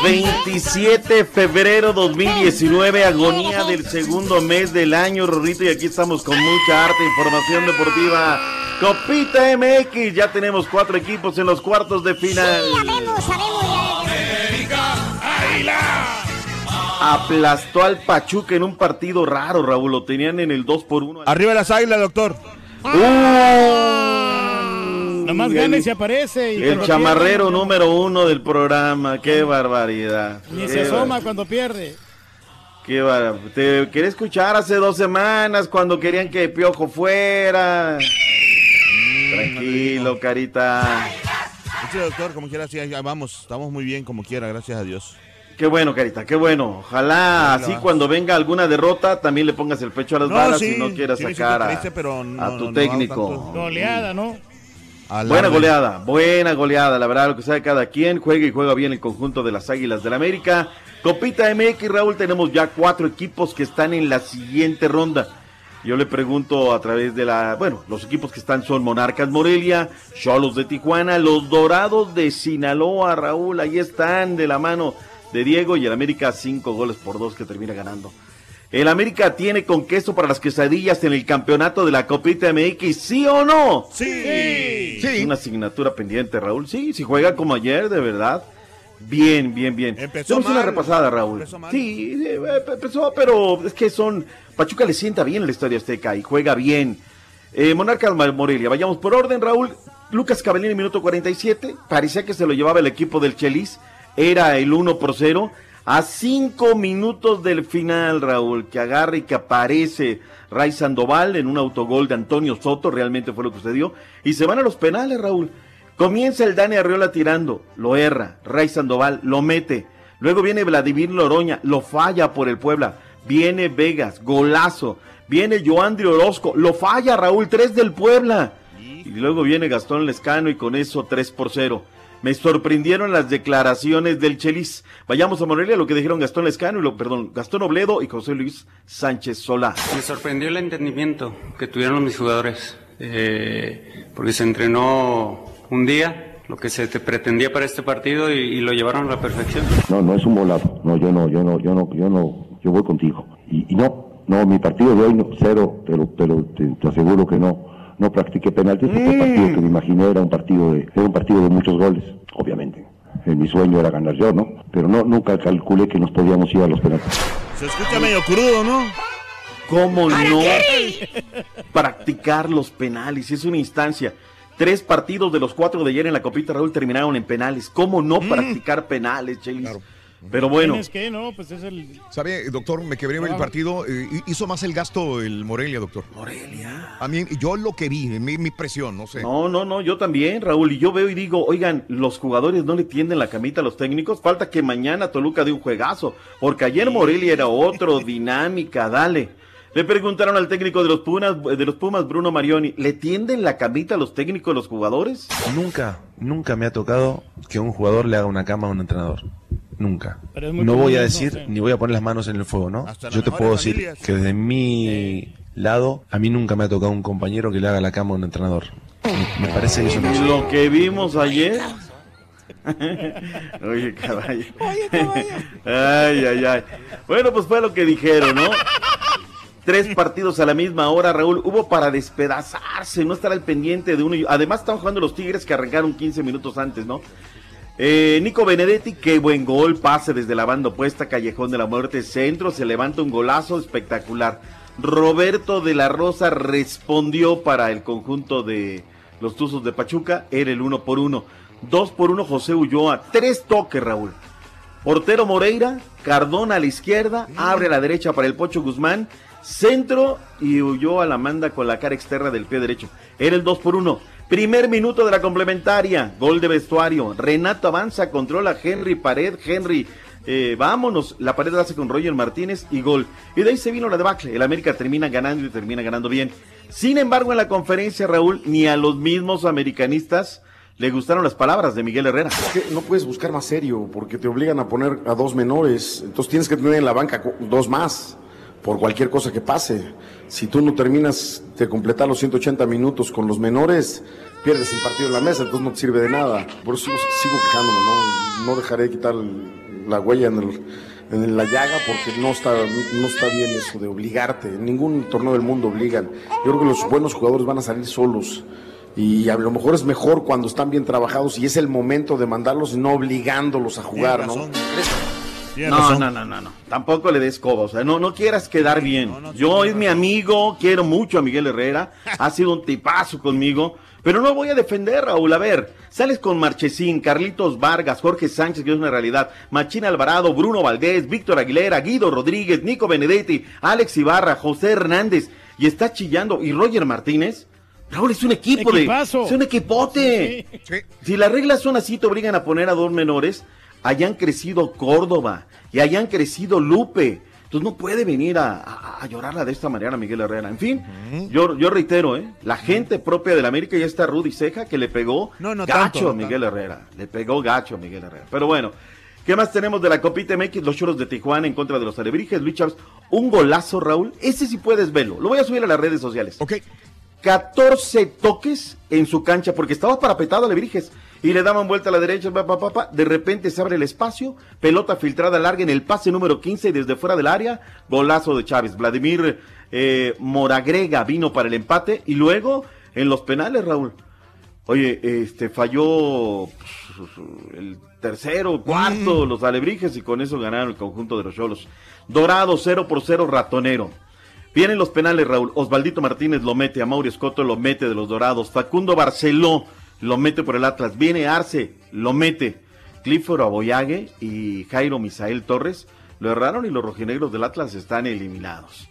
[SPEAKER 25] 27 de febrero 2019, agonía del segundo mes del año, Rorrito, y aquí estamos con mucha arte, información deportiva. Copita MX, ya tenemos cuatro equipos en los cuartos de final. Aplastó al Pachuca en un partido raro, Raúl, lo tenían en el 2 por 1.
[SPEAKER 2] Arriba las águilas, doctor. Nomás
[SPEAKER 25] el-
[SPEAKER 2] gana y se aparece. Y
[SPEAKER 25] El chamarrero
[SPEAKER 2] pierde,
[SPEAKER 25] número uno del programa, qué barbaridad.
[SPEAKER 2] Ni
[SPEAKER 25] Qué
[SPEAKER 2] se asoma cuando pierde.
[SPEAKER 25] Qué bar- Te quería escuchar hace dos semanas cuando querían que Piojo fuera. Tranquilo, carita.
[SPEAKER 31] Sí, doctor, como quiera, sí, vamos, estamos muy bien como quiera, gracias a Dios.
[SPEAKER 25] Qué bueno, carita, qué bueno. Ojalá
[SPEAKER 31] la
[SPEAKER 25] así cuando venga alguna derrota también le pongas el pecho a las
[SPEAKER 31] No,
[SPEAKER 25] balas
[SPEAKER 31] sí,
[SPEAKER 25] y no quieras
[SPEAKER 31] sí
[SPEAKER 25] sacar a,
[SPEAKER 31] triste, pero no-
[SPEAKER 25] a tu técnico.
[SPEAKER 2] Goleada, ¿no?
[SPEAKER 25] Buena goleada, buena goleada, la verdad, lo que sabe cada quien, juega y juega bien el conjunto de las Águilas del América. Copita MX, Raúl, tenemos ya cuatro equipos que están en la siguiente ronda. Yo le pregunto a través de la, bueno, los equipos que están son Monarcas Morelia, Cholos de Tijuana, los Dorados de Sinaloa, Raúl, ahí están de la mano de Diego y el América cinco goles por dos que termina ganando. El América tiene con queso para las quesadillas en el campeonato de la Copita MX, ¿sí o no?
[SPEAKER 31] Sí.
[SPEAKER 25] Es una asignatura pendiente, Raúl. Sí, si juega como ayer, de verdad. Bien, bien, bien.
[SPEAKER 31] Empezó
[SPEAKER 25] una repasada, Raúl.
[SPEAKER 31] Empezó mal.
[SPEAKER 25] Sí, eh, eh, empezó, pero es que son. Pachuca le sienta bien la historia azteca y juega bien. Eh, Monarca Morelia, vayamos por orden, Raúl. Lucas Cavallini, minuto 47. Parecía que se lo llevaba el equipo del Chelis. Era el 1 por 0. A cinco minutos del final, Raúl, que agarra y que aparece Ray Sandoval en un autogol de Antonio Soto, realmente fue lo que sucedió, y se van a los penales, Raúl. Comienza el Dani Arriola tirando, lo erra, Ray Sandoval lo mete. Luego viene Vladimir Loroña, lo falla por el Puebla. Viene Vegas, golazo. Viene Joandri Orozco, lo falla Raúl, 3 del Puebla. Y luego viene Gastón Lescano y con eso 3 por 0. Me sorprendieron las declaraciones del Chelis. Vayamos a Morelia, lo que dijeron Gastón Lescano y lo, perdón, Gastón Obledo y José Luis Sánchez Solá.
[SPEAKER 32] Me sorprendió el entendimiento que tuvieron mis jugadores, eh, porque se entrenó un día, lo que se te pretendía para este partido y, y lo llevaron a la perfección.
[SPEAKER 33] No, no es un volado. No, yo no, yo no, yo no, yo no, yo voy contigo. Y, y no, no, mi partido de hoy no, cero, pero, pero te, te aseguro que no, no practiqué penaltis porque el partido que me imaginé era un partido de, era un partido de muchos goles, obviamente. Eh, mi sueño era ganar yo, ¿no? Pero no, nunca calculé que nos podíamos ir a los penaltis.
[SPEAKER 31] Se escucha medio crudo, ¿no?
[SPEAKER 25] ¿Cómo no practicar los penales? Es una instancia. Tres partidos de los cuatro de ayer en la Copita Raúl terminaron en penales. ¿Cómo no practicar penales, Chelis? Pero bueno.
[SPEAKER 2] ¿Tienes que, no? Pues es el...
[SPEAKER 1] ¿Sabe, doctor? Me quebré el partido. eh, hizo más el gasto el Morelia, doctor.
[SPEAKER 25] Morelia.
[SPEAKER 1] A mí, yo lo que vi, mi, mi presión, no sé.
[SPEAKER 25] No, no, no, yo también, Raúl. Y yo veo y digo, oigan, los jugadores no le tienden la camita a los técnicos. Falta que mañana Toluca dé un juegazo. Porque ayer Morelia era otro, [laughs] dinámica, dale. Le preguntaron al técnico de los Pumas, de los Pumas, Bruno Marioni, ¿le tienden la camita a los técnicos a los jugadores?
[SPEAKER 34] Nunca, nunca me ha tocado que un jugador le haga una cama a un entrenador. Nunca.
[SPEAKER 2] Pero es muy
[SPEAKER 34] No
[SPEAKER 2] común
[SPEAKER 34] voy a
[SPEAKER 2] eso,
[SPEAKER 34] decir,
[SPEAKER 2] sí.
[SPEAKER 34] ni voy a poner las manos en el fuego, ¿no? Yo te puedo decir
[SPEAKER 31] familias.
[SPEAKER 34] que desde mi lado, a mí nunca me ha tocado un compañero que le haga la cama a un entrenador. Me, me parece que eso no existe.
[SPEAKER 25] lo que vimos ayer. [laughs] Oye, caballo. Ay, ay, ay. Bueno, pues fue lo que dijeron, ¿no? Tres partidos a la misma hora, Raúl. Hubo para despedazarse, no estar al pendiente de uno. y- Además, están jugando los Tigres que arrancaron 15 minutos antes, ¿no? Eh, Nico Benedetti, qué buen gol, pase desde la banda opuesta, Callejón de la Muerte, centro, se levanta un golazo espectacular. Roberto de la Rosa respondió para el conjunto de los Tuzos de Pachuca, era el uno por uno. Dos por uno José Ulloa, tres toques Raúl. Portero Moreira, Cardona a la izquierda, abre a la derecha para el Pocho Guzmán, centro y Ulloa la manda con la cara externa del pie derecho. Era el 2 por 1. Primer minuto de la complementaria, gol de vestuario. Renato avanza, controla Henry Pared, Henry. eh, vámonos, la pared la hace con Roger Martínez y gol. Y de ahí se vino la debacle. El América termina ganando y termina ganando bien. Sin embargo, en la conferencia, Raúl, ni a los mismos americanistas le gustaron las palabras de Miguel Herrera.
[SPEAKER 35] no puedes buscar más serio porque te obligan a poner a dos menores. Entonces tienes que tener en la banca dos más por cualquier cosa que pase. Si tú no terminas de completar los 180 minutos con los menores, pierdes el partido en la mesa, entonces no te sirve de nada. Por eso sigo, sigo quejándome, ¿no? No dejaré de quitar la huella en, el- en la llaga porque no está, no está bien eso de obligarte. En ningún torneo del mundo obligan. Yo creo que los buenos jugadores van a salir solos. Y a lo mejor es mejor cuando están bien trabajados y es el momento de mandarlos y no obligándolos a jugar, ¿no?
[SPEAKER 25] No, no, no, no, no. Tampoco le des coba. O sea, no, no quieras quedar bien. Yo es mi amigo, quiero mucho a Miguel Herrera. [laughs] ha sido un tipazo conmigo. Pero no voy a defender, Raúl. A ver, sales con Marchesín, Carlitos Vargas, Jorge Sánchez, que es una realidad, Machín Alvarado, Bruno Valdés, Víctor Aguilera, Guido Rodríguez, Nico Benedetti, Alex Ibarra, José Hernández. Y está chillando. ¿Y Roger Martínez? Raúl, es un equipo
[SPEAKER 2] Equipazo.
[SPEAKER 25] de. Es un equipote. Si las reglas son así, te obligan a poner a dos menores, hayan crecido Córdoba y hayan crecido Lupe. Entonces no puede venir a, a- a llorarla de esta manera Miguel Herrera. En fin, yo, yo reitero, ¿eh? la gente propia del América ya está Rudy Ceja que le pegó
[SPEAKER 31] No, no
[SPEAKER 25] gacho
[SPEAKER 31] tanto, no
[SPEAKER 25] a Miguel Herrera. Le pegó gacho a Miguel Herrera. Pero bueno, ¿qué más tenemos de la Copita MX? Los choros de Tijuana en contra de los Alebrijes. Luis Chávez, un golazo, Raúl. Ese sí puedes verlo. Lo voy a subir a las redes sociales.
[SPEAKER 1] Ok.
[SPEAKER 25] 14 toques en su cancha porque estaba parapetado Alebrijes y le daban vuelta a la derecha, pa, pa, de repente se abre el espacio, pelota filtrada larga en el pase número 15 y desde fuera del área, golazo de Chávez. Vladimir eh, Moragrega vino para el empate y luego en los penales, Raúl. Oye, este falló pues, el tercero, cuarto, los alebrijes y con eso ganaron el conjunto de los cholos. Dorado 0 por 0 ratonero. Vienen los penales, Raúl. Osvaldito Martínez lo mete, a Mauro Escoto lo mete de los Dorados. Facundo Barceló lo mete por el Atlas. Viene Arce, lo mete. Clifford Aboyague y Jairo Misael Torres lo erraron y los rojinegros del Atlas están eliminados.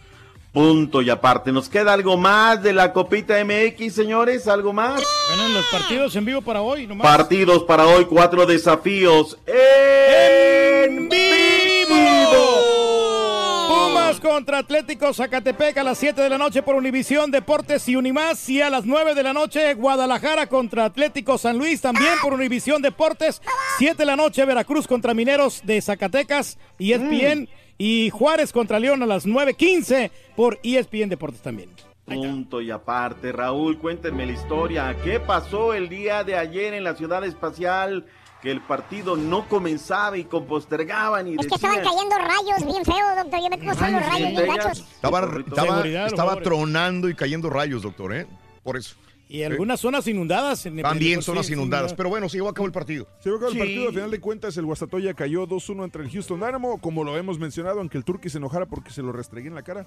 [SPEAKER 25] Punto y aparte. ¿Nos queda algo más de la Copita MX, señores? ¿Algo más?
[SPEAKER 2] Bueno, los partidos en vivo para hoy, nomás.
[SPEAKER 25] Partidos para hoy, cuatro desafíos en vivo.
[SPEAKER 2] Contra Atlético Zacatepec a las 7 de la noche por Univisión Deportes y Unimás. Y a las 9 de la noche, Guadalajara contra Atlético San Luis también por Univisión Deportes. 7 de la noche, Veracruz contra Mineros de Zacatecas y ESPN. Y Juárez contra León a las 9.15 por E ESPN Deportes también.
[SPEAKER 25] Punto y aparte, Raúl, cuéntenme la historia. ¿Qué pasó el día de ayer en la ciudad espacial? Que el partido no comenzaba y con postergaban y
[SPEAKER 3] Es que estaban cayendo rayos bien feo, doctor. Yo me cómo son los rayos bien gachos.
[SPEAKER 1] Estaba, estaba, estaba tronando y cayendo rayos, doctor, ¿eh? Por eso.
[SPEAKER 2] Y algunas zonas inundadas. En
[SPEAKER 1] También
[SPEAKER 2] sí,
[SPEAKER 1] zonas
[SPEAKER 2] sí,
[SPEAKER 1] inundadas.
[SPEAKER 2] sí.
[SPEAKER 1] Pero bueno, se llevó a cabo el partido.
[SPEAKER 5] Se llevó a cabo el
[SPEAKER 1] Sí.
[SPEAKER 5] partido, al final de cuentas el Guastatoya cayó 2-1 entre el Houston Dynamo, como lo hemos mencionado, aunque el Turqui se enojara porque se lo restregué en la cara.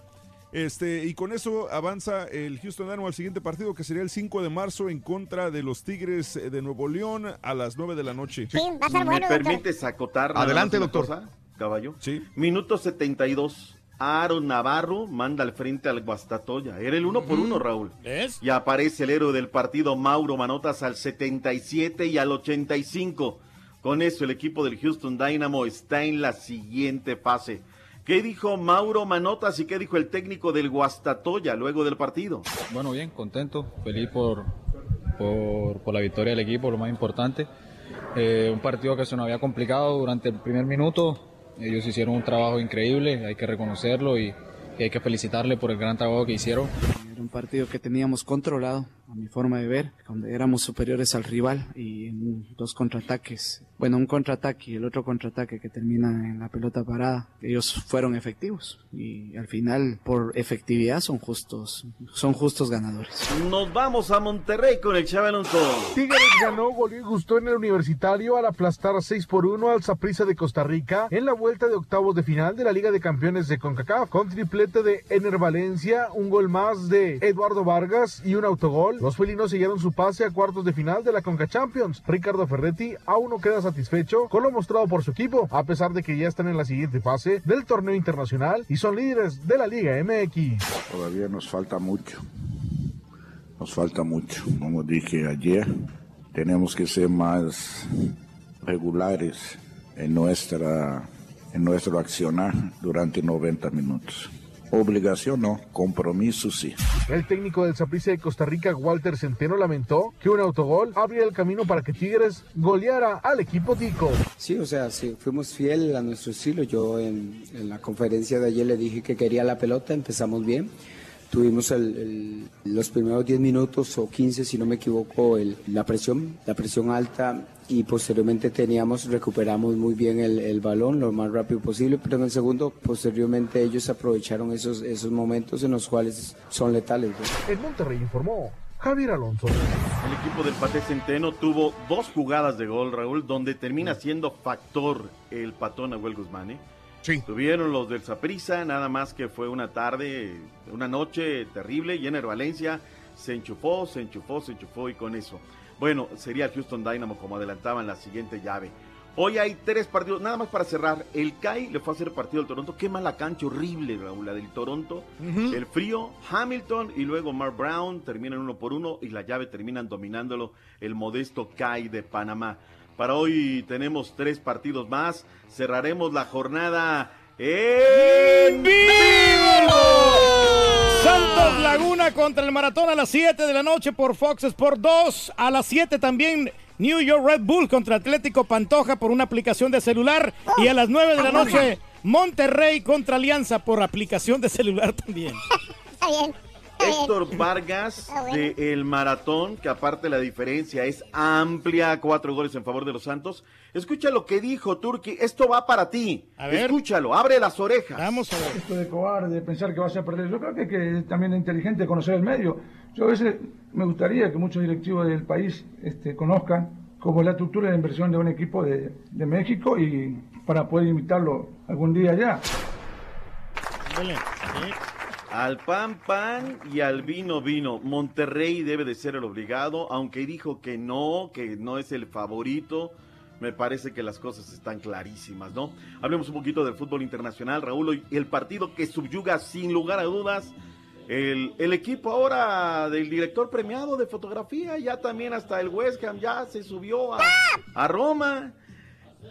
[SPEAKER 5] Este, y con eso avanza el Houston Dynamo al siguiente partido, que sería el 5 de marzo en contra de los Tigres eh, de Nuevo León a las 9 de la noche.
[SPEAKER 25] ¿Me permites acotar?
[SPEAKER 1] Adelante, doctor.
[SPEAKER 25] cosa, caballo.
[SPEAKER 5] Sí.
[SPEAKER 25] Minuto 72. Aaron Navarro manda al frente al Guastatoya. Era el uno por uno, Raúl.
[SPEAKER 2] ¿Ves?
[SPEAKER 25] Y aparece el héroe del partido, Mauro Manotas, al 77 y al 85. Con eso, el equipo del Houston Dynamo está en la siguiente fase. ¿Qué dijo Mauro Manotas y qué dijo el técnico del Guastatoya luego del partido?
[SPEAKER 36] Bueno, bien, contento, feliz por, por, por la victoria del equipo, lo más importante. Eh, un partido que se nos había complicado durante el primer minuto. Ellos hicieron un trabajo increíble, hay que reconocerlo y, hay que felicitarle por el gran trabajo que hicieron.
[SPEAKER 37] Era un partido que teníamos controlado, a mi forma de ver, donde éramos superiores al rival y en dos contraataques, bueno, un contraataque y el otro contraataque que termina en la pelota parada, ellos fueron efectivos y al final por efectividad son justos, son justos ganadores.
[SPEAKER 25] Nos vamos a Monterrey con el Chava Alonso.
[SPEAKER 38] Tigres ganó, goleó y gustó en el universitario al aplastar 6 por 1 al Saprissa de Costa Rica en la vuelta de octavos de final de la Liga de Campeones de CONCACAF con triplete de Ener Valencia, un gol más de Eduardo Vargas y un autogol. Los felinos sellaron su pase a cuartos de final de la Conca Champions. Ricardo Ferretti aún no queda satisfecho con lo mostrado por su equipo, a pesar de que ya están en la siguiente fase del torneo internacional y son líderes de la Liga MX.
[SPEAKER 39] Todavía nos falta mucho. Nos falta mucho. Como dije ayer, tenemos que ser más regulares en nuestra en nuestro accionar durante 90 minutos. Obligación no, compromiso sí.
[SPEAKER 38] El técnico del Saprissa de Costa Rica, Walter Centeno, lamentó que un autogol abría el camino para que Tigres goleara al equipo tico.
[SPEAKER 40] Sí, o sea, sí, fuimos fieles a nuestro estilo. Yo en, en la conferencia de ayer le dije que quería la pelota, empezamos bien. Tuvimos el- el- los primeros 10 minutos o 15, si no me equivoco, el- la presión, la presión alta y posteriormente teníamos, recuperamos muy bien el, el balón lo más rápido posible, pero en el segundo, posteriormente ellos aprovecharon esos, esos momentos en los cuales son letales. ¿no?
[SPEAKER 38] En Monterrey informó Javier Alonso.
[SPEAKER 25] El equipo del Pate Centeno tuvo dos jugadas de gol, Raúl, donde termina siendo factor el patón Abuel Guzmán. ¿eh?
[SPEAKER 1] Sí.
[SPEAKER 25] Tuvieron los del Saprissa, nada más que fue una tarde, una noche terrible. Y en el Valencia se enchufó, se enchufó, se enchufó y con eso. Bueno, sería el Houston Dynamo como adelantaban la siguiente llave. Hoy hay tres partidos, nada más para cerrar. El CAI le fue a hacer partido al Toronto. Qué mala cancha horrible, Raúl, la del Toronto. El frío, Hamilton y luego Mark Brown terminan uno por uno y la llave terminan dominándolo el modesto CAI de Panamá. Para hoy tenemos tres partidos más. Cerraremos la jornada en
[SPEAKER 2] Santos Laguna contra el Maratón a las 7 de la noche por Fox Sport 2. A las 7 también New York Red Bull contra Atlético Pantoja por una aplicación de celular. Y a las 9 de la noche Monterrey contra Alianza por aplicación de celular también. [laughs]
[SPEAKER 3] Está bien.
[SPEAKER 25] Héctor [laughs] Vargas de El Maratón, que aparte la diferencia es amplia, cuatro goles en favor de los Santos. Escucha lo que dijo Turki, esto va para ti. Escúchalo, abre las orejas.
[SPEAKER 2] Vamos a ver.
[SPEAKER 41] Esto de cobarde, de pensar que vas a perder. Yo creo que, que también es inteligente conocer el medio. Yo a veces me gustaría que muchos directivos del país este, conozcan cómo es la estructura de inversión de un equipo de, de México y para poder invitarlo algún día allá.
[SPEAKER 25] Al pan pan y al vino vino. Monterrey debe de ser el obligado, aunque dijo que no, que no es el favorito. me parece que las cosas están clarísimas, ¿no? Hablemos un poquito del fútbol internacional, Raúl, el partido que subyuga sin lugar a dudas el, equipo ahora del director premiado de fotografía, ya también hasta el West Ham ya se subió a Roma.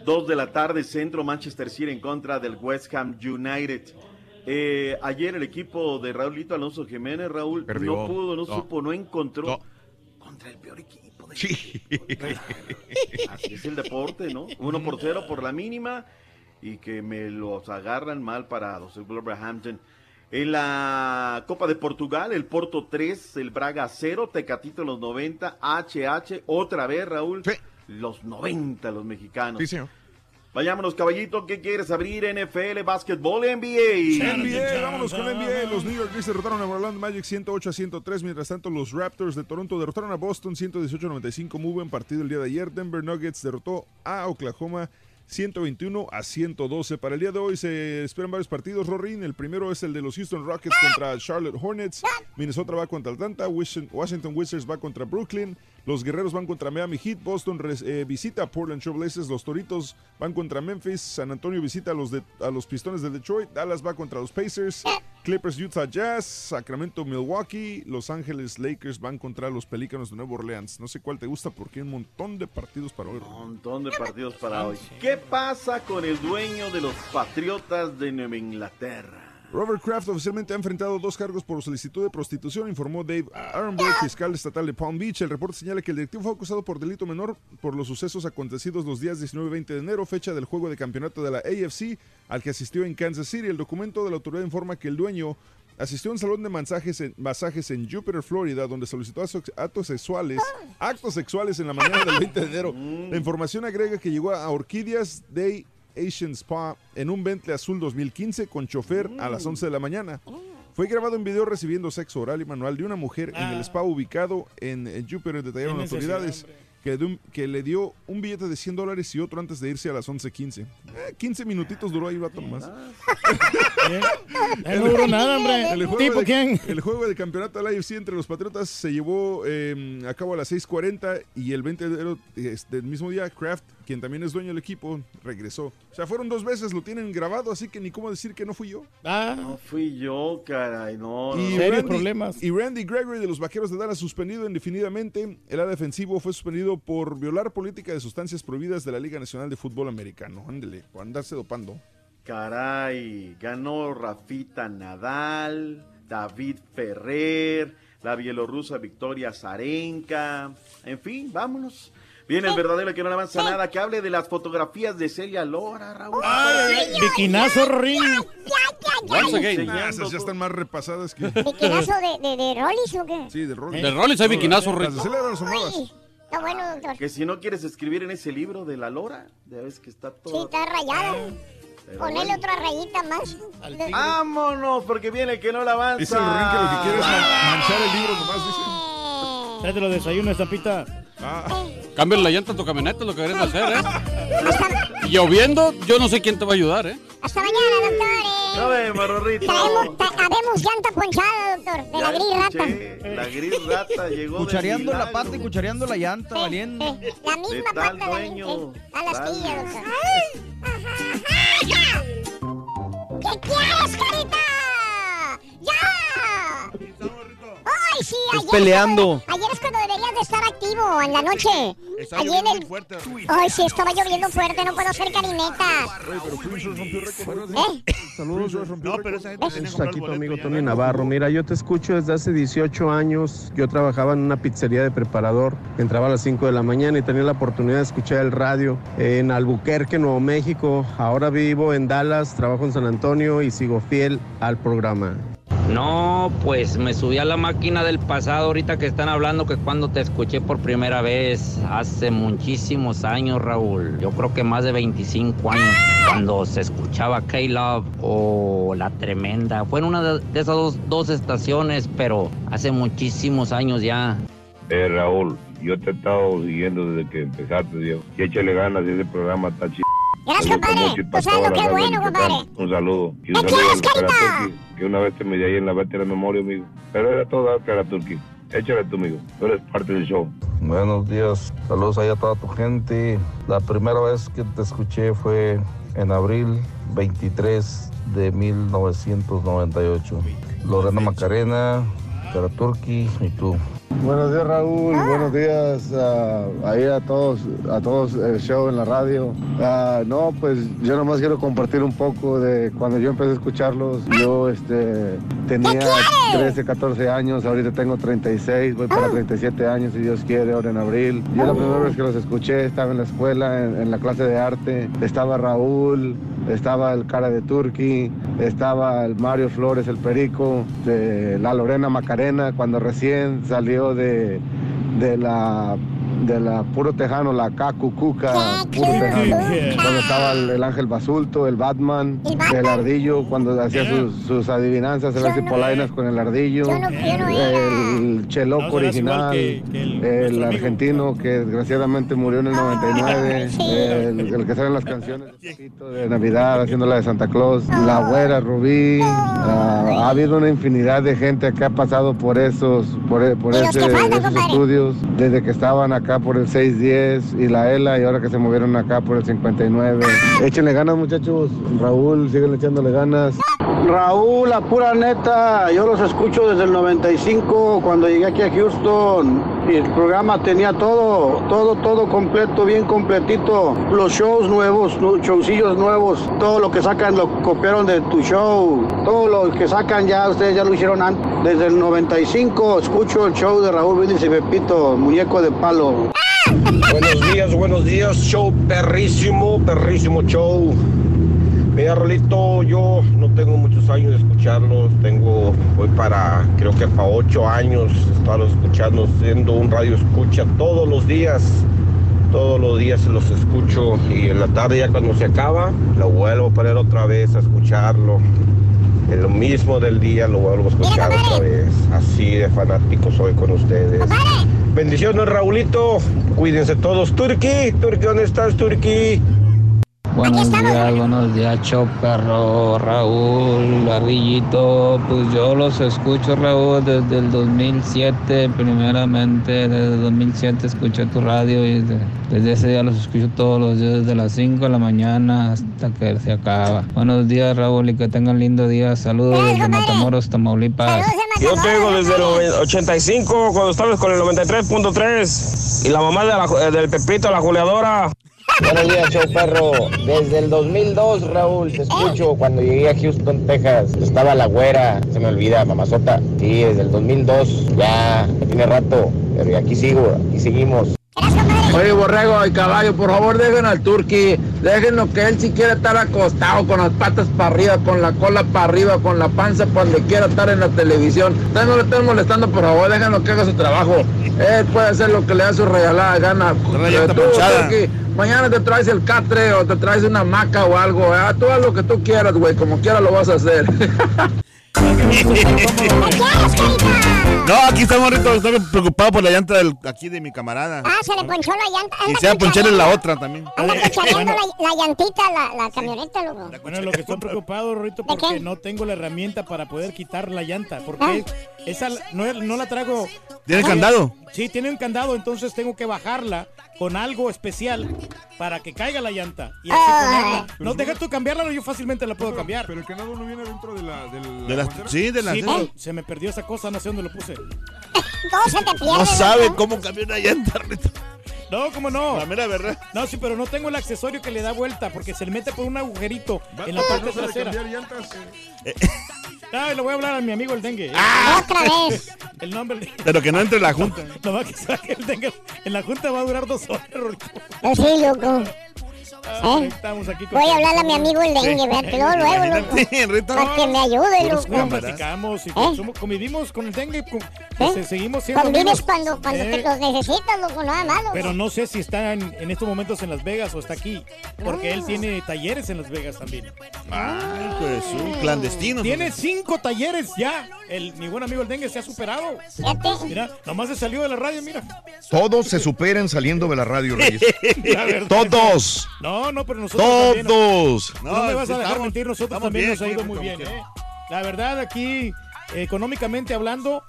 [SPEAKER 25] Dos de la tarde, centro Manchester City en contra del West Ham United. Eh, ayer el equipo de Raúlito Alonso Jiménez, Raúl,
[SPEAKER 1] Perdió.
[SPEAKER 25] no pudo, no,
[SPEAKER 1] No.
[SPEAKER 25] supo, no encontró.
[SPEAKER 1] No.
[SPEAKER 25] Contra el peor equipo.
[SPEAKER 1] Sí. [laughs]
[SPEAKER 25] Así es el deporte, ¿no? Uno por cero por la mínima y que me los agarran mal parados, el Wolverhampton. En la Copa de Portugal, el Porto 3, el Braga 0, Tecatito en los 90, HH, otra vez, Raúl, los 90 los mexicanos.
[SPEAKER 1] Sí, señor.
[SPEAKER 25] Vayámonos, caballito, ¿qué quieres abrir? NFL, básquetbol, NBA.
[SPEAKER 5] NBA, vámonos con NBA. Los New York Knicks derrotaron a Orlando Magic 108 a 103. Mientras tanto, los Raptors de Toronto derrotaron a Boston 118 a 95. Muy buen partido el día de ayer. Denver Nuggets derrotó a Oklahoma 121 a 112. Para el día de hoy se esperan varios partidos, Rorin. El primero es el de los Houston Rockets contra Charlotte Hornets. Minnesota va contra Atlanta. Washington Washington Wizards va contra Brooklyn. Los Guerreros van contra Miami Heat. Boston res- eh, visita a Portland Trail Blazers. Los Toritos van contra Memphis. San Antonio visita a los, de- a los Pistones de Detroit. Dallas va contra los Pacers. Clippers Utah Jazz. Sacramento Milwaukee. Los Ángeles Lakers van contra los Pelícanos de Nueva Orleans. No sé cuál te gusta porque hay un montón de partidos para hoy.
[SPEAKER 25] Un montón de partidos para hoy. ¿Qué pasa con el dueño de los Patriotas de Nueva Inglaterra?
[SPEAKER 5] Robert Kraft oficialmente ha enfrentado dos cargos por solicitud de prostitución, informó Dave Aronberg, fiscal estatal de Palm Beach. El reporte señala que el directivo fue acusado por delito menor por los sucesos acontecidos los días 19 y 20 de enero, fecha del juego de campeonato de la AFC, al que asistió en Kansas City. El documento de la autoridad informa que el dueño asistió a un salón de masajes en, masajes en Jupiter, Florida, donde solicitó actos sexuales, actos sexuales en la mañana del 20 de enero. La información agrega que llegó a Orquídeas Day Asian Spa en un Bentley azul 2015 con chofer a las 11 de la mañana. Fue grabado en video recibiendo sexo oral y manual de una mujer en el spa ubicado en Jupiter, detallaron autoridades. Que, de un- que le dio un billete de 100 dólares y otro antes de irse a las 11.15. Eh, 15 minutitos duró ahí, vato nomás. [laughs]
[SPEAKER 2] Eh, no duró nada, hombre.
[SPEAKER 5] El juego
[SPEAKER 2] ¿Tipo
[SPEAKER 5] de-
[SPEAKER 2] quién?
[SPEAKER 5] El juego de campeonato de la AFC entre los Patriotas se llevó eh, a cabo a las 6.40 y el 20 de enero este, del mismo día, Kraft, quien también es dueño del equipo, regresó. O sea, fueron dos veces, lo tienen grabado, así que ni cómo decir que no fui yo.
[SPEAKER 25] No fui yo, caray, no. no,
[SPEAKER 5] Y
[SPEAKER 25] no.
[SPEAKER 5] Randy, y Randy Gregory de los Vaqueros de Dallas suspendido indefinidamente. El área defensivo fue suspendido por violar política de sustancias prohibidas de la Liga Nacional de Fútbol Americano. Ándele, por andarse dopando.
[SPEAKER 25] Caray, ganó Rafita Nadal, David Ferrer, la bielorrusa Victoria Zarenka. En fin, vámonos. Viene el verdadero que no le avanza nada, que hable de las fotografías de Celia Lora, Raúl.
[SPEAKER 2] Biquinazo, Rorín.
[SPEAKER 25] Once again.
[SPEAKER 5] Ah, esas ya están más repasadas que...
[SPEAKER 3] ¿Biquinazo de, de, de Rollis o qué?
[SPEAKER 5] Sí, de Rollis.
[SPEAKER 25] De Rollis hay biquinazo,
[SPEAKER 5] Las
[SPEAKER 25] Rick.
[SPEAKER 5] de Celia son nuevas.
[SPEAKER 3] Ay, Está bueno, doctor.
[SPEAKER 25] Que si no quieres escribir en ese libro de la Lora, ya ves que está
[SPEAKER 3] Sí,
[SPEAKER 25] todo.
[SPEAKER 3] está rayada.
[SPEAKER 25] Pero
[SPEAKER 3] Ponele
[SPEAKER 25] bueno.
[SPEAKER 3] otra rayita más.
[SPEAKER 25] Vámonos, porque viene el que no la avanza.
[SPEAKER 5] Dice el Rin que lo que quiere es man- manchar el libro nomás, dice.
[SPEAKER 2] Tráete los desayunos, estampita.
[SPEAKER 42] Cambia la llanta a tu camioneta, es lo que deberías hacer, ¿eh? Lloviendo, yo no sé quién te va a ayudar, ¿eh?
[SPEAKER 3] Hasta mañana, doctores.
[SPEAKER 25] No vemos, Rorrito.
[SPEAKER 3] Traemos, ta- habemos llanta ponchada, doctor, de la gris rata.
[SPEAKER 25] La gris rata llegó. de
[SPEAKER 43] Cuchareando la pata y cuchareando la llanta, valiendo.
[SPEAKER 3] La
[SPEAKER 25] De
[SPEAKER 3] misma
[SPEAKER 25] tal
[SPEAKER 3] pata
[SPEAKER 25] dueño.
[SPEAKER 3] de a las pillas, doctor. ¿Qué quieres, carita? ¡Ya! ¡Ay, sí! Ayer
[SPEAKER 43] peleando.
[SPEAKER 3] es cuando- Ayer es cuando deberías de estar activo, en la noche.
[SPEAKER 31] Está
[SPEAKER 3] Ayer
[SPEAKER 31] lloviendo
[SPEAKER 3] el-
[SPEAKER 31] muy fuerte.
[SPEAKER 3] Ay, sí, estaba lloviendo fuerte, no puedo hacer carinetas.
[SPEAKER 5] Oye, pero Prince rompió récord.
[SPEAKER 3] ¿Eh?
[SPEAKER 5] Saludos.
[SPEAKER 31] No, pero esa gente que comprar
[SPEAKER 44] aquí tu amigo. Tony Navarro. Mira, yo te escucho desde hace 18 años. Yo trabajaba en una pizzería de preparador. Entraba a las 5 de la mañana y tenía la oportunidad de escuchar el radio en Albuquerque, Nuevo México. Ahora vivo en Dallas, trabajo en San Antonio y sigo fiel al programa.
[SPEAKER 45] No, pues me subí a la máquina del pasado ahorita que están hablando que cuando te escuché por primera vez, hace muchísimos años, Raúl. Yo creo que más de 25 años, cuando se escuchaba K-Love o La Tremenda. Fue en una de esas dos, dos estaciones, pero hace muchísimos años ya.
[SPEAKER 46] Eh, Raúl, yo te he estado siguiendo desde que empezaste, Dios. Y échale ganas, ese programa está chido.
[SPEAKER 3] Gracias, compadre. Tú sabes lo que es bueno, compadre.
[SPEAKER 46] Un saludo. Y un
[SPEAKER 3] ¿Qué
[SPEAKER 46] saludo
[SPEAKER 3] quieres, carita?
[SPEAKER 46] Que una vez te miré ahí en la vete de la memoria, amigo. Pero era todo Karaturki. Échale tú, amigo. Tú eres parte del show.
[SPEAKER 47] Buenos días, saludos ahí a toda tu gente. La primera vez que te escuché fue en abril 23 de 1998. Lorena Macarena, Karaturki y tú.
[SPEAKER 48] Buenos días Raúl, buenos días ah, ahí a todos, a todos el show en la radio. Ah, no, pues yo nomás quiero compartir un poco de cuando yo empecé a escucharlos. Yo este, tenía 13, 14 años, ahorita tengo 36, voy para 37 años si Dios quiere, ahora en abril. Yo la primera vez que los escuché estaba en la escuela, en, en la clase de arte. Estaba Raúl, estaba el cara de Turki, estaba el Mario Flores, el Perico, de la Lorena Macarena, cuando recién salió de, de la de la puro tejano, la Cacucuca, puro tejano. Cuando estaba el, el ángel basulto, el Batman, el, ardillo, cuando hacía sus, sus adivinanzas, el las polainas con el ardillo, el cheloco
[SPEAKER 2] No, serás igual
[SPEAKER 48] original,
[SPEAKER 2] que- que el-
[SPEAKER 48] el,
[SPEAKER 2] amigo.
[SPEAKER 48] argentino que desgraciadamente murió en el 99, [laughs] el, el que sale en las canciones de Navidad, haciendo la de Santa Claus, la güera Rubí, ah, ha habido una infinidad de gente que ha pasado por esos, por, por esos estudios, desde que estaban acá por el 610 y la ELA y ahora que se movieron acá por el 59. Échenle ganas muchachos, Raúl, siguen echándole ganas.
[SPEAKER 49] Raúl, la pura neta, yo los escucho desde el 95 cuando llegué aquí a Houston y el programa tenía todo, todo, todo completo, bien completito. Los shows nuevos, los showcillos nuevos, todo lo que sacan lo copiaron de tu show, todo lo que sacan ya ustedes ya lo hicieron antes. Desde el 95 escucho el show de Raúl Brindis y Pepito, muñeco de palo.
[SPEAKER 50] Buenos días, buenos días, show perrísimo, perrísimo show. Mira, Rolito, yo no tengo muchos años de escucharlos, tengo, voy para, creo que para ocho años, estarlos escuchando, siendo un radio escucha todos los días, todos los días los escucho y en la tarde ya cuando se acaba, lo vuelvo a poner otra vez a escucharlo. En lo mismo del día lo vuelvo a escuchar otra vez, así de fanático soy con ustedes. Bendiciones, Raulito. Cuídense todos. Turki, Turki, ¿dónde estás, Turki?
[SPEAKER 45] Buenos días, buenos días, show perro, Raúl, Ardillito. Pues yo los escucho, Raúl, desde el 2007, primeramente. Desde el 2007 escuché tu radio y desde, desde ese día los escucho todos los días, desde las 5 de la mañana hasta que se acaba. Buenos días, Raúl, y que tengan lindo día. Saludos desde Matamoros, Tamaulipas.
[SPEAKER 50] Yo tengo desde el 85, cuando estabas con el 93.3. Y la mamá de la- del Pepito, la juleadora.
[SPEAKER 51] Buenos días, show perro. Desde el 2002, Raúl, te escucho. Cuando llegué a Houston, Texas, estaba la güera, se me olvida, mamazota. Sí, desde el 2002, ya tiene rato, pero aquí sigo, aquí seguimos.
[SPEAKER 52] Oye, Borrego y Caballo, por favor dejen al Turqui, déjenlo que él si quiere estar acostado con las patas para arriba, con la cola para arriba, con la panza para donde quiera estar en la televisión. Ustedes no le estén molestando, por favor, déjenlo que haga su trabajo. Él puede hacer lo que le da su regalada gana. Tú, mañana te traes el catre o te traes una maca o algo. ¿eh? Tú haz lo que tú quieras, güey, como quiera lo vas a hacer. [laughs]
[SPEAKER 31] No, aquí estamos ahorita, estoy preocupado por la llanta del, aquí de mi camarada.
[SPEAKER 3] Ah, se le ponchó la llanta.
[SPEAKER 31] Y se va a poncharle
[SPEAKER 3] ponchareando-
[SPEAKER 31] la otra también.
[SPEAKER 3] Anda ponchareando la, la llantita, la, la camioneta, loco.
[SPEAKER 2] Bueno, lo que estoy preocupado, Rorrito,
[SPEAKER 3] ¿De
[SPEAKER 2] porque no tengo la herramienta para poder quitar la llanta.
[SPEAKER 3] Ah.
[SPEAKER 2] Esa no, no la traigo.
[SPEAKER 31] ¿Tiene
[SPEAKER 2] Ah,
[SPEAKER 31] candado?
[SPEAKER 2] Sí, tiene un candado, entonces tengo que bajarla con algo especial para que caiga la llanta. Y así ponerla. No, deja tú cambiarla, yo fácilmente la puedo cambiar.
[SPEAKER 5] Pero el candado no viene dentro de la. De la,
[SPEAKER 31] De sí, de las-
[SPEAKER 2] Sí, pero se me perdió esa cosa, no sé dónde lo puse.
[SPEAKER 3] Todo se te pierde.
[SPEAKER 31] No sabe cómo cambiar una llanta. Rito.
[SPEAKER 2] No, ¿cómo no?
[SPEAKER 31] La mera verdad.
[SPEAKER 2] No, sí, pero no tengo el accesorio que le da vuelta porque se le mete por un agujerito en la parte
[SPEAKER 5] no
[SPEAKER 2] trasera.
[SPEAKER 5] cambiar llantas. [laughs]
[SPEAKER 2] Ah, le voy a hablar a mi amigo el dengue.
[SPEAKER 3] Otra vez. [laughs]
[SPEAKER 2] El nombre.
[SPEAKER 31] Pero que no entre la junta. [laughs]
[SPEAKER 2] Nomás que saque el dengue. En la junta va a durar dos horas, Rorrito.
[SPEAKER 3] Eh, sí, loco.
[SPEAKER 2] Ah,
[SPEAKER 3] ¿Eh?
[SPEAKER 2] Estamos aquí con
[SPEAKER 3] Voy a hablarle a mi amigo el dengue,
[SPEAKER 2] Sí.
[SPEAKER 3] vete, luego, [laughs] luego.
[SPEAKER 31] Imagínate,
[SPEAKER 3] Para que me ayude, loco.
[SPEAKER 2] platicamos y
[SPEAKER 3] ¿Eh?
[SPEAKER 2] convivimos con el dengue. con-
[SPEAKER 3] ¿Eh?
[SPEAKER 2] se- seguimos siendo
[SPEAKER 3] Convives cuando, cuando
[SPEAKER 2] Eh,
[SPEAKER 3] te los necesitas, loco, nada loco.
[SPEAKER 2] Pero no sé si está en, en estos momentos en Las Vegas o está aquí. Porque
[SPEAKER 3] Ah.
[SPEAKER 2] él tiene talleres en Las Vegas también.
[SPEAKER 31] Ay, pues un clandestino.
[SPEAKER 2] Tiene cinco talleres ya. El, mi buen amigo el dengue se ha superado. Mira, nomás se salió de la radio, mira.
[SPEAKER 1] Todos se superan saliendo de la radio, Reyes. [laughs]
[SPEAKER 2] La verdad.
[SPEAKER 1] Todos.
[SPEAKER 2] No, no, pero nosotros también.
[SPEAKER 1] Todos.
[SPEAKER 2] No, me vas a dejar
[SPEAKER 31] estamos-
[SPEAKER 2] mentir, nosotros también
[SPEAKER 31] bien,
[SPEAKER 2] nos ha ido muy bien, ¿eh? La verdad, aquí, económicamente hablando,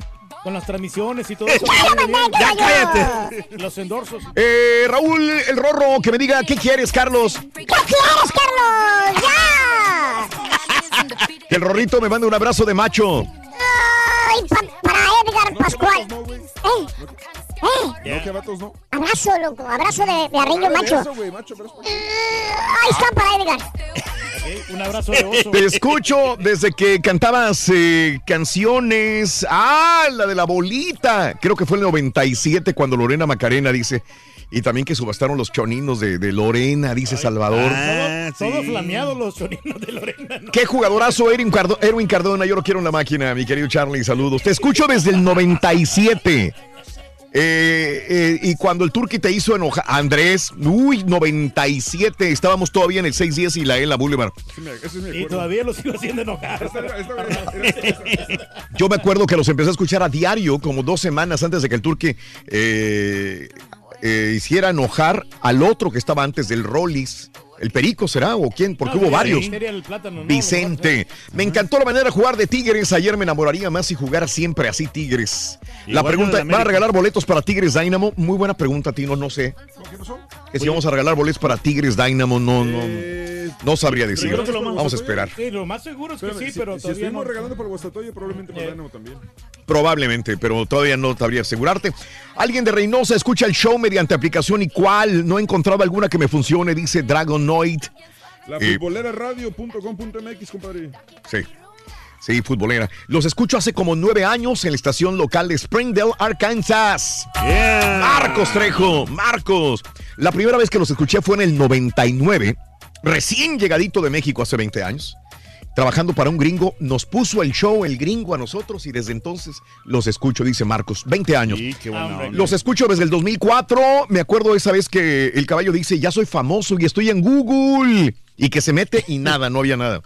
[SPEAKER 2] con las transmisiones y todo eso.
[SPEAKER 1] Ya cállate.
[SPEAKER 2] Los endorsos.
[SPEAKER 1] Eh, Raúl, el Rorro, que me diga, ¿qué quieres, Carlos?
[SPEAKER 3] ¿Qué quieres, Carlos? ¡Ya!
[SPEAKER 1] Que el Rorrito me mande un abrazo de macho.
[SPEAKER 3] Ay, pa- para Edgar Pascual. ¡Eh! ¡Eh!
[SPEAKER 5] No, que vatos no.
[SPEAKER 3] Abrazo, loco. Abrazo de, de arriño macho.
[SPEAKER 5] Eso, güey, macho, abrazo.
[SPEAKER 3] Ahí está para Edgar.
[SPEAKER 2] Un abrazo de oso.
[SPEAKER 1] Te escucho desde que cantabas eh, canciones. Ah, la de la bolita. Creo que fue el 97 cuando Lorena Macarena dice. Y también que subastaron los choninos de, de Lorena, dice Salvador.
[SPEAKER 2] Todo, todo flameado los sonidos de Lorena. ¿no?
[SPEAKER 1] Qué jugadorazo Erwin, Cardo- Erwin Cardona, yo lo quiero en la máquina, mi querido Charlie, saludos. Te escucho desde el 97. Eh, eh, y cuando el Turqui te hizo enojar, Andrés, uy, 97, estábamos todavía en el 610 y la Boulevard.
[SPEAKER 5] Me- ese es mi
[SPEAKER 2] Y todavía los sigo haciendo enojar.
[SPEAKER 1] Yo me acuerdo que los empecé a escuchar a diario, como dos semanas antes de que el Turqui eh, eh, hiciera enojar al otro que estaba antes del Rollis. ¿El Perico será o quién? Porque
[SPEAKER 2] No,
[SPEAKER 1] hubo varios. Vicente. Me encantó la manera de jugar de Tigres. Ayer me enamoraría más si jugara siempre así Tigres. la pregunta. ¿van a regalar boletos para Tigres Dynamo? Muy buena pregunta, Tino, no sé. Que si vamos a regalar boletos para Tigres Dynamo, no, no, no sabría decir. Vamos a esperar.
[SPEAKER 2] Sí, lo más seguro es que
[SPEAKER 5] Espérame,
[SPEAKER 2] sí,
[SPEAKER 5] si,
[SPEAKER 2] pero
[SPEAKER 5] si
[SPEAKER 2] todavía
[SPEAKER 5] estuvimos
[SPEAKER 2] no.
[SPEAKER 5] regalando por Guastatoya, probablemente para Dynamo también.
[SPEAKER 1] Probablemente, pero todavía no sabría asegurarte. Alguien de Reynosa escucha el show mediante aplicación y cuál no encontraba alguna que me funcione, dice Dragonoid.
[SPEAKER 5] La
[SPEAKER 1] Eh,
[SPEAKER 5] futboleraradio.com.mx, compadre.
[SPEAKER 1] Sí. Sí, futbolera. Los escucho hace como nueve años en la estación local de Springdale, Arkansas. Marcos Trejo, Marcos. La primera vez que los escuché fue en el 99, recién llegadito de México hace 20 años. Trabajando para un gringo, nos puso el show el gringo a nosotros y desde entonces los escucho, dice Marcos. 20 años.
[SPEAKER 31] qué buena onda.
[SPEAKER 1] Los escucho desde el 2004. Me acuerdo esa vez que el caballo dice, ya soy famoso y estoy en Google. Y que se mete y nada, no había nada.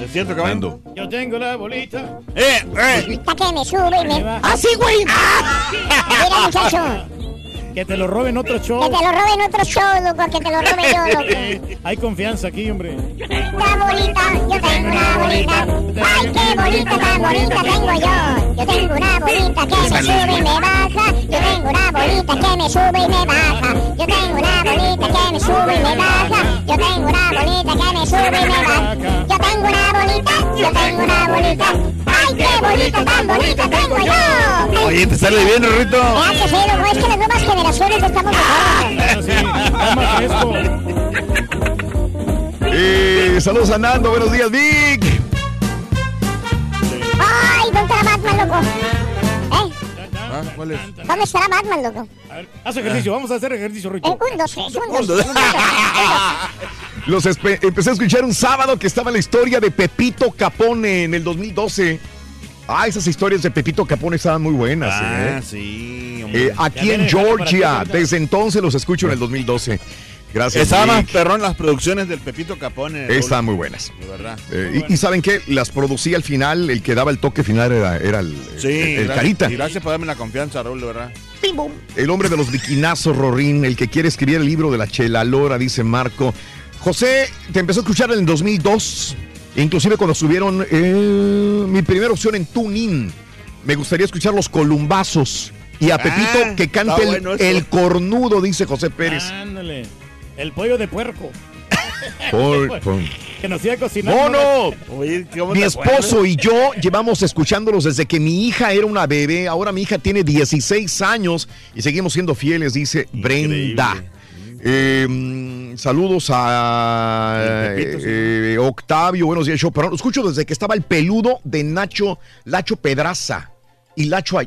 [SPEAKER 31] ¿Es cierto, caballo?
[SPEAKER 2] Yo tengo la bolita.
[SPEAKER 31] ¡Eh, eh!
[SPEAKER 3] Está que me sube y me...
[SPEAKER 2] va.
[SPEAKER 3] ¡Ah, sí, güey! Mira, muchacho. [laughs]
[SPEAKER 2] Que te lo roben otro show.
[SPEAKER 3] Que te lo roben otro show, loco. Que te lo robe yo, loco. [laughs]
[SPEAKER 2] Hay confianza aquí, hombre.
[SPEAKER 3] Una bolita, yo tengo una bolita. Ay, qué bolita tan bonita tengo yo. Yo tengo una bolita que me sube y me baja. Yo tengo una bolita que me sube y me baja. Yo tengo una bolita que me sube y me baja. Yo tengo una bolita que me sube y me baja. Yo tengo una bolita, yo tengo una bolita. Ay, qué bolita tan bonita tengo yo.
[SPEAKER 31] Oye, te sale bien,
[SPEAKER 3] que sí, loco, es que las nuevas generaciones estamos mejor.
[SPEAKER 1] Eh, saludos a Nando, buenos días, Vic.
[SPEAKER 3] Ay, ¿dónde estará Batman, loco? ¿Eh?
[SPEAKER 31] Ah, ¿Cuál es?
[SPEAKER 3] ¿Dónde estará Batman, loco?
[SPEAKER 2] Haz ejercicio, vamos a hacer ejercicio,
[SPEAKER 3] Eh,
[SPEAKER 2] Rico.
[SPEAKER 3] un, dos, tres, un, dos, tres, un, dos.
[SPEAKER 1] Los espe- empecé a escuchar un sábado que estaba la historia de Pepito Capone en el 2012. Ah, esas historias de Pepito Capone estaban muy buenas.
[SPEAKER 31] Ah,
[SPEAKER 1] ¿eh?
[SPEAKER 31] sí.
[SPEAKER 1] Eh, aquí en Georgia. Desde entonces los escucho en el 2012. Gracias.
[SPEAKER 31] Estaba más
[SPEAKER 1] Vic.
[SPEAKER 31] perrón las producciones del Pepito Capone.
[SPEAKER 1] Estaban muy buenas.
[SPEAKER 31] De verdad.
[SPEAKER 1] Eh, y, y saben qué? Las producía al final, el que daba el toque final era, era el,
[SPEAKER 31] Sí,
[SPEAKER 1] el- el
[SPEAKER 31] gracias,
[SPEAKER 1] Carita.
[SPEAKER 31] y gracias por darme la confianza, Raúl, de verdad.
[SPEAKER 1] El hombre de los biquinazos, Rorín, el que quiere escribir el libro de la Chela Lora, dice Marco. José, te empezó a escuchar en el 2002, inclusive cuando subieron eh, mi primera opción en TuneIn. Me gustaría escuchar los columbazos y a
[SPEAKER 2] Ah,
[SPEAKER 1] Pepito que cante el,
[SPEAKER 2] bueno eso.
[SPEAKER 1] el cornudo, dice José Pérez.
[SPEAKER 2] Ándale. El pollo de puerco.
[SPEAKER 1] Por- [laughs] por-
[SPEAKER 2] Que nos iba a.
[SPEAKER 31] Oye, ¿cómo
[SPEAKER 1] Mi esposo y yo llevamos escuchándolos desde que mi hija era una bebé. Ahora mi hija tiene 16 años y seguimos siendo fieles, dice Brenda. Eh, mm, saludos a eh, Octavio, buenos días, show. Pero lo escucho desde que estaba el peludo de Nacho, Lacho Pedraza. Y Lacho,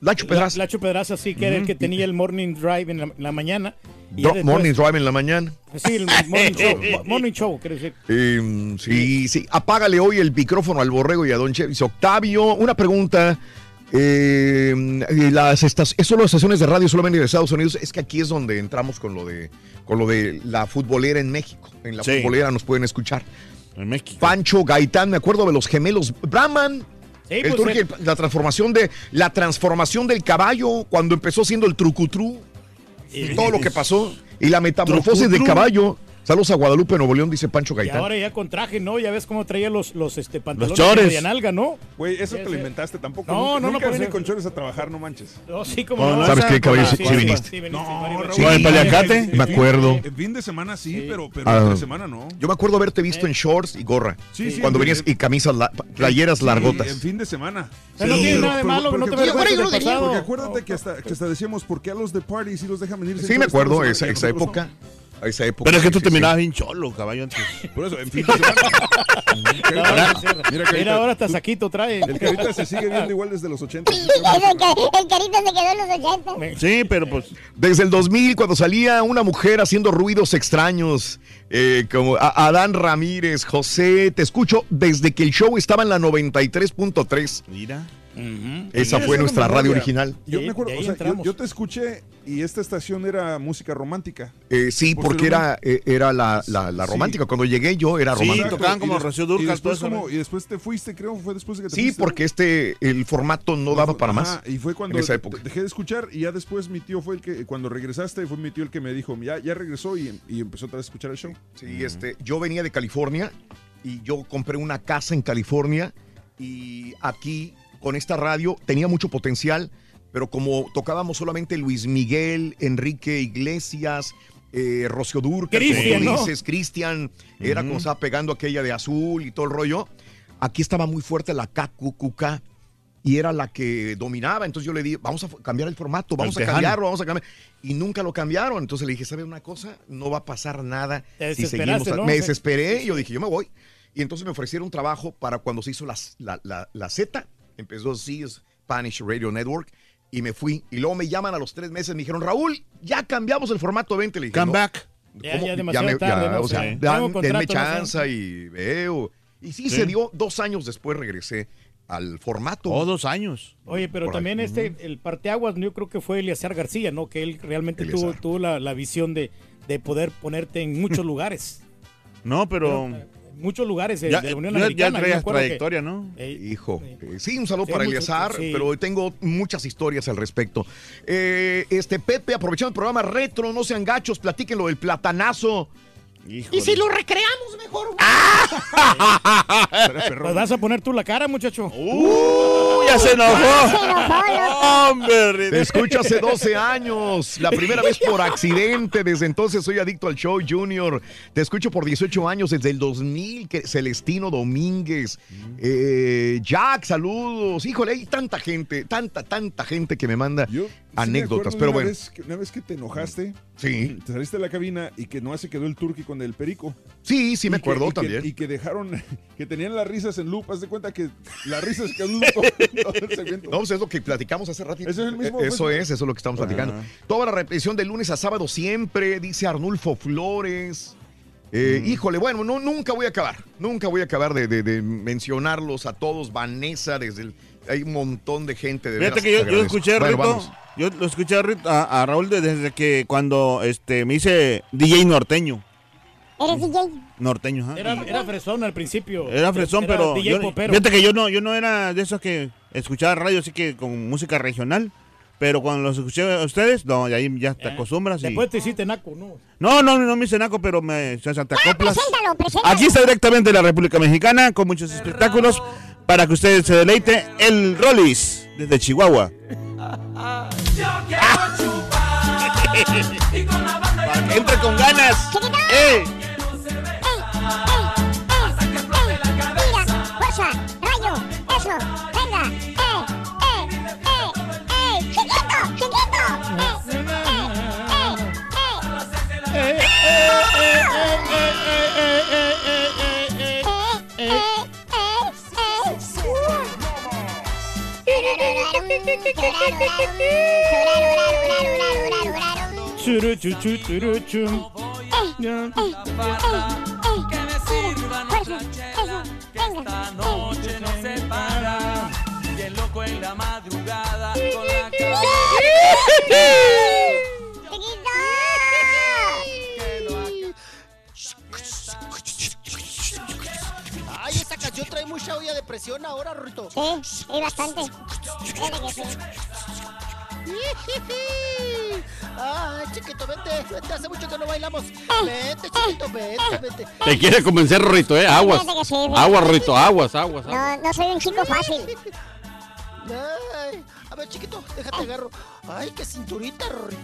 [SPEAKER 1] Lacho Pedraza.
[SPEAKER 2] Lacho Pedraza, sí, que era el que tenía el morning drive en la, en la mañana. Y
[SPEAKER 1] Do- morning Drive en la mañana.
[SPEAKER 2] Sí, el morning show. [laughs] mo- morning show, quiere decir.
[SPEAKER 1] Eh, sí, sí. Apágale hoy el micrófono al borrego y a Don Che. Dice Octavio, una pregunta. Eh, y las estas, eso las estaciones de radio solamente de Estados Unidos. Es que aquí es donde entramos con lo de con lo de la futbolera en México. En la
[SPEAKER 31] Sí.
[SPEAKER 1] futbolera nos pueden escuchar.
[SPEAKER 31] En México.
[SPEAKER 1] Pancho Gaitán, me acuerdo de los gemelos Brahman.
[SPEAKER 2] Sí,
[SPEAKER 1] el
[SPEAKER 2] pues,
[SPEAKER 1] Turqui,
[SPEAKER 2] eh.
[SPEAKER 1] la transformación de la transformación del caballo cuando empezó siendo el trucutru y todo lo que pasó y la metamorfosis del caballo Saludos a Guadalupe, Nuevo León, dice Pancho
[SPEAKER 2] Y
[SPEAKER 1] Gaitán.
[SPEAKER 2] ahora ya con traje, ¿no? Ya ves cómo traía los, los este, pantalones
[SPEAKER 1] chores.
[SPEAKER 2] de nalga, ¿no?
[SPEAKER 5] Güey, eso
[SPEAKER 2] Sí,
[SPEAKER 5] te lo inventaste tampoco.
[SPEAKER 2] No,
[SPEAKER 5] nunca,
[SPEAKER 2] no, no,
[SPEAKER 5] nunca
[SPEAKER 2] por
[SPEAKER 5] vine con chores a trabajar, no manches.
[SPEAKER 2] No, sí, como
[SPEAKER 1] No,
[SPEAKER 2] no.
[SPEAKER 1] ¿Sabes qué, caballo? Sí,
[SPEAKER 2] Sí,
[SPEAKER 1] sí viniste.
[SPEAKER 2] sí, viniste,
[SPEAKER 5] No,
[SPEAKER 2] sí.
[SPEAKER 1] ¿el paliacate? Me acuerdo.
[SPEAKER 5] En fin de semana sí, pero, pero
[SPEAKER 1] Ah,
[SPEAKER 5] entre semana no.
[SPEAKER 1] Yo me acuerdo haberte visto en shorts y gorra.
[SPEAKER 5] Sí, sí,
[SPEAKER 1] Cuando
[SPEAKER 5] en-
[SPEAKER 1] venías y camisas, la- playeras largotas.
[SPEAKER 5] En fin de semana.
[SPEAKER 2] Pero no tiene nada de malo, no te
[SPEAKER 5] porque- acuérdate que hasta, decíamos, ¿por qué a los de party sí los dejan venir?
[SPEAKER 1] Sí, me acuerdo, esa, esa época. A esa época.
[SPEAKER 31] Pero es que tú
[SPEAKER 1] sí,
[SPEAKER 31] te
[SPEAKER 1] sí,
[SPEAKER 31] mirabas
[SPEAKER 1] sí.
[SPEAKER 31] bien cholo, caballo, antes.
[SPEAKER 5] Por eso, en fin [laughs] de semana.
[SPEAKER 2] Mira,
[SPEAKER 5] Mira, Carita,
[SPEAKER 2] ahora hasta saquito trae.
[SPEAKER 5] El carita se sigue viendo igual desde los 80.
[SPEAKER 3] El, ca- el carita se quedó en los 80.
[SPEAKER 31] Sí, pero pues.
[SPEAKER 1] Desde el 2000, cuando salía una mujer haciendo ruidos extraños, eh, como a- Adán Ramírez, José, te escucho desde que el show estaba en la 93.3.
[SPEAKER 31] Mira.
[SPEAKER 1] Esa fue nuestra radio original.
[SPEAKER 5] Yo me acuerdo, o sea, yo, te escuché y esta estación era música romántica.
[SPEAKER 1] Eh, sí, porque era, eh, era la, la- la
[SPEAKER 5] Sí.
[SPEAKER 1] romántica. Cuando llegué yo era
[SPEAKER 31] Sí,
[SPEAKER 1] romántica.
[SPEAKER 31] tocaban como
[SPEAKER 5] Y
[SPEAKER 31] Rocío
[SPEAKER 5] y
[SPEAKER 31] Dúrcal,
[SPEAKER 5] después, y después te fuiste, creo, fue después de que te
[SPEAKER 1] Sí,
[SPEAKER 5] fuiste.
[SPEAKER 1] porque este, el formato no daba para más.
[SPEAKER 5] Y fue cuando
[SPEAKER 1] en esa
[SPEAKER 5] te-
[SPEAKER 1] época.
[SPEAKER 5] dejé de escuchar y ya después mi tío fue el que, cuando regresaste, fue mi tío el que me dijo, ya, ya regresó y, y empezó otra vez a escuchar el show.
[SPEAKER 1] Sí, este, yo venía de California y yo compré una casa en California y aquí con esta radio tenía mucho potencial, pero como tocábamos solamente Luis Miguel, Enrique Iglesias, eh, Rocío Durcal, como
[SPEAKER 2] Cristian,
[SPEAKER 1] tú
[SPEAKER 2] ¿no?
[SPEAKER 1] dices, Cristian, era como estaba pegando aquella de azul y todo el rollo. Aquí estaba muy fuerte la KQQK y era la que dominaba. Entonces yo le dije, vamos a cambiar el formato, vamos a cambiarlo, vamos a cambiar. Y nunca lo cambiaron. Entonces le dije, ¿sabes una cosa? No va a pasar nada
[SPEAKER 2] Te
[SPEAKER 1] si
[SPEAKER 2] desesperaste,
[SPEAKER 1] seguimos. a-".
[SPEAKER 2] ¿no?
[SPEAKER 1] Me desesperé y yo dije, yo me voy. Y entonces me ofrecieron trabajo para cuando se hizo las- la, la, la Z, empezó así, Spanish Radio Network, y me fui. Y luego me llaman a los tres meses, me dijeron, Raúl, ya cambiamos el formato 20. Le dije,
[SPEAKER 31] Come
[SPEAKER 1] "No,
[SPEAKER 31] back.
[SPEAKER 2] Ya- ya demasiado tarde, ¿no?
[SPEAKER 1] o sea,
[SPEAKER 2] Sí.
[SPEAKER 1] dan- denme
[SPEAKER 2] contrato, no sé.
[SPEAKER 1] chance y veo. Y sí,
[SPEAKER 31] Sí.
[SPEAKER 1] se dio, dos años después regresé al formato.
[SPEAKER 31] Oh, dos años.
[SPEAKER 2] Oye, pero
[SPEAKER 1] Por ahí.
[SPEAKER 2] también este, el parteaguas, yo creo que fue Eliazar García, ¿no? Que él realmente tuvo,
[SPEAKER 1] Eleazar.
[SPEAKER 2] tuvo la, la visión de, de poder ponerte en muchos [laughs] lugares.
[SPEAKER 31] No, pero.
[SPEAKER 2] Muchos lugares de,
[SPEAKER 31] Ya,
[SPEAKER 2] de la Unión
[SPEAKER 31] ya- ya
[SPEAKER 2] Americana. Me
[SPEAKER 31] traías
[SPEAKER 2] que-
[SPEAKER 31] trayectoria, ¿no?
[SPEAKER 2] Eh,
[SPEAKER 1] Hijo, eh, sí, un saludo
[SPEAKER 2] Sí,
[SPEAKER 1] para
[SPEAKER 2] mucho-
[SPEAKER 1] Eleazar,
[SPEAKER 2] sí.
[SPEAKER 1] pero tengo muchas historias al respecto. Eh, este Pepe, aprovechando el programa retro, no sean gachos, platíquenlo del platanazo.
[SPEAKER 31] Híjole.
[SPEAKER 3] ¿Y si lo recreamos mejor?
[SPEAKER 2] Pues vas a poner tú la cara, muchacho.
[SPEAKER 31] ¡Uh! ¡Ya se
[SPEAKER 3] Se
[SPEAKER 31] enojó! ¡Hombre!
[SPEAKER 1] Te escucho hace 12 años, la primera vez por accidente, desde entonces soy adicto al show Junior. Te escucho por 18 años, desde el 2000, que Celestino Domínguez. Eh, Jack, saludos. Híjole, hay tanta gente, tanta, tanta gente que me manda
[SPEAKER 5] Yo sí me
[SPEAKER 1] anécdotas, pero
[SPEAKER 5] una
[SPEAKER 1] bueno.
[SPEAKER 5] Vez una vez que te enojaste,
[SPEAKER 1] Sí,
[SPEAKER 5] te saliste de la cabina y que no se quedó el turqui con el perico.
[SPEAKER 1] sí, sí me
[SPEAKER 5] que-
[SPEAKER 1] acuerdo
[SPEAKER 5] que-
[SPEAKER 1] también.
[SPEAKER 5] y que dejaron, [laughs] que tenían las risas en loop. Haz de cuenta que las risas quedó todo, [laughs] todo el segmento.
[SPEAKER 1] No, pues es lo que platicamos hace ratito.
[SPEAKER 5] ¿Eso es el mismo,
[SPEAKER 1] Eh,
[SPEAKER 5] pues?
[SPEAKER 1] Eso es, eso es lo que estamos platicando. Toda la repetición de lunes a sábado siempre, dice Arnulfo Flores. Eh, Híjole, bueno, no, nunca voy a acabar. Nunca voy a acabar de, de- de mencionarlos a todos. Vanessa, desde el. Hay un montón de gente de
[SPEAKER 31] Fíjate que yo, yo escuché
[SPEAKER 1] Bueno,
[SPEAKER 31] Rito, yo lo escuché a, Rito- a- a Raúl de- desde que cuando este me hice DJ norteño.
[SPEAKER 3] ¿Eres DJ?
[SPEAKER 31] Norteño, ajá.
[SPEAKER 2] Era, era fresón al principio.
[SPEAKER 31] Era fresón, pero
[SPEAKER 2] DJ
[SPEAKER 31] yo,
[SPEAKER 2] popero.
[SPEAKER 31] fíjate que yo no, yo no era de esos que escuchaba radio así que con música regional. Pero cuando los escuché a ustedes, no, y ahí ya te acostumbras. y-
[SPEAKER 2] Después te hiciste naco, ¿no?
[SPEAKER 31] No, no, no me hice naco, pero me o sea, te acoplas.
[SPEAKER 3] Preséntalo, preséntalo.
[SPEAKER 31] Aquí está directamente la República Mexicana con muchos espectáculos para que ustedes se deleite. El Rollis desde Chihuahua. Para [laughs] que entre con ganas. ¡Eh!
[SPEAKER 2] Chu.
[SPEAKER 3] noche nos separa el loco en la madrugada con la
[SPEAKER 53] mucha olla de presión ahora, Rito.
[SPEAKER 3] Sí, sí, bastante. [laughs]
[SPEAKER 53] Ay, chiquito, vente, vente, hace mucho que no bailamos. Vente, chiquito, vente, vente.
[SPEAKER 42] Te quiere convencer, Rorrito, ¿eh? Aguas. Aguas, Rorrito, aguas, aguas. aguas.
[SPEAKER 3] No, no soy un chico fácil.
[SPEAKER 53] Ay, a ver, chiquito, déjate agarro. Ay, qué cinturita, Rorrito.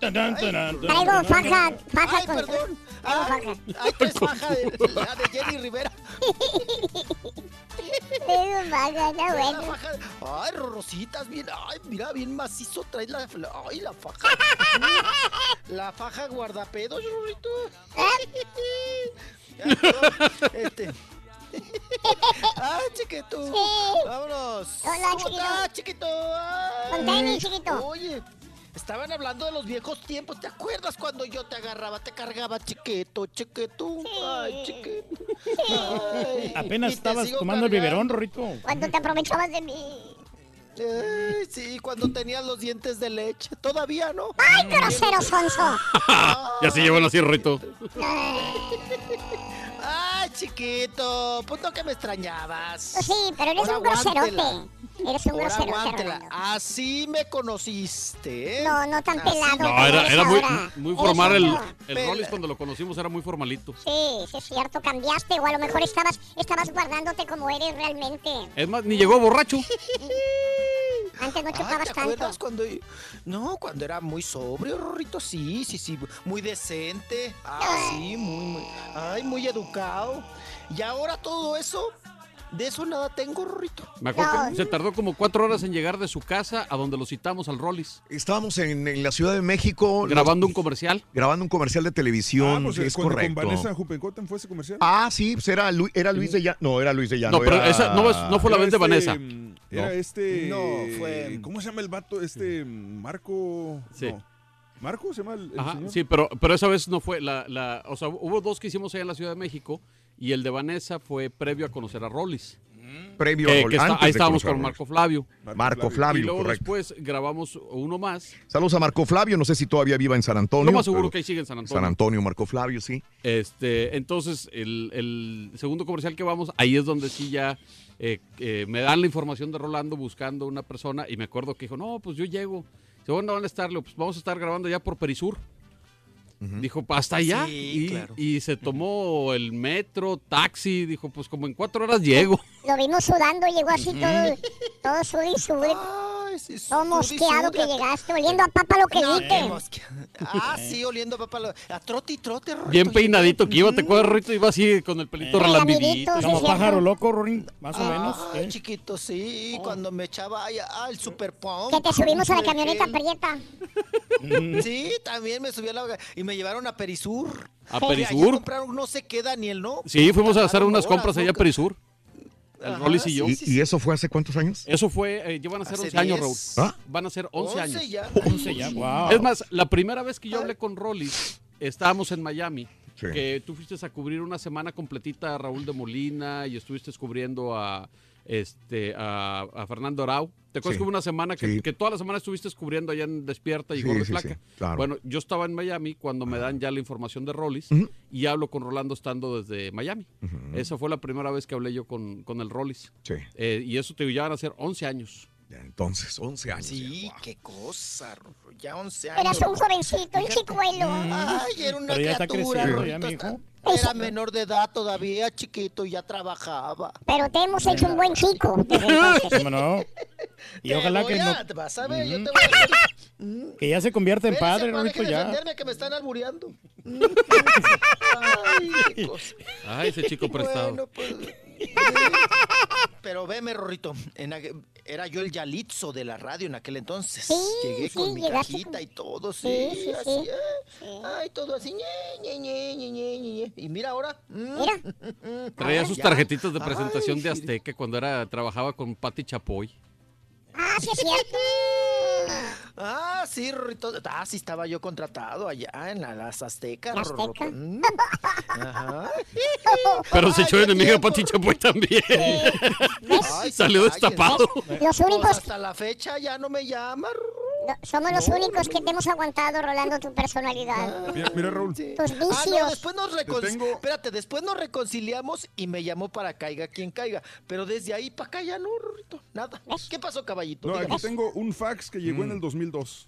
[SPEAKER 2] Tan,
[SPEAKER 3] Traigo faja, faja
[SPEAKER 53] Ay,
[SPEAKER 3] con...
[SPEAKER 53] perdón.
[SPEAKER 3] Faja.
[SPEAKER 53] Ay, traes faja de, la [laughs] de Jenny Rivera.
[SPEAKER 3] Traigo faja, está bueno.
[SPEAKER 53] faja Ay, Rorrositas, bien, ay, mira, bien macizo traes la, ay, la faja. [laughs] La faja guardapedos, Rorrito. [laughs] Ya, perdón, Este. Chiquito. Vámonos.
[SPEAKER 3] Hola,
[SPEAKER 53] ¿Cómo
[SPEAKER 3] chiquito.
[SPEAKER 53] estás, chiquito? Ay.
[SPEAKER 3] Con tenis, chiquito.
[SPEAKER 53] Oye, estaban hablando de los viejos tiempos. ¿Te acuerdas cuando yo te agarraba, te cargaba, chiquito, chiquito? Ay, chiquito. Ay, [laughs]
[SPEAKER 2] Apenas estabas tomando el
[SPEAKER 53] cargando.
[SPEAKER 2] biberón, Rorrito.
[SPEAKER 3] Cuando te aprovechabas de mí.
[SPEAKER 53] Ay, sí, cuando tenías los dientes de leche. Todavía, ¿no?
[SPEAKER 3] ¡Ay, grosero, sonso! [laughs]
[SPEAKER 42] ya se llevan así, Rorrito.
[SPEAKER 53] Chiquito, pues no que me extrañabas.
[SPEAKER 3] Pues sí, pero eres
[SPEAKER 53] Ahora
[SPEAKER 3] un groserote.
[SPEAKER 53] aguántela.
[SPEAKER 3] Eres un
[SPEAKER 53] Ahora.
[SPEAKER 3] Rolando.
[SPEAKER 53] Así me conociste, ¿eh?
[SPEAKER 3] No, no tan
[SPEAKER 53] Así
[SPEAKER 3] pelado.
[SPEAKER 42] No, era, era muy, muy formal el, el Rollis cuando lo conocimos, era muy formalito.
[SPEAKER 3] Sí, sí es cierto, cambiaste o a lo mejor estabas, estabas guardándote como eres realmente.
[SPEAKER 42] Es más, ni llegó borracho. [laughs]
[SPEAKER 3] Antes no
[SPEAKER 53] Ah,
[SPEAKER 3] chocabas
[SPEAKER 53] ¿te
[SPEAKER 3] tanto.
[SPEAKER 53] acuerdas cuando no cuando era muy sobrio, Rorrito? Sí, sí, sí, muy decente. Ah, sí, muy, muy ay, muy educado. Y ahora todo eso, de eso nada tengo, Rorrito.
[SPEAKER 42] Me acuerdo que se tardó como cuatro horas en llegar de su casa a donde lo citamos al Rollis.
[SPEAKER 1] Estábamos en, en la Ciudad de México.
[SPEAKER 42] Grabando un comercial.
[SPEAKER 1] Grabando un comercial de televisión.
[SPEAKER 5] Ah, pues,
[SPEAKER 1] sí, es
[SPEAKER 5] cuando
[SPEAKER 1] correcto.
[SPEAKER 5] Con Vanessa Jupencoten fue ese comercial.
[SPEAKER 1] Ah, sí, pues era, Lu- era Luis de Llano. No, era Luis de Llano.
[SPEAKER 42] No, pero
[SPEAKER 1] era-
[SPEAKER 42] esa no no fue la vez de
[SPEAKER 5] este,
[SPEAKER 42] Vanessa.
[SPEAKER 5] mm, Era
[SPEAKER 1] No.
[SPEAKER 5] este.
[SPEAKER 53] No, fue-
[SPEAKER 5] ¿Cómo se llama el vato? Este. Marco.
[SPEAKER 42] Sí.
[SPEAKER 5] no. ¿Marco se llama el, el
[SPEAKER 42] Ajá,
[SPEAKER 5] señor?
[SPEAKER 42] sí, pero, pero esa vez no fue la, la... O sea, hubo dos que hicimos allá en la Ciudad de México y el de Vanessa fue previo a conocer a Rollis.
[SPEAKER 1] Previo
[SPEAKER 42] Que-
[SPEAKER 1] a Rol-
[SPEAKER 42] que está-
[SPEAKER 1] antes
[SPEAKER 42] ahí estábamos con
[SPEAKER 1] Rollis.
[SPEAKER 42] Marco Flavio.
[SPEAKER 1] Marco Flavio,
[SPEAKER 42] y luego
[SPEAKER 1] correcto.
[SPEAKER 42] después grabamos uno más.
[SPEAKER 1] Saludos a Marco Flavio, no sé si todavía viva en San Antonio.
[SPEAKER 42] Lo más seguro que ahí sigue en San Antonio.
[SPEAKER 1] San Antonio, Marco Flavio, sí.
[SPEAKER 42] Este, entonces, el, el segundo comercial que vamos, ahí es donde sí ya eh, eh, me dan la información de Rolando buscando una persona y me acuerdo que dijo, no, pues yo llego. Dice, ¿dónde van a estar? Pues vamos a estar grabando ya por Perisur. Dijo, "Pa, hasta allá.
[SPEAKER 53] Sí,
[SPEAKER 42] y,
[SPEAKER 53] claro.
[SPEAKER 42] y se tomó el metro, taxi. Dijo, pues como en cuatro horas llego.
[SPEAKER 3] Lo vimos sudando, llegó así todo, todo sude y sude.
[SPEAKER 53] Ay, sí,
[SPEAKER 3] Todo mosqueado que llegaste, oliendo a papa lo que
[SPEAKER 53] No, mosque- Ah, sí, oliendo a papá. lo- A trote y trote, Rorrito.
[SPEAKER 42] Bien peinadito que iba, te acuerdas, Rito, iba así con el pelito
[SPEAKER 3] Eh,
[SPEAKER 42] relambidito.
[SPEAKER 2] Como
[SPEAKER 3] sí.
[SPEAKER 2] pájaro loco, Rorín, más o menos.
[SPEAKER 53] Ay,
[SPEAKER 2] ¿eh?
[SPEAKER 53] chiquito, sí, cuando me echaba ay, ah, el super pump.
[SPEAKER 3] Que te subimos a la camioneta prieta. [laughs]
[SPEAKER 53] Sí, también me subí a la y me llevaron a Perisur.
[SPEAKER 42] ¿A Perisur?
[SPEAKER 53] compraron no sé qué, Daniel, ¿no?
[SPEAKER 42] Sí, fuimos a hacer unas compras allá a Perisur. El
[SPEAKER 53] Ajá,
[SPEAKER 42] Rollis y yo.
[SPEAKER 1] ¿Y, y eso fue hace cuántos años?
[SPEAKER 42] Eso fue, eh, ya van a ser
[SPEAKER 53] Hace
[SPEAKER 42] 11 años, Raúl.
[SPEAKER 53] 10.
[SPEAKER 1] ¿Ah?
[SPEAKER 42] Van a ser 11,
[SPEAKER 53] 11
[SPEAKER 42] años.
[SPEAKER 53] ya.
[SPEAKER 2] 11 ya, wow.
[SPEAKER 42] Es más, la primera vez que yo hablé con Rollis, estábamos en Miami.
[SPEAKER 1] Sí.
[SPEAKER 42] Que tú fuiste a cubrir una semana completita a Raúl de Molina y estuviste cubriendo a este a, a Fernando Arau. ¿Te acuerdas
[SPEAKER 1] Sí.
[SPEAKER 42] que hubo una semana que,
[SPEAKER 1] Sí.
[SPEAKER 42] que toda la semana estuviste cubriendo allá en Despierta y
[SPEAKER 1] Sí,
[SPEAKER 42] Gordo Placa?
[SPEAKER 1] claro.
[SPEAKER 42] Bueno, yo estaba en Miami cuando me dan ya la información de Rollis y hablo con Rolando estando desde Miami. Esa fue la primera vez que hablé yo con, con el Rollis.
[SPEAKER 1] Sí.
[SPEAKER 42] Eh, y eso te digo, ya van a ser 11 años.
[SPEAKER 1] Ya, entonces, 11 años.
[SPEAKER 53] Sí, qué cosa, Rorro, ya 11 años.
[SPEAKER 3] Eras un jovencito, un chicuelo.
[SPEAKER 53] Ay, era una
[SPEAKER 2] Pero ya está
[SPEAKER 53] criatura,
[SPEAKER 2] creciendo,
[SPEAKER 53] Rorrito,
[SPEAKER 2] ya,
[SPEAKER 53] está-
[SPEAKER 2] mijo.
[SPEAKER 53] Era menor de edad todavía, chiquito, y ya trabajaba.
[SPEAKER 3] Pero te hemos hecho un buen chico. [laughs]
[SPEAKER 2] ¿Cómo no? Y
[SPEAKER 53] Te
[SPEAKER 2] ojalá
[SPEAKER 53] voy
[SPEAKER 2] que
[SPEAKER 53] a-
[SPEAKER 2] no,
[SPEAKER 53] Vas a ver, yo te voy a decir.
[SPEAKER 2] que ya se convierta en padre,
[SPEAKER 53] de
[SPEAKER 2] ya.
[SPEAKER 53] que me están albureando. [laughs] Ay.
[SPEAKER 42] Ay, ese chico prestado.
[SPEAKER 53] Bueno, pues. [laughs] Pero veme, Rorrito, en era yo el Yalitzo de la radio en aquel entonces.
[SPEAKER 3] Sí,
[SPEAKER 53] Llegué
[SPEAKER 3] sí,
[SPEAKER 53] con mi cajita
[SPEAKER 3] con-
[SPEAKER 53] y todo, sí,
[SPEAKER 3] Sí, sí,
[SPEAKER 53] así,
[SPEAKER 3] sí.
[SPEAKER 53] eh. Ay, todo así, ñe, ñe, ñe, ñe, ñe, ñe. Y mira ahora. mm,
[SPEAKER 3] Mira. [laughs]
[SPEAKER 42] Traía sus tarjetitas de presentación
[SPEAKER 53] Ay,
[SPEAKER 42] de Azteca cuando era trabajaba con Patti Chapoy.
[SPEAKER 3] Ah, sí es cierto. [laughs]
[SPEAKER 53] Ah, sí, Rorrito. Ah, sí estaba yo contratado allá en la- las Aztecas.
[SPEAKER 3] ¿La
[SPEAKER 53] Rorro.
[SPEAKER 3] Azteca?
[SPEAKER 53] Mm. Ajá.
[SPEAKER 42] Pero se echó enemiga. Pati Chapoy también. [laughs]
[SPEAKER 53] Ay,
[SPEAKER 42] Salió destapado.
[SPEAKER 3] Los
[SPEAKER 53] Pues hasta la fecha ya no me llama. Rorro.
[SPEAKER 3] No, somos los únicos que te hemos aguantado, Rolando, tu personalidad.
[SPEAKER 5] Mira, mira, Raúl.
[SPEAKER 53] Sí.
[SPEAKER 3] Tus
[SPEAKER 53] Ah, no,
[SPEAKER 3] vicios.
[SPEAKER 53] después nos
[SPEAKER 5] Te
[SPEAKER 53] recon-
[SPEAKER 5] tengo-
[SPEAKER 53] Espérate, después nos reconciliamos y me llamó para caiga quien caiga. Pero desde ahí para acá ya no, Rorrito. Nada. ¿Qué pasó, caballito?
[SPEAKER 5] No, aquí tengo un fax que llegó
[SPEAKER 1] Mm.
[SPEAKER 5] en el 2002.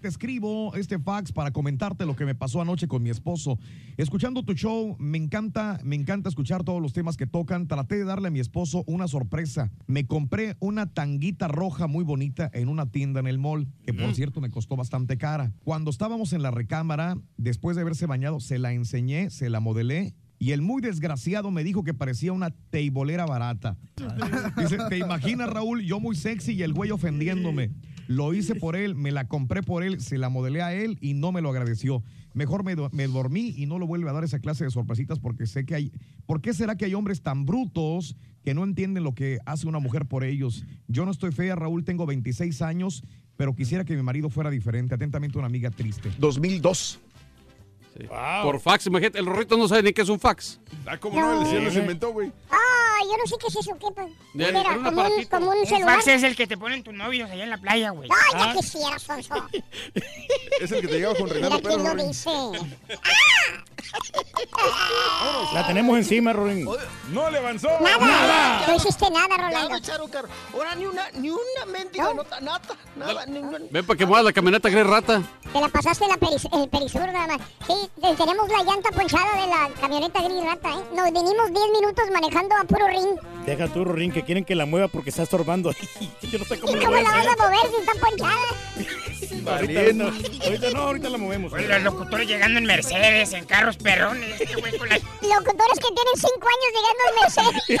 [SPEAKER 1] Te escribo este fax para comentarte lo que me pasó anoche con mi esposo. Escuchando tu show, me encanta, me encanta escuchar todos los temas que tocan. Traté de darle a mi esposo una sorpresa. Me compré una tanguita roja muy bonita en una tienda en el mall, que por cierto me costó bastante cara. Cuando estábamos en la recámara, después de haberse bañado, se la enseñé, se la modelé. Y el muy desgraciado me dijo que parecía una teibolera barata. [laughs] Dice, ¿te imaginas, Raúl? Yo muy sexy y el güey ofendiéndome. Lo hice por él, me la compré por él, se la modelé a él y no me lo agradeció. Mejor me, do- me dormí y no lo vuelve a dar esa clase de sorpresitas porque sé que hay... ¿Por qué será que hay hombres tan brutos que no entienden lo que hace una mujer por ellos? Yo no estoy fea, Raúl, tengo 26 años, pero quisiera que mi marido fuera diferente. Atentamente, una amiga triste.
[SPEAKER 54] 2002.
[SPEAKER 42] Por fax, imagínate, el Rorrito no sabe ni qué es un fax.
[SPEAKER 5] Ah, ¿cómo no? El cielo se inventó, güey.
[SPEAKER 3] Ah, yo no sé qué es eso, ¿qué? Mira,
[SPEAKER 42] era
[SPEAKER 3] como, un,
[SPEAKER 42] aparatito.
[SPEAKER 3] como un
[SPEAKER 55] Un
[SPEAKER 3] celular.
[SPEAKER 55] fax es el que te ponen tus novios allá en la playa, güey.
[SPEAKER 3] Ay,
[SPEAKER 55] Ah.
[SPEAKER 3] ya quisiera, Sonso. [laughs]
[SPEAKER 5] Es el que te lleva con
[SPEAKER 3] Mira
[SPEAKER 5] Pérez.
[SPEAKER 3] lo
[SPEAKER 5] Rorín.
[SPEAKER 3] dice. [laughs] [laughs]
[SPEAKER 2] La tenemos encima, Rorín.
[SPEAKER 5] No le avanzó.
[SPEAKER 3] Nada. No hiciste nada, Rolando.
[SPEAKER 53] Ahora ni una, ni una mendiga nota, nada, nada, ni una-
[SPEAKER 42] Ven para que mueva la camioneta gris rata.
[SPEAKER 3] Te la pasaste la peris- el perisur nada más. Sí, te- tenemos la llanta ponchada de la camioneta gris rata, ¿eh? Nos vinimos 10 minutos manejando a puro ring.
[SPEAKER 2] Deja tú, Rorín, que quieren que la mueva porque está estorbando. [laughs] Yo no sé cómo
[SPEAKER 3] ¿Y cómo la vas a mover si está ponchada? [laughs]
[SPEAKER 2] Ahorita, ahorita, ahorita no, ahorita la movemos.
[SPEAKER 55] Oye, los locutores llegando en Mercedes, en carros perrones, este güey con la...
[SPEAKER 3] Locutores que tienen 5 años llegando al Mercedes. [laughs]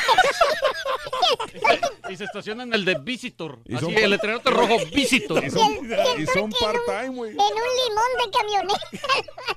[SPEAKER 42] Y se estacionan en el de Visitor.
[SPEAKER 5] Y
[SPEAKER 42] Así,
[SPEAKER 5] son-
[SPEAKER 42] el letrero rojo, Visitor.
[SPEAKER 5] Y son, y son part-time, güey.
[SPEAKER 3] En un limón de camioneta. [laughs]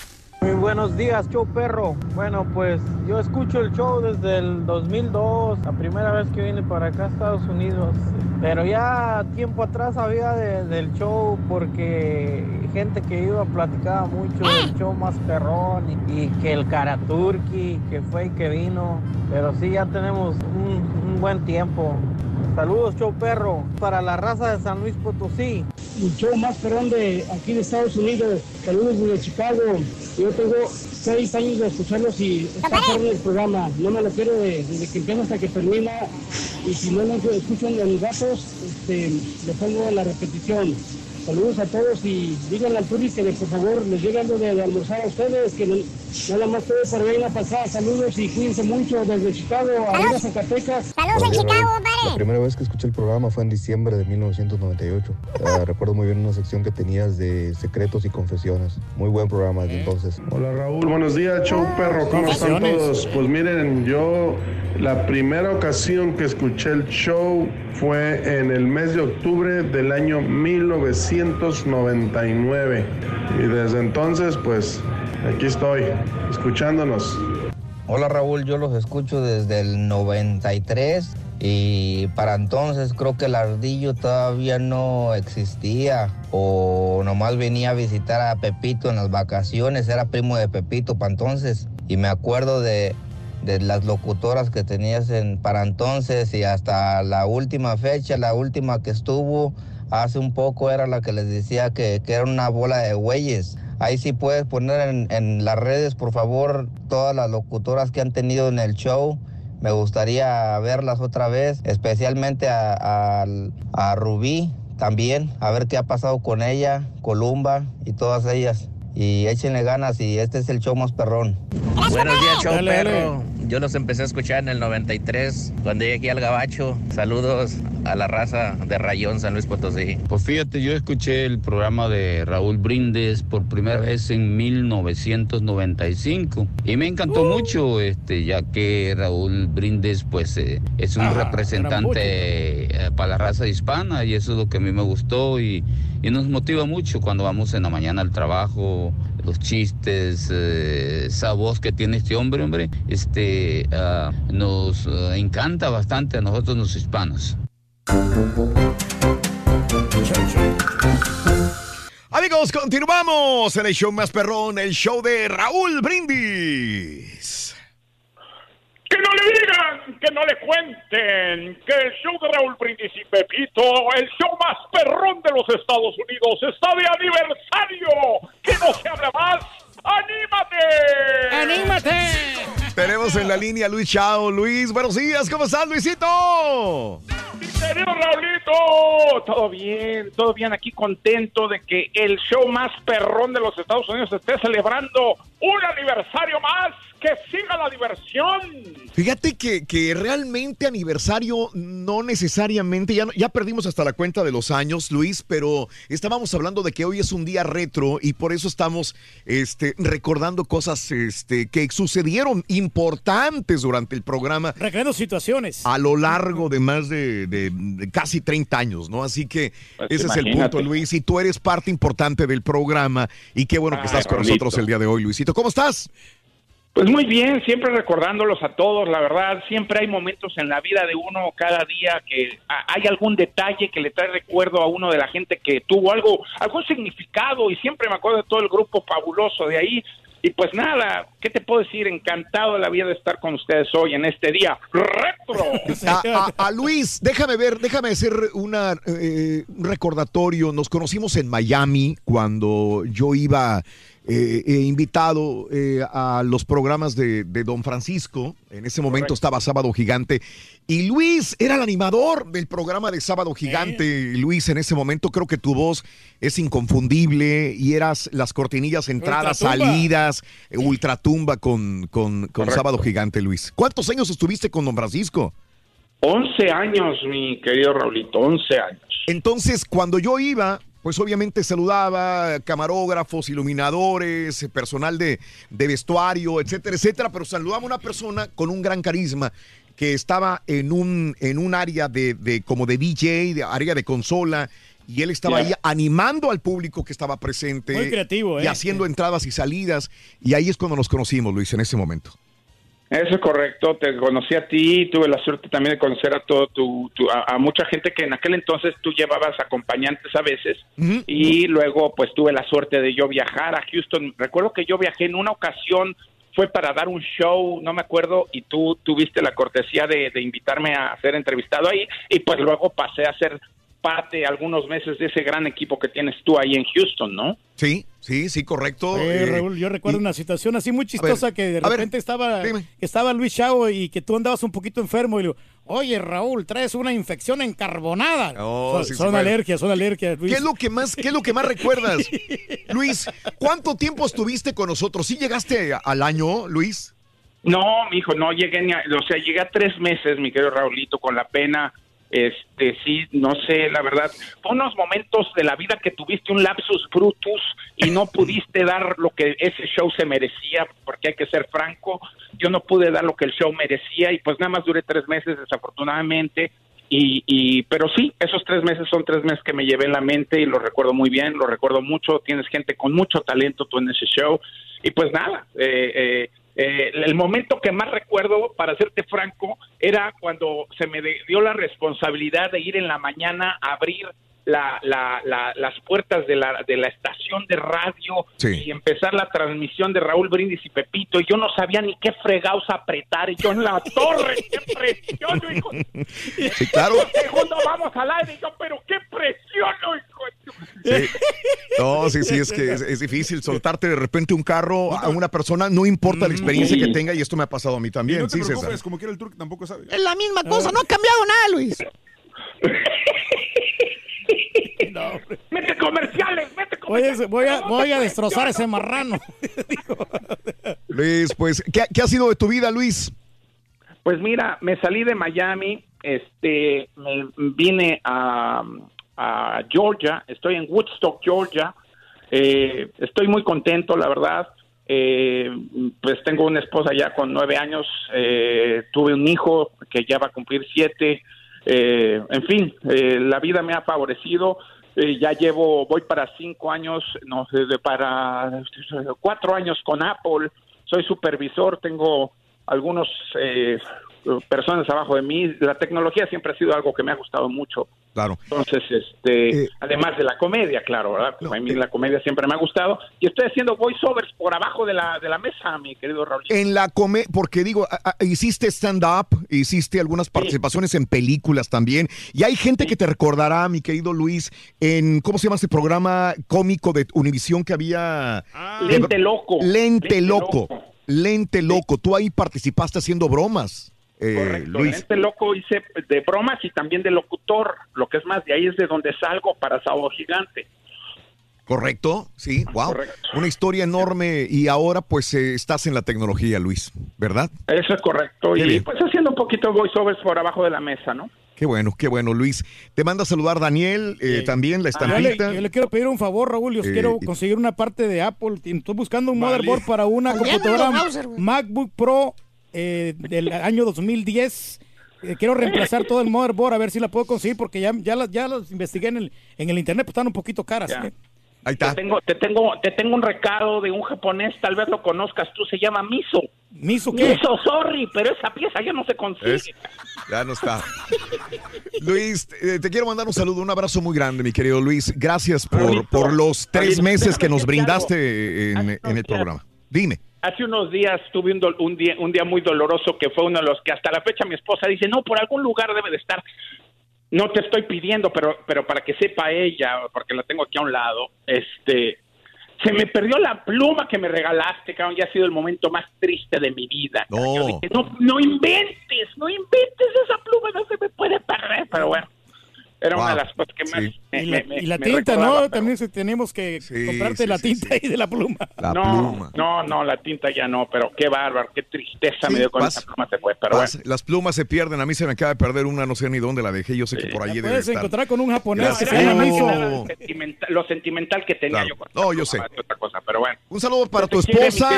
[SPEAKER 31] Muy buenos días, show perro. Bueno, pues yo escucho el show desde el 2002, la primera vez que vine para acá a Estados Unidos. Pero ya tiempo atrás había de- del show porque gente que iba platicaba mucho del show más perrón y, que el Karaturki, que fue y que vino. Pero sí, ya tenemos un, un buen tiempo. Saludos, show perro, para la raza de San Luis Potosí.
[SPEAKER 56] el show más perrón de aquí de Estados Unidos. Saludos desde Chicago. Yo tengo seis años de escucharlos y está perrón el programa. No me lo quiero de- desde que empieza hasta que termina. Y si no lo escuchan de mis gatos, este, le pongo la repetición. Saludos a todos y díganle al que por favor les llegue algo de, de almorzar a ustedes, que no- nada más todo por ahí en la pasada. Saludos y cuídense mucho desde Chicago, arriba Zacatecas.
[SPEAKER 3] Saludos en Chicago,
[SPEAKER 57] La
[SPEAKER 3] compadre.
[SPEAKER 57] primera vez que escuché el programa fue en diciembre de 1998. [laughs] Ah, recuerdo muy bien una sección que tenías de secretos y confesiones. Muy buen programa desde entonces.
[SPEAKER 58] Hola Raúl, buenos días, show perro, ¿cómo están todos? Pues miren, yo la primera ocasión que escuché el show fue en el mes de octubre del año 1999 y desde entonces pues aquí estoy, escuchándonos.
[SPEAKER 51] Hola Raúl, yo los escucho desde el 93 y para entonces creo que el ardillo todavía no existía o nomás venía a visitar a Pepito en las vacaciones, era primo de Pepito para entonces y me acuerdo de, de las locutoras que tenías en, para entonces y hasta la última fecha, la última que estuvo hace un poco era la que les decía que, que era una bola de güeyes. Ahí sí puedes poner en, en las redes, por favor, todas las locutoras que han tenido en el show. Me gustaría verlas otra vez, especialmente a, a- a Rubí también, a ver qué ha pasado con ella, Columba y todas ellas. Y échenle ganas y este es el show más perrón.
[SPEAKER 59] Buenos días, show
[SPEAKER 51] Dale, dale.
[SPEAKER 59] perro. Yo los empecé a escuchar en el 93, cuando llegué aquí al Gabacho. Saludos a la raza de Rayón, San Luis Potosí.
[SPEAKER 60] Pues fíjate, yo escuché el programa de Raúl Brindes por primera vez en 1995 y me encantó mucho, este, ya que Raúl Brindes pues eh, es un
[SPEAKER 61] Ah,
[SPEAKER 60] representante eh, para la raza hispana y eso es lo que a mí me gustó y, y nos motiva mucho cuando vamos en la mañana al trabajo, los chistes, eh, esa voz que tiene este hombre, hombre, este, ah, nos ah, encanta bastante a nosotros los hispanos.
[SPEAKER 54] Amigos, continuamos en el show más perrón, el show de Raúl Brindis.
[SPEAKER 62] que no le cuenten que el show de Raúl Brindis y Pepito, el show más perrón de los Estados Unidos, está de aniversario. Que no se hable más. ¡Anímate!
[SPEAKER 2] ¡Anímate!
[SPEAKER 1] Tenemos en la línea a Luis Chao. Luis, buenos días. ¿Cómo estás, Luisito?
[SPEAKER 62] Querido Raulito, todo bien, todo bien, aquí contento de que el show más perrón de los Estados Unidos esté celebrando un aniversario más, que siga la diversión.
[SPEAKER 1] Fíjate que, que realmente aniversario no necesariamente, ya, ya perdimos hasta la cuenta de los años, Luis, pero estábamos hablando de que hoy es un día retro y por eso estamos este, recordando cosas este, que sucedieron importantes durante el programa.
[SPEAKER 2] Recreando situaciones.
[SPEAKER 1] A lo largo de más de, de- de casi 30 años, ¿no? Así que
[SPEAKER 62] Pues
[SPEAKER 1] ese es el punto, Luis. Y tú eres parte importante del programa y qué bueno que
[SPEAKER 62] Ay,
[SPEAKER 1] estás con nosotros el día de hoy, Luisito. ¿Cómo estás?
[SPEAKER 62] Pues muy bien, siempre recordándolos a todos, la verdad, siempre hay momentos en la vida de uno cada día que hay algún detalle que le trae recuerdo a uno de la gente que tuvo algo, algún significado y siempre me acuerdo de todo el grupo fabuloso de ahí. Y pues nada, ¿qué te puedo decir? Encantado de la vida de estar con ustedes hoy en este día retro.
[SPEAKER 1] A Luis, déjame ver, déjame hacer una, eh, un recordatorio. Nos conocimos en Miami cuando yo iba eh, eh, invitado eh, a los programas de, de Don Francisco. En ese momento estaba Sábado Gigante. Y Luis era el animador del programa de Sábado Gigante. Luis, en ese momento creo que tu voz es inconfundible y eras las cortinillas entradas,
[SPEAKER 62] Ultratumba.
[SPEAKER 1] salidas, eh, ultratumba con, con, con. Sábado Gigante, Luis. ¿Cuántos años estuviste con Don Francisco?
[SPEAKER 62] 11 años, mi querido Raulito, 11 años.
[SPEAKER 1] Entonces, cuando yo iba, pues obviamente saludaba camarógrafos, iluminadores, personal de, de vestuario, etcétera, etcétera, pero saludaba a una persona con un gran carisma que estaba en un, en un área de, de- como de DJ, de área de consola, y él estaba ahí animando al público que estaba presente.
[SPEAKER 2] Muy creativo,
[SPEAKER 1] Y
[SPEAKER 2] ¿eh?
[SPEAKER 1] haciendo entradas y salidas, y ahí es cuando nos conocimos, Luis, en ese momento.
[SPEAKER 62] Eso es correcto, te conocí a ti, tuve la suerte también de conocer a todo tu, tu- a, a mucha gente que en aquel entonces tú llevabas acompañantes a veces y luego pues tuve la suerte de yo viajar a Houston. Recuerdo que yo viajé en una ocasión, fue para dar un show, no me acuerdo, y tú tuviste la cortesía de, de invitarme a ser entrevistado ahí y pues luego pasé a ser parte algunos meses de ese gran equipo que tienes tú ahí en Houston, ¿no?
[SPEAKER 1] Sí, sí, sí, correcto.
[SPEAKER 2] Eh, Raúl, yo recuerdo una situación así muy chistosa que de
[SPEAKER 1] a ver,
[SPEAKER 2] repente estaba, estaba Luis Chavo y que tú andabas un poquito enfermo y le digo, oye Raúl, traes una infección encarbonada.
[SPEAKER 1] Oh,
[SPEAKER 2] son
[SPEAKER 1] sí,
[SPEAKER 2] alergias, son alergias, Luis.
[SPEAKER 1] ¿Qué es lo que más, qué es lo que más recuerdas? [laughs] Luis, ¿cuánto tiempo estuviste con nosotros? ¿Sí llegaste al año, Luis?
[SPEAKER 62] No, mi hijo, no llegué ni a, o sea, llegué a tres meses, mi querido Raulito, con la pena. Este, sí, no sé, la verdad, fue unos momentos de la vida que tuviste un lapsus brutus y no pudiste dar lo que ese show se merecía, porque hay que ser franco, yo no pude dar lo que el show merecía y pues nada más duré tres meses, desafortunadamente, y, y pero sí, esos tres meses son tres meses que me llevé en la mente y lo recuerdo muy bien, lo recuerdo mucho, tienes gente con mucho talento tú en ese show, y pues nada, eh, eh, eh, el momento que más recuerdo, para serte franco, era cuando se me dio la responsabilidad de ir en la mañana a abrir la, la- la- las puertas de la, de la estación de radio
[SPEAKER 1] Sí.
[SPEAKER 62] y empezar la transmisión de Raúl Brindis y Pepito. Y yo no sabía ni qué fregados apretar. Y yo en la [laughs] torre, qué presión, hijo.
[SPEAKER 1] Sí, claro.
[SPEAKER 62] Segundo, vamos al aire. Y yo, pero qué presión, hijo.
[SPEAKER 1] Sí. [laughs] No, sí, sí, es que es, es difícil soltarte de repente un carro a una persona, no importa la experiencia
[SPEAKER 62] Sí.
[SPEAKER 1] que tenga, y esto me ha pasado a mí también,
[SPEAKER 5] no te
[SPEAKER 1] sí, César.
[SPEAKER 5] como quiera el turco tampoco sabe.
[SPEAKER 53] Es la misma cosa, no ha cambiado nada, Luis. [laughs]
[SPEAKER 62] Mete comerciales, mete
[SPEAKER 2] a, voy a, voy a destrozar ese marrano. [laughs]
[SPEAKER 1] Luis, pues, ¿qué, qué ha sido de tu vida, Luis?
[SPEAKER 62] Pues mira, me salí de Miami, este, me vine a, a Georgia, estoy en Woodstock, Georgia. Eh, estoy muy contento, la verdad. Eh, pues tengo una esposa ya con nueve años, eh, tuve un hijo que ya va a cumplir siete. Eh, en fin, eh, la vida me ha favorecido. Eh, ya llevo, voy para cinco años, no, de- para cuatro años con Apple. Soy supervisor, tengo algunos personas abajo de mí. La tecnología siempre ha sido algo que me ha gustado mucho.
[SPEAKER 1] Claro.
[SPEAKER 62] Entonces, este,
[SPEAKER 1] Eh,
[SPEAKER 62] además de la comedia, claro, ¿verdad? a mí la comedia siempre me ha gustado. Y estoy haciendo voiceovers por abajo de la, de la mesa, mi querido Raúl.
[SPEAKER 1] En la come, porque digo, hiciste stand-up, hiciste algunas participaciones en películas también, y hay gente que te recordará, mi querido Luis, en, ¿cómo se llama ese programa cómico de Univisión que había? de-
[SPEAKER 62] Lente Loco.
[SPEAKER 1] Lente,
[SPEAKER 62] Lente
[SPEAKER 1] loco. Lente Loco. Tú ahí participaste haciendo bromas, eh,
[SPEAKER 62] Correcto,
[SPEAKER 1] Luis.
[SPEAKER 62] Este loco hice de bromas y también de locutor. Lo que es más, de ahí es de donde salgo para Sábado Gigante.
[SPEAKER 1] ¿Correcto? Sí, wow. Una historia enorme y ahora pues eh, estás en la tecnología, Luis, ¿verdad?
[SPEAKER 62] Eso es correcto.
[SPEAKER 1] Qué
[SPEAKER 62] y
[SPEAKER 1] bien.
[SPEAKER 62] pues haciendo un poquito de voiceovers por abajo de la mesa, ¿no?
[SPEAKER 1] Qué bueno, qué bueno, Luis. Te manda a saludar Daniel, eh, también la
[SPEAKER 2] Yo le,
[SPEAKER 1] estampita.
[SPEAKER 2] yo le quiero pedir un favor, Raúl. Yo
[SPEAKER 1] Eh,
[SPEAKER 2] quiero conseguir una parte de Apple. Estoy buscando un
[SPEAKER 1] Vale.
[SPEAKER 2] motherboard para una computadora. MacBook Pro eh, del año 2010. Eh, quiero reemplazar todo el motherboard a ver si la puedo conseguir porque ya, ya, las, ya las investigué en el, en el internet, pues están un poquito caras. ¿eh?
[SPEAKER 1] Ahí
[SPEAKER 62] Te tengo, te tengo, te tengo un recado de un japonés, tal vez lo conozcas tú, se llama Miso.
[SPEAKER 2] ¿Miso qué?
[SPEAKER 62] Miso, sorry, pero esa pieza ya no se consigue.
[SPEAKER 1] Es- Ya no está. [laughs] Luis, eh, te quiero mandar un saludo, un abrazo muy grande, mi querido Luis. Gracias por, por los tres meses que nos brindaste en, en el programa. Dime.
[SPEAKER 62] Hace unos días tuve un, un día, un día muy doloroso que fue uno de los que hasta la fecha mi esposa dice, no, por algún lugar debe de estar. No te estoy pidiendo, pero, pero para que sepa ella, porque la tengo aquí a un lado, este, se me perdió la pluma que me regalaste, cabrón, ya ha sido el momento más triste de mi vida. Yo
[SPEAKER 1] No.
[SPEAKER 62] dije, no, no inventes, no inventes esa pluma, no se me puede perder, pero bueno, era una de las cosas que más me,
[SPEAKER 2] Y la,
[SPEAKER 62] me- me-
[SPEAKER 2] y la
[SPEAKER 62] me
[SPEAKER 2] tinta. ¿no? También se- tenemos que comprarte
[SPEAKER 1] sí,
[SPEAKER 2] la
[SPEAKER 1] sí,
[SPEAKER 2] tinta ahí de la pluma.
[SPEAKER 1] La
[SPEAKER 62] no,
[SPEAKER 1] pluma.
[SPEAKER 62] no, no, la tinta ya no, pero qué bárbaro, qué tristeza
[SPEAKER 1] Sí,
[SPEAKER 62] me dio con
[SPEAKER 1] pasa.
[SPEAKER 62] esa pluma se fue, pero
[SPEAKER 1] Pasa, Las plumas se pierden, a mí se me acaba de perder una, no sé ni dónde la dejé, yo sé que por allí debe
[SPEAKER 2] Puedes
[SPEAKER 1] estar.
[SPEAKER 2] encontrar con un japonés que se
[SPEAKER 62] lo sentimental, lo sentimental que tenía
[SPEAKER 1] Claro.
[SPEAKER 62] yo con
[SPEAKER 1] No, yo sé.
[SPEAKER 62] otra cosa, pero bueno.
[SPEAKER 1] Un saludo para tu
[SPEAKER 62] quiere,
[SPEAKER 1] esposa.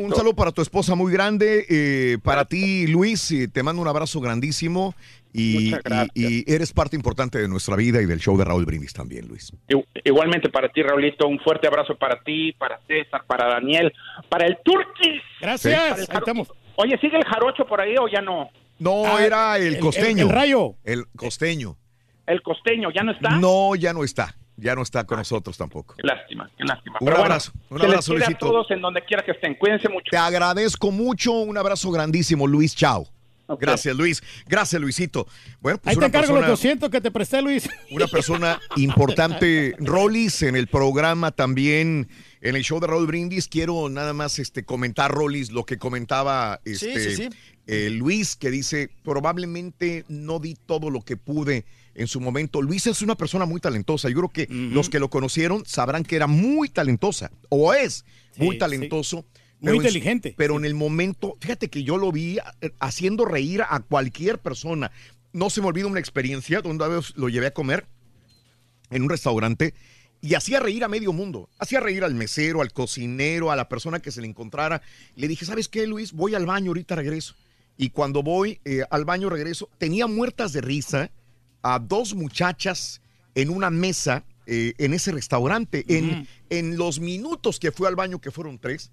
[SPEAKER 1] Un saludo para tu esposa muy grande. eh, para ti, Luis, te mando un abrazo grandísimo. Y,
[SPEAKER 62] Muchas gracias.
[SPEAKER 1] y- y eres parte importante de nuestra vida y del show de Raúl Brindis también, Luis.
[SPEAKER 62] Igu- Igualmente para ti, Raulito, un fuerte abrazo para ti, para César, para Daniel, para el Turquis.
[SPEAKER 2] Gracias,
[SPEAKER 62] Para el
[SPEAKER 2] ahí
[SPEAKER 62] jaro-
[SPEAKER 2] estamos.
[SPEAKER 62] Oye, ¿sigue el jarocho por ahí o ya no?
[SPEAKER 1] No,
[SPEAKER 2] Ah,
[SPEAKER 1] era el,
[SPEAKER 2] el- el-
[SPEAKER 1] costeño.
[SPEAKER 2] el rayo.
[SPEAKER 1] El costeño.
[SPEAKER 62] El costeño, ¿ya no está?
[SPEAKER 1] No, ya no está. Ya no está con nosotros tampoco.
[SPEAKER 62] Qué lástima, qué lástima.
[SPEAKER 1] Un
[SPEAKER 62] Pero bueno,
[SPEAKER 1] abrazo, un
[SPEAKER 62] se les
[SPEAKER 1] abrazo,
[SPEAKER 62] quiere a todos en donde quiera que estén. Cuídense mucho.
[SPEAKER 1] Te agradezco mucho. Un abrazo grandísimo, Luis. Chao. Gracias, Luis. Gracias, Luisito. Bueno, pues
[SPEAKER 2] Ahí te
[SPEAKER 1] una
[SPEAKER 2] encargo los
[SPEAKER 1] persona-
[SPEAKER 2] 200 que te presté, Luis.
[SPEAKER 1] una persona importante, [laughs] Rolis, en el programa también, en el show de Raúl Brindis. Quiero nada más este, comentar, Rolis, lo que comentaba este,
[SPEAKER 53] sí, sí.
[SPEAKER 1] eh, Luis, que dice, probablemente no di todo lo que pude en su momento. Luis es una persona muy talentosa. Yo creo que los que lo conocieron sabrán que era muy talentosa, o es muy
[SPEAKER 2] Sí,
[SPEAKER 1] talentoso.
[SPEAKER 2] Muy
[SPEAKER 1] pero en
[SPEAKER 2] inteligente.
[SPEAKER 1] pero en el momento, fíjate que yo lo vi eh, haciendo reír a cualquier persona. No se me olvida una experiencia donde lo llevé a comer en un restaurante y hacía reír a medio mundo. Hacía reír al mesero, al cocinero, a la persona que se le encontrara. Le dije, ¿sabes qué, Luis? Voy al baño, ahorita regreso. Y cuando voy eh, al baño, regreso, tenía muertas de risa a dos muchachas en una mesa eh, en ese restaurante. en, en los minutos que fue al baño, que fueron tres,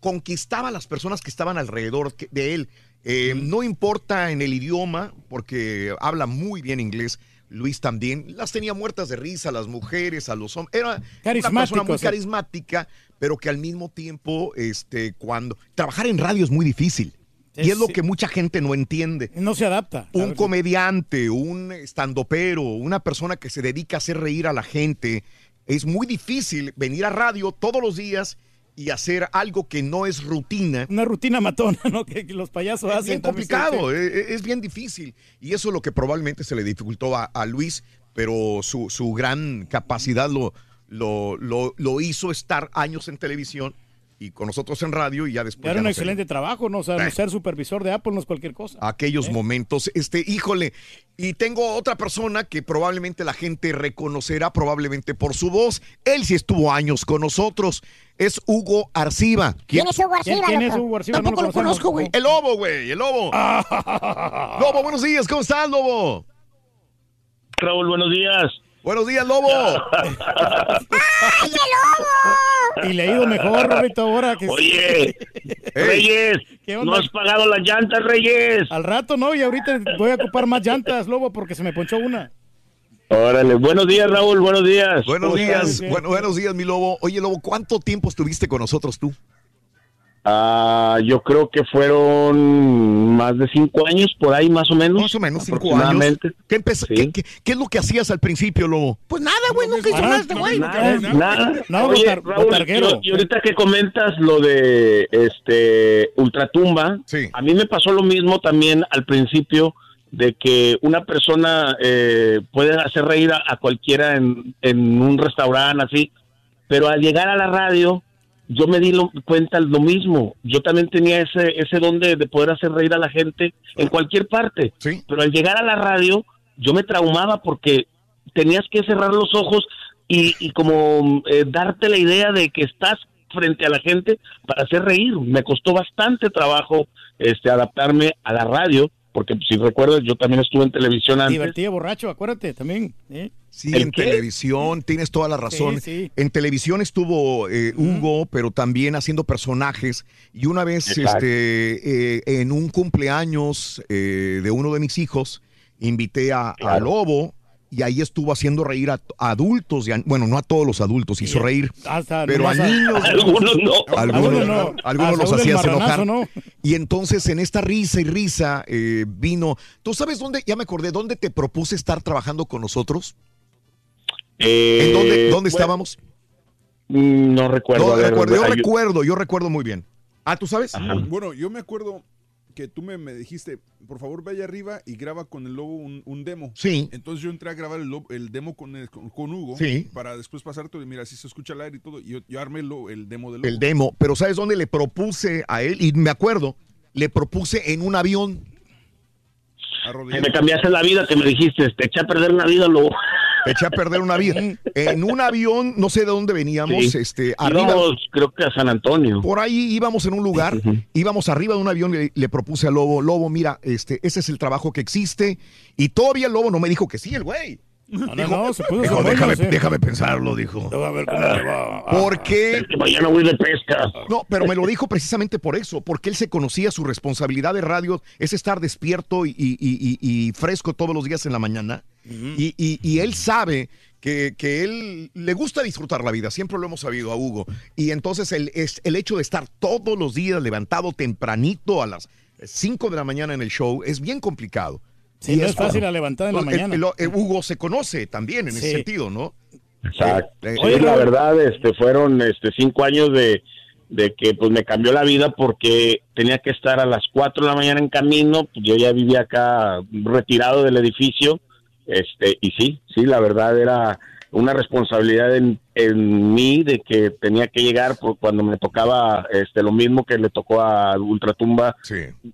[SPEAKER 1] conquistaba a las personas que estaban alrededor de él. Eh, No importa en el idioma, porque habla muy bien inglés. Luis también las tenía muertas de risa, a las mujeres, a los hombres. Era una persona muy carismática, pero que al mismo tiempo, este, cuando trabajar en radio es muy difícil. y es lo que mucha gente no entiende.
[SPEAKER 2] No se adapta.
[SPEAKER 1] Un comediante, un estandopero, una persona que se dedica a hacer reír a la gente, es muy difícil venir a radio todos los días y hacer algo que no es rutina.
[SPEAKER 2] Una rutina matona, ¿no? Que, los payasos
[SPEAKER 1] Es
[SPEAKER 2] hacen.
[SPEAKER 1] bien complicado, eh, eh, es bien difícil. Y eso es lo que probablemente se le dificultó a, a Luis, pero su, su gran capacidad lo, lo, lo, lo hizo estar años en televisión y con nosotros en radio y ya después...
[SPEAKER 2] Era
[SPEAKER 1] ya
[SPEAKER 2] un
[SPEAKER 1] no
[SPEAKER 2] excelente trabajo, ¿no? O sea,
[SPEAKER 1] Eh.
[SPEAKER 2] ser supervisor de Apple no es cualquier cosa.
[SPEAKER 1] aquellos
[SPEAKER 2] ¿Eh?
[SPEAKER 1] momentos. Este, híjole, y tengo otra persona que probablemente la gente reconocerá, probablemente por su voz. Él sí estuvo años con nosotros. Es Hugo Arciba.
[SPEAKER 3] ¿Quién es Hugo Arciba,
[SPEAKER 2] ¿Quién es? Hugo Arciba? No
[SPEAKER 1] Tampoco
[SPEAKER 2] lo
[SPEAKER 1] conozco, güey. El lobo, güey, el lobo. [laughs] Lobo, buenos días, ¿cómo estás, lobo?
[SPEAKER 63] Raúl, buenos días.
[SPEAKER 1] Buenos días, Lobo.
[SPEAKER 2] Y le ha ido mejor, [laughs] Rorrito, ahora que...
[SPEAKER 63] Oye, Reyes,
[SPEAKER 2] ¿Qué
[SPEAKER 63] no has pagado las llantas, Reyes.
[SPEAKER 2] Al rato no, y ahorita voy a ocupar más llantas, Lobo, porque se me ponchó una.
[SPEAKER 63] Órale, buenos días, Raúl, buenos días.
[SPEAKER 1] Buenos
[SPEAKER 63] ¿Cómo
[SPEAKER 1] días, bueno, buenos días, mi Lobo. Oye, Lobo, ¿cuánto tiempo estuviste con nosotros tú?
[SPEAKER 63] Ah, yo creo que fueron más de cinco años, por ahí más o menos.
[SPEAKER 1] Más o menos cinco años. ¿Qué, empezó- qué- qué- qué es lo que hacías al principio, Lobo?
[SPEAKER 53] Pues nada, güey, nunca hizo nada este güey.
[SPEAKER 63] Nada, nada.
[SPEAKER 2] No,
[SPEAKER 63] Oye, Raúl, y, ahorita que comentas lo de este Ultratumba, a mí me pasó lo mismo también al principio de que una persona eh, puede hacer reír a, a cualquiera en, en un restaurante así, pero al llegar a la radio yo me di lo- cuenta lo mismo. Yo también tenía ese ese don de, de poder hacer reír a la gente en cualquier parte. Pero al llegar a la radio, yo me traumaba porque tenías que cerrar los ojos y, y como eh, darte la idea de que estás frente a la gente para hacer reír. Me costó bastante trabajo este adaptarme a la radio, porque si recuerdas, yo también estuve en televisión antes.
[SPEAKER 2] Divertido, borracho, acuérdate también. ¿eh?
[SPEAKER 1] Sí,
[SPEAKER 63] ¿El
[SPEAKER 1] en
[SPEAKER 63] qué?
[SPEAKER 1] televisión, tienes toda la razón.
[SPEAKER 2] Sí, sí.
[SPEAKER 1] En televisión estuvo eh, Hugo, pero también haciendo personajes. Y una vez,
[SPEAKER 63] Exacto.
[SPEAKER 1] este, eh, en un cumpleaños eh, de uno de mis hijos, invité a, a
[SPEAKER 63] Claro.
[SPEAKER 1] Lobo y ahí estuvo haciendo reír a, a adultos, y a- bueno, no a todos los adultos, hizo reír,
[SPEAKER 2] Hasta
[SPEAKER 1] pero a niños. [laughs]
[SPEAKER 63] Algunos no.
[SPEAKER 1] Algunos,
[SPEAKER 2] no.
[SPEAKER 1] algunos los
[SPEAKER 2] marranazo,
[SPEAKER 1] enojar.
[SPEAKER 2] ¿no?
[SPEAKER 1] Y entonces en esta risa y risa eh, vino. ¿Tú sabes dónde? Ya me acordé, ¿dónde te propuse estar trabajando con nosotros?
[SPEAKER 63] Eh,
[SPEAKER 1] ¿En dónde, dónde
[SPEAKER 63] bueno,
[SPEAKER 1] estábamos?
[SPEAKER 63] mm, No recuerdo.
[SPEAKER 1] No,
[SPEAKER 63] ver,
[SPEAKER 1] recuerdo, yo recuerdo, yo recuerdo muy bien. Ah, ¿tú sabes?
[SPEAKER 5] Bueno, yo me acuerdo que tú me, me dijiste, por favor, allá arriba y graba con el lobo un, un demo.
[SPEAKER 1] Sí.
[SPEAKER 5] Entonces yo entré a grabar el, lobo- el demo con, el- con, con Hugo.
[SPEAKER 1] Sí.
[SPEAKER 5] Para después pasarte, y mira, si se escucha el aire y todo. Y yo, yo armé el, lo- el demo del lobo.
[SPEAKER 1] El demo, pero ¿sabes dónde le propuse a él? Y me acuerdo, le propuse en un avión.
[SPEAKER 63] Que me cambiaste la vida, que me dijiste, te eché a perder la vida, lobo. [laughs]
[SPEAKER 1] Eché a perder una vida. En un avión, no sé de dónde veníamos,
[SPEAKER 63] Sí.
[SPEAKER 1] este, arriba.
[SPEAKER 63] Íbamos, creo que a San Antonio.
[SPEAKER 1] Por ahí íbamos en un lugar, íbamos arriba de un avión y le, le propuse a Lobo, Lobo, mira, este, ese es el trabajo que existe. Y todavía el Lobo no me dijo que sí, el güey.
[SPEAKER 2] No, no, no, se puso
[SPEAKER 1] Dijo,
[SPEAKER 2] su
[SPEAKER 1] déjame,
[SPEAKER 2] sí.
[SPEAKER 1] déjame pensarlo, dijo.
[SPEAKER 2] A ver cómo va.
[SPEAKER 1] ¿Por qué?
[SPEAKER 63] Que mañana voy de pesca.
[SPEAKER 1] No, pero me lo dijo precisamente por eso, porque él se conocía su responsabilidad de radio, es estar despierto y, y- y- y fresco todos los días en la mañana. y, y- y él sabe que, que él le gusta disfrutar la vida, siempre lo hemos sabido a Hugo. Y entonces el, es, el hecho de estar todos los días levantado tempranito a las 5 de la mañana en el show es bien complicado.
[SPEAKER 2] Sí,
[SPEAKER 1] Y
[SPEAKER 2] no es fácil a levantar en la mañana.
[SPEAKER 1] el- el- Hugo se conoce también en ese sentido, ¿no?
[SPEAKER 63] Exacto.
[SPEAKER 1] Eh,
[SPEAKER 63] Sí,
[SPEAKER 1] eh,
[SPEAKER 63] la verdad, este, fueron este, cinco años de, de que pues me cambió la vida porque tenía que estar a las cuatro de la mañana en camino. pues, yo ya vivía acá retirado del edificio. Este, y sí, sí, la verdad era una responsabilidad en, en mí de que tenía que llegar por cuando me tocaba este lo mismo que le tocó a Ultratumba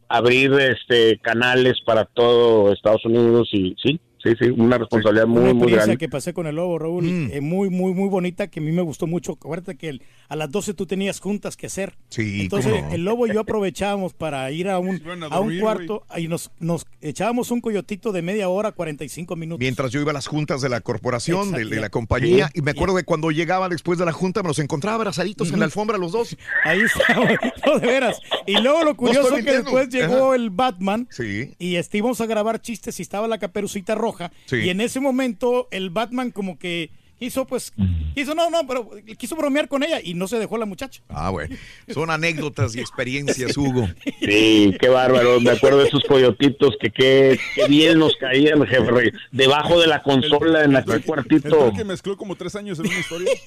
[SPEAKER 63] abrir este canales para todo Estados Unidos y sí, sí, sí, una responsabilidad
[SPEAKER 2] Una
[SPEAKER 63] muy muy
[SPEAKER 2] experiencia
[SPEAKER 63] grande.
[SPEAKER 2] que pasé con el lobo, Raúl, eh, muy, muy, muy bonita, que a mí me gustó mucho. Acuérdate que el- a las 12 tú tenías juntas que hacer.
[SPEAKER 1] Sí,
[SPEAKER 2] Entonces,
[SPEAKER 1] no.
[SPEAKER 2] el lobo y yo aprovechábamos para ir a un,
[SPEAKER 5] a
[SPEAKER 2] a un cuarto y nos, nos echábamos un coyotito de media hora, 45 minutos.
[SPEAKER 1] Mientras yo iba a las juntas de la corporación, de, de la compañía,
[SPEAKER 2] Sí.
[SPEAKER 1] y me acuerdo que cuando llegaba después de la junta me los encontraba abrazaditos en la alfombra los dos.
[SPEAKER 2] Ahí estábamos, [laughs] no, de veras. Y luego lo curioso
[SPEAKER 1] estoy
[SPEAKER 2] que
[SPEAKER 1] mintiendo.
[SPEAKER 2] después llegó
[SPEAKER 1] Ajá.
[SPEAKER 2] el Batman
[SPEAKER 1] Sí.
[SPEAKER 2] y íbamos a grabar chistes y estaba la caperucita roja.
[SPEAKER 1] Sí.
[SPEAKER 2] Y en ese momento el Batman como que quiso, pues, quiso, no, no, pero quiso bromear con ella y no se dejó la muchacha.
[SPEAKER 1] Ah, bueno. Son anécdotas y experiencias, Hugo.
[SPEAKER 63] Sí, qué bárbaro. Me acuerdo de esos coyotitos que qué, qué bien nos caían, jefe. Debajo de la consola en aquel
[SPEAKER 5] El
[SPEAKER 63] cuartito.
[SPEAKER 5] que mezcló como tres años en una historia. [laughs]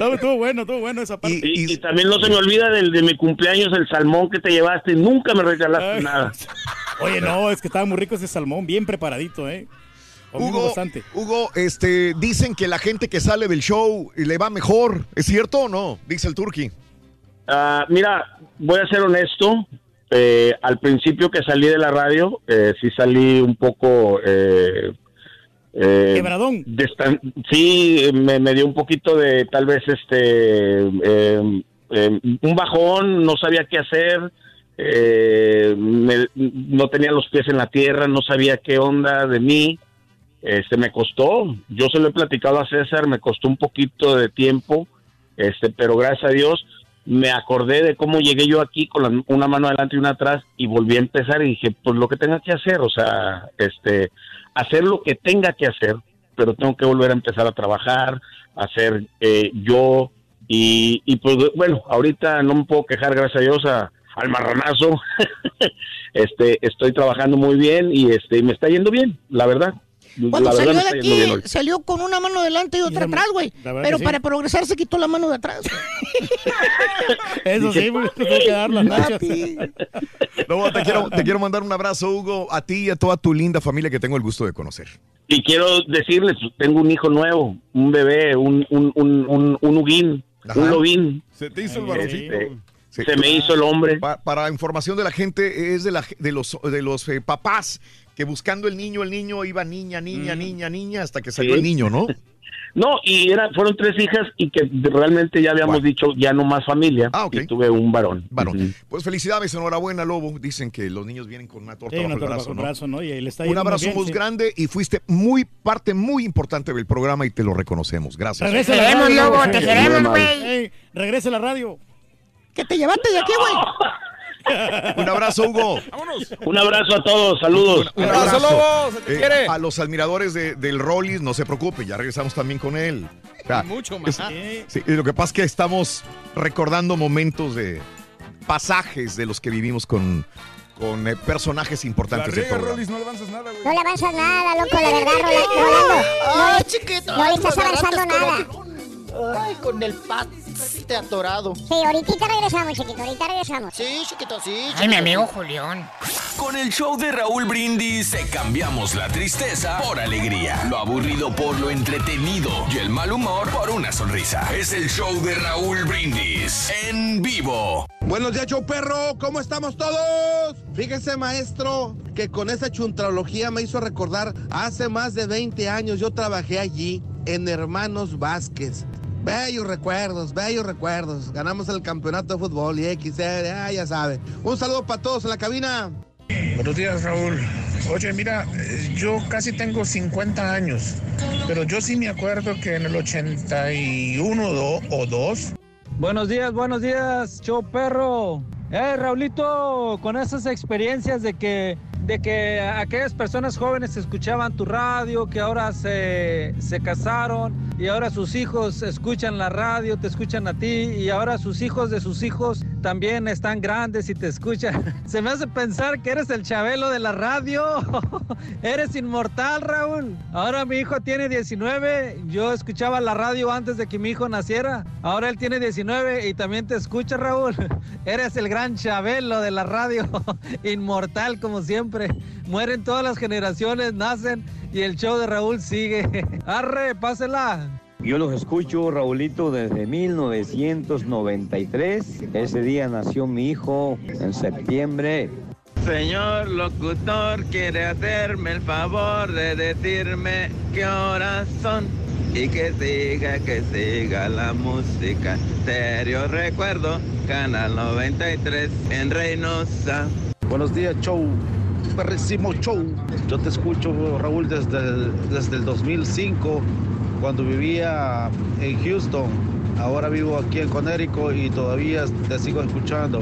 [SPEAKER 2] No, estuvo bueno, estuvo bueno esa parte.
[SPEAKER 63] Y, y también no se me olvida del de mi cumpleaños, el salmón que te llevaste. Nunca me regalaste nada. [laughs]
[SPEAKER 2] Oye, no, es que estaba muy rico ese salmón, bien preparadito, ¿eh?
[SPEAKER 1] Hugo,
[SPEAKER 2] bastante.
[SPEAKER 1] Hugo, este, dicen que la gente que sale del show le va mejor. ¿Es cierto o no? Dice el Turqui.
[SPEAKER 63] Ah, mira, voy a ser honesto. Eh, al principio que salí de la radio, eh, sí salí un poco... Eh, eh,
[SPEAKER 2] Quebradón.
[SPEAKER 63] sí, me, me dio un poquito de tal vez este... eh, eh, un bajón, no sabía qué hacer. Eh, me- no tenía los pies en la tierra, no sabía qué onda de mí. Este me costó, yo se lo he platicado a César, me costó un poquito de tiempo, este, pero gracias a Dios me acordé de cómo llegué yo aquí con la- una mano adelante y una atrás y volví a empezar y dije, pues lo que tenga que hacer, o sea, este, hacer lo que tenga que hacer, pero tengo que volver a empezar a trabajar, a hacer eh, yo y, y pues bueno, ahorita no me puedo quejar, gracias a Dios, a- al marranazo, [laughs] este, estoy trabajando muy bien y este, me está yendo bien, la verdad.
[SPEAKER 53] Cuando
[SPEAKER 63] La
[SPEAKER 53] salió de aquí, salió con una mano delante y otra
[SPEAKER 63] la-
[SPEAKER 53] atrás, güey. Pero
[SPEAKER 63] sí.
[SPEAKER 53] para progresar se quitó la mano de atrás. [laughs] [laughs]
[SPEAKER 2] Eso sí, porque tuvo que dar las nachas.
[SPEAKER 1] No, te quiero, te quiero mandar un abrazo, Hugo, a ti y a toda tu linda familia que tengo el gusto de conocer.
[SPEAKER 63] Y quiero decirles, tengo un hijo nuevo, un bebé, un, un, un, un, un huguín, un lobín.
[SPEAKER 5] Se te hizo el varoncito.
[SPEAKER 63] Este, Se me hizo el hombre.
[SPEAKER 1] Pa- para información de la gente, es de, la, de los, de los eh, papás que buscando el niño, el niño iba niña, niña, niña, niña, hasta que salió
[SPEAKER 63] Sí.
[SPEAKER 1] el niño, ¿no? [laughs]
[SPEAKER 63] No, y era, fueron tres hijas y que realmente ya habíamos dicho ya no más familia. Y tuve un varón.
[SPEAKER 1] Varón. Pues felicidades, enhorabuena, Lobo. Dicen que los niños vienen con una torta
[SPEAKER 2] Sí,
[SPEAKER 1] bajo
[SPEAKER 2] una
[SPEAKER 1] el
[SPEAKER 2] torta
[SPEAKER 1] brazo,
[SPEAKER 2] bajo el
[SPEAKER 1] ¿no?
[SPEAKER 2] brazo, ¿no? Y le está
[SPEAKER 1] Un abrazo
[SPEAKER 2] bien,
[SPEAKER 1] muy
[SPEAKER 2] sí.
[SPEAKER 1] grande y fuiste muy parte muy importante del programa y te lo reconocemos. Gracias.
[SPEAKER 2] Regresa
[SPEAKER 55] queremos, Lobo, te queremos, güey.
[SPEAKER 2] Ey, Regresa a la radio.
[SPEAKER 53] ¿Qué te llevaste de aquí, güey? [laughs]
[SPEAKER 1] Un abrazo, Hugo.
[SPEAKER 63] Un abrazo a todos, saludos.
[SPEAKER 1] Un abrazo. Eh, A los admiradores de- del Rollis, no se preocupen, ya regresamos también con él. O sea,
[SPEAKER 42] Mucho
[SPEAKER 1] es-
[SPEAKER 42] más.
[SPEAKER 1] sí, lo que pasa es que estamos recordando momentos de pasajes de los que vivimos con, con eh, personajes
[SPEAKER 5] La
[SPEAKER 1] importantes
[SPEAKER 5] riega,
[SPEAKER 1] programa.
[SPEAKER 5] Rolis, no le avanzas nada, güey.
[SPEAKER 3] No le avanzas nada, loco, la verdad, Rolando. No
[SPEAKER 53] Ay,
[SPEAKER 3] le,
[SPEAKER 53] chiquito.
[SPEAKER 3] no le estás avanzando
[SPEAKER 53] con
[SPEAKER 3] nada.
[SPEAKER 53] el- Ay, con el pat te atorado.
[SPEAKER 3] Sí, ahorita regresamos, chiquito, ahorita regresamos.
[SPEAKER 53] Sí, chiquito, sí.
[SPEAKER 55] Ay, mi amigo Julián.
[SPEAKER 64] Con el show de Raúl Brindis te cambiamos la tristeza por alegría, lo aburrido por lo entretenido y el mal humor por una sonrisa. Es el show de Raúl Brindis en vivo.
[SPEAKER 65] Buenos días, show perro. ¿Cómo estamos todos? Fíjese, maestro, que con esa chuntrología me hizo recordar hace más de 20 años yo trabajé allí en Hermanos Vázquez. Bellos recuerdos, bellos recuerdos. Ganamos el campeonato de fútbol y XR, ah, ya sabe. Un saludo para todos en la cabina.
[SPEAKER 66] Buenos días, Raúl. Oye, mira, eh, yo casi tengo 50 años, pero yo sí me acuerdo que en el 81 do- o 2
[SPEAKER 67] Buenos días, buenos días, show perro. Eh, Raulito, con esas experiencias de que, de que aquellas personas jóvenes escuchaban tu radio, que ahora se, se casaron y ahora sus hijos escuchan la radio, te escuchan a ti y ahora sus hijos de sus hijos también están grandes y te escuchan. [laughs] Se me hace pensar que eres el chabelo de la radio. [laughs] eres inmortal, Raúl. Ahora mi hijo tiene 19. Yo escuchaba la radio antes de que mi hijo naciera. Ahora él tiene 19 y también te escucha, Raúl. [laughs] Eres el gran chabelo de la radio. Inmortal como siempre. Mueren todas las generaciones, nacen y el show de Raúl sigue. [laughs] Arre, pásela.
[SPEAKER 68] Yo los escucho, Raulito, desde 1993. Ese día nació mi hijo en septiembre.
[SPEAKER 69] Señor locutor, quiere hacerme el favor de decirme qué horas son y que siga, que siga la música. Serio recuerdo, Canal 93 en Reynosa.
[SPEAKER 10] Buenos días, show. Perrísimo show. Yo te escucho, Raúl, desde el, desde el 2005, cuando vivía en Houston. Ahora vivo aquí en Connecticut y todavía te sigo escuchando.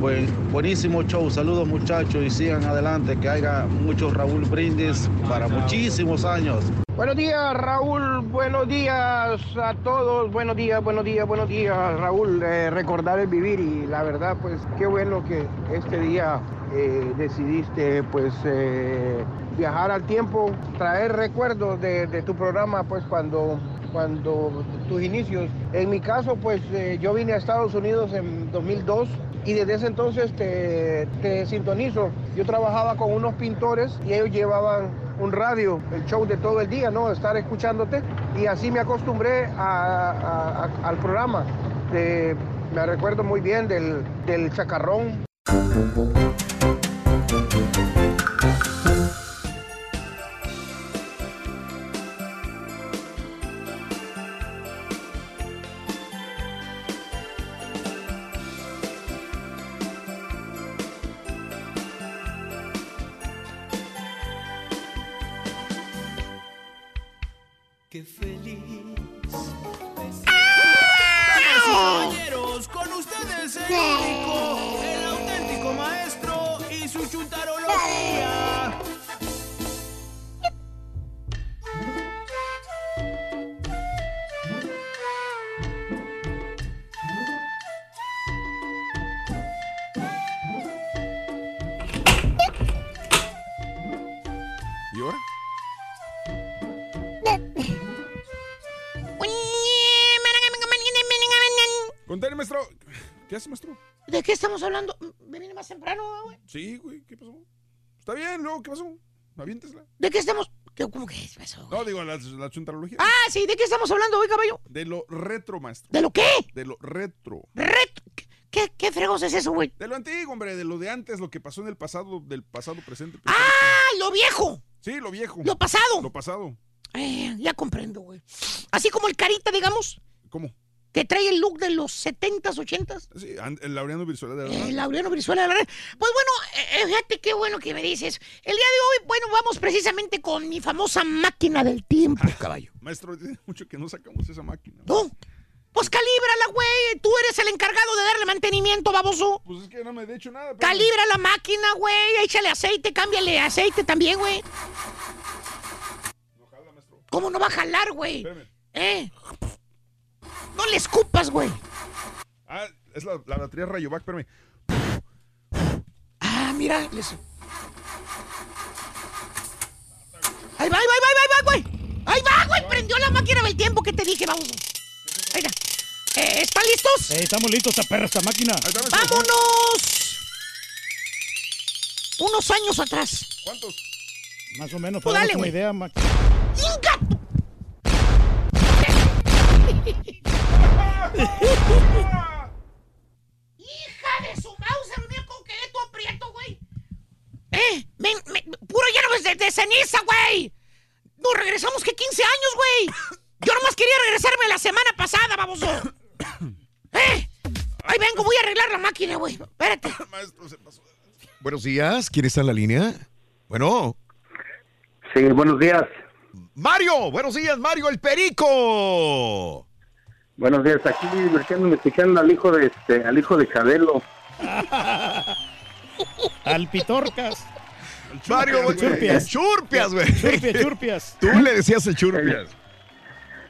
[SPEAKER 10] Buen, buenísimo show. Saludos, muchachos, y sigan adelante. Que haya muchos Raúl Brindis para muchísimos años.
[SPEAKER 70] Buenos días, Raúl. Buenos días a todos. Buenos días, buenos días, buenos días, Raúl. Eh, recordar el vivir y la verdad, pues qué bueno que este día eh, decidiste, pues, eh, viajar al tiempo, traer recuerdos de tu programa, pues, cuando cuando tus inicios. En mi caso, pues eh, yo vine a Estados Unidos en 2002 y desde ese entonces te, te sintonizo. Yo trabajaba con unos pintores y ellos llevaban un radio, el show de todo el día, ¿no? Estar escuchándote y así me acostumbré al programa. Me recuerdo muy bien del, del chacarrón.
[SPEAKER 24] Güey,
[SPEAKER 5] ¿qué pasó? Está bien, luego, ¿qué pasó? Aviéntesla.
[SPEAKER 24] ¿De qué estamos? ¿Qué- ¿Cómo que es eso?
[SPEAKER 5] No, digo, la, la chuntarología.
[SPEAKER 24] Ah, sí, ¿de qué estamos hablando hoy, caballo?
[SPEAKER 5] De lo retro, maestro.
[SPEAKER 24] ¿De lo qué?
[SPEAKER 5] De lo retro.
[SPEAKER 24] ¿Qué, qué fregos es eso, güey?
[SPEAKER 5] De lo antiguo, hombre, de lo de antes, lo que pasó en el pasado, del pasado presente.
[SPEAKER 24] ¡Ah, lo viejo!
[SPEAKER 5] Sí, lo viejo.
[SPEAKER 24] Lo pasado.
[SPEAKER 5] Lo pasado.
[SPEAKER 24] Eh, ya comprendo, güey. Así como el carita, digamos.
[SPEAKER 5] ¿Cómo?
[SPEAKER 24] Que trae el look de los 70s, 80s.
[SPEAKER 5] Sí, el Laureano Virtual de la
[SPEAKER 24] El Laureano Brizuela de la. Pues bueno, eh, eh, fíjate qué bueno que me dices. El día de hoy, bueno, vamos precisamente con mi famosa máquina del tiempo, caballo.
[SPEAKER 5] Maestro, tiene mucho que no sacamos esa máquina.
[SPEAKER 24] No. Pues calíbrala, güey. Tú eres el encargado de darle mantenimiento, baboso.
[SPEAKER 5] Pues es que no me he hecho nada. pero-
[SPEAKER 24] Calibra la máquina, güey. Échale aceite, cámbiale aceite también, güey. ¿Cómo no va a jalar, güey? ¿Eh? No le escupas, güey.
[SPEAKER 5] Ah, es la, la batería Rayovac, espérame.
[SPEAKER 24] Ah, mira. les- Ahí va, ahí va, ahí va, ahí va, güey. Ahí va, güey. Prendió la máquina del tiempo que te dije, vamos. Ahí está. Eh, ¿Están listos?
[SPEAKER 2] Eh, estamos listos, esta perra, esta máquina.
[SPEAKER 24] ¡Vámonos! Unos años atrás.
[SPEAKER 5] ¿Cuántos?
[SPEAKER 2] Más o menos, para darnos una idea, Mac.
[SPEAKER 24] ¡Hija de su mouse! Mira con que tú aprieto, güey. ¡Eh! me- ¡Puro lleno de, de ceniza, güey! Nos regresamos que 15 años, güey. Yo nomás quería regresarme la semana pasada, baboso. [coughs] ¡Eh! Ahí vengo, voy a arreglar la máquina, güey. Espérate. [coughs]
[SPEAKER 1] Buenos días, ¿quién está en la línea? Bueno.
[SPEAKER 71] Sí, buenos días.
[SPEAKER 1] Mario, buenos días, Mario el Perico.
[SPEAKER 71] Buenos días, aquí divirtiéndome, escuchando al hijo de este, al hijo de Chabelo. [laughs]
[SPEAKER 2] Al Pitorcas.
[SPEAKER 1] Mario,
[SPEAKER 2] El Churpias.
[SPEAKER 1] Churpias, güey.
[SPEAKER 2] Churpias, [laughs] churpias.
[SPEAKER 1] Tú le decías el Churpias.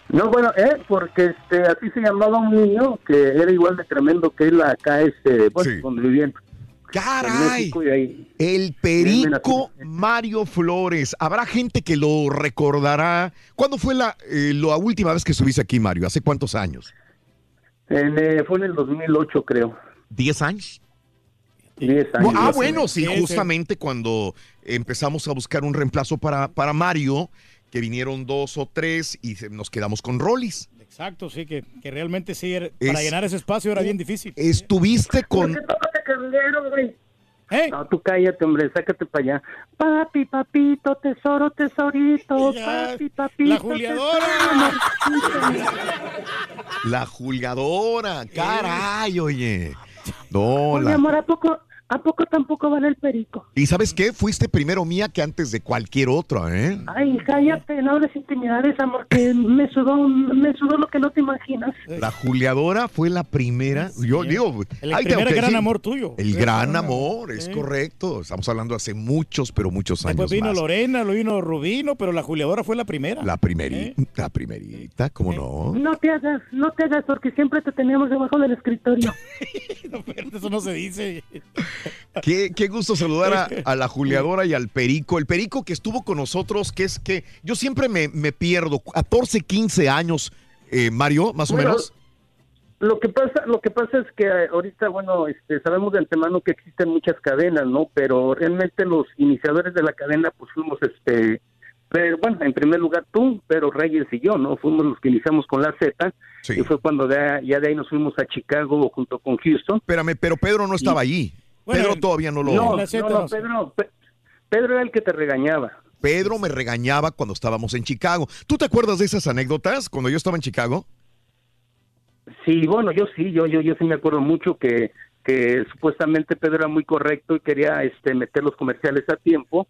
[SPEAKER 71] No, bueno, eh, porque este, así se llamaba un niño que era igual de tremendo que él acá, este, donde vivían.
[SPEAKER 1] ¡Caray!
[SPEAKER 71] Ahí.
[SPEAKER 1] El Perico Mario Flores. Habrá gente que lo recordará. ¿Cuándo fue la, eh, la última vez que estuviste aquí, Mario? ¿Hace cuántos años?
[SPEAKER 71] En, eh, fue en el 2008, creo.
[SPEAKER 1] ¿Diez años?
[SPEAKER 71] 10 años.
[SPEAKER 1] ah, bueno, sí, justamente cuando empezamos a buscar un reemplazo para, para Mario, que vinieron dos o tres y nos quedamos con Rollis.
[SPEAKER 2] Exacto, sí, que, que realmente sí, para
[SPEAKER 1] Es-
[SPEAKER 2] llenar ese espacio era bien difícil.
[SPEAKER 1] Estuviste con...
[SPEAKER 71] ¿Eh? No, tú cállate, hombre, sácate para allá. Papi, papito, tesoro, tesorito. Papi, papito.
[SPEAKER 2] La juliadora.
[SPEAKER 1] La julgadora, caray, oye. No,
[SPEAKER 71] Oye,
[SPEAKER 1] la-
[SPEAKER 71] amor, ¿a poco, ¿a poco tampoco vale el perico?
[SPEAKER 1] ¿Y sabes qué? Fuiste primero mía que antes de cualquier otro, ¿eh?
[SPEAKER 71] Ay, cállate, no hables intimidades, amor, que me sudó, me sudó lo que no te imaginas.
[SPEAKER 1] La juliadora fue la primera. Yo digo,
[SPEAKER 2] El
[SPEAKER 1] tengo
[SPEAKER 2] primer gran
[SPEAKER 1] decir,
[SPEAKER 2] amor tuyo.
[SPEAKER 1] El
[SPEAKER 2] Sí,
[SPEAKER 1] gran amor, es
[SPEAKER 2] Sí.
[SPEAKER 1] correcto. Estamos hablando hace muchos, pero muchos años
[SPEAKER 2] Después vino
[SPEAKER 1] más.
[SPEAKER 2] Lorena, lo vino Rubino, pero la juliadora fue la primera.
[SPEAKER 1] La primerita, la primerita, ¿cómo no?
[SPEAKER 71] No te hagas, no te hagas, porque siempre te teníamos debajo del escritorio. [laughs]
[SPEAKER 2] Eso no se dice.
[SPEAKER 1] Qué, qué gusto saludar a, [laughs] a la juliadora y al perico. El perico que estuvo con nosotros, que es que yo siempre me, me pierdo. 14, 15 años, eh, Mario, más o
[SPEAKER 71] Bueno,
[SPEAKER 1] menos.
[SPEAKER 71] Lo que pasa, lo que pasa es que eh, ahorita, bueno, este, sabemos de antemano que existen muchas cadenas, ¿no? Pero realmente los iniciadores de la cadena, pues fuimos, este, pero bueno, en primer lugar tú, pero Reyes y yo, ¿no? Fuimos los que iniciamos con la Z y fue cuando de- ya de ahí nos fuimos a Chicago junto con Houston.
[SPEAKER 1] Espérame, pero Pedro no estaba allí. Pedro todavía no lo...
[SPEAKER 71] No, no, no, Pedro, Pe- Pedro era el que te regañaba.
[SPEAKER 1] Pedro me regañaba cuando estábamos en Chicago. ¿Tú te acuerdas de esas anécdotas cuando yo estaba en Chicago?
[SPEAKER 71] Sí, bueno, yo sí, yo, yo, yo sí me acuerdo mucho que, que supuestamente Pedro era muy correcto y quería este, meter los comerciales a tiempo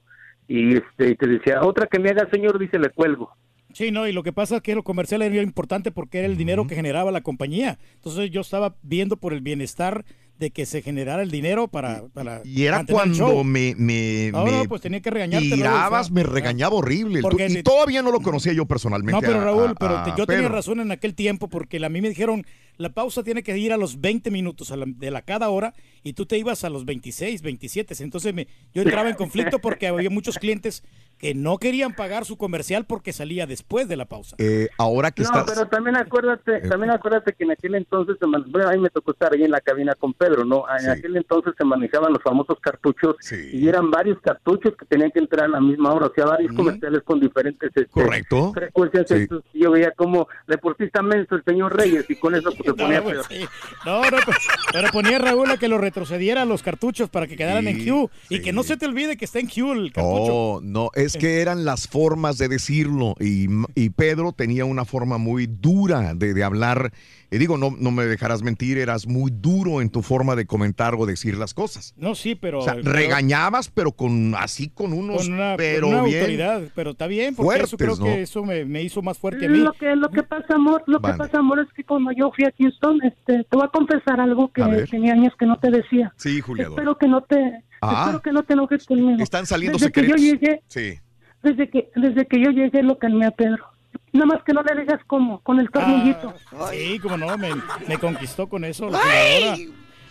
[SPEAKER 71] y este te decía, otra que me haga señor, dice, le cuelgo.
[SPEAKER 2] Sí, no, y lo que pasa es que lo comercial era importante porque era el dinero que generaba la compañía. Entonces yo estaba viendo por el bienestar de que se generara el dinero para, para
[SPEAKER 1] Y era cuando me, me,
[SPEAKER 2] No,
[SPEAKER 1] me
[SPEAKER 2] no, pues tenía que regañarte.
[SPEAKER 1] Tirabas, me regañaba horrible.
[SPEAKER 2] Porque
[SPEAKER 1] y
[SPEAKER 2] si-
[SPEAKER 1] todavía no lo conocía yo personalmente.
[SPEAKER 2] No, pero Raúl,
[SPEAKER 1] a-
[SPEAKER 2] pero te- yo tenía razón en aquel tiempo porque a mí me dijeron la pausa tiene que ir a los 20 minutos a la- de la cada hora y tú te ibas a los 26, 27. Entonces me, yo entraba en conflicto porque había muchos clientes que no querían pagar su comercial porque salía después de la pausa.
[SPEAKER 1] Eh, ahora que
[SPEAKER 71] No,
[SPEAKER 1] estás...
[SPEAKER 71] pero también acuérdate, también acuérdate que en aquel entonces, se man- bueno, a mí me tocó estar ahí en la cabina con Pedro, ¿no? En aquel entonces se manejaban los famosos cartuchos y eran varios cartuchos que tenían que entrar a la misma hora, o sea, varios comerciales con diferentes este,
[SPEAKER 1] Correcto.
[SPEAKER 71] frecuencias.
[SPEAKER 1] Sí.
[SPEAKER 71] Entonces, yo veía como deportista menso el señor Reyes y con eso pues, se [laughs] ponía
[SPEAKER 2] pues,
[SPEAKER 71] peor.
[SPEAKER 2] sí. No, no, pues, pero ponía Raúl a que lo retrocediera a los cartuchos para que quedaran en Q y que no se te olvide que está en Q el cartucho.
[SPEAKER 1] No, no, es que eran las formas de decirlo y, y Pedro tenía una forma muy dura de, de hablar. Y digo, no, no me dejarás mentir, eras muy duro en tu forma de comentar o decir las cosas.
[SPEAKER 2] No, sí, pero...
[SPEAKER 1] O sea,
[SPEAKER 2] pero-
[SPEAKER 1] regañabas, pero con así con unos,
[SPEAKER 2] con una, con
[SPEAKER 1] pero
[SPEAKER 2] una
[SPEAKER 1] bien.
[SPEAKER 2] autoridad, pero está bien, porque eso
[SPEAKER 1] fuertes,
[SPEAKER 2] creo que eso me, me hizo más fuerte a mí.
[SPEAKER 72] Lo que, lo que pasa, amor, lo
[SPEAKER 1] Vale.
[SPEAKER 72] que pasa, amor, es que cuando yo fui a Houston, este, te voy a confesar algo que tenía años que no te decía.
[SPEAKER 1] Sí, Juliador.
[SPEAKER 72] Espero que no te,
[SPEAKER 1] Ah.
[SPEAKER 72] espero que no te enojes conmigo.
[SPEAKER 1] Están saliendo
[SPEAKER 72] desde
[SPEAKER 1] secretos.
[SPEAKER 72] Que yo llegué,
[SPEAKER 1] Sí.
[SPEAKER 72] desde que, desde que yo llegué lo calmé a Pedro. Nada más que no le digas cómo, con el tornillito.
[SPEAKER 2] Ah, sí, como no, me, me conquistó con eso la.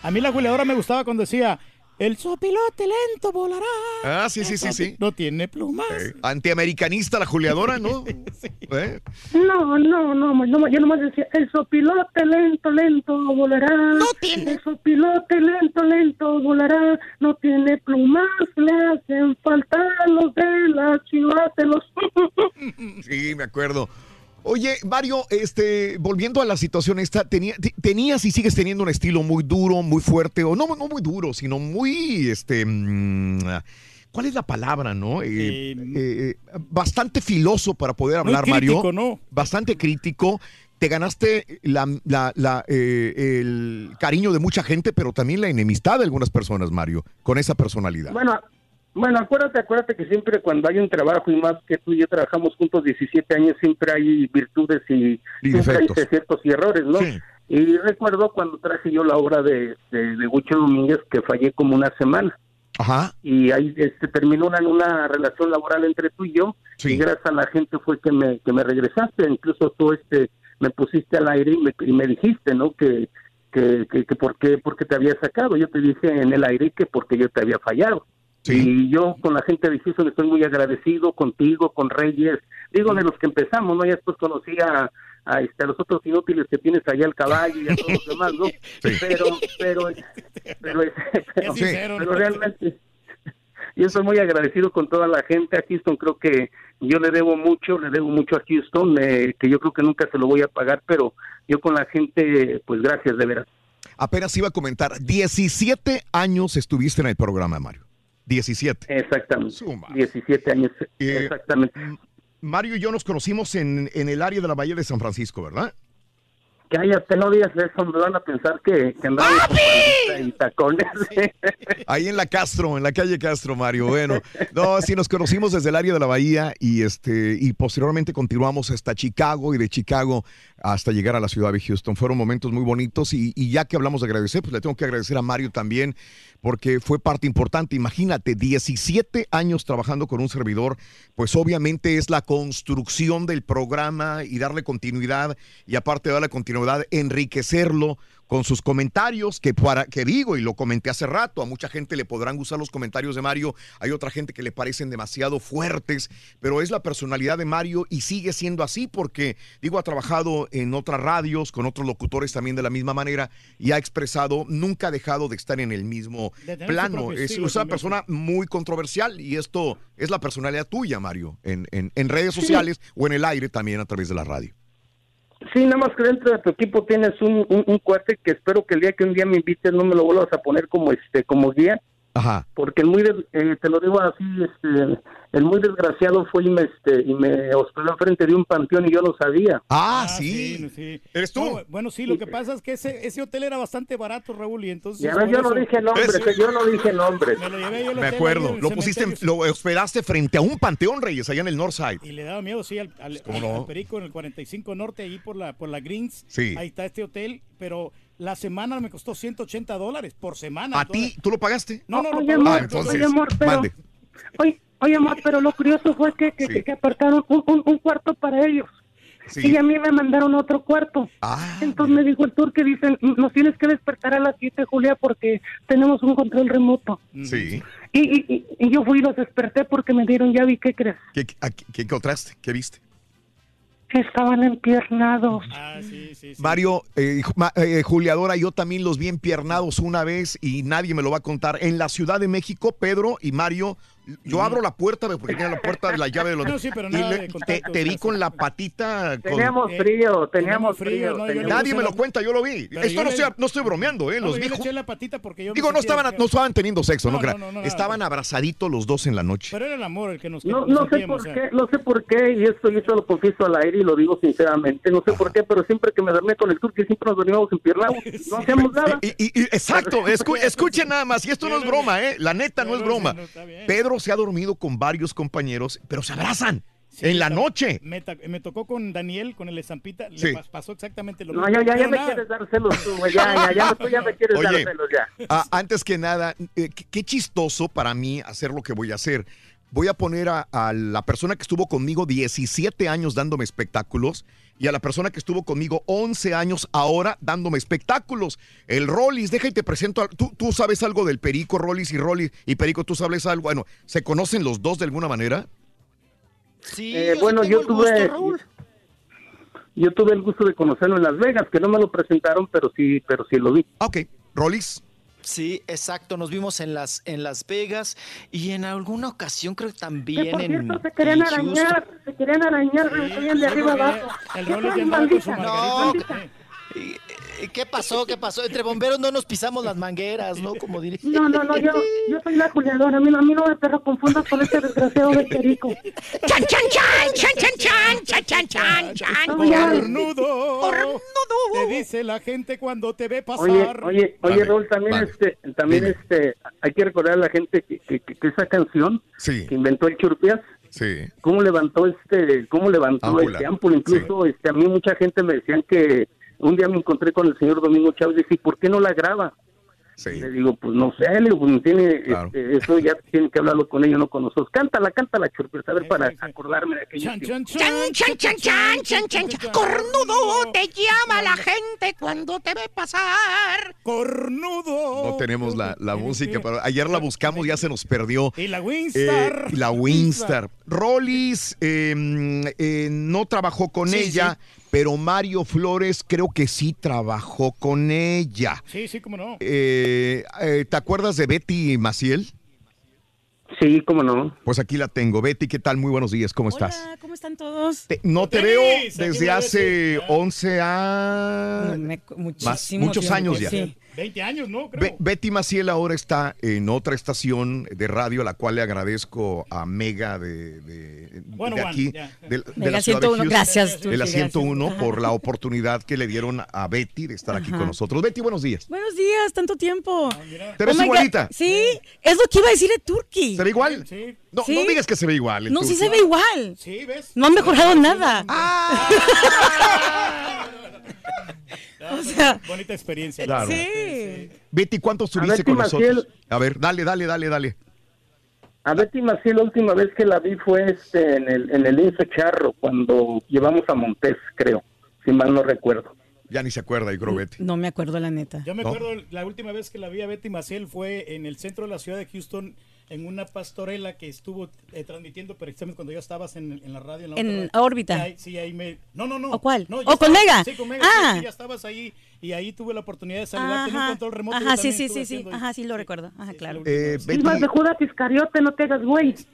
[SPEAKER 2] A mí la jugadora me gustaba cuando decía, el sopilote lento volará.
[SPEAKER 1] Ah, sí, sí, sí, sí.
[SPEAKER 2] No tiene plumas.
[SPEAKER 1] Eh, antiamericanista la Juliadora, ¿no? [laughs] ¿Eh?
[SPEAKER 72] No, no, no, no, no, yo nomás decía, el sopilote lento, lento volará. No tiene. El sopilote lento, lento volará. No tiene plumas, le hacen falta los de la ciudad de los... [laughs]
[SPEAKER 1] Sí, me acuerdo. Oye, Mario, este, volviendo a la situación esta, tenía, te- tenías y sigues teniendo un estilo muy duro, muy fuerte, o no, no muy duro, sino muy, este, mm, ¿cuál es la palabra, no? Eh, eh, bastante filoso para poder
[SPEAKER 2] Muy
[SPEAKER 1] hablar, Mario.
[SPEAKER 2] crítico, ¿no?
[SPEAKER 1] Bastante crítico. Te ganaste la, la- la, eh, el cariño de mucha gente, pero también la enemistad de algunas personas, Mario, con esa personalidad.
[SPEAKER 71] Bueno, bueno, acuérdate, acuérdate que siempre cuando hay un trabajo y más que tú y yo trabajamos juntos 17 años, siempre hay virtudes y,
[SPEAKER 1] Y
[SPEAKER 71] siempre hay y errores, ¿no?
[SPEAKER 1] Sí.
[SPEAKER 71] Y recuerdo cuando traje yo la obra de, de, de Huicho Domínguez que fallé como una semana.
[SPEAKER 1] Ajá.
[SPEAKER 71] Y ahí este, terminó una, una relación laboral entre tú y yo. Y gracias a la gente fue que me, que me regresaste. Incluso tú este, me pusiste al aire y me, y me dijiste, ¿no? Que, que, que, que por, qué, por qué te había sacado. Yo te dije en el aire que porque yo te había fallado. Y yo con la gente de Houston estoy muy agradecido contigo, con Reyes. Digo, de los que empezamos, ¿no? Ya después conocí a, a, este, a los otros inútiles que tienes allá al caballo y a todos los demás, ¿no? [laughs] Pero, pero, pero, [laughs] [laughs] pero, pero realmente yo estoy muy agradecido con toda la gente a Houston. Creo que yo le debo mucho, le debo mucho a Houston, eh, que yo creo que nunca se lo voy a pagar, pero yo con la gente, pues gracias de veras.
[SPEAKER 1] Apenas iba a comentar, 17 años estuviste en el programa, Mario. 17.
[SPEAKER 71] Exactamente. 17 años,
[SPEAKER 1] Eh,
[SPEAKER 71] exactamente.
[SPEAKER 1] Mario y yo nos conocimos en, en el área de la Bahía de San Francisco, ¿verdad?
[SPEAKER 71] Cállate, no digas eso, me van a pensar que, que y tacones.
[SPEAKER 1] Ahí en la Castro, en la calle Castro, Mario. Bueno, no, sí, nos conocimos desde el área de la Bahía y este y posteriormente continuamos hasta Chicago y de Chicago hasta llegar a la ciudad de Houston. Fueron momentos muy bonitos y, ya que hablamos de agradecer, pues le tengo que agradecer a Mario también porque fue parte importante. Imagínate, 17 años trabajando con un servidor, pues obviamente es la construcción del programa y darle continuidad y aparte de darle continuidad, enriquecerlo con sus comentarios, que para que digo, y lo comenté hace rato, a mucha gente le podrán gustar los comentarios de Mario, hay otra gente que le parecen demasiado fuertes, pero es la personalidad de Mario y sigue siendo así porque, digo, ha trabajado en otras radios, con otros locutores también de la misma manera y ha expresado, nunca ha dejado de estar en el mismo plano. Es, una
[SPEAKER 2] también.
[SPEAKER 1] persona muy controversial y esto es la personalidad tuya, Mario, en, en- en redes sociales o en el aire también a través de la radio.
[SPEAKER 71] Sí, nada más que dentro de tu equipo tienes un, un, un cuate que espero que el día que un día me invites no me lo vuelvas a poner como este como guía.
[SPEAKER 1] Ajá.
[SPEAKER 71] porque el muy, eh, te lo digo así, este, el muy desgraciado fue y me, este, y me hospedó enfrente de un panteón y yo no sabía.
[SPEAKER 1] Ah,
[SPEAKER 2] sí. sí.
[SPEAKER 1] ¿Eres tú?
[SPEAKER 2] No, bueno, sí, lo que pasa es que ese, ese hotel era bastante barato, Raúl, y entonces...
[SPEAKER 71] Ya
[SPEAKER 2] por
[SPEAKER 71] ves, yo no dije nombres, eh, yo no dije nombres.
[SPEAKER 2] Me lo llevé yo
[SPEAKER 1] Me acuerdo. Lo pusiste, en- lo hospedaste frente a un panteón, Reyes, allá en el Northside.
[SPEAKER 2] Y le daba miedo, sí, al, al-
[SPEAKER 1] ¿Cómo
[SPEAKER 2] al-
[SPEAKER 1] no?
[SPEAKER 2] al Perico en el 45 Norte, ahí por la, por la Greens.
[SPEAKER 1] Sí.
[SPEAKER 2] Ahí está este hotel, pero la semana me costó 180 dólares por semana.
[SPEAKER 1] ¿A ti? ¿Tú lo pagaste?
[SPEAKER 2] No, no, lo
[SPEAKER 71] Oye, amor,
[SPEAKER 1] Ah, entonces,
[SPEAKER 71] oye, amor, pero,
[SPEAKER 1] mande.
[SPEAKER 71] oye, oye, amor, pero lo curioso fue que, que,
[SPEAKER 1] Sí.
[SPEAKER 71] que- que apartaron un, un- un cuarto para ellos.
[SPEAKER 1] Sí.
[SPEAKER 71] Y a mí me mandaron otro cuarto.
[SPEAKER 1] Ah,
[SPEAKER 71] Entonces me dijo el tour que dicen, nos tienes que despertar a las 7, Julia, porque tenemos un control remoto.
[SPEAKER 1] Sí.
[SPEAKER 71] Y, y, y- yo fui y los desperté porque me dieron llave y ¿qué crees?
[SPEAKER 1] ¿Qué, a- qué encontraste? ¿Qué viste?
[SPEAKER 71] Estaban empiernados.
[SPEAKER 2] Ah, sí, sí, sí.
[SPEAKER 1] Mario, eh, eh, Juliadora, yo también los vi empiernados una vez y nadie me lo va a contar. En la Ciudad de México, Pedro y Mario, yo abro la puerta porque tiene la puerta de la llave de los. [laughs]
[SPEAKER 2] No, sí, pero
[SPEAKER 1] y
[SPEAKER 2] nada
[SPEAKER 1] le-
[SPEAKER 2] de
[SPEAKER 1] te,
[SPEAKER 2] contacto,
[SPEAKER 1] te vi con la patita. con-
[SPEAKER 71] Teníamos
[SPEAKER 2] Eh,
[SPEAKER 71] frío, teníamos
[SPEAKER 2] frío,
[SPEAKER 71] frío.
[SPEAKER 2] no,
[SPEAKER 71] teníamos-
[SPEAKER 2] le
[SPEAKER 1] Nadie me lo cuenta, yo lo vi.
[SPEAKER 2] Pero
[SPEAKER 1] Esto no,
[SPEAKER 2] le-
[SPEAKER 1] estoy, no estoy bromeando, ¿eh?
[SPEAKER 2] No,
[SPEAKER 1] Los
[SPEAKER 2] yo
[SPEAKER 1] vi.
[SPEAKER 2] le
[SPEAKER 1] ju-
[SPEAKER 2] eché la patita porque yo me
[SPEAKER 1] Digo, no estaban, no estaban teniendo sexo, no,
[SPEAKER 2] No,
[SPEAKER 1] crea.
[SPEAKER 2] no, no, no,
[SPEAKER 1] Estaban abrazaditos los dos en la noche.
[SPEAKER 2] Pero era el amor el que nos
[SPEAKER 71] No, no sé por
[SPEAKER 2] o
[SPEAKER 71] qué, no sé por qué, y esto yo se lo confieso al aire y lo digo sinceramente, no sé por qué, pero siempre que me dormí con el turque siempre nos dormíamos empiernados, [laughs] no hacíamos nada.
[SPEAKER 1] Y, y- y- exacto, escu- [laughs] escuchen nada más, y esto no es broma, ¿eh? La neta no es broma.
[SPEAKER 2] bien.
[SPEAKER 1] Pedro se ha dormido con varios compañeros, pero se abrazan en la noche.
[SPEAKER 2] Me, tocó con Daniel, con el estampita,
[SPEAKER 1] Sí.
[SPEAKER 2] le pas- pasó exactamente lo
[SPEAKER 71] No,
[SPEAKER 2] mismo.
[SPEAKER 71] ya, ya, ya
[SPEAKER 2] Pero
[SPEAKER 71] me quieres dar celos tú, ya, ya, ya, tú ya me quieres dar
[SPEAKER 1] Oye,
[SPEAKER 71] celos ya.
[SPEAKER 1] ah, antes que nada, eh, qué, qué chistoso para mí hacer lo que voy a hacer. Voy a poner a, a la persona que estuvo conmigo 17 años dándome espectáculos y a la persona que estuvo conmigo 11 años ahora dándome espectáculos. El Rollis, deja y te presento. a- ¿Tú, tú sabes algo del Perico, Rollis y Rollis y Perico? ¿Tú sabes algo? Bueno, ¿se conocen los dos de alguna manera?
[SPEAKER 53] Sí,
[SPEAKER 71] Eh, bueno, yo
[SPEAKER 53] gusto,
[SPEAKER 71] tuve,
[SPEAKER 53] Raúl.
[SPEAKER 71] yo tuve el gusto de conocerlo en Las Vegas, que no me lo presentaron, pero sí, pero sí lo vi.
[SPEAKER 1] Ok. Rollis.
[SPEAKER 53] Sí, exacto. Nos vimos en las en Las Vegas y en alguna ocasión creo que
[SPEAKER 71] Que
[SPEAKER 53] también
[SPEAKER 71] por
[SPEAKER 53] en,
[SPEAKER 71] se querían arañar, se querían arañar, salían de arriba abajo.
[SPEAKER 2] El
[SPEAKER 71] soy
[SPEAKER 2] ya andaba con su margarita.
[SPEAKER 53] No, ¿Y- y ¿Qué pasó? ¿Qué pasó? Entre bomberos no nos pisamos las mangueras, ¿no? Como diría.
[SPEAKER 71] No, no, no, yo, yo soy la Juliadora, a mí, no- a mí no me perro confundas con este desgraciado de Perico.
[SPEAKER 73] ¡Chan, chan, chan! ¡Chan, chan, chan! ¡Chan, chan, chan! chan.
[SPEAKER 2] Cornudo. Te dice la gente cuando te ve pasar.
[SPEAKER 71] Oye, oye, oye,
[SPEAKER 1] Vale,
[SPEAKER 71] Raúl, también
[SPEAKER 1] vale.
[SPEAKER 71] este, también
[SPEAKER 1] Dime.
[SPEAKER 71] este, hay que recordar a la gente que, que, que- que esa canción
[SPEAKER 1] Sí,
[SPEAKER 71] que inventó el Churpias,
[SPEAKER 1] sí.
[SPEAKER 71] cómo levantó este, cómo levantó este ámpula, incluso este, a mí mucha gente me decían que un día me encontré con el señor Domingo Chávez y dije, ¿por qué no la graba?
[SPEAKER 1] Sí.
[SPEAKER 71] Le digo, pues no sé, le digo, pues no tiene,
[SPEAKER 1] Claro.
[SPEAKER 71] este, eso ya tiene que hablarlo con ellos, no con nosotros. Cántala, cántala, Churpias, a ver, para acordarme de aquellos
[SPEAKER 2] Chan,
[SPEAKER 71] tiempos.
[SPEAKER 2] chan,
[SPEAKER 73] Chan, chan, chan, chan, chan, chan. Cornudo te llama la gente cuando te ve pasar.
[SPEAKER 2] Cornudo.
[SPEAKER 1] No tenemos la, la música, pero ayer la buscamos, ya se nos perdió.
[SPEAKER 2] Y la
[SPEAKER 1] Eh,
[SPEAKER 2] Winstar.
[SPEAKER 1] la Winstar. Rollis eh, eh, no trabajó con
[SPEAKER 53] Sí,
[SPEAKER 1] ella, pero Mario Flores creo que sí trabajó con ella.
[SPEAKER 2] Sí, sí, cómo no.
[SPEAKER 1] Eh, eh, ¿Te acuerdas de Betty Maciel?
[SPEAKER 71] Sí, cómo no.
[SPEAKER 1] Pues aquí la tengo. Betty, ¿qué tal? Muy buenos días, ¿cómo estás?
[SPEAKER 74] Hola, ¿cómo están todos?
[SPEAKER 1] Te- no te veo desde hace
[SPEAKER 2] Betty.
[SPEAKER 1] 11 años. Muchos
[SPEAKER 74] tiempo,
[SPEAKER 1] años ya.
[SPEAKER 74] sí.
[SPEAKER 2] 20 años, ¿no? Creo.
[SPEAKER 1] Be- Betty Maciel ahora está en otra estación de radio, a la cual le agradezco a Mega de, de-
[SPEAKER 2] Bueno,
[SPEAKER 1] de aquí,
[SPEAKER 2] ya.
[SPEAKER 1] de, de
[SPEAKER 74] Mega
[SPEAKER 1] la ciudad de
[SPEAKER 74] 101,
[SPEAKER 1] Houston,
[SPEAKER 74] gracias,
[SPEAKER 1] de
[SPEAKER 74] Turki,
[SPEAKER 1] la
[SPEAKER 74] gracias.
[SPEAKER 1] 101,
[SPEAKER 74] Ajá.
[SPEAKER 1] por la oportunidad que le dieron a Betty de estar aquí
[SPEAKER 74] Ajá.
[SPEAKER 1] con nosotros. Betty, buenos días.
[SPEAKER 74] Buenos días, tanto tiempo.
[SPEAKER 1] ¿Te ves
[SPEAKER 74] Oh
[SPEAKER 1] igualita?
[SPEAKER 74] Sí, es lo que iba a decir de Turkey.
[SPEAKER 1] ¿Se ve igual?
[SPEAKER 2] Sí.
[SPEAKER 1] No,
[SPEAKER 74] Sí.
[SPEAKER 1] no digas que se ve igual.
[SPEAKER 74] No, sí se ve igual.
[SPEAKER 2] Sí, ¿ves?
[SPEAKER 74] No ha mejorado nada.
[SPEAKER 2] Ah. [laughs]
[SPEAKER 74] O sea,
[SPEAKER 2] Bonita experiencia.
[SPEAKER 1] Claro.
[SPEAKER 74] sí.
[SPEAKER 1] Betty, ¿cuánto
[SPEAKER 71] A
[SPEAKER 1] estuviste
[SPEAKER 71] Betty
[SPEAKER 1] con nosotros?
[SPEAKER 71] Maciel.
[SPEAKER 1] A ver, dale, dale, dale, dale.
[SPEAKER 71] A Betty Maciel la última vez que la vi fue este en el en el Lince Charro cuando llevamos a Montes, creo, si mal no recuerdo.
[SPEAKER 1] Ya ni se acuerda, yo creo, Betty.
[SPEAKER 74] No me acuerdo la neta.
[SPEAKER 2] Yo me
[SPEAKER 1] ¿No?
[SPEAKER 2] acuerdo la última vez que la vi a Betty Maciel fue en el centro de la ciudad de Houston. En una pastorela que estuvo eh, transmitiendo precisamente cuando ya estabas en, en la radio. En, la
[SPEAKER 74] En
[SPEAKER 2] otra-
[SPEAKER 74] órbita.
[SPEAKER 2] Ahí- sí, ahí me... No, no, no.
[SPEAKER 74] ¿O cuál?
[SPEAKER 2] No,
[SPEAKER 74] ¿O
[SPEAKER 2] yo
[SPEAKER 74] con
[SPEAKER 2] estaba-
[SPEAKER 74] Mega?
[SPEAKER 2] Sí, con Mega.
[SPEAKER 74] Ah.
[SPEAKER 2] sí, ya estabas ahí y ahí tuve la oportunidad de saludar. Tenía un
[SPEAKER 74] Ajá,
[SPEAKER 2] control remoto.
[SPEAKER 74] ajá, sí, sí, sí, sí, ajá, sí lo recuerdo, ajá, claro.
[SPEAKER 1] Eh, Betty,
[SPEAKER 72] Más de Judas Iscariote, no te hagas güey. [laughs]
[SPEAKER 1] sí,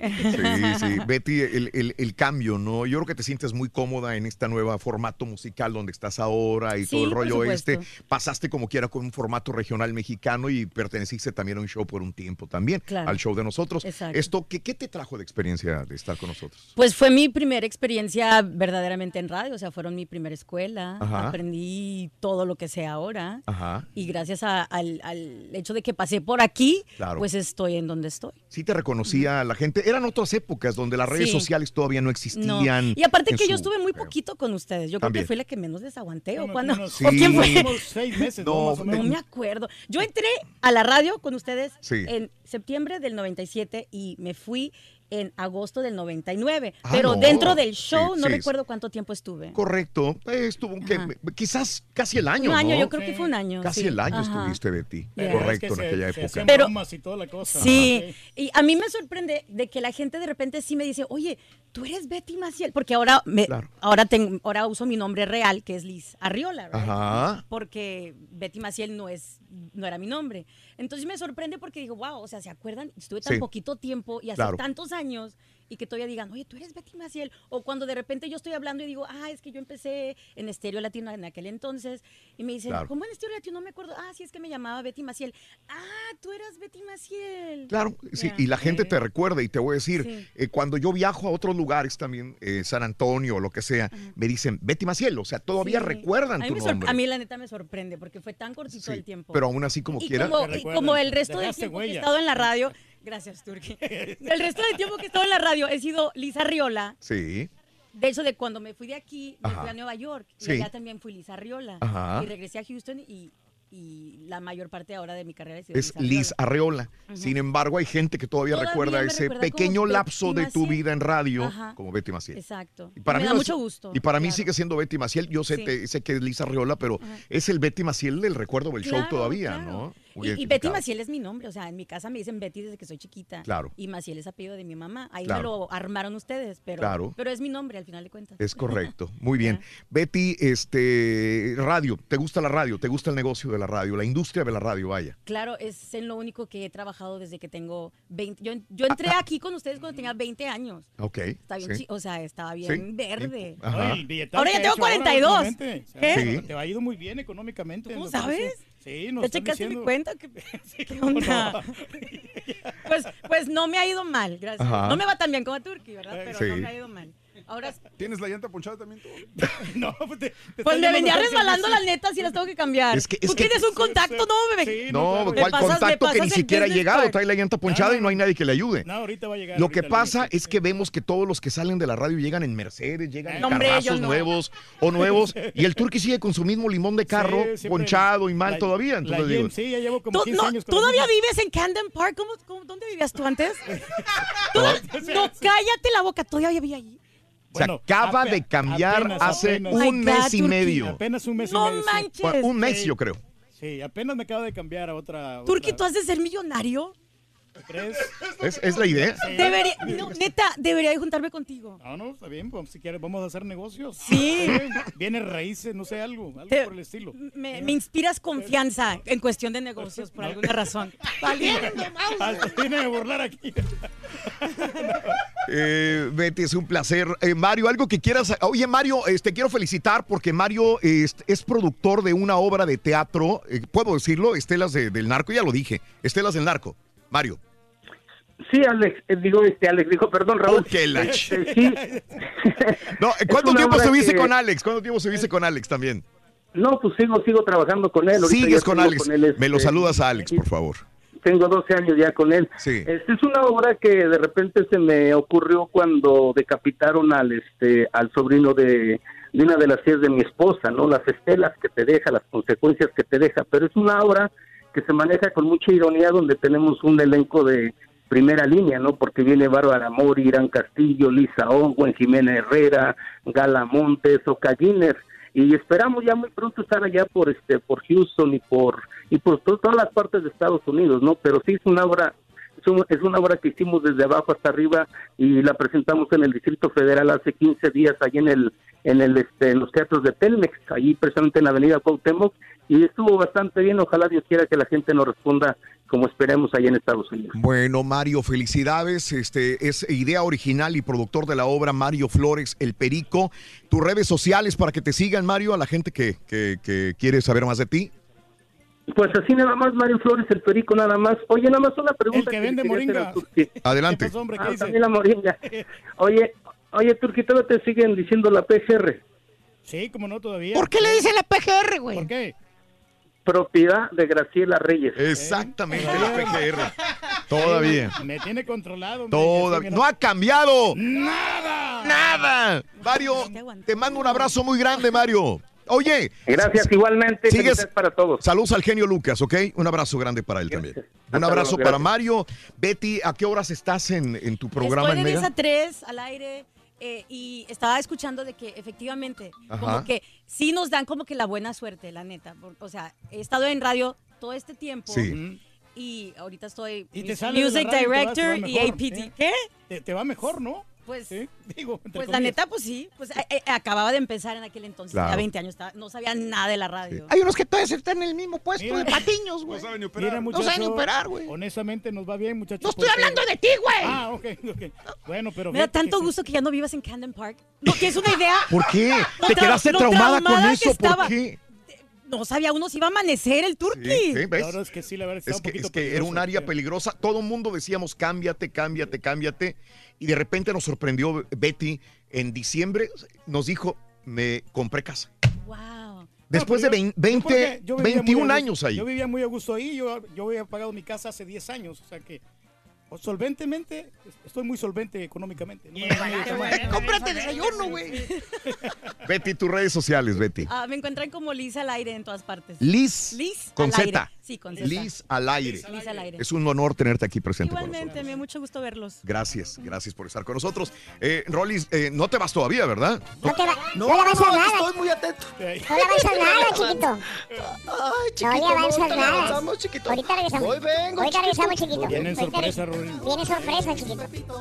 [SPEAKER 1] sí, Betty, el, el- el cambio, ¿no? Yo creo que te sientes muy cómoda en esta nueva formato musical donde estás ahora y
[SPEAKER 74] Sí,
[SPEAKER 1] todo el rollo este. Pasaste como quiera con un formato regional mexicano y perteneciste también a un show por un tiempo también,
[SPEAKER 74] Claro.
[SPEAKER 1] al show de nosotros.
[SPEAKER 74] Exacto.
[SPEAKER 1] Esto, ¿qué, ¿qué te trajo de experiencia de estar con nosotros?
[SPEAKER 74] Pues fue mi primera experiencia verdaderamente en radio, o sea, fueron mi primera escuela,
[SPEAKER 1] Ajá.
[SPEAKER 74] aprendí todo lo que sé ahora
[SPEAKER 1] Ajá.
[SPEAKER 74] y gracias a- al, al hecho de que pasé por aquí,
[SPEAKER 1] Claro.
[SPEAKER 74] pues estoy en donde estoy.
[SPEAKER 1] Sí te reconocía la gente. Eran otras épocas donde las redes
[SPEAKER 74] Sí.
[SPEAKER 1] sociales todavía no
[SPEAKER 74] No.
[SPEAKER 1] existían.
[SPEAKER 74] Y aparte que yo estuve muy poquito con ustedes, yo creo
[SPEAKER 1] También.
[SPEAKER 74] que fui la que menos les aguanté, ¿o
[SPEAKER 2] Bueno,
[SPEAKER 74] cuándo?
[SPEAKER 2] unos- [laughs]
[SPEAKER 74] ¿O quién fue?
[SPEAKER 2] Unos seis meses, ¿no?
[SPEAKER 1] No,
[SPEAKER 2] Más o
[SPEAKER 74] No
[SPEAKER 2] menos.
[SPEAKER 74] me acuerdo. Yo entré a la radio con ustedes
[SPEAKER 1] Sí.
[SPEAKER 74] en septiembre del 97 y me fui en agosto del 99.
[SPEAKER 1] Ah,
[SPEAKER 74] pero
[SPEAKER 1] no.
[SPEAKER 74] dentro del show
[SPEAKER 1] Sí,
[SPEAKER 74] no
[SPEAKER 1] sí.
[SPEAKER 74] recuerdo cuánto tiempo estuve.
[SPEAKER 1] Correcto. Estuvo que- quizás casi el año,
[SPEAKER 74] un año,
[SPEAKER 1] ¿no?
[SPEAKER 74] yo creo que fue un año.
[SPEAKER 1] Casi
[SPEAKER 74] sí.
[SPEAKER 1] el año
[SPEAKER 74] Ajá.
[SPEAKER 1] estuviste, Betty.
[SPEAKER 74] Yeah.
[SPEAKER 1] Correcto,
[SPEAKER 2] Es que
[SPEAKER 1] en
[SPEAKER 2] se-
[SPEAKER 1] aquella
[SPEAKER 2] se
[SPEAKER 1] época.
[SPEAKER 74] Pero-
[SPEAKER 2] bromas y toda la cosa.
[SPEAKER 74] Sí,
[SPEAKER 2] Ajá,
[SPEAKER 74] y a mí me sorprende de que la gente de repente sí me dice, oye, tú eres Betty Maciel, porque ahora me,
[SPEAKER 1] Claro.
[SPEAKER 74] ahora tengo, ahora uso mi nombre real, que es Liz Arriola, right?
[SPEAKER 1] Ajá.
[SPEAKER 74] porque Betty Maciel no es, no era mi nombre. Entonces me sorprende porque digo, wow, o sea, ¿se acuerdan? Estuve tan
[SPEAKER 1] Sí.
[SPEAKER 74] poquito tiempo y hace
[SPEAKER 1] Claro.
[SPEAKER 74] tantos años y que todavía digan, oye, tú eres Betty Maciel. O cuando de repente yo estoy hablando y digo, ah, es que yo empecé en Estéreo Latino en aquel entonces. Y me dicen,
[SPEAKER 1] Claro.
[SPEAKER 74] ¿cómo en Estéreo Latino? No me acuerdo. Ah, sí, es que me llamaba Betty Maciel. Ah, tú eras Betty Maciel.
[SPEAKER 1] Claro, sí, y la gente te recuerda y te voy a decir,
[SPEAKER 74] Sí.
[SPEAKER 1] eh, cuando yo viajo a otros lugares también, eh, San Antonio o lo que sea, me dicen Betty Maciel, o sea, todavía
[SPEAKER 74] Sí.
[SPEAKER 1] recuerdan
[SPEAKER 74] a mí
[SPEAKER 1] tu nombre.
[SPEAKER 74] A mí la neta me sorprende porque fue tan cortito
[SPEAKER 1] Sí,
[SPEAKER 74] el tiempo.
[SPEAKER 1] Pero aún así como
[SPEAKER 74] y
[SPEAKER 1] quiera.
[SPEAKER 74] como, y como el resto del tiempo que he
[SPEAKER 2] huella.
[SPEAKER 74] estado en la radio, [laughs] gracias Turki, el resto del tiempo que he estado en la radio he sido Lisa Riola.
[SPEAKER 1] Sí.
[SPEAKER 74] De hecho, de cuando me fui de aquí, me
[SPEAKER 1] Ajá.
[SPEAKER 74] fui a Nueva York. Y
[SPEAKER 1] Sí.
[SPEAKER 74] allá también fui Lisa Riola.
[SPEAKER 1] Ajá.
[SPEAKER 74] Y regresé a Houston y, y la mayor parte ahora de mi carrera
[SPEAKER 1] Es
[SPEAKER 74] Lisa
[SPEAKER 1] Liz
[SPEAKER 74] Arreola. Ujú.
[SPEAKER 1] Sin embargo, hay gente que todavía,
[SPEAKER 74] Todavía
[SPEAKER 1] recuerda
[SPEAKER 74] me
[SPEAKER 1] ese
[SPEAKER 74] recuerda
[SPEAKER 1] pequeño lapso
[SPEAKER 74] Betty
[SPEAKER 1] de tu
[SPEAKER 74] Maciel.
[SPEAKER 1] vida en radio
[SPEAKER 74] Ajá.
[SPEAKER 1] como Betty Maciel.
[SPEAKER 74] Exacto.
[SPEAKER 1] Y para
[SPEAKER 74] me
[SPEAKER 1] mí
[SPEAKER 74] da mucho
[SPEAKER 1] es-
[SPEAKER 74] gusto.
[SPEAKER 1] Y para mí
[SPEAKER 74] claro.
[SPEAKER 1] sigue siendo Betty Maciel. Yo sé,
[SPEAKER 74] Sí.
[SPEAKER 1] te- sé que es Lisa Arreola, pero es el Betty Maciel del recuerdo del show todavía,
[SPEAKER 74] claro.
[SPEAKER 1] ¿no?
[SPEAKER 74] Y, y Betty. Maciel es mi nombre, o sea, en mi casa me dicen Betty desde que soy chiquita.
[SPEAKER 1] Claro.
[SPEAKER 74] Y Maciel es apellido de mi mamá. Ahí
[SPEAKER 1] Claro.
[SPEAKER 74] me lo armaron ustedes, pero,
[SPEAKER 1] Claro.
[SPEAKER 74] pero es mi nombre al final de cuentas.
[SPEAKER 1] Es correcto, [laughs] muy bien. Betty, este, radio, ¿te gusta la radio? ¿Te gusta el negocio de la radio? La industria de la radio, vaya.
[SPEAKER 74] Claro, es en lo único que he trabajado desde que tengo 20. Yo, yo entré [laughs] aquí con ustedes cuando tenía 20 años.
[SPEAKER 1] Ok.
[SPEAKER 74] Está bien,
[SPEAKER 1] sí.
[SPEAKER 74] chi- o sea, estaba
[SPEAKER 1] Sí.
[SPEAKER 74] bien verde.
[SPEAKER 1] Ajá.
[SPEAKER 74] Ahora ya tengo
[SPEAKER 2] hecho
[SPEAKER 74] 42.
[SPEAKER 2] últimamente, o sea,
[SPEAKER 74] ¿Qué?
[SPEAKER 2] Te ha ido muy bien económicamente.
[SPEAKER 74] ¿Cómo sabes?
[SPEAKER 2] Sí, nos
[SPEAKER 74] ¿Ya checaste mi cuenta? ¿Qué, [laughs] [laughs] qué
[SPEAKER 2] cómo no. [laughs]
[SPEAKER 74] pues, pues no me ha ido mal, gracias.
[SPEAKER 5] Ajá.
[SPEAKER 74] No me va tan bien como a Turki, ¿verdad? Pero
[SPEAKER 5] Sí.
[SPEAKER 74] no me ha ido mal. Ahora,
[SPEAKER 5] ¿Tienes la llanta ponchada también tú? [laughs]
[SPEAKER 2] no, pues te,
[SPEAKER 74] pues me venía resbalando la neta si las tengo que cambiar.
[SPEAKER 1] Es que- es
[SPEAKER 74] Tú
[SPEAKER 1] que-
[SPEAKER 74] tienes un contacto, no, bebé.
[SPEAKER 1] No,
[SPEAKER 74] Me
[SPEAKER 1] ¿cuál
[SPEAKER 74] pasas- me
[SPEAKER 1] contacto que
[SPEAKER 74] pasas
[SPEAKER 1] ni
[SPEAKER 74] el
[SPEAKER 1] siquiera ha
[SPEAKER 74] business
[SPEAKER 1] llegado?
[SPEAKER 74] card.
[SPEAKER 1] Trae la llanta ponchada y no hay nadie que le ayude.
[SPEAKER 2] No, ahorita va a llegar.
[SPEAKER 1] Lo que
[SPEAKER 2] ahorita,
[SPEAKER 1] pasa es que vemos que todos los que salen de la radio llegan en Mercedes, llegan en
[SPEAKER 74] No, hombre,
[SPEAKER 1] carrazos
[SPEAKER 74] yo no.
[SPEAKER 1] nuevos o nuevos, y el [laughs] turqui sigue con su mismo limón de carro,
[SPEAKER 2] Sí, siempre
[SPEAKER 1] ponchado y mal
[SPEAKER 2] la-
[SPEAKER 1] todavía.
[SPEAKER 2] la
[SPEAKER 1] Entonces digo,
[SPEAKER 2] GMC ya llevo como
[SPEAKER 74] ¿Tú,
[SPEAKER 2] 15
[SPEAKER 74] no,
[SPEAKER 2] años con la
[SPEAKER 74] ¿Todavía
[SPEAKER 2] misma.
[SPEAKER 74] vives en Camden Park? ¿Cómo, cómo- dónde vivías tú antes? [laughs] No, cállate la boca, todavía vivía allí.
[SPEAKER 1] Se
[SPEAKER 2] Bueno,
[SPEAKER 1] acaba
[SPEAKER 2] ape-
[SPEAKER 1] de cambiar
[SPEAKER 2] apenas,
[SPEAKER 1] hace
[SPEAKER 2] apenas.
[SPEAKER 1] un
[SPEAKER 74] My God,
[SPEAKER 1] mes y
[SPEAKER 74] Turquía.
[SPEAKER 1] medio.
[SPEAKER 2] Apenas un mes
[SPEAKER 74] No
[SPEAKER 2] y medio. sí.
[SPEAKER 74] manches.
[SPEAKER 1] Bueno, un mes
[SPEAKER 2] Sí.
[SPEAKER 1] yo creo.
[SPEAKER 2] Sí, apenas me acabo de cambiar a otra.
[SPEAKER 74] Turki,
[SPEAKER 2] otra-
[SPEAKER 74] ¿tú has de ser millonario?
[SPEAKER 1] ¿Es, es la idea?
[SPEAKER 2] Sí.
[SPEAKER 74] Debería, no, neta, debería de juntarme contigo.
[SPEAKER 2] No, no, está bien, pues si quieres vamos a hacer negocios.
[SPEAKER 74] Sí.
[SPEAKER 2] Viene raíces, no sé, algo, algo
[SPEAKER 74] Te-
[SPEAKER 2] por el estilo.
[SPEAKER 74] Me, me inspiras confianza en cuestión de negocios por alguna razón. [laughs]
[SPEAKER 2] Hasta viene a burlar aquí. [laughs]
[SPEAKER 1] Eh, Betty, es un placer. Eh, Mario, algo que quieras. Oye, Mario, este, quiero felicitar porque Mario es, es productor de una obra de teatro. eh, ¿Puedo decirlo? Estelas de- del Narco, ya lo dije. Estelas del Narco. Mario.
[SPEAKER 71] Sí, Alex, eh, digo, este, Alex, digo, perdón, Raúl.
[SPEAKER 1] Ch-
[SPEAKER 71] Este, sí. [laughs] [laughs]
[SPEAKER 1] No, ¿Cuánto tiempo estuviste
[SPEAKER 71] que-
[SPEAKER 1] con Alex? ¿Cuánto tiempo estuviste con Alex también?
[SPEAKER 71] No, pues sigo, sigo trabajando con él. Ahorita
[SPEAKER 1] Sigues con Alex.
[SPEAKER 71] él,
[SPEAKER 1] Me lo
[SPEAKER 71] este,
[SPEAKER 1] saludas a Alex, por favor.
[SPEAKER 71] Tengo 12 años ya con él.
[SPEAKER 1] Sí.
[SPEAKER 71] Este es una obra que de repente se me ocurrió cuando decapitaron al este al sobrino de, de una de las tías de mi esposa, ¿no? Las estelas que te deja, las consecuencias que te deja, pero es una obra que se maneja con mucha ironía donde tenemos un elenco de primera línea, ¿no? Porque viene Bárbara Mori, Irán Castillo, Lisa Owen, Jimena Herrera, Gala Montes, Oca Guinness, y esperamos ya muy pronto estar allá por este por Houston y por y por to- todas las partes de Estados Unidos, ¿no? Pero sí es una obra un- es una obra que hicimos desde abajo hasta arriba y la presentamos en el Distrito Federal hace 15 días allí en el en el este, en los teatros de Telmex, allí precisamente en la Avenida Cuauhtémoc y estuvo bastante bien. Ojalá Dios quiera que la gente nos responda como esperemos allá en Estados Unidos.
[SPEAKER 1] Bueno, Mario, felicidades. Este es idea original y productor de la obra Mario Flores, El Perico. Tus redes sociales para que te sigan, Mario, a la gente que, que- que quiere saber más de ti.
[SPEAKER 71] Pues así nada más, Mario Flores, el perico nada más. Oye, nada más una pregunta.
[SPEAKER 2] que
[SPEAKER 71] le
[SPEAKER 2] vende
[SPEAKER 71] hacer
[SPEAKER 2] moringa. [laughs]
[SPEAKER 1] Adelante.
[SPEAKER 2] hombre? ¿Qué
[SPEAKER 71] Ah,
[SPEAKER 2] dice?
[SPEAKER 71] también la moringa. [laughs] Oye, oye, Turki, todavía te siguen diciendo la PGR,
[SPEAKER 2] Sí, como no todavía.
[SPEAKER 24] ¿Por qué le dicen la PGR, güey?
[SPEAKER 2] ¿Por qué?
[SPEAKER 71] Propiedad de Graciela Reyes.
[SPEAKER 1] Exactamente, la PGR. [laughs] Todavía.
[SPEAKER 2] Me tiene controlado.
[SPEAKER 1] Todavía. No ha cambiado.
[SPEAKER 2] Nada.
[SPEAKER 1] Nada. Mario, te mando un abrazo muy grande, Mario. Oye.
[SPEAKER 71] Gracias igualmente.
[SPEAKER 1] Sigues.
[SPEAKER 71] para todos.
[SPEAKER 1] Saludos al genio Lucas, ¿ok? Un abrazo grande para él también. Un
[SPEAKER 71] Hasta
[SPEAKER 1] abrazo
[SPEAKER 71] luego,
[SPEAKER 1] para. Mario. Betty, ¿a qué horas estás en, en tu programa en
[SPEAKER 74] de 10
[SPEAKER 1] Mega?
[SPEAKER 74] a 3 al aire eh, y estaba escuchando de que efectivamente,
[SPEAKER 1] Ajá.
[SPEAKER 74] como que sí nos dan como que la buena suerte, la neta. O sea, he estado en radio todo este tiempo.
[SPEAKER 1] Sí.
[SPEAKER 74] Y ahorita estoy
[SPEAKER 2] Y te sale
[SPEAKER 74] Music
[SPEAKER 2] radio y te va- te va
[SPEAKER 74] Director y APD.
[SPEAKER 2] ¿eh?
[SPEAKER 74] ¿Qué?
[SPEAKER 2] Te, te va mejor, ¿no?
[SPEAKER 74] Pues, [laughs]
[SPEAKER 2] digo, entre
[SPEAKER 74] pues la neta, pues sí. Pues eh, eh, acababa de empezar en aquel entonces,
[SPEAKER 2] Claro.
[SPEAKER 74] ya 20 años, estaba- no sabía nada de la radio.
[SPEAKER 24] Hay unos que todavía están en el mismo puesto
[SPEAKER 2] Mira.
[SPEAKER 24] de patiños, güey.
[SPEAKER 2] Mira,
[SPEAKER 24] No
[SPEAKER 2] muchacho,
[SPEAKER 24] saben ni operar, güey.
[SPEAKER 2] Honestamente, nos va bien, muchachos.
[SPEAKER 24] No estoy
[SPEAKER 2] porque-
[SPEAKER 24] hablando de ti, güey.
[SPEAKER 2] Ah, ok, ok. Bueno, pero.
[SPEAKER 74] Me da tanto
[SPEAKER 2] que-
[SPEAKER 74] gusto que ya no vivas en Camden Park. No, que es una idea. [laughs]
[SPEAKER 1] ¿Por qué?
[SPEAKER 74] Lo
[SPEAKER 1] ¿Te quedaste
[SPEAKER 74] lo
[SPEAKER 1] traumada con
[SPEAKER 74] traumada
[SPEAKER 1] eso?
[SPEAKER 74] que
[SPEAKER 1] ¿Por
[SPEAKER 74] estaba.
[SPEAKER 1] qué?
[SPEAKER 74] No sabía uno si iba a amanecer el turqui.
[SPEAKER 1] Sí, ¿ves?
[SPEAKER 2] Claro, es que sí, la verdad
[SPEAKER 1] Es
[SPEAKER 2] un
[SPEAKER 1] que, es que era un área
[SPEAKER 2] sí.
[SPEAKER 1] peligrosa. Todo el mundo decíamos, cámbiate, cámbiate, cámbiate. Y de repente nos sorprendió Betty en diciembre. Nos dijo, me compré casa.
[SPEAKER 74] Wow.
[SPEAKER 1] Después
[SPEAKER 2] No,
[SPEAKER 1] de
[SPEAKER 2] pero yo-
[SPEAKER 1] 20,
[SPEAKER 2] yo porque yo vivía muy a
[SPEAKER 1] 21
[SPEAKER 2] gusto-
[SPEAKER 1] años ahí.
[SPEAKER 2] Yo vivía muy a gusto ahí, yo, yo había pagado mi casa hace 10 años, o sea que solventemente, estoy muy solvente económicamente. No.
[SPEAKER 24] Cómprate desayuno, güey. [laughs]
[SPEAKER 1] Betty, tus redes sociales, Betty.
[SPEAKER 74] Ah, me encuentran como Liz al aire en todas partes.
[SPEAKER 1] Liz,
[SPEAKER 74] Liz
[SPEAKER 1] con Z.
[SPEAKER 74] Sí, con Z.
[SPEAKER 1] Liz al aire.
[SPEAKER 74] Liz al aire.
[SPEAKER 1] Es un honor tenerte aquí presente con.
[SPEAKER 74] Igualmente, me da mucho gusto verlos.
[SPEAKER 1] Gracias, gracias por estar con nosotros. Eh, Rolis, eh, no te vas todavía, ¿verdad?
[SPEAKER 3] No, te va,
[SPEAKER 53] No,
[SPEAKER 3] no, le
[SPEAKER 53] no,
[SPEAKER 3] nada.
[SPEAKER 53] estoy muy atento.
[SPEAKER 3] No le avanzas nada, chiquito.
[SPEAKER 53] Ay, chiquito,
[SPEAKER 3] no le avanzas
[SPEAKER 53] ahorita le
[SPEAKER 3] nada.
[SPEAKER 53] avanzamos, chiquito.
[SPEAKER 3] Ahorita regresamos.
[SPEAKER 53] Hoy vengo,
[SPEAKER 3] Ahorita
[SPEAKER 53] chiquito.
[SPEAKER 3] regresamos, chiquito.
[SPEAKER 2] Sorpresa,
[SPEAKER 3] re-
[SPEAKER 2] Rodrín.
[SPEAKER 3] Viene sorpresa, chiquito.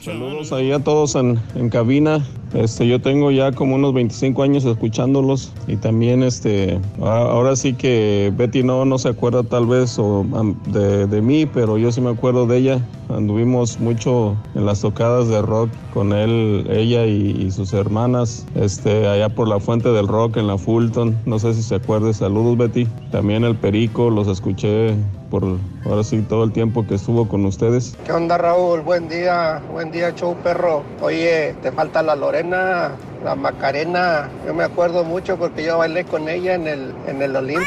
[SPEAKER 75] Saludos ahí a todos en, en cabina. Este, yo tengo ya como unos 25 años escuchándolos y también este, ahora sí que Betty no, no se acuerda tal vez o, de, de mí, pero yo sí me acuerdo de ella. Anduvimos mucho en las tocadas de rock con él, ella y, y sus hermanas, este, allá por la Fuente del Rock en la Fulton. No sé si se acuerda. Saludos Betty. También el Perico, los escuché por ahora sí todo el tiempo que estuvo con ustedes.
[SPEAKER 76] ¿Qué onda, Raúl? Buen día, buen día, show perro. Oye, te falta la Lorena, la Macarena. Yo me acuerdo mucho porque yo bailé con ella en el, en el Olympus.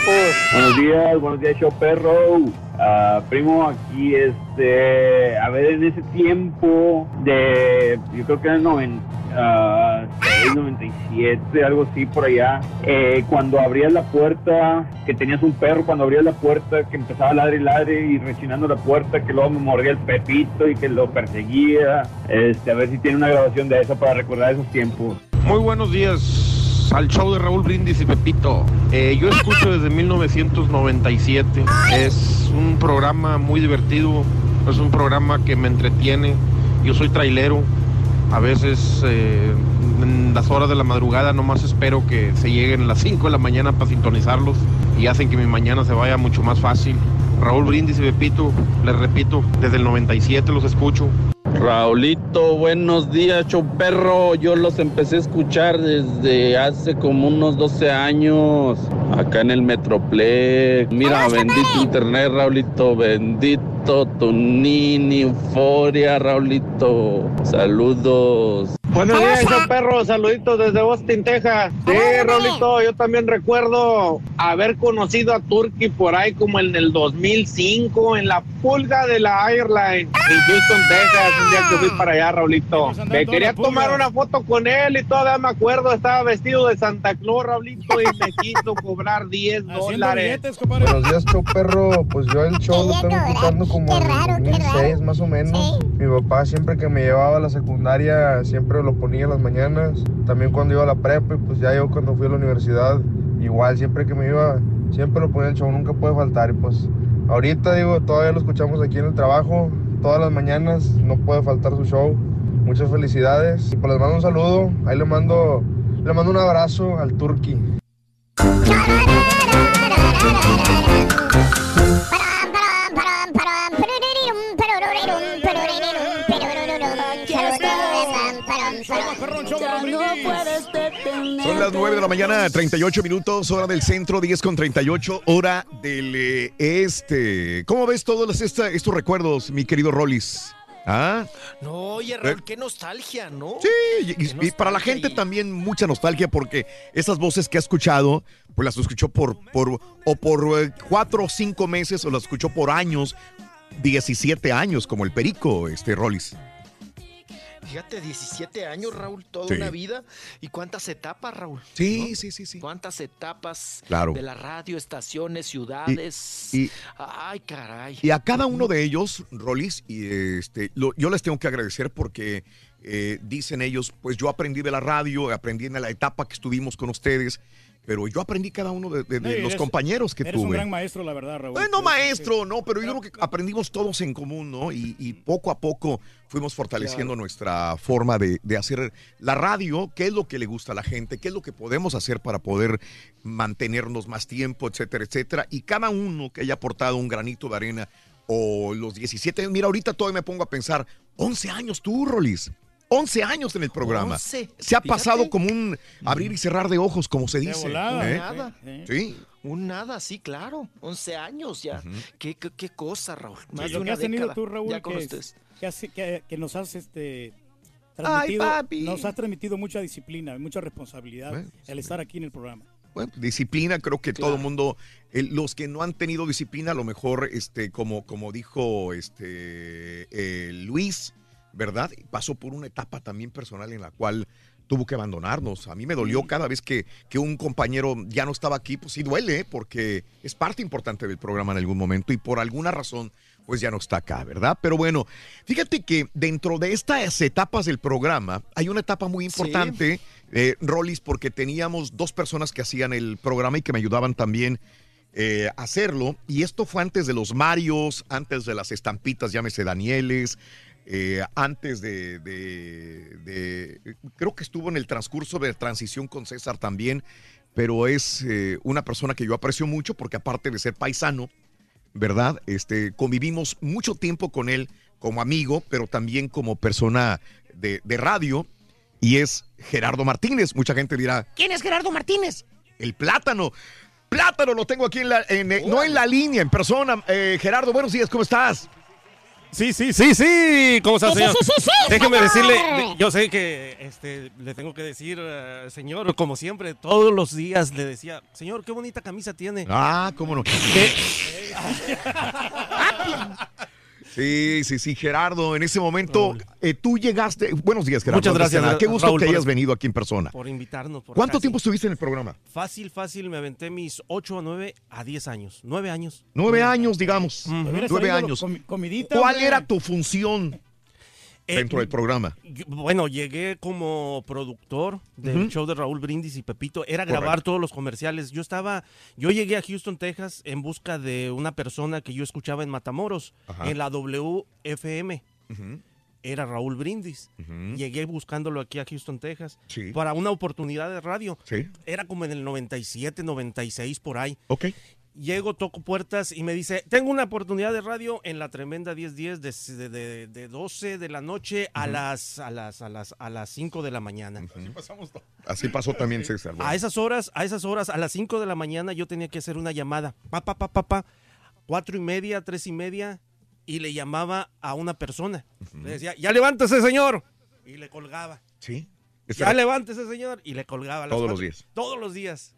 [SPEAKER 63] Buenos días, buenos días, show perro. Ah, primo, aquí, este, a ver, en ese tiempo de, yo creo que era el 96, 97, algo así por allá, eh, cuando abrías la puerta, que tenías un perro, cuando abrías la puerta, que empezaba a ladre y ladre y rechinando la puerta, que luego me mordía el pepito y que lo perseguía, este, a ver si tiene una grabación de eso para recordar esos tiempos.
[SPEAKER 77] Muy buenos días al show de Raúl Brindis y Pepito. Eh, yo escucho desde 1997. Es un programa muy divertido, es un programa que me entretiene. Yo soy trailero. A veces eh, en las horas de la madrugada nomás espero que se lleguen las 5 de la mañana para sintonizarlos y hacen que mi mañana se vaya mucho más fácil. Raúl Brindis y Pepito, les repito, desde el 97 los escucho.
[SPEAKER 63] Raulito, buenos días, perro. Yo los empecé a escuchar desde hace como unos 12 años, acá en el Metroplex. Mira, bendito internet, Raulito, bendito tu nini, euforia, Raulito. Saludos.
[SPEAKER 78] Buenos días, yo perro, saluditos desde Austin, Texas. Sí, Raulito, yo también recuerdo haber conocido a Turkey por ahí como en el 2005 en la pulga de la Airline en Houston, Texas, un día que fui para allá, Raulito. Me quería tomar una foto con él y todavía me acuerdo, estaba vestido de Santa Claus, Raulito, y me [laughs] quiso cobrar 10 dólares.
[SPEAKER 79] Buenos días, show perro. Pues yo el show lo tengo escuchando como en 2006, más o menos. Mi papá siempre que me llevaba a la secundaria, siempre lo ponía en las mañanas. También cuando iba a la prepa y pues ya yo cuando fui a la universidad, igual, siempre que me iba, siempre lo ponía el show, nunca puede faltar. Y pues ahorita digo, todavía lo escuchamos aquí en el trabajo, todas las mañanas, no puede faltar su show. Muchas felicidades. Y pues les mando un saludo, ahí le mando, le mando un abrazo al Turqui.
[SPEAKER 1] Son las 9 de la mañana, 38 minutos, hora del centro, 10 con 38, hora del eh, este. ¿Cómo ves todos esta- estos recuerdos, mi querido Rollis? ¿Ah?
[SPEAKER 53] No, oye, Raúl, qué nostalgia, ¿no?
[SPEAKER 1] Sí, y, y para la gente también mucha nostalgia porque esas voces que ha escuchado, pues las escuchó por, por o por eh, cuatro o cinco meses o las escuchó por años, 17 años, como el Perico, este Rollis.
[SPEAKER 53] Fíjate, 17 años, Raúl, toda
[SPEAKER 1] Sí.
[SPEAKER 53] una vida. ¿Y cuántas etapas, Raúl?
[SPEAKER 1] Sí,
[SPEAKER 53] ¿no?
[SPEAKER 1] sí, sí, sí.
[SPEAKER 53] ¿Cuántas etapas
[SPEAKER 1] Claro.
[SPEAKER 53] de la radio, estaciones, ciudades?
[SPEAKER 1] y-
[SPEAKER 53] Ay, caray.
[SPEAKER 1] Y a cada uno de ellos, Rolis, y este, lo- yo les tengo que agradecer porque eh, dicen ellos, pues yo aprendí de la radio, aprendí en la etapa que estuvimos con ustedes, pero yo aprendí cada uno de, de- de
[SPEAKER 2] Sí,
[SPEAKER 1] los
[SPEAKER 2] eres-
[SPEAKER 1] compañeros que
[SPEAKER 2] eres
[SPEAKER 1] tuve.
[SPEAKER 2] un gran maestro, la verdad, Raúl.
[SPEAKER 1] Eh, no maestro, no, pero yo creo que aprendimos todos en común, ¿no? Y, y poco a poco fuimos fortaleciendo nuestra forma de, de hacer la radio, qué es lo que le gusta a la gente, qué es lo que podemos hacer para poder mantenernos más tiempo, etcétera, etcétera. Y cada uno que haya aportado un granito de arena o los 17, mira, ahorita todavía me pongo a pensar, 11 años tú, Rolis. 11 años en el programa.
[SPEAKER 53] 11,
[SPEAKER 1] Se ha
[SPEAKER 53] fíjate.
[SPEAKER 1] pasado como un abrir y cerrar de ojos, como se dice.
[SPEAKER 53] volada.
[SPEAKER 1] ¿eh?
[SPEAKER 53] Nada.
[SPEAKER 1] Sí.
[SPEAKER 53] Un nada, sí, claro. 11 años ya. ¿Qué, qué, qué cosa, Raúl. Más
[SPEAKER 2] Sí,
[SPEAKER 53] de
[SPEAKER 2] lo que
[SPEAKER 53] una
[SPEAKER 2] has tenido
[SPEAKER 53] década
[SPEAKER 2] tú, Raúl,
[SPEAKER 53] ya con
[SPEAKER 2] que,
[SPEAKER 53] ustedes.
[SPEAKER 2] que has- que- que nos has este, transmitido,
[SPEAKER 1] papi.
[SPEAKER 2] nos has transmitido mucha disciplina, mucha responsabilidad
[SPEAKER 1] Bueno,
[SPEAKER 2] el estar aquí en el programa.
[SPEAKER 1] Bueno, disciplina, creo que todo el mundo, los que no han tenido disciplina, a lo mejor, este, como, como dijo este eh, Luis, ¿verdad? Pasó por una etapa también personal en la cual tuvo que abandonarnos. A mí me dolió cada vez que, que un compañero ya no estaba aquí, pues sí duele, ¿eh? porque es parte importante del programa en algún momento y por alguna razón, pues ya no está acá, ¿verdad? Pero bueno, fíjate que dentro de estas etapas del programa hay una etapa muy importante, eh, Rollis, porque teníamos dos personas que hacían el programa y que me ayudaban también eh, a hacerlo. Y esto fue antes de los Marios, antes de las estampitas, llámese Danieles, eh, antes de, de- de- Creo que estuvo en el transcurso de transición con César también, pero es eh, una persona que yo aprecio mucho porque aparte de ser paisano, ¿verdad? Este, convivimos mucho tiempo con él como amigo, pero también como persona de, de radio, y es Gerardo Martínez. Mucha gente dirá,
[SPEAKER 73] ¿Quién es Gerardo Martínez?
[SPEAKER 1] el plátano. Plátano lo tengo aquí en la, en, eh, no en la línea, en persona. Eh, Gerardo, buenos días, ¿cómo estás?
[SPEAKER 80] Sí, sí, sí, sí. ¿Cómo está,
[SPEAKER 1] sí,
[SPEAKER 80] señor?
[SPEAKER 1] sí, sí, sí,
[SPEAKER 80] Déjeme
[SPEAKER 1] señor.
[SPEAKER 80] decirle, de- yo sé que este, le tengo que decir, eh, señor, como siempre, todos los días le decía, señor, qué bonita camisa tiene.
[SPEAKER 1] Ah, cómo no. [laughs] [laughs] Sí, sí, sí, Gerardo, en ese momento eh, tú llegaste. Buenos días, Gerardo.
[SPEAKER 80] Muchas gracias,
[SPEAKER 1] nada. Qué gusto
[SPEAKER 80] Raúl,
[SPEAKER 1] que
[SPEAKER 80] por-
[SPEAKER 1] hayas venido aquí en persona.
[SPEAKER 80] Por invitarnos. por
[SPEAKER 1] ¿Cuánto
[SPEAKER 80] casi-
[SPEAKER 1] tiempo estuviste en el programa?
[SPEAKER 80] Fácil, fácil, me aventé mis 8 a 9 a 10 años. 9 años.
[SPEAKER 1] Nueve años, digamos.
[SPEAKER 80] Hubieras
[SPEAKER 1] Nueve
[SPEAKER 80] traído
[SPEAKER 1] años.
[SPEAKER 80] comi- comidita,
[SPEAKER 1] ¿Cuál
[SPEAKER 80] hombre.
[SPEAKER 1] era tu función
[SPEAKER 80] Eh,
[SPEAKER 1] dentro del programa?
[SPEAKER 80] Yo- Bueno, llegué como productor del show de Raúl Brindis y Pepito. Era
[SPEAKER 1] Correcto.
[SPEAKER 80] grabar todos los comerciales. Yo estaba, yo llegué a Houston, Texas, en busca de una persona que yo escuchaba en Matamoros,
[SPEAKER 1] Ajá.
[SPEAKER 80] en la WFM. Era Raúl Brindis. Llegué buscándolo aquí a Houston, Texas,
[SPEAKER 1] Sí.
[SPEAKER 80] para una oportunidad de radio.
[SPEAKER 1] Sí.
[SPEAKER 80] Era como en el 97, 96 por ahí.
[SPEAKER 1] Ok.
[SPEAKER 80] Llego, toco puertas y me dice, tengo una oportunidad de radio en la tremenda 1010 de, de, de 12 de la noche a, las, a, las, a, las, a las 5 de la mañana.
[SPEAKER 1] Así pasó también César.
[SPEAKER 80] A esas horas, a esas horas, a las 5 de la mañana yo tenía que hacer una llamada. Pa, pa, pa, pa, pa. Cuatro y media, tres y media. Y le llamaba a una persona. Le decía, ya levántese, señor. Y le colgaba.
[SPEAKER 1] Sí.
[SPEAKER 80] Ya levántese, señor. Y le colgaba. a las
[SPEAKER 1] Todos los días.
[SPEAKER 80] Todos los días.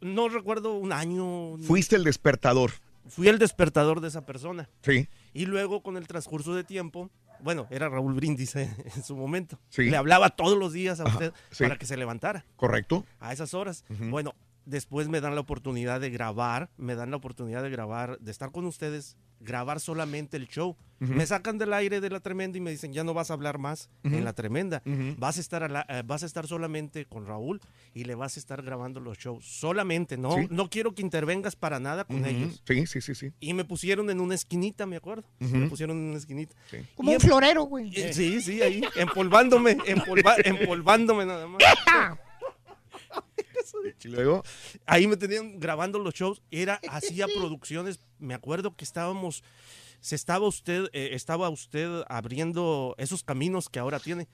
[SPEAKER 80] No recuerdo un año.
[SPEAKER 1] Fuiste el despertador.
[SPEAKER 80] Fui el despertador de esa persona.
[SPEAKER 1] Sí.
[SPEAKER 80] Y luego, con el transcurso de tiempo, bueno, era Raúl Brindis eh, [laughs] en su momento.
[SPEAKER 1] Sí.
[SPEAKER 80] Le hablaba todos los días a
[SPEAKER 1] Ajá,
[SPEAKER 80] usted
[SPEAKER 1] sí.
[SPEAKER 80] para que se levantara
[SPEAKER 1] ¿Correcto?
[SPEAKER 80] a esas horas. Bueno, después me dan la oportunidad de grabar, me dan la oportunidad de grabar, de estar con ustedes, grabar solamente el show.
[SPEAKER 1] Ujú.
[SPEAKER 80] Me sacan del aire de la tremenda y me dicen, ya no vas a hablar más
[SPEAKER 1] Ujú.
[SPEAKER 80] en la tremenda.
[SPEAKER 1] Ujú.
[SPEAKER 80] Vas a estar a la- eh, vas a estar solamente con Raúl y le vas a estar grabando los shows. Solamente, no,
[SPEAKER 1] Sí.
[SPEAKER 80] no quiero que intervengas para nada con ellos.
[SPEAKER 1] Sí, sí, sí, sí.
[SPEAKER 80] Y me pusieron en una esquinita, me acuerdo. Me pusieron en una esquinita.
[SPEAKER 73] Como
[SPEAKER 80] Y
[SPEAKER 73] un
[SPEAKER 80] em-
[SPEAKER 73] florero, güey.
[SPEAKER 80] eh, Sí, sí, ahí, empolvándome, empolva- empolvándome nada más. [laughs] [laughs]
[SPEAKER 1] Y luego,
[SPEAKER 80] Ahí me tenían grabando los shows, era, hacía producciones, me acuerdo que estábamos, se estaba usted, eh, estaba usted abriendo esos caminos que ahora tiene.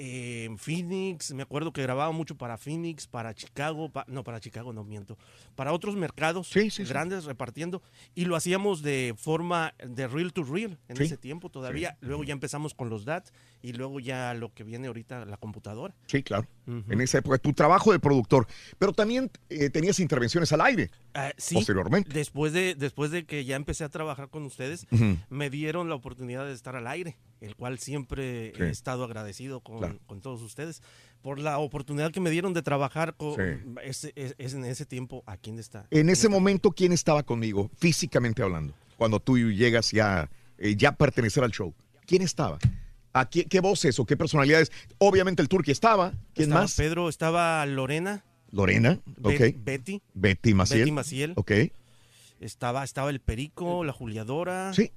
[SPEAKER 80] Eh, en Phoenix, me acuerdo que grababa mucho para Phoenix, para Chicago, pa- no, para Chicago no miento, para otros mercados grandes repartiendo y lo hacíamos de forma de real to real en
[SPEAKER 1] Sí.
[SPEAKER 80] ese tiempo todavía. Luego ya empezamos con los DAT y luego ya lo que viene ahorita, la computadora.
[SPEAKER 1] sí, claro.
[SPEAKER 80] Ujú.
[SPEAKER 1] En esa época, tu trabajo de productor. Pero también eh, tenías intervenciones al aire.
[SPEAKER 80] Ah, sí,
[SPEAKER 1] Posteriormente.
[SPEAKER 80] Después de, después de que ya empecé a trabajar con ustedes,
[SPEAKER 1] Ujú.
[SPEAKER 80] me dieron la oportunidad de estar al aire, el cual siempre
[SPEAKER 1] Sí.
[SPEAKER 80] he estado agradecido con,
[SPEAKER 1] Claro.
[SPEAKER 80] con todos ustedes por la oportunidad que me dieron de trabajar con
[SPEAKER 1] Sí.
[SPEAKER 80] ese, es- es en ese tiempo aquí en esta.
[SPEAKER 1] En ese momento, ¿quién estaba conmigo, físicamente hablando? Cuando tú llegas ya, eh, ya a pertenecer al show. ¿Quién estaba? ¿A qué, qué voces o qué personalidades? Obviamente el Turqui estaba. ¿Quién
[SPEAKER 80] Estaba
[SPEAKER 1] más?
[SPEAKER 80] Pedro, estaba Lorena,
[SPEAKER 1] Lorena.
[SPEAKER 80] Be-
[SPEAKER 1] ok.
[SPEAKER 80] Betty,
[SPEAKER 1] Betty Maciel.
[SPEAKER 80] Betty Maciel.
[SPEAKER 1] Ok.
[SPEAKER 80] estaba, estaba el Perico, la Juliadora.
[SPEAKER 1] Sí.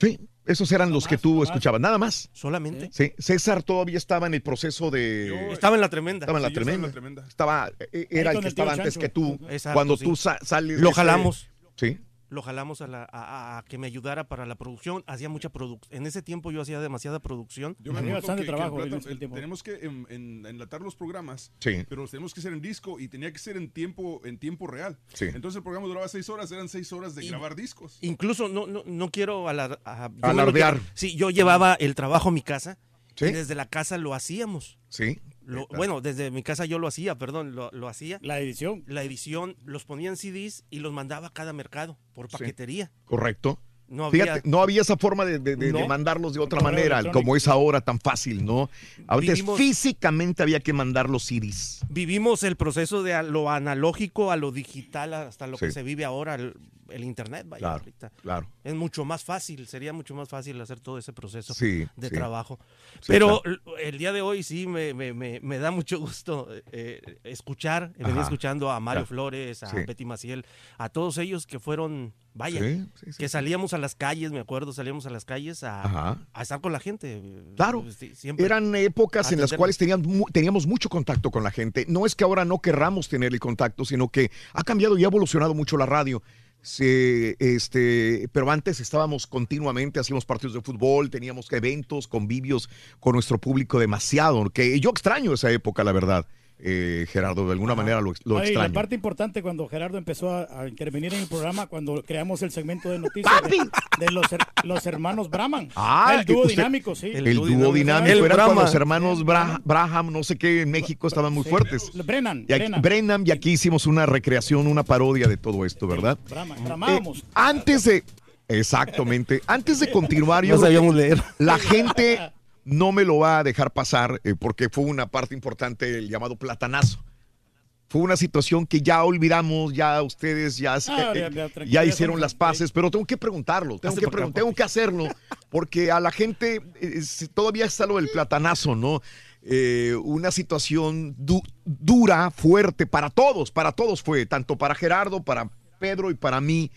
[SPEAKER 1] Sí, esos eran los que tú escuchabas, nada más.
[SPEAKER 80] Solamente.
[SPEAKER 1] Sí, César todavía estaba en el proceso de...
[SPEAKER 80] Estaba en la tremenda.
[SPEAKER 1] Estaba en la
[SPEAKER 80] Sí, yo estaba en
[SPEAKER 1] tremenda. Estaba, eh, era el que
[SPEAKER 80] el
[SPEAKER 1] estaba antes
[SPEAKER 80] Chancho.
[SPEAKER 1] que tú.
[SPEAKER 80] Exacto,
[SPEAKER 1] cuando
[SPEAKER 80] sí.
[SPEAKER 1] tú sa- sales...
[SPEAKER 80] Lo
[SPEAKER 1] ese-
[SPEAKER 80] jalamos.
[SPEAKER 1] Sí.
[SPEAKER 80] Lo jalamos a, la- a- a- que me ayudara para la producción. Hacía mucha producción. En ese tiempo yo hacía demasiada producción.
[SPEAKER 5] Yo me acuerdo que- que el plata- el- tenemos que en- en- enlatar los programas,
[SPEAKER 1] Sí.
[SPEAKER 5] pero los tenemos que hacer en disco y tenía que ser en tiempo en tiempo real.
[SPEAKER 1] Sí.
[SPEAKER 5] Entonces el programa duraba seis horas, eran seis horas de grabar discos.
[SPEAKER 80] Incluso no, no, no quiero alar- a-
[SPEAKER 1] Alardear.
[SPEAKER 80] Sí, yo llevaba el trabajo a mi casa
[SPEAKER 1] Sí.
[SPEAKER 80] y desde la casa lo hacíamos.
[SPEAKER 1] Sí.
[SPEAKER 80] Lo- bueno, desde mi casa yo lo hacía, perdón, lo, lo hacía.
[SPEAKER 2] La edición.
[SPEAKER 80] La edición, los ponía en CDs y los mandaba a cada mercado por
[SPEAKER 1] Sí.
[SPEAKER 80] paquetería.
[SPEAKER 1] Correcto.
[SPEAKER 80] No había-
[SPEAKER 1] Fíjate, no había esa forma de, de- mandarlos de otra manera, como es ahora tan fácil, ¿no? Ahorita es
[SPEAKER 80] Vivimos-
[SPEAKER 1] físicamente había que mandar los CDs.
[SPEAKER 80] Vivimos el proceso de lo analógico a lo digital hasta lo que se vive ahora, el, el internet, vaya,
[SPEAKER 1] Claro,
[SPEAKER 80] ahorita.
[SPEAKER 1] claro.
[SPEAKER 80] Es mucho más fácil, sería mucho más fácil hacer todo ese proceso
[SPEAKER 1] Sí,
[SPEAKER 80] de
[SPEAKER 1] sí.
[SPEAKER 80] trabajo. Pero
[SPEAKER 1] claro.
[SPEAKER 80] el día de hoy sí me, me- me- me da mucho gusto eh, escuchar, venir
[SPEAKER 1] Ajá.
[SPEAKER 80] escuchando a Mario. Flores, a. Betty Maciel, a todos ellos que fueron, vaya,
[SPEAKER 1] Sí, sí, sí,
[SPEAKER 80] que salíamos a las calles, me acuerdo, salíamos a las calles a, estar con la gente.
[SPEAKER 1] Claro.
[SPEAKER 80] Sí, siempre.
[SPEAKER 1] Eran épocas en las cuales teníamos mucho contacto con la gente. No es que ahora no querramos tener el contacto, sino que ha cambiado y ha evolucionado mucho la radio. Se, este, pero antes estábamos continuamente, hacíamos partidos de fútbol, teníamos eventos, convivios con nuestro público demasiado, que yo extraño esa época, la verdad, eh, Gerardo, de alguna manera lo, lo
[SPEAKER 2] la parte importante cuando Gerardo empezó a, a intervenir en el programa, cuando creamos el segmento de noticias de, de los, her- los hermanos Brahman.
[SPEAKER 1] Ah,
[SPEAKER 2] el dúo
[SPEAKER 1] usted-
[SPEAKER 2] dinámico, sí.
[SPEAKER 1] El, dúo dinámico, eran cuando los hermanos Bra- Braham, no sé qué, en México estaban muy fuertes.
[SPEAKER 2] Brennan,
[SPEAKER 1] Y aquí,
[SPEAKER 2] Brennan.
[SPEAKER 1] Brennan, y aquí hicimos una recreación, una parodia de todo esto, ¿verdad?
[SPEAKER 2] Brahman,
[SPEAKER 1] Eh, antes de. Exactamente. Antes de continuar, yo
[SPEAKER 80] No sabíamos leer.
[SPEAKER 1] La gente no me lo va a dejar pasar eh, porque fue una parte importante del llamado platanazo. Fue una situación que ya olvidamos, ya ustedes ya,
[SPEAKER 2] Ah,
[SPEAKER 1] eh,
[SPEAKER 2] ya,
[SPEAKER 1] hicieron las paces, pero tengo que preguntarlo, tengo que, pregun- tengo que hacerlo, porque a la gente eh, todavía está lo del platanazo, ¿no? Eh, una situación du- dura, fuerte para todos, para todos fue, tanto para Gerardo, para Pedro y para mí.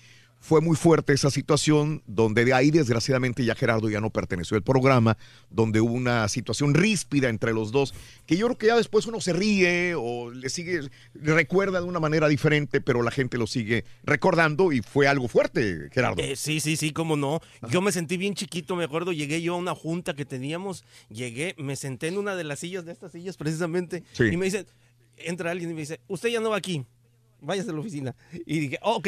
[SPEAKER 1] Fue muy fuerte esa situación, donde de ahí desgraciadamente ya Gerardo ya no perteneció al programa, donde hubo una situación ríspida entre los dos, que yo creo que ya después uno se ríe o le sigue, recuerda de una manera diferente, pero la gente lo sigue recordando y fue algo fuerte, Gerardo.
[SPEAKER 80] Eh, sí, sí, sí, cómo no. Yo me sentí bien chiquito, me acuerdo, llegué yo a una junta que teníamos, llegué, me senté en una de las sillas, de estas sillas precisamente,
[SPEAKER 1] Sí.
[SPEAKER 80] y me dice, entra alguien y me dice, usted ya no va aquí, váyase a la oficina. Y dije, ok.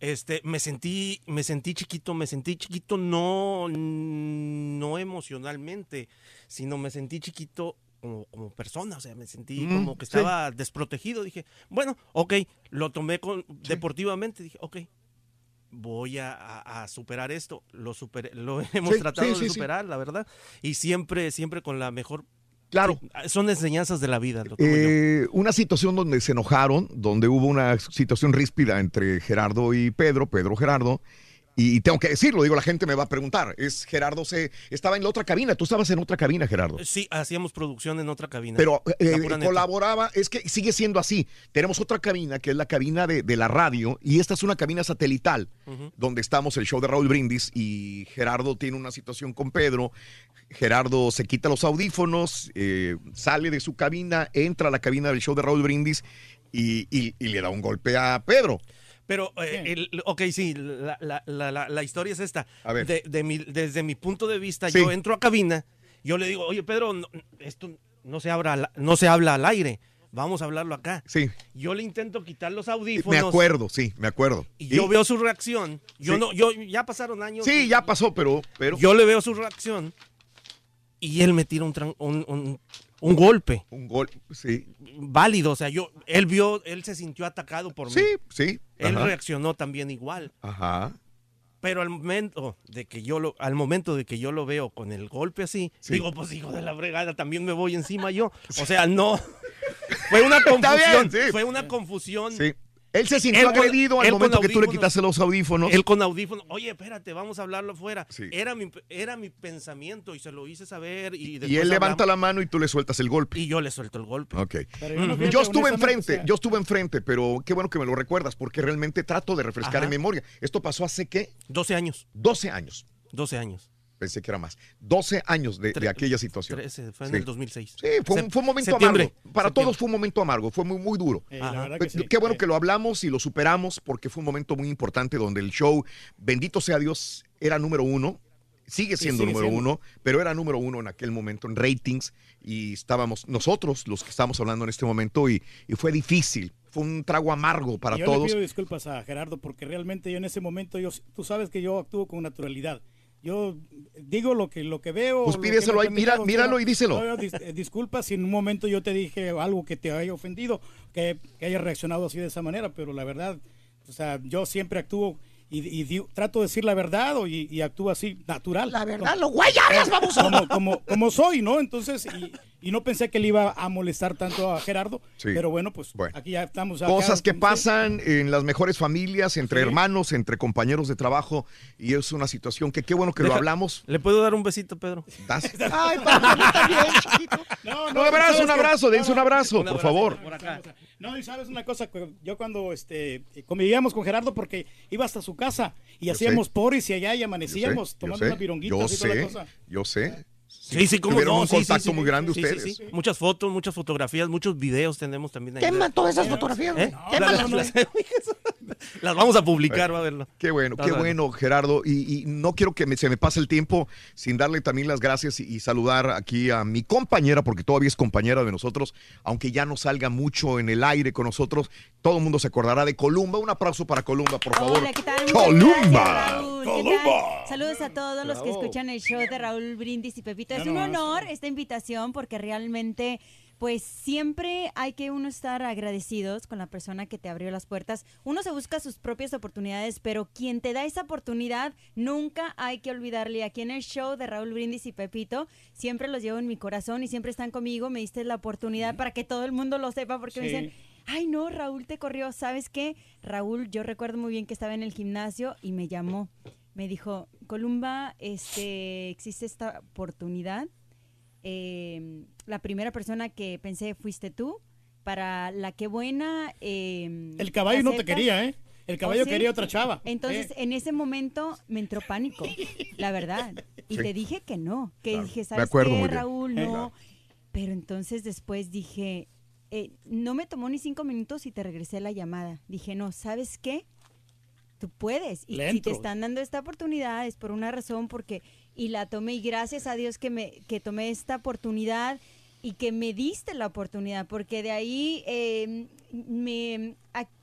[SPEAKER 80] Este, me sentí, me sentí chiquito, me sentí chiquito no, no emocionalmente, sino me sentí chiquito como, como persona, o sea, me sentí
[SPEAKER 1] Mm,
[SPEAKER 80] como que
[SPEAKER 1] sí.
[SPEAKER 80] estaba desprotegido. Dije, bueno, ok, lo tomé con, deportivamente, dije, ok, voy a, a- a superar esto. Lo, superé- lo [laughs] hemos
[SPEAKER 1] Sí,
[SPEAKER 80] tratado
[SPEAKER 1] sí,
[SPEAKER 80] de
[SPEAKER 1] sí.
[SPEAKER 80] superar, la verdad, y siempre, siempre con la mejor...
[SPEAKER 1] Claro.
[SPEAKER 80] Sí, son enseñanzas de la vida. lo.
[SPEAKER 1] Eh, una situación donde se enojaron, donde hubo una situación ríspida entre Gerardo y Pedro, Pedro Gerardo. Y tengo que decirlo, digo, la gente me va a preguntar. Es Gerardo se estaba en la otra cabina, tú estabas en otra cabina, Gerardo.
[SPEAKER 80] Sí, hacíamos producción en otra cabina.
[SPEAKER 1] Pero eh, colaboraba, es que sigue siendo así. Tenemos otra cabina que es la cabina de, de la radio y esta es una cabina satelital donde estamos el show de Raúl Brindis y Gerardo tiene una situación con Pedro. Gerardo se quita los audífonos, eh, sale de su cabina, entra a la cabina del show de Raúl Brindis y, y- y le da un golpe a Pedro.
[SPEAKER 80] Pero, eh, el- ok, sí, la, la- la- la- la historia es esta.
[SPEAKER 1] A ver.
[SPEAKER 80] De- de mi- desde mi punto de vista,
[SPEAKER 1] Sí.
[SPEAKER 80] yo entro a cabina, yo le digo, oye, Pedro, no- esto no se, habla, al- no se habla al aire, vamos a hablarlo acá.
[SPEAKER 1] Sí.
[SPEAKER 80] Yo le intento quitar los
[SPEAKER 1] Me
[SPEAKER 80] audífonos.
[SPEAKER 1] acuerdo, sí, me acuerdo.
[SPEAKER 80] Y yo veo su reacción. Yo
[SPEAKER 1] Sí.
[SPEAKER 80] no, yo ya pasaron años.
[SPEAKER 1] Sí, ya pasó, pero, pero
[SPEAKER 80] Yo le veo su reacción y él me tira un, un, un- un golpe.
[SPEAKER 1] Un golpe, sí.
[SPEAKER 80] Válido, o sea, yo, él vio, él se sintió atacado por mí.
[SPEAKER 1] Sí, sí.
[SPEAKER 80] Él
[SPEAKER 1] ajá.
[SPEAKER 80] reaccionó también igual.
[SPEAKER 1] Ajá.
[SPEAKER 80] Pero al momento de que yo lo, al momento de que yo lo veo con el golpe así,
[SPEAKER 1] Sí.
[SPEAKER 80] digo, pues hijo de la fregada, también me voy encima yo. [laughs] O sea, no. [laughs] Fue una confusión.
[SPEAKER 1] bien, sí.
[SPEAKER 80] Fue una confusión.
[SPEAKER 1] Sí. Él se sintió
[SPEAKER 80] Él con-
[SPEAKER 1] agredido al momento que tú le quitaste los audífonos.
[SPEAKER 80] Él con audífonos, oye, espérate, vamos a hablarlo afuera.
[SPEAKER 1] Sí.
[SPEAKER 80] Era, mi, era mi pensamiento y se lo hice saber. Y,
[SPEAKER 1] él levanta la mano y tú le sueltas el golpe.
[SPEAKER 80] Y yo le suelto el golpe.
[SPEAKER 1] Ok.
[SPEAKER 2] Pero yo no
[SPEAKER 1] estuve enfrente,
[SPEAKER 2] sea-
[SPEAKER 1] yo estuve enfrente, pero qué bueno que me lo recuerdas, porque realmente trato de refrescar
[SPEAKER 80] Ajá.
[SPEAKER 1] en memoria. Esto pasó hace qué?
[SPEAKER 80] 12 años.
[SPEAKER 1] 12 años.
[SPEAKER 80] 12 años.
[SPEAKER 1] Pensé que era más. 12 años de, aquella situación.
[SPEAKER 80] 13, fue en
[SPEAKER 1] Sí.
[SPEAKER 80] el 2006.
[SPEAKER 1] Sí, fue un,
[SPEAKER 80] Sep-
[SPEAKER 1] fue un momento
[SPEAKER 80] septiembre,
[SPEAKER 1] amargo. Para
[SPEAKER 80] septiembre.
[SPEAKER 1] todos fue un momento amargo, fue muy, muy duro.
[SPEAKER 2] Eh, la
[SPEAKER 80] Ajá.
[SPEAKER 2] verdad
[SPEAKER 1] Pues,
[SPEAKER 2] que sí.
[SPEAKER 1] Qué bueno
[SPEAKER 2] Eh,
[SPEAKER 1] que lo hablamos y lo superamos porque fue un momento muy importante donde el show, bendito sea Dios, era número uno, sigue siendo
[SPEAKER 2] sigue
[SPEAKER 1] número
[SPEAKER 2] siendo.
[SPEAKER 1] uno, pero era número uno en aquel momento en ratings y estábamos nosotros los que estamos hablando en este momento y, y fue difícil, fue un trago amargo para
[SPEAKER 2] yo
[SPEAKER 1] todos.
[SPEAKER 2] le pido disculpas a Gerardo porque realmente yo en ese momento, yo, tú sabes que yo actúo con naturalidad. Yo digo lo que, lo que veo.
[SPEAKER 1] Pues pídeselo ahí, mira- míralo y díselo.
[SPEAKER 2] No, yo dis- eh, disculpa si en un momento yo te dije algo que te haya ofendido, que, que hayas reaccionado así de esa manera, pero la verdad, o sea, yo siempre actúo y, y di- trato de decir la verdad o- y, y actúo así natural.
[SPEAKER 73] La verdad,
[SPEAKER 2] Como-
[SPEAKER 73] lo güey hablas, vamos a...
[SPEAKER 2] como, como, como soy, ¿no? Entonces, y, y no pensé que le iba a molestar tanto a Gerardo,
[SPEAKER 1] Sí.
[SPEAKER 2] pero bueno, pues
[SPEAKER 1] Bueno.
[SPEAKER 2] aquí ya estamos. acá
[SPEAKER 1] Cosas que pasan en las mejores familias, entre
[SPEAKER 2] Sí.
[SPEAKER 1] hermanos, entre compañeros de trabajo, y es una situación que qué bueno que lo hablamos.
[SPEAKER 80] ¿Le puedo dar un besito, Pedro?
[SPEAKER 1] Das- [laughs]
[SPEAKER 53] Ay, papá, está bien, [laughs] chiquito.
[SPEAKER 2] No,
[SPEAKER 1] Un abrazo,
[SPEAKER 2] ¿sabes
[SPEAKER 1] un abrazo, dense
[SPEAKER 2] No,
[SPEAKER 1] un
[SPEAKER 2] no,
[SPEAKER 1] abrazo, por favor.
[SPEAKER 80] Por acá.
[SPEAKER 2] No, y sabes una cosa, yo cuando este convivíamos con Gerardo porque iba hasta su casa y
[SPEAKER 1] Yo
[SPEAKER 2] hacíamos
[SPEAKER 1] sé.
[SPEAKER 2] poris y allá y
[SPEAKER 1] Yo
[SPEAKER 2] amanecíamos
[SPEAKER 1] yo
[SPEAKER 2] tomando
[SPEAKER 1] sé,
[SPEAKER 2] unas vironguitas
[SPEAKER 1] yo
[SPEAKER 2] y toda la
[SPEAKER 1] sé,
[SPEAKER 2] cosa.
[SPEAKER 1] yo sé.
[SPEAKER 80] Sí, sí,
[SPEAKER 1] Tuvieron
[SPEAKER 80] no.
[SPEAKER 1] un
[SPEAKER 80] sí,
[SPEAKER 1] contacto
[SPEAKER 80] sí.
[SPEAKER 1] muy grande ustedes.
[SPEAKER 80] sí. Muchas fotos, muchas fotografías, muchos videos tenemos también ahí.
[SPEAKER 73] Quema todas esas fotografías.
[SPEAKER 80] ¿Eh?
[SPEAKER 73] Güey.
[SPEAKER 80] las- [laughs] [laughs] las vamos a publicar, va a verlo.
[SPEAKER 1] Qué bueno,
[SPEAKER 80] No,
[SPEAKER 1] qué
[SPEAKER 80] no, no.
[SPEAKER 1] bueno, Gerardo. Y, y no quiero que me- se me pase el tiempo sin darle también las gracias y, y saludar aquí a mi compañera, porque todavía es compañera de nosotros, aunque ya no salga mucho en el aire con nosotros. Todo el mundo se acordará de Columba. Un aplauso para Columba, por favor.
[SPEAKER 81] Hola, ¿qué tal? Muchas
[SPEAKER 1] Columba.
[SPEAKER 81] gracias, Raúl. ¿Qué
[SPEAKER 1] Columba.
[SPEAKER 81] Saludos a todos los que escuchan el show de Raúl Brindis y Pepito. Es un honor esta invitación porque realmente, pues siempre hay que uno estar agradecidos con la persona que te abrió las puertas. Uno se busca sus propias oportunidades, pero quien te da esa oportunidad, nunca hay que olvidarle. Aquí en el show de Raúl Brindis y Pepito, siempre los llevo en mi corazón y siempre están conmigo. Me diste la oportunidad para que todo el mundo lo sepa porque me dicen, ay no, Raúl te corrió. ¿Sabes qué? Raúl, yo recuerdo muy bien que estaba en el gimnasio y me llamó. Me dijo, Columba, este, existe esta oportunidad. Eh, la primera persona que pensé fuiste tú. Para la que buena. eh,
[SPEAKER 2] El caballo no te
[SPEAKER 81] aceptas".
[SPEAKER 2] quería, ¿eh? El
[SPEAKER 81] ¿Oh,
[SPEAKER 2] caballo
[SPEAKER 81] sí?
[SPEAKER 2] quería otra chava.
[SPEAKER 81] Entonces,
[SPEAKER 2] Eh.
[SPEAKER 81] en ese momento me entró pánico, [laughs] la verdad. Y
[SPEAKER 1] Sí.
[SPEAKER 81] te dije que no, que
[SPEAKER 1] Claro.
[SPEAKER 81] dije, ¿sabes
[SPEAKER 1] acuerdo
[SPEAKER 81] qué. Raúl?
[SPEAKER 2] Eh.
[SPEAKER 81] No.
[SPEAKER 1] Claro.
[SPEAKER 81] Pero entonces después dije, eh, no me tomó ni cinco minutos y te regresé la llamada. Dije, no, ¿sabes qué? Tú puedes. Y si te están dando esta oportunidad es por una razón, porque, y la tomé, y gracias a Dios que me, que tomé esta oportunidad y que me diste la oportunidad, porque de ahí eh, me,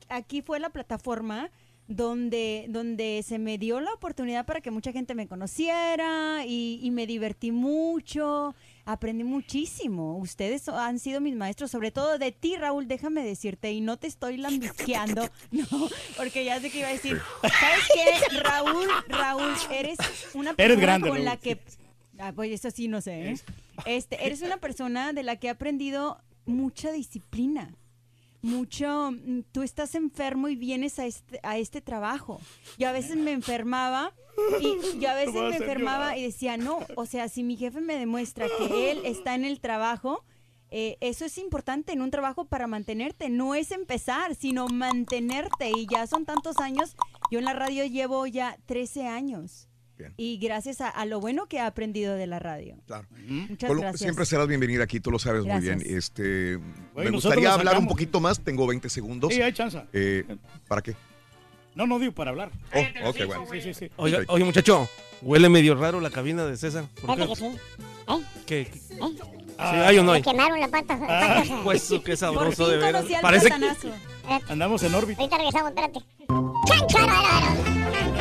[SPEAKER 81] aquí fue la plataforma donde, donde se me dio la oportunidad para que mucha gente me conociera y, y me divertí mucho, aprendí muchísimo. Ustedes han sido mis maestros, sobre todo de ti, Raúl, déjame decirte, y no te estoy lambisqueando, [laughs] no, porque ya sé que iba a decir, ¿sabes qué? Raúl, Raúl, eres una persona
[SPEAKER 2] Eres grande,
[SPEAKER 81] con la que... Ah, pues eso sí, no sé. ¿eh? Este, eres una persona de la que he aprendido mucha disciplina mucho, mm, tú estás enfermo y vienes a este, a este trabajo. Yo a veces me enfermaba y yo a veces me enfermaba y decía, no, o sea, si mi jefe me demuestra que él está en el trabajo, eh, eso es importante en un trabajo para mantenerte. No es empezar, sino mantenerte. Y ya son tantos años. Yo en la radio llevo ya 13 años. Y gracias a, a lo bueno que he aprendido de la radio.
[SPEAKER 1] Claro.
[SPEAKER 81] Muchas
[SPEAKER 1] Colo,
[SPEAKER 81] gracias.
[SPEAKER 1] Siempre serás bienvenida aquí, tú lo sabes muy
[SPEAKER 81] Gracias.
[SPEAKER 1] bien. Este,
[SPEAKER 2] Oye,
[SPEAKER 1] me gustaría hablar un poquito más, tengo 20 segundos.
[SPEAKER 2] Sí, hay chance.
[SPEAKER 1] Eh, ¿Para qué?
[SPEAKER 2] No, no digo para hablar.
[SPEAKER 1] Oh, ok, bueno.
[SPEAKER 2] Sí, sí, sí.
[SPEAKER 80] Oiga, oye, muchacho, huele medio raro la cabina de César. ¿Por qué?
[SPEAKER 3] que sí. ¿Eh?
[SPEAKER 80] ¿Qué?
[SPEAKER 3] ¿Eh?
[SPEAKER 80] ¿Sí hay o no
[SPEAKER 3] Me
[SPEAKER 80] hay?
[SPEAKER 3] quemaron la pata.
[SPEAKER 80] Ah, pues qué sabroso
[SPEAKER 3] Por fin
[SPEAKER 80] de
[SPEAKER 3] al
[SPEAKER 80] Parece
[SPEAKER 3] platanazo.
[SPEAKER 2] Andamos en órbita.
[SPEAKER 3] Ahorita regresamos, espérate.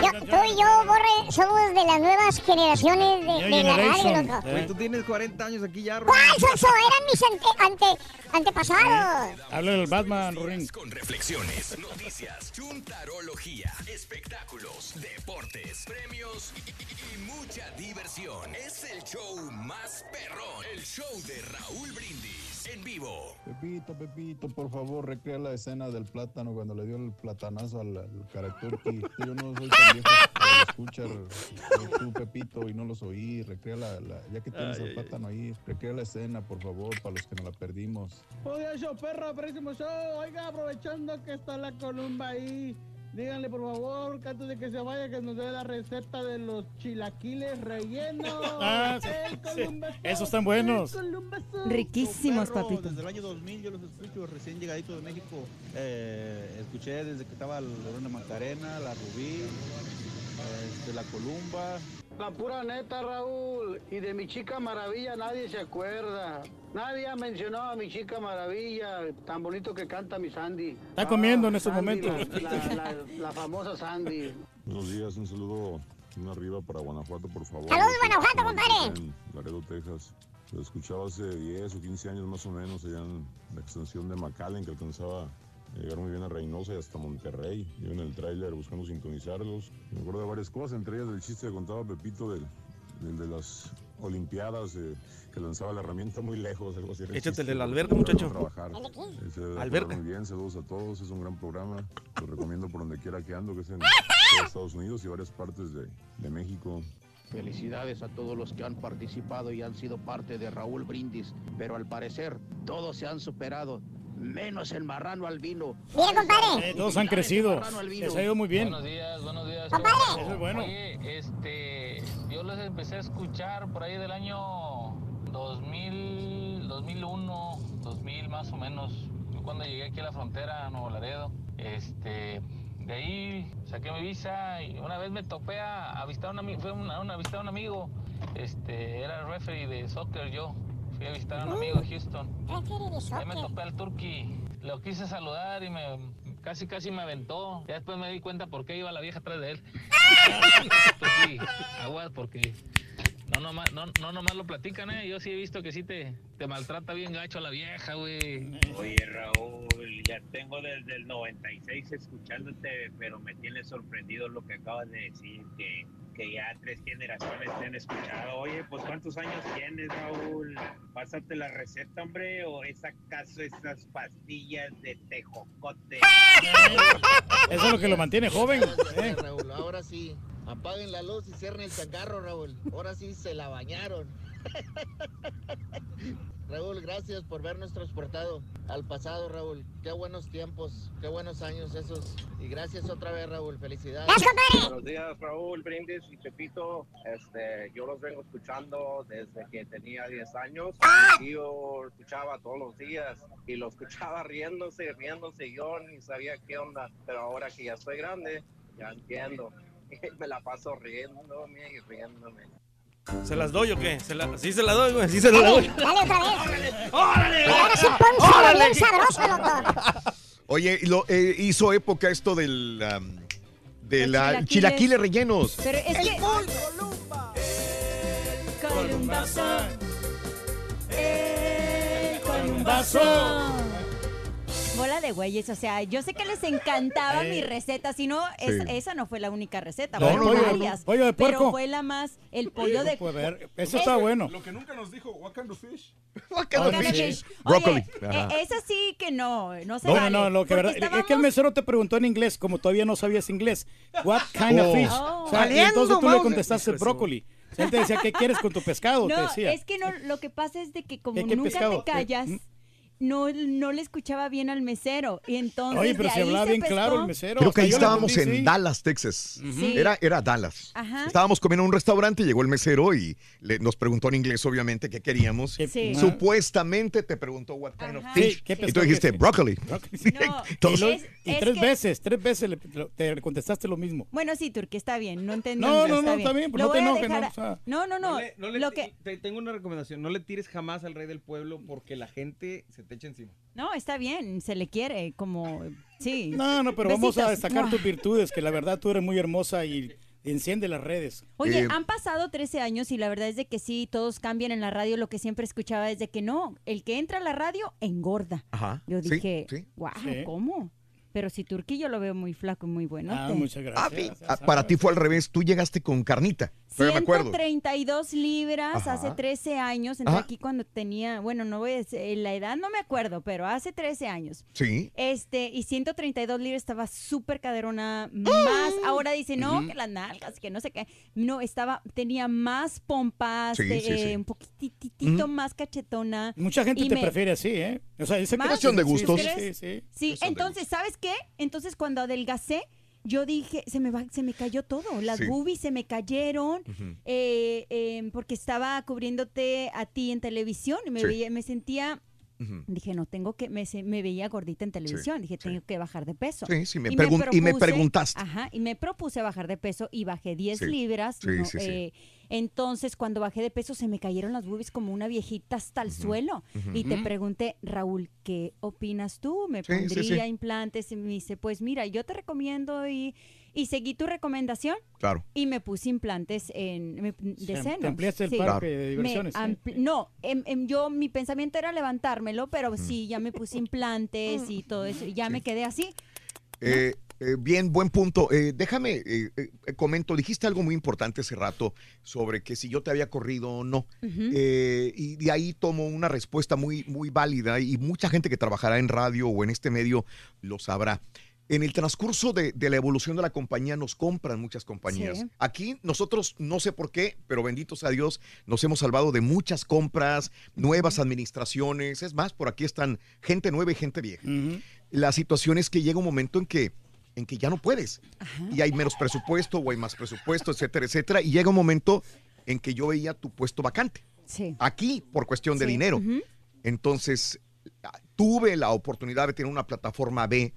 [SPEAKER 3] Yo, tú y yo, Borre, somos de las nuevas generaciones de, de la radio, loco.
[SPEAKER 82] Güey, tú tienes 40 años aquí ya,
[SPEAKER 3] ¿Cuál, Sonso? Eran mis ante, ante, antepasados.
[SPEAKER 2] Habla del Batman, Ring.
[SPEAKER 64] Con reflexiones, noticias, chuntarología, espectáculos, deportes, premios y, y- y mucha diversión. Es el show más perrón, el show de Raúl Brindis en vivo.
[SPEAKER 83] Pepito, Pepito, por favor, recrea la escena del plátano cuando le dio el platanazo al, al. Yo no soy tan viejo para escuchar tú, Pepito, y no los oí. Recrea la, la- ya que tienes
[SPEAKER 82] Ay,
[SPEAKER 83] el
[SPEAKER 82] ay,
[SPEAKER 83] plátano ahí, recrea la escena, por favor, para los que nos la perdimos.
[SPEAKER 82] Oiga, show perro, próximo show. Oiga, aprovechando que está la columba ahí. Díganle por favor, que antes de que se vaya, que nos dé la receta de los chilaquiles rellenos. [laughs]
[SPEAKER 2] Ah, sí, sí. Esos están buenos.
[SPEAKER 81] Riquísimos,
[SPEAKER 82] Perro,
[SPEAKER 81] papito.
[SPEAKER 82] Desde el año 2000 yo los escucho, recién llegadito de México. Eh, escuché desde que estaba la Lorena Macarena, la Rubí, este, la Columba.
[SPEAKER 84] La pura neta, Raúl. Y de mi chica maravilla nadie se acuerda. Nadie ha mencionado a mi chica maravilla, tan bonito que canta mi Sandy.
[SPEAKER 2] Está comiendo en estos
[SPEAKER 84] Sandy,
[SPEAKER 2] momentos.
[SPEAKER 84] La, la- la- la famosa Sandy.
[SPEAKER 83] Buenos días, un saludo una arriba para Guanajuato, por favor.
[SPEAKER 3] Saludos, Guanajuato, compadre.
[SPEAKER 83] En Laredo, Texas. Lo escuchaba hace 10 o 15 años más o menos, allá en la extensión de McAllen, que alcanzaba llegar muy bien a Reynosa y hasta Monterrey. Yo en el tráiler buscando sintonizarlos. Me acuerdo de varias cosas, entre ellas del chiste que contaba Pepito del, del de las Olimpiadas, eh, que lanzaba la herramienta muy lejos, algo así. era el
[SPEAKER 80] la alberca,
[SPEAKER 83] para
[SPEAKER 80] muchacho.
[SPEAKER 83] Trabajar.
[SPEAKER 80] ¿El de Alberca.
[SPEAKER 83] Muy bien, saludos a todos, es un gran programa. Lo recomiendo por donde quiera que ando, que es en Estados Unidos y varias partes de, de México.
[SPEAKER 85] Felicidades a todos los que han participado y han sido parte de Raúl Brindis, pero al parecer todos se han superado, menos el marrano albino.
[SPEAKER 3] Bien, compadre.
[SPEAKER 2] Eh, todos han crecido. Les ha ido muy bien.
[SPEAKER 86] Buenos días, buenos días.
[SPEAKER 2] Compadre. Eso es bueno.
[SPEAKER 86] Oye, este, yo los empecé a escuchar por ahí del año 2000, 2001, 2000 más o menos. Fue cuando llegué aquí a la frontera, a Nuevo Laredo. Este, de ahí saqué mi visa y una vez me topé a, a visitar a un amigo, fue una, una- a visitar a un amigo. Este, era el referee de soccer yo. Fui a visitar a un amigo de Houston. Ahí me topé al Turkey. Lo quise saludar y me casi casi me aventó. Ya después me di cuenta por qué iba la vieja atrás de él. [laughs] Turkey, aguas porque no nomás, no, no nomás lo platican, eh. Yo sí he visto que sí te, te maltrata bien gacho la vieja, güey.
[SPEAKER 87] Oye, Raúl, ya tengo desde el 96 escuchándote, pero me tiene sorprendido lo que acabas de decir, que, que ya tres generaciones te han escuchado. Oye, pues ¿cuántos años tienes, Raúl? Pásate la receta, hombre, o es acaso esas pastillas de tejocote.
[SPEAKER 2] Eso es lo que lo mantiene joven. eh.
[SPEAKER 88] Raúl, ahora sí. Apaguen la luz y cierren el changarro, Raúl. Ahora sí se la bañaron. [laughs] Raúl, gracias por vernos transportado al pasado, Raúl. Qué buenos tiempos, qué buenos años esos. Y gracias otra vez, Raúl. Felicidades.
[SPEAKER 87] Buenos días, Raúl, Brindis y Pepito. Este, yo los vengo escuchando desde que tenía 10 años. Mi tío escuchaba todos los días y lo escuchaba riéndose, riéndose. Yo ni sabía qué onda, pero ahora que ya estoy grande, ya entiendo. [laughs] Me la paso riéndome y riéndome.
[SPEAKER 80] ¿Se las doy o qué? ¿Se la- ¿Sí se la doy, güey? ¿Sí se la doy?
[SPEAKER 3] Dale otra vez.
[SPEAKER 80] ¡Órale!
[SPEAKER 3] Ahora sí
[SPEAKER 80] ¡Órale!
[SPEAKER 3] bien sabroso, loco.
[SPEAKER 1] Oye, lo, eh, hizo época esto del de la
[SPEAKER 81] chilaquiles.
[SPEAKER 1] chilaquiles rellenos.
[SPEAKER 81] Pero es que. Columbazo. El columbazo. Bola de güeyes, o sea, yo sé que les encantaba
[SPEAKER 2] Eh.
[SPEAKER 81] mi receta, si no, es-
[SPEAKER 2] Sí.
[SPEAKER 81] esa no fue la única receta,
[SPEAKER 2] No,
[SPEAKER 81] fueron
[SPEAKER 2] no, no,
[SPEAKER 81] varias.
[SPEAKER 2] no. Pollo de
[SPEAKER 81] Pero
[SPEAKER 2] puerco.
[SPEAKER 81] fue la más, el pollo de...
[SPEAKER 2] Pues, a ver, eso
[SPEAKER 81] Es-
[SPEAKER 2] está bueno.
[SPEAKER 5] Lo que nunca nos dijo, what kind of fish? [laughs]
[SPEAKER 1] What
[SPEAKER 2] kind of
[SPEAKER 81] Kind of
[SPEAKER 2] fish?
[SPEAKER 81] fish.
[SPEAKER 2] Brócoli.
[SPEAKER 81] Oye,
[SPEAKER 2] Ajá.
[SPEAKER 81] eh, esa sí que no, no se
[SPEAKER 2] No, no,
[SPEAKER 81] vale.
[SPEAKER 2] no, lo que
[SPEAKER 81] porque
[SPEAKER 2] verdad,
[SPEAKER 81] estábamos-
[SPEAKER 2] es que el mesero te preguntó en inglés, como todavía no sabías inglés. What kind of
[SPEAKER 1] Oh.
[SPEAKER 2] fish?
[SPEAKER 81] Oh.
[SPEAKER 2] O sea, y
[SPEAKER 81] Valiendo,
[SPEAKER 2] entonces tú le
[SPEAKER 81] Mauser.
[SPEAKER 2] contestaste brócoli. O sea, él te decía, ¿qué quieres con tu pescado? te [laughs]
[SPEAKER 81] No,
[SPEAKER 2] decía.
[SPEAKER 81] es que no, lo que pasa es de que como
[SPEAKER 2] ¿Qué- qué
[SPEAKER 81] nunca
[SPEAKER 2] pescado?
[SPEAKER 81] te callas,
[SPEAKER 2] ¿Qué?
[SPEAKER 81] No, no le escuchaba bien al mesero. Y entonces
[SPEAKER 2] Oye, pero
[SPEAKER 81] de ahí
[SPEAKER 2] hablaba
[SPEAKER 81] se
[SPEAKER 2] bien
[SPEAKER 81] pescó.
[SPEAKER 2] claro el mesero.
[SPEAKER 1] Creo que ahí estábamos
[SPEAKER 2] entendí,
[SPEAKER 1] en
[SPEAKER 2] sí.
[SPEAKER 1] Dallas, Texas.
[SPEAKER 81] Sí.
[SPEAKER 1] Era, era Dallas.
[SPEAKER 81] Ajá.
[SPEAKER 1] Estábamos comiendo en un restaurante, llegó el mesero y le- nos preguntó en inglés, obviamente, qué queríamos.
[SPEAKER 81] Sí.
[SPEAKER 1] Supuestamente te preguntó what kind of fish.
[SPEAKER 2] Sí, ¿qué
[SPEAKER 1] y tú dijiste broccoli.
[SPEAKER 2] Y, [laughs]
[SPEAKER 81] Es-
[SPEAKER 2] y
[SPEAKER 81] es
[SPEAKER 2] tres
[SPEAKER 81] que-
[SPEAKER 2] veces, tres veces le- te contestaste lo mismo.
[SPEAKER 81] Bueno, sí, Turquía, está bien, no entendí.
[SPEAKER 2] No, no, no, está bien, pues
[SPEAKER 81] Lo
[SPEAKER 2] no te enojes, no,
[SPEAKER 81] a-
[SPEAKER 2] o sea.
[SPEAKER 81] no, no, no,
[SPEAKER 89] No le- no le
[SPEAKER 81] lo que...
[SPEAKER 89] te tengo una recomendación. No le tires jamás al rey del pueblo porque la gente se te encima.
[SPEAKER 81] No, está bien, se le quiere, como... Sí.
[SPEAKER 2] No, no, pero vamos a destacar tus virtudes, que la verdad tú eres muy hermosa y enciende las redes.
[SPEAKER 81] Oye,
[SPEAKER 2] Eh,
[SPEAKER 81] han pasado 13 años y la verdad es de que sí, todos cambian en la radio. Lo que siempre escuchaba es de que no, el que entra a la radio engorda.
[SPEAKER 1] Ajá.
[SPEAKER 81] Yo
[SPEAKER 1] Sí,
[SPEAKER 81] dije,
[SPEAKER 1] sí.
[SPEAKER 81] wow,
[SPEAKER 2] Sí.
[SPEAKER 81] ¿cómo? Pero si Turquillo lo veo muy flaco y muy bueno.
[SPEAKER 2] Ah, muchas gracias.
[SPEAKER 1] Ah, para ti fue al revés, tú llegaste con carnita. Me acuerdo.
[SPEAKER 81] 132 libras
[SPEAKER 1] Ajá.
[SPEAKER 81] hace 13 años. Entré
[SPEAKER 1] Ajá.
[SPEAKER 81] aquí cuando tenía, bueno, no voy a decir, la edad no me acuerdo, pero hace 13 años.
[SPEAKER 1] Sí.
[SPEAKER 81] Este, y 132 libras estaba súper caderona más. Ahora dice, no, que las nalgas, que no sé qué. No, estaba, tenía más pompas,
[SPEAKER 2] Sí,
[SPEAKER 81] de-
[SPEAKER 2] sí, sí.
[SPEAKER 81] eh, un poquitito más cachetona.
[SPEAKER 2] Mucha gente te
[SPEAKER 81] me-
[SPEAKER 2] prefiere así, ¿eh? O sea,
[SPEAKER 81] ¿Más?
[SPEAKER 1] Cuestión de gustos.
[SPEAKER 2] Sí, sí. Sí,
[SPEAKER 81] entonces, ¿sabes qué? Entonces cuando adelgacé, yo dije, se me va, se me cayó todo. Las
[SPEAKER 1] Sí.
[SPEAKER 81] boobies se me cayeron eh, eh, porque estaba cubriéndote a ti en televisión y me,
[SPEAKER 1] Sí.
[SPEAKER 81] veía- me sentía, Dije, no, tengo que, me, se- me veía gordita en televisión, dije, tengo que bajar de peso.
[SPEAKER 1] Sí, sí, me pregun- y me preguntaste.
[SPEAKER 81] Ajá, y me propuse bajar de peso y bajé 10
[SPEAKER 1] Sí.
[SPEAKER 81] libras.
[SPEAKER 1] Sí,
[SPEAKER 81] no,
[SPEAKER 1] sí, sí.
[SPEAKER 81] eh, entonces, cuando bajé de peso, se me cayeron las boobies como una viejita hasta el suelo. Y te pregunté, Raúl, ¿qué opinas tú? ¿Me
[SPEAKER 1] Sí, sí,
[SPEAKER 81] pondría
[SPEAKER 1] sí.
[SPEAKER 81] implantes? Y me dice, pues mira, yo te recomiendo y, y seguí tu recomendación.
[SPEAKER 1] Claro.
[SPEAKER 81] Y me puse implantes en, me- de
[SPEAKER 2] te
[SPEAKER 81] senos.
[SPEAKER 2] ampliaste el
[SPEAKER 81] Sí.
[SPEAKER 2] parque de diversiones, sí.
[SPEAKER 81] No, em- em, yo mi pensamiento era levantármelo, pero sí, ya me puse implantes y todo eso. Y ya me quedé así.
[SPEAKER 1] Eh, eh, bien, buen punto. Eh, déjame, eh, eh, comento, dijiste algo muy importante hace rato sobre que si yo te había corrido o no. Eh, y de ahí tomo una respuesta muy, muy válida y mucha gente que trabajará en radio o en este medio lo sabrá. En el transcurso de, de la evolución de la compañía nos compran muchas compañías.
[SPEAKER 90] Sí.
[SPEAKER 1] Aquí nosotros, no sé por qué, pero benditos a Dios, nos hemos salvado de muchas compras, nuevas administraciones. Es más, por aquí están gente nueva y gente vieja. La situación es que llega un momento en que, en que ya no puedes. Y hay menos presupuesto o hay más presupuesto, etcétera, etcétera. Y llega un momento en que yo veía tu puesto vacante.
[SPEAKER 81] Sí.
[SPEAKER 1] Aquí, por cuestión de
[SPEAKER 81] Sí,
[SPEAKER 1] dinero. Entonces, tuve la oportunidad de tener una plataforma B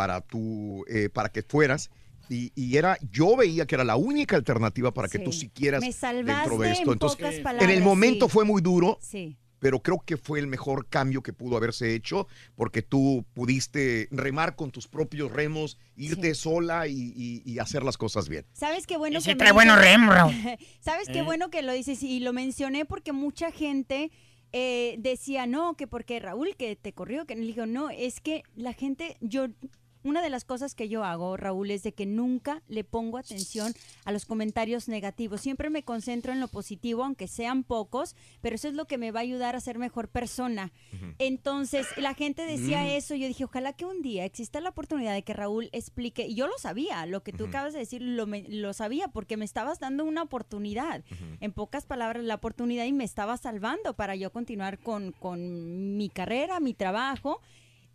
[SPEAKER 1] para, tu, eh, para que fueras. Y, y era, yo veía que era la única alternativa para que
[SPEAKER 81] Sí.
[SPEAKER 1] tú siguieras
[SPEAKER 81] Me
[SPEAKER 1] dentro
[SPEAKER 81] salvaste
[SPEAKER 1] de esto.
[SPEAKER 81] en
[SPEAKER 1] Entonces,
[SPEAKER 81] pocas
[SPEAKER 1] en el
[SPEAKER 81] palabras,
[SPEAKER 1] momento
[SPEAKER 81] sí.
[SPEAKER 1] fue muy duro,
[SPEAKER 81] Sí.
[SPEAKER 1] pero creo que fue el mejor cambio que pudo haberse hecho porque tú pudiste remar con tus propios remos, irte sola y, y- y hacer las cosas bien.
[SPEAKER 81] ¿Sabes qué bueno
[SPEAKER 73] Ese
[SPEAKER 81] que
[SPEAKER 73] trae buenos remos, Raúl. [laughs]
[SPEAKER 81] ¿Sabes qué
[SPEAKER 1] Eh.
[SPEAKER 81] bueno que lo dices? Y lo mencioné porque mucha gente eh, decía, no, que porque Raúl que te corrió, que le digo, no, es que la gente, yo, una de las cosas que yo hago, Raúl, es de que nunca le pongo atención a los comentarios negativos. Siempre me concentro en lo positivo, aunque sean pocos, pero eso es lo que me va a ayudar a ser mejor persona. Entonces, la gente decía
[SPEAKER 90] Mm.
[SPEAKER 81] eso, yo dije, ojalá que un día exista la oportunidad de que Raúl explique, y yo lo sabía, lo que tú acabas de decir, lo, me- lo sabía, porque me estabas dando una oportunidad, en pocas palabras, la oportunidad y me estaba salvando para yo continuar con, con mi carrera, mi trabajo.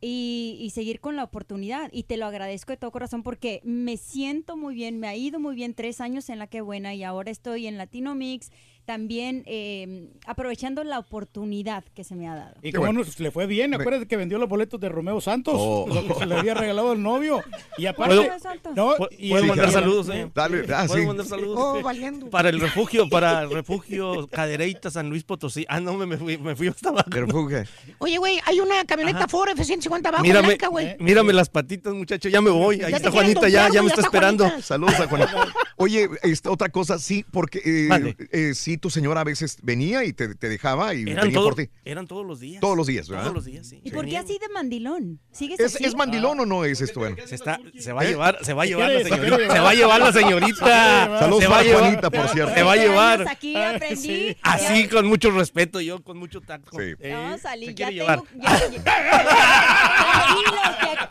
[SPEAKER 81] Y, y seguir con la oportunidad. Y te lo agradezco de todo corazón porque me siento muy bien, me ha ido muy bien tres años en la que buena y ahora estoy en Latino Mix. También eh, aprovechando la oportunidad que se me ha dado.
[SPEAKER 2] Y como nos le fue bien, acuérdate que vendió los boletos de Romeo Santos,
[SPEAKER 1] Oh.
[SPEAKER 2] lo que se le había regalado al novio. Y aparte,
[SPEAKER 80] ¿Puedo-
[SPEAKER 2] no,
[SPEAKER 80] ¿Puedo
[SPEAKER 2] y
[SPEAKER 80] puedo
[SPEAKER 2] el-
[SPEAKER 80] mandar saludos, eh?
[SPEAKER 1] Dale, ah,
[SPEAKER 80] ¿Puedo
[SPEAKER 1] sí.
[SPEAKER 80] mandar saludos?
[SPEAKER 73] Oh, valiendo.
[SPEAKER 80] Para el refugio, para el refugio Cadereyta San Luis Potosí. Ah, no, me, me fui, me fui hasta abajo.
[SPEAKER 1] Refugio.
[SPEAKER 73] Oye, güey, hay una camioneta Ford F-150 abajo,
[SPEAKER 80] Mírame,
[SPEAKER 73] blanca, güey.
[SPEAKER 80] mírame las patitas, muchacho, ya me voy. Ahí
[SPEAKER 73] Ya
[SPEAKER 80] está Juanita, ya, ya me está esperando.
[SPEAKER 73] Juanita.
[SPEAKER 1] Saludos a Juanita. [laughs] Oye, esta otra cosa, sí, porque eh,
[SPEAKER 80] Mande.
[SPEAKER 1] eh, sí, tu señora a veces venía y te, te dejaba y
[SPEAKER 80] Eran,
[SPEAKER 1] venía
[SPEAKER 80] todo-
[SPEAKER 1] por ti.
[SPEAKER 80] eran todos los días.
[SPEAKER 1] Todos los días, ¿verdad?
[SPEAKER 80] Todos los días, sí.
[SPEAKER 81] ¿Y por qué así de mandilón? ¿Sigues
[SPEAKER 1] ¿Es,
[SPEAKER 81] así?
[SPEAKER 1] ¿Es mandilón o no es esto? Bueno.
[SPEAKER 80] Se, está, se va a
[SPEAKER 1] ¿Eh?
[SPEAKER 80] llevar, se va a
[SPEAKER 1] ¿Se
[SPEAKER 80] llevar la señorita. Se va a llevar la señorita.
[SPEAKER 1] Saludos
[SPEAKER 80] a
[SPEAKER 1] Juanita, por cierto.
[SPEAKER 80] Se va a llevar.
[SPEAKER 81] Aquí aprendí.
[SPEAKER 80] Así, con mucho respeto, yo con mucho tacto.
[SPEAKER 81] No, salí, ya tengo...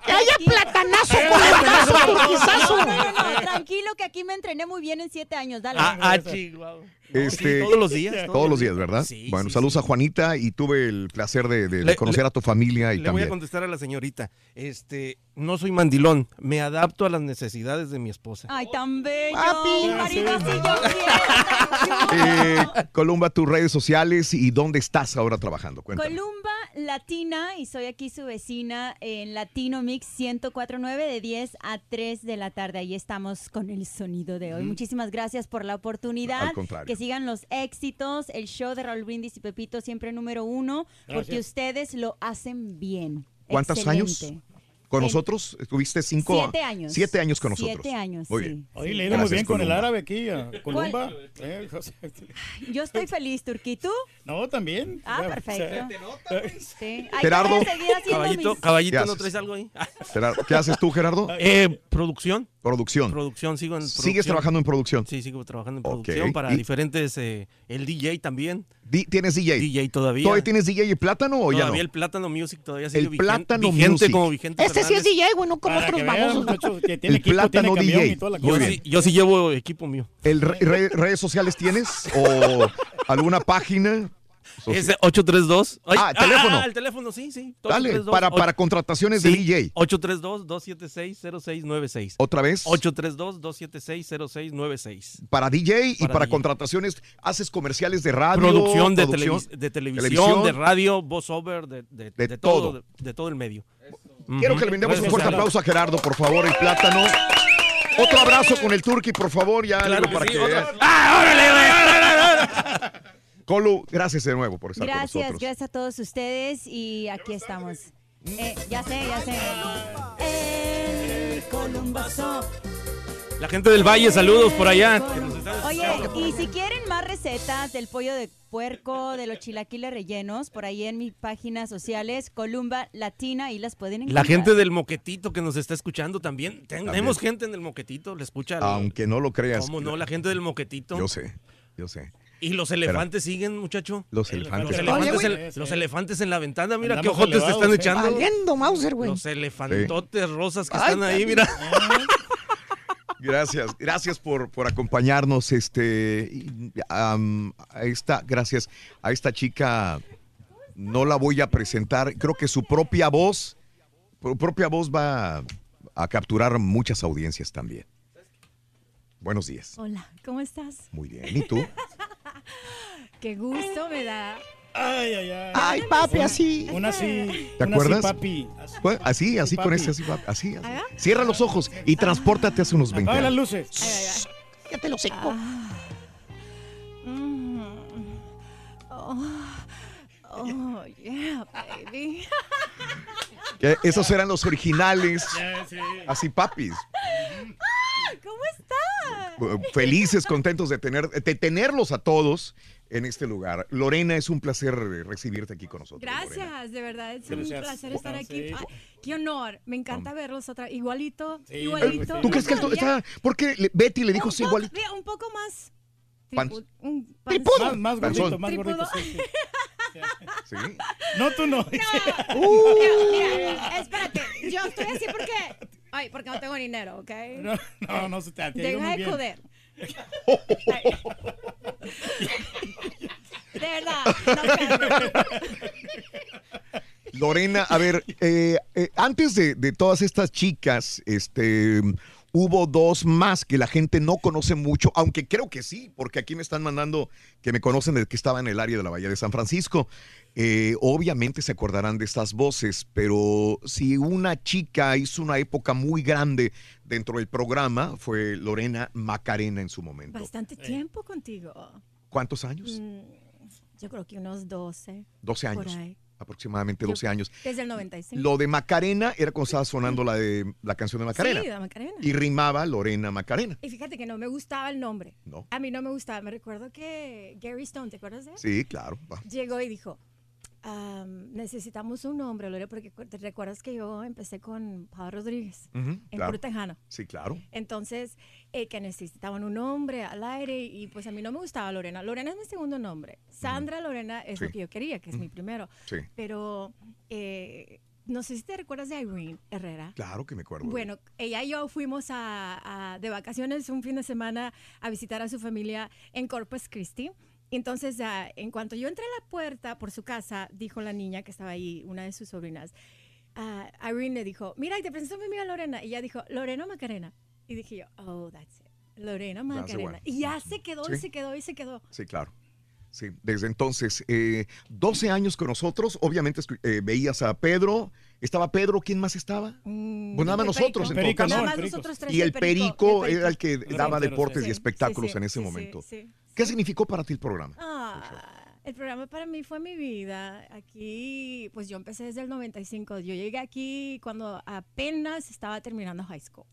[SPEAKER 73] ¡Que haya platanazo!
[SPEAKER 81] No, no, no, tranquilo que aquí me entrené muy bien en siete años, dale.
[SPEAKER 80] Ah, ah, chihuahua.
[SPEAKER 1] Este,
[SPEAKER 80] todos los días,
[SPEAKER 1] Todos,
[SPEAKER 80] todos
[SPEAKER 1] los días. ¿verdad?
[SPEAKER 80] Sí,
[SPEAKER 1] bueno,
[SPEAKER 80] sí,
[SPEAKER 1] saludos a Juanita y tuve el placer de, de- de
[SPEAKER 80] Le-
[SPEAKER 1] conocer
[SPEAKER 80] le-
[SPEAKER 1] a tu familia y
[SPEAKER 80] Le voy
[SPEAKER 1] también.
[SPEAKER 80] a contestar a la señorita. Este, no soy mandilón, me adapto a las necesidades de mi esposa.
[SPEAKER 81] Ay, tan bello.
[SPEAKER 73] Papi.
[SPEAKER 81] Maridosillo, [laughs]
[SPEAKER 1] Eh, Columba, tus redes sociales y dónde estás ahora trabajando. Cuéntame.
[SPEAKER 81] Columba Latina y soy aquí su vecina en Latino Mix 1049 de 10 a 3 de la tarde. Ahí estamos con el sonido de hoy. Muchísimas gracias por la oportunidad.
[SPEAKER 1] Al contrario.
[SPEAKER 81] Que sigan los éxitos. El show de Raúl Brindis y Pepito siempre número uno porque ustedes lo hacen bien.
[SPEAKER 1] ¿Cuántos años? ¿Con
[SPEAKER 81] En-
[SPEAKER 1] ustros? ¿Estuviste cinco?
[SPEAKER 81] Siete años.
[SPEAKER 1] Siete años con nosotros.
[SPEAKER 81] Siete años,
[SPEAKER 1] Muy
[SPEAKER 81] sí.
[SPEAKER 1] bien.
[SPEAKER 2] Oye, le muy bien con el
[SPEAKER 1] Columba.
[SPEAKER 2] árabe aquí, a Columba. Eh, José.
[SPEAKER 81] Yo estoy feliz, Turquí. ¿Tú?
[SPEAKER 2] No, también.
[SPEAKER 81] Ah,
[SPEAKER 2] Ya,
[SPEAKER 81] perfecto. Sí. Hay
[SPEAKER 1] Gerardo.
[SPEAKER 81] que seguir haciendo
[SPEAKER 80] Caballito,
[SPEAKER 81] mis-
[SPEAKER 1] ¿Qué
[SPEAKER 80] caballito, ¿no
[SPEAKER 1] haces?
[SPEAKER 80] traes algo ahí?
[SPEAKER 1] Gerardo, ¿Qué haces tú, Gerardo?
[SPEAKER 80] Eh, producción.
[SPEAKER 1] Producción.
[SPEAKER 80] Producción, sigo en producción.
[SPEAKER 1] ¿Sigues trabajando en producción?
[SPEAKER 80] Sí, sigo trabajando en producción para
[SPEAKER 1] ¿Y-
[SPEAKER 80] diferentes. eh, el DJ también.
[SPEAKER 1] ¿Tienes DJ?
[SPEAKER 80] DJ todavía.
[SPEAKER 1] ¿Todavía tienes DJ y plátano o ya
[SPEAKER 80] Todavía
[SPEAKER 1] no?
[SPEAKER 80] el Plátano Music todavía sigue
[SPEAKER 1] El
[SPEAKER 80] vigente,
[SPEAKER 1] Plátano
[SPEAKER 80] vigente
[SPEAKER 1] Music.
[SPEAKER 80] como vigente
[SPEAKER 73] Este sí es. DJ, güey, no como
[SPEAKER 2] Para
[SPEAKER 73] otros
[SPEAKER 2] que tiene
[SPEAKER 1] El
[SPEAKER 2] equipo,
[SPEAKER 1] plátano DJ.
[SPEAKER 2] y toda la
[SPEAKER 80] Yo sí, yo sí llevo equipo mío.
[SPEAKER 1] ¿El re- re- ¿Redes sociales tienes? ¿O [laughs] alguna página?
[SPEAKER 80] Es de 832. Ay,
[SPEAKER 1] Ah, teléfono.
[SPEAKER 80] el teléfono, sí, sí.
[SPEAKER 1] Dale,
[SPEAKER 80] 832,
[SPEAKER 1] para, para
[SPEAKER 80] ocho-
[SPEAKER 1] contrataciones de
[SPEAKER 80] sí,
[SPEAKER 1] DJ.
[SPEAKER 80] 832-276-0696.
[SPEAKER 1] ¿Otra vez?
[SPEAKER 80] 832-276-0696.
[SPEAKER 1] Para DJ y
[SPEAKER 80] Para
[SPEAKER 1] para
[SPEAKER 80] DJ.
[SPEAKER 1] contrataciones, haces comerciales de radio.
[SPEAKER 80] Producción de,
[SPEAKER 1] producción-
[SPEAKER 80] televis- de televisión,
[SPEAKER 1] televisión.
[SPEAKER 80] de radio, voiceover, de, de,
[SPEAKER 1] De
[SPEAKER 80] de
[SPEAKER 1] todo.
[SPEAKER 80] todo. de, de todo el medio.
[SPEAKER 1] Quiero
[SPEAKER 80] Ujú.
[SPEAKER 1] que le brindemos un fuerte aplauso a Gerardo, por favor, el plátano. Otro abrazo con el Turqui, por favor, ya
[SPEAKER 80] Claro que
[SPEAKER 1] para
[SPEAKER 80] sí,
[SPEAKER 1] que veas.
[SPEAKER 80] ¡Ah, órale, órale, órale!
[SPEAKER 1] Colu, gracias de nuevo por estar con
[SPEAKER 81] Gracias,
[SPEAKER 1] nosotros.
[SPEAKER 81] gracias a todos ustedes y aquí estamos. Eh, ya sé, ya sé. El Columbazo.
[SPEAKER 80] La gente del Valle, saludos por allá.
[SPEAKER 81] Oye, y si quieren más recetas del pollo de puerco, de los chilaquiles rellenos, por ahí en mis páginas sociales, Columba Latina, y las pueden encontrar.
[SPEAKER 80] La gente del Moquetito que nos está escuchando también. Tenemos gente en el Moquetito, le escucha. el-
[SPEAKER 1] Aunque no lo creas.
[SPEAKER 80] ¿Cómo no? La gente del Moquetito.
[SPEAKER 1] Yo sé, yo sé.
[SPEAKER 80] Y los elefantes siguen, muchacho.
[SPEAKER 1] Los elefantes.
[SPEAKER 80] Los
[SPEAKER 1] Oye,
[SPEAKER 80] elefantes, en, los elefantes en la ventana, mira
[SPEAKER 2] Andamos
[SPEAKER 80] qué ojotes te están
[SPEAKER 2] eh.
[SPEAKER 80] echando.
[SPEAKER 73] Valiendo Mauser, güey.
[SPEAKER 80] Los elefantotes rosas que
[SPEAKER 73] Ay,
[SPEAKER 80] están ahí, mira.
[SPEAKER 1] Gracias, gracias por, por acompañarnos. Este, a esta, gracias a esta chica. No la voy a presentar. Creo que su propia voz, su propia voz va a capturar muchas audiencias también. Buenos días.
[SPEAKER 81] Hola, ¿cómo estás?
[SPEAKER 1] Muy bien. ¿Y tú? [laughs] [laughs]
[SPEAKER 81] Qué gusto me da.
[SPEAKER 2] Ay, ay, ay.
[SPEAKER 73] Ay, papi, así.
[SPEAKER 2] Una así.
[SPEAKER 1] ¿Te
[SPEAKER 2] una
[SPEAKER 1] acuerdas?
[SPEAKER 2] Así, papi. Así.
[SPEAKER 1] Pues, Así, así con ese, así, papi, así, así. Cierra los ojos y transpórtate hace unos 20
[SPEAKER 2] Apaga las
[SPEAKER 1] años.
[SPEAKER 2] luces.
[SPEAKER 73] Ya te lo seco.
[SPEAKER 81] Mm. Oh, oh, yeah, baby. [laughs]
[SPEAKER 1] Esos eran los originales. Así, papis.
[SPEAKER 81] ¿Cómo estás? [laughs]
[SPEAKER 1] felices, contentos de, tener, de tenerlos a todos en este lugar. Lorena, es un placer recibirte aquí con nosotros. Lorena.
[SPEAKER 90] Gracias, de verdad, es
[SPEAKER 2] Gracias.
[SPEAKER 90] un placer estar aquí.
[SPEAKER 2] Sí.
[SPEAKER 90] Ay, qué honor, me encanta verlos otra igualito,
[SPEAKER 2] Sí,
[SPEAKER 90] igualito.
[SPEAKER 1] ¿Tú crees que esto está.? Porque Betty le dijo sí,
[SPEAKER 90] poco,
[SPEAKER 1] igual.
[SPEAKER 90] mira, un poco más.
[SPEAKER 1] Pan-
[SPEAKER 90] un pan-
[SPEAKER 2] más gordito, más gordito. Sí, sí.
[SPEAKER 1] Sí.
[SPEAKER 2] No, tú no. [laughs]
[SPEAKER 90] Mira, mira, espérate, yo estoy así porque, ay, porque no tengo dinero, ¿ok? [laughs]
[SPEAKER 2] No, no, no se te ha
[SPEAKER 90] Deja de joder. [laughs] De verdad, no.
[SPEAKER 1] Lorena, a ver, eh, eh, antes de, de todas estas chicas, este, hubo dos más que la gente no conoce mucho, aunque creo que sí, porque aquí me están mandando que me conocen de que estaba en el área de la Bahía de San Francisco. Eh, obviamente se acordarán de estas voces, pero si una chica hizo una época muy grande dentro del programa, fue Lorena Macarena en su momento.
[SPEAKER 90] Bastante tiempo contigo.
[SPEAKER 1] ¿Cuántos años?
[SPEAKER 90] Mm, yo creo que unos 12.
[SPEAKER 1] 12
[SPEAKER 90] por
[SPEAKER 1] años.
[SPEAKER 90] ahí.
[SPEAKER 1] Aproximadamente
[SPEAKER 90] Yo-
[SPEAKER 1] 12 años.
[SPEAKER 90] Desde el 95.
[SPEAKER 1] Lo de Macarena era cuando estaba sonando la de la canción de Macarena.
[SPEAKER 90] Sí, de Macarena.
[SPEAKER 1] Y rimaba Lorena Macarena.
[SPEAKER 90] Y fíjate que no me gustaba el nombre.
[SPEAKER 1] No.
[SPEAKER 90] A mí no me gustaba. Me recuerdo que Gary Stone, ¿te acuerdas de él?
[SPEAKER 1] Sí, claro. va.
[SPEAKER 90] Llegó y dijo, "Am, necesitamos un nombre, Lore, porque te recuerdas que yo empecé con Pablo Rodríguez
[SPEAKER 1] Ujú,
[SPEAKER 90] en
[SPEAKER 1] claro.
[SPEAKER 90] Tejano.
[SPEAKER 1] Sí, claro.
[SPEAKER 90] Entonces, eh, que necesitaban un nombre al aire y pues a mí no me gustaba Lorena. Lorena es mi segundo nombre. Sandra Lorena es lo
[SPEAKER 1] Sí.
[SPEAKER 90] que yo quería, que es mi primero.
[SPEAKER 1] Sí.
[SPEAKER 90] Pero eh, no sé si te recuerdas de Irene Herrera.
[SPEAKER 1] Claro que me acuerdo.
[SPEAKER 90] Bueno, ella y yo fuimos a, a- de vacaciones un fin de semana a visitar a su familia en Corpus Christi. Entonces, ah, en cuanto yo entré a la puerta por su casa, dijo la niña que estaba ahí, una de sus sobrinas, ah, Irene le dijo, mira, y te presento a mi amiga Lorena. Y ella dijo, Lorena Macarena. Y dije yo, oh, that's it. Lorena Macarena. Y ya se quedó y se quedó y se quedó.
[SPEAKER 1] Sí, claro. Sí, desde entonces, eh, 12 años con nosotros, obviamente eh, veías a Pedro, estaba Pedro, ¿quién más estaba?
[SPEAKER 90] Mm,
[SPEAKER 1] Pues nada más nosotros,
[SPEAKER 90] Perico.
[SPEAKER 1] en todo caso.
[SPEAKER 90] Nada más nosotros tres
[SPEAKER 1] Y el perico, era el que daba deportes
[SPEAKER 90] sí,
[SPEAKER 1] y espectáculos
[SPEAKER 90] sí,
[SPEAKER 1] en ese
[SPEAKER 90] sí, sí,
[SPEAKER 1] momento.
[SPEAKER 90] sí.
[SPEAKER 1] ¿Qué significó para ti el programa?
[SPEAKER 90] Ah, el programa para mí fue mi vida. Aquí, pues yo empecé desde el 95. Yo llegué aquí cuando apenas estaba terminando high school.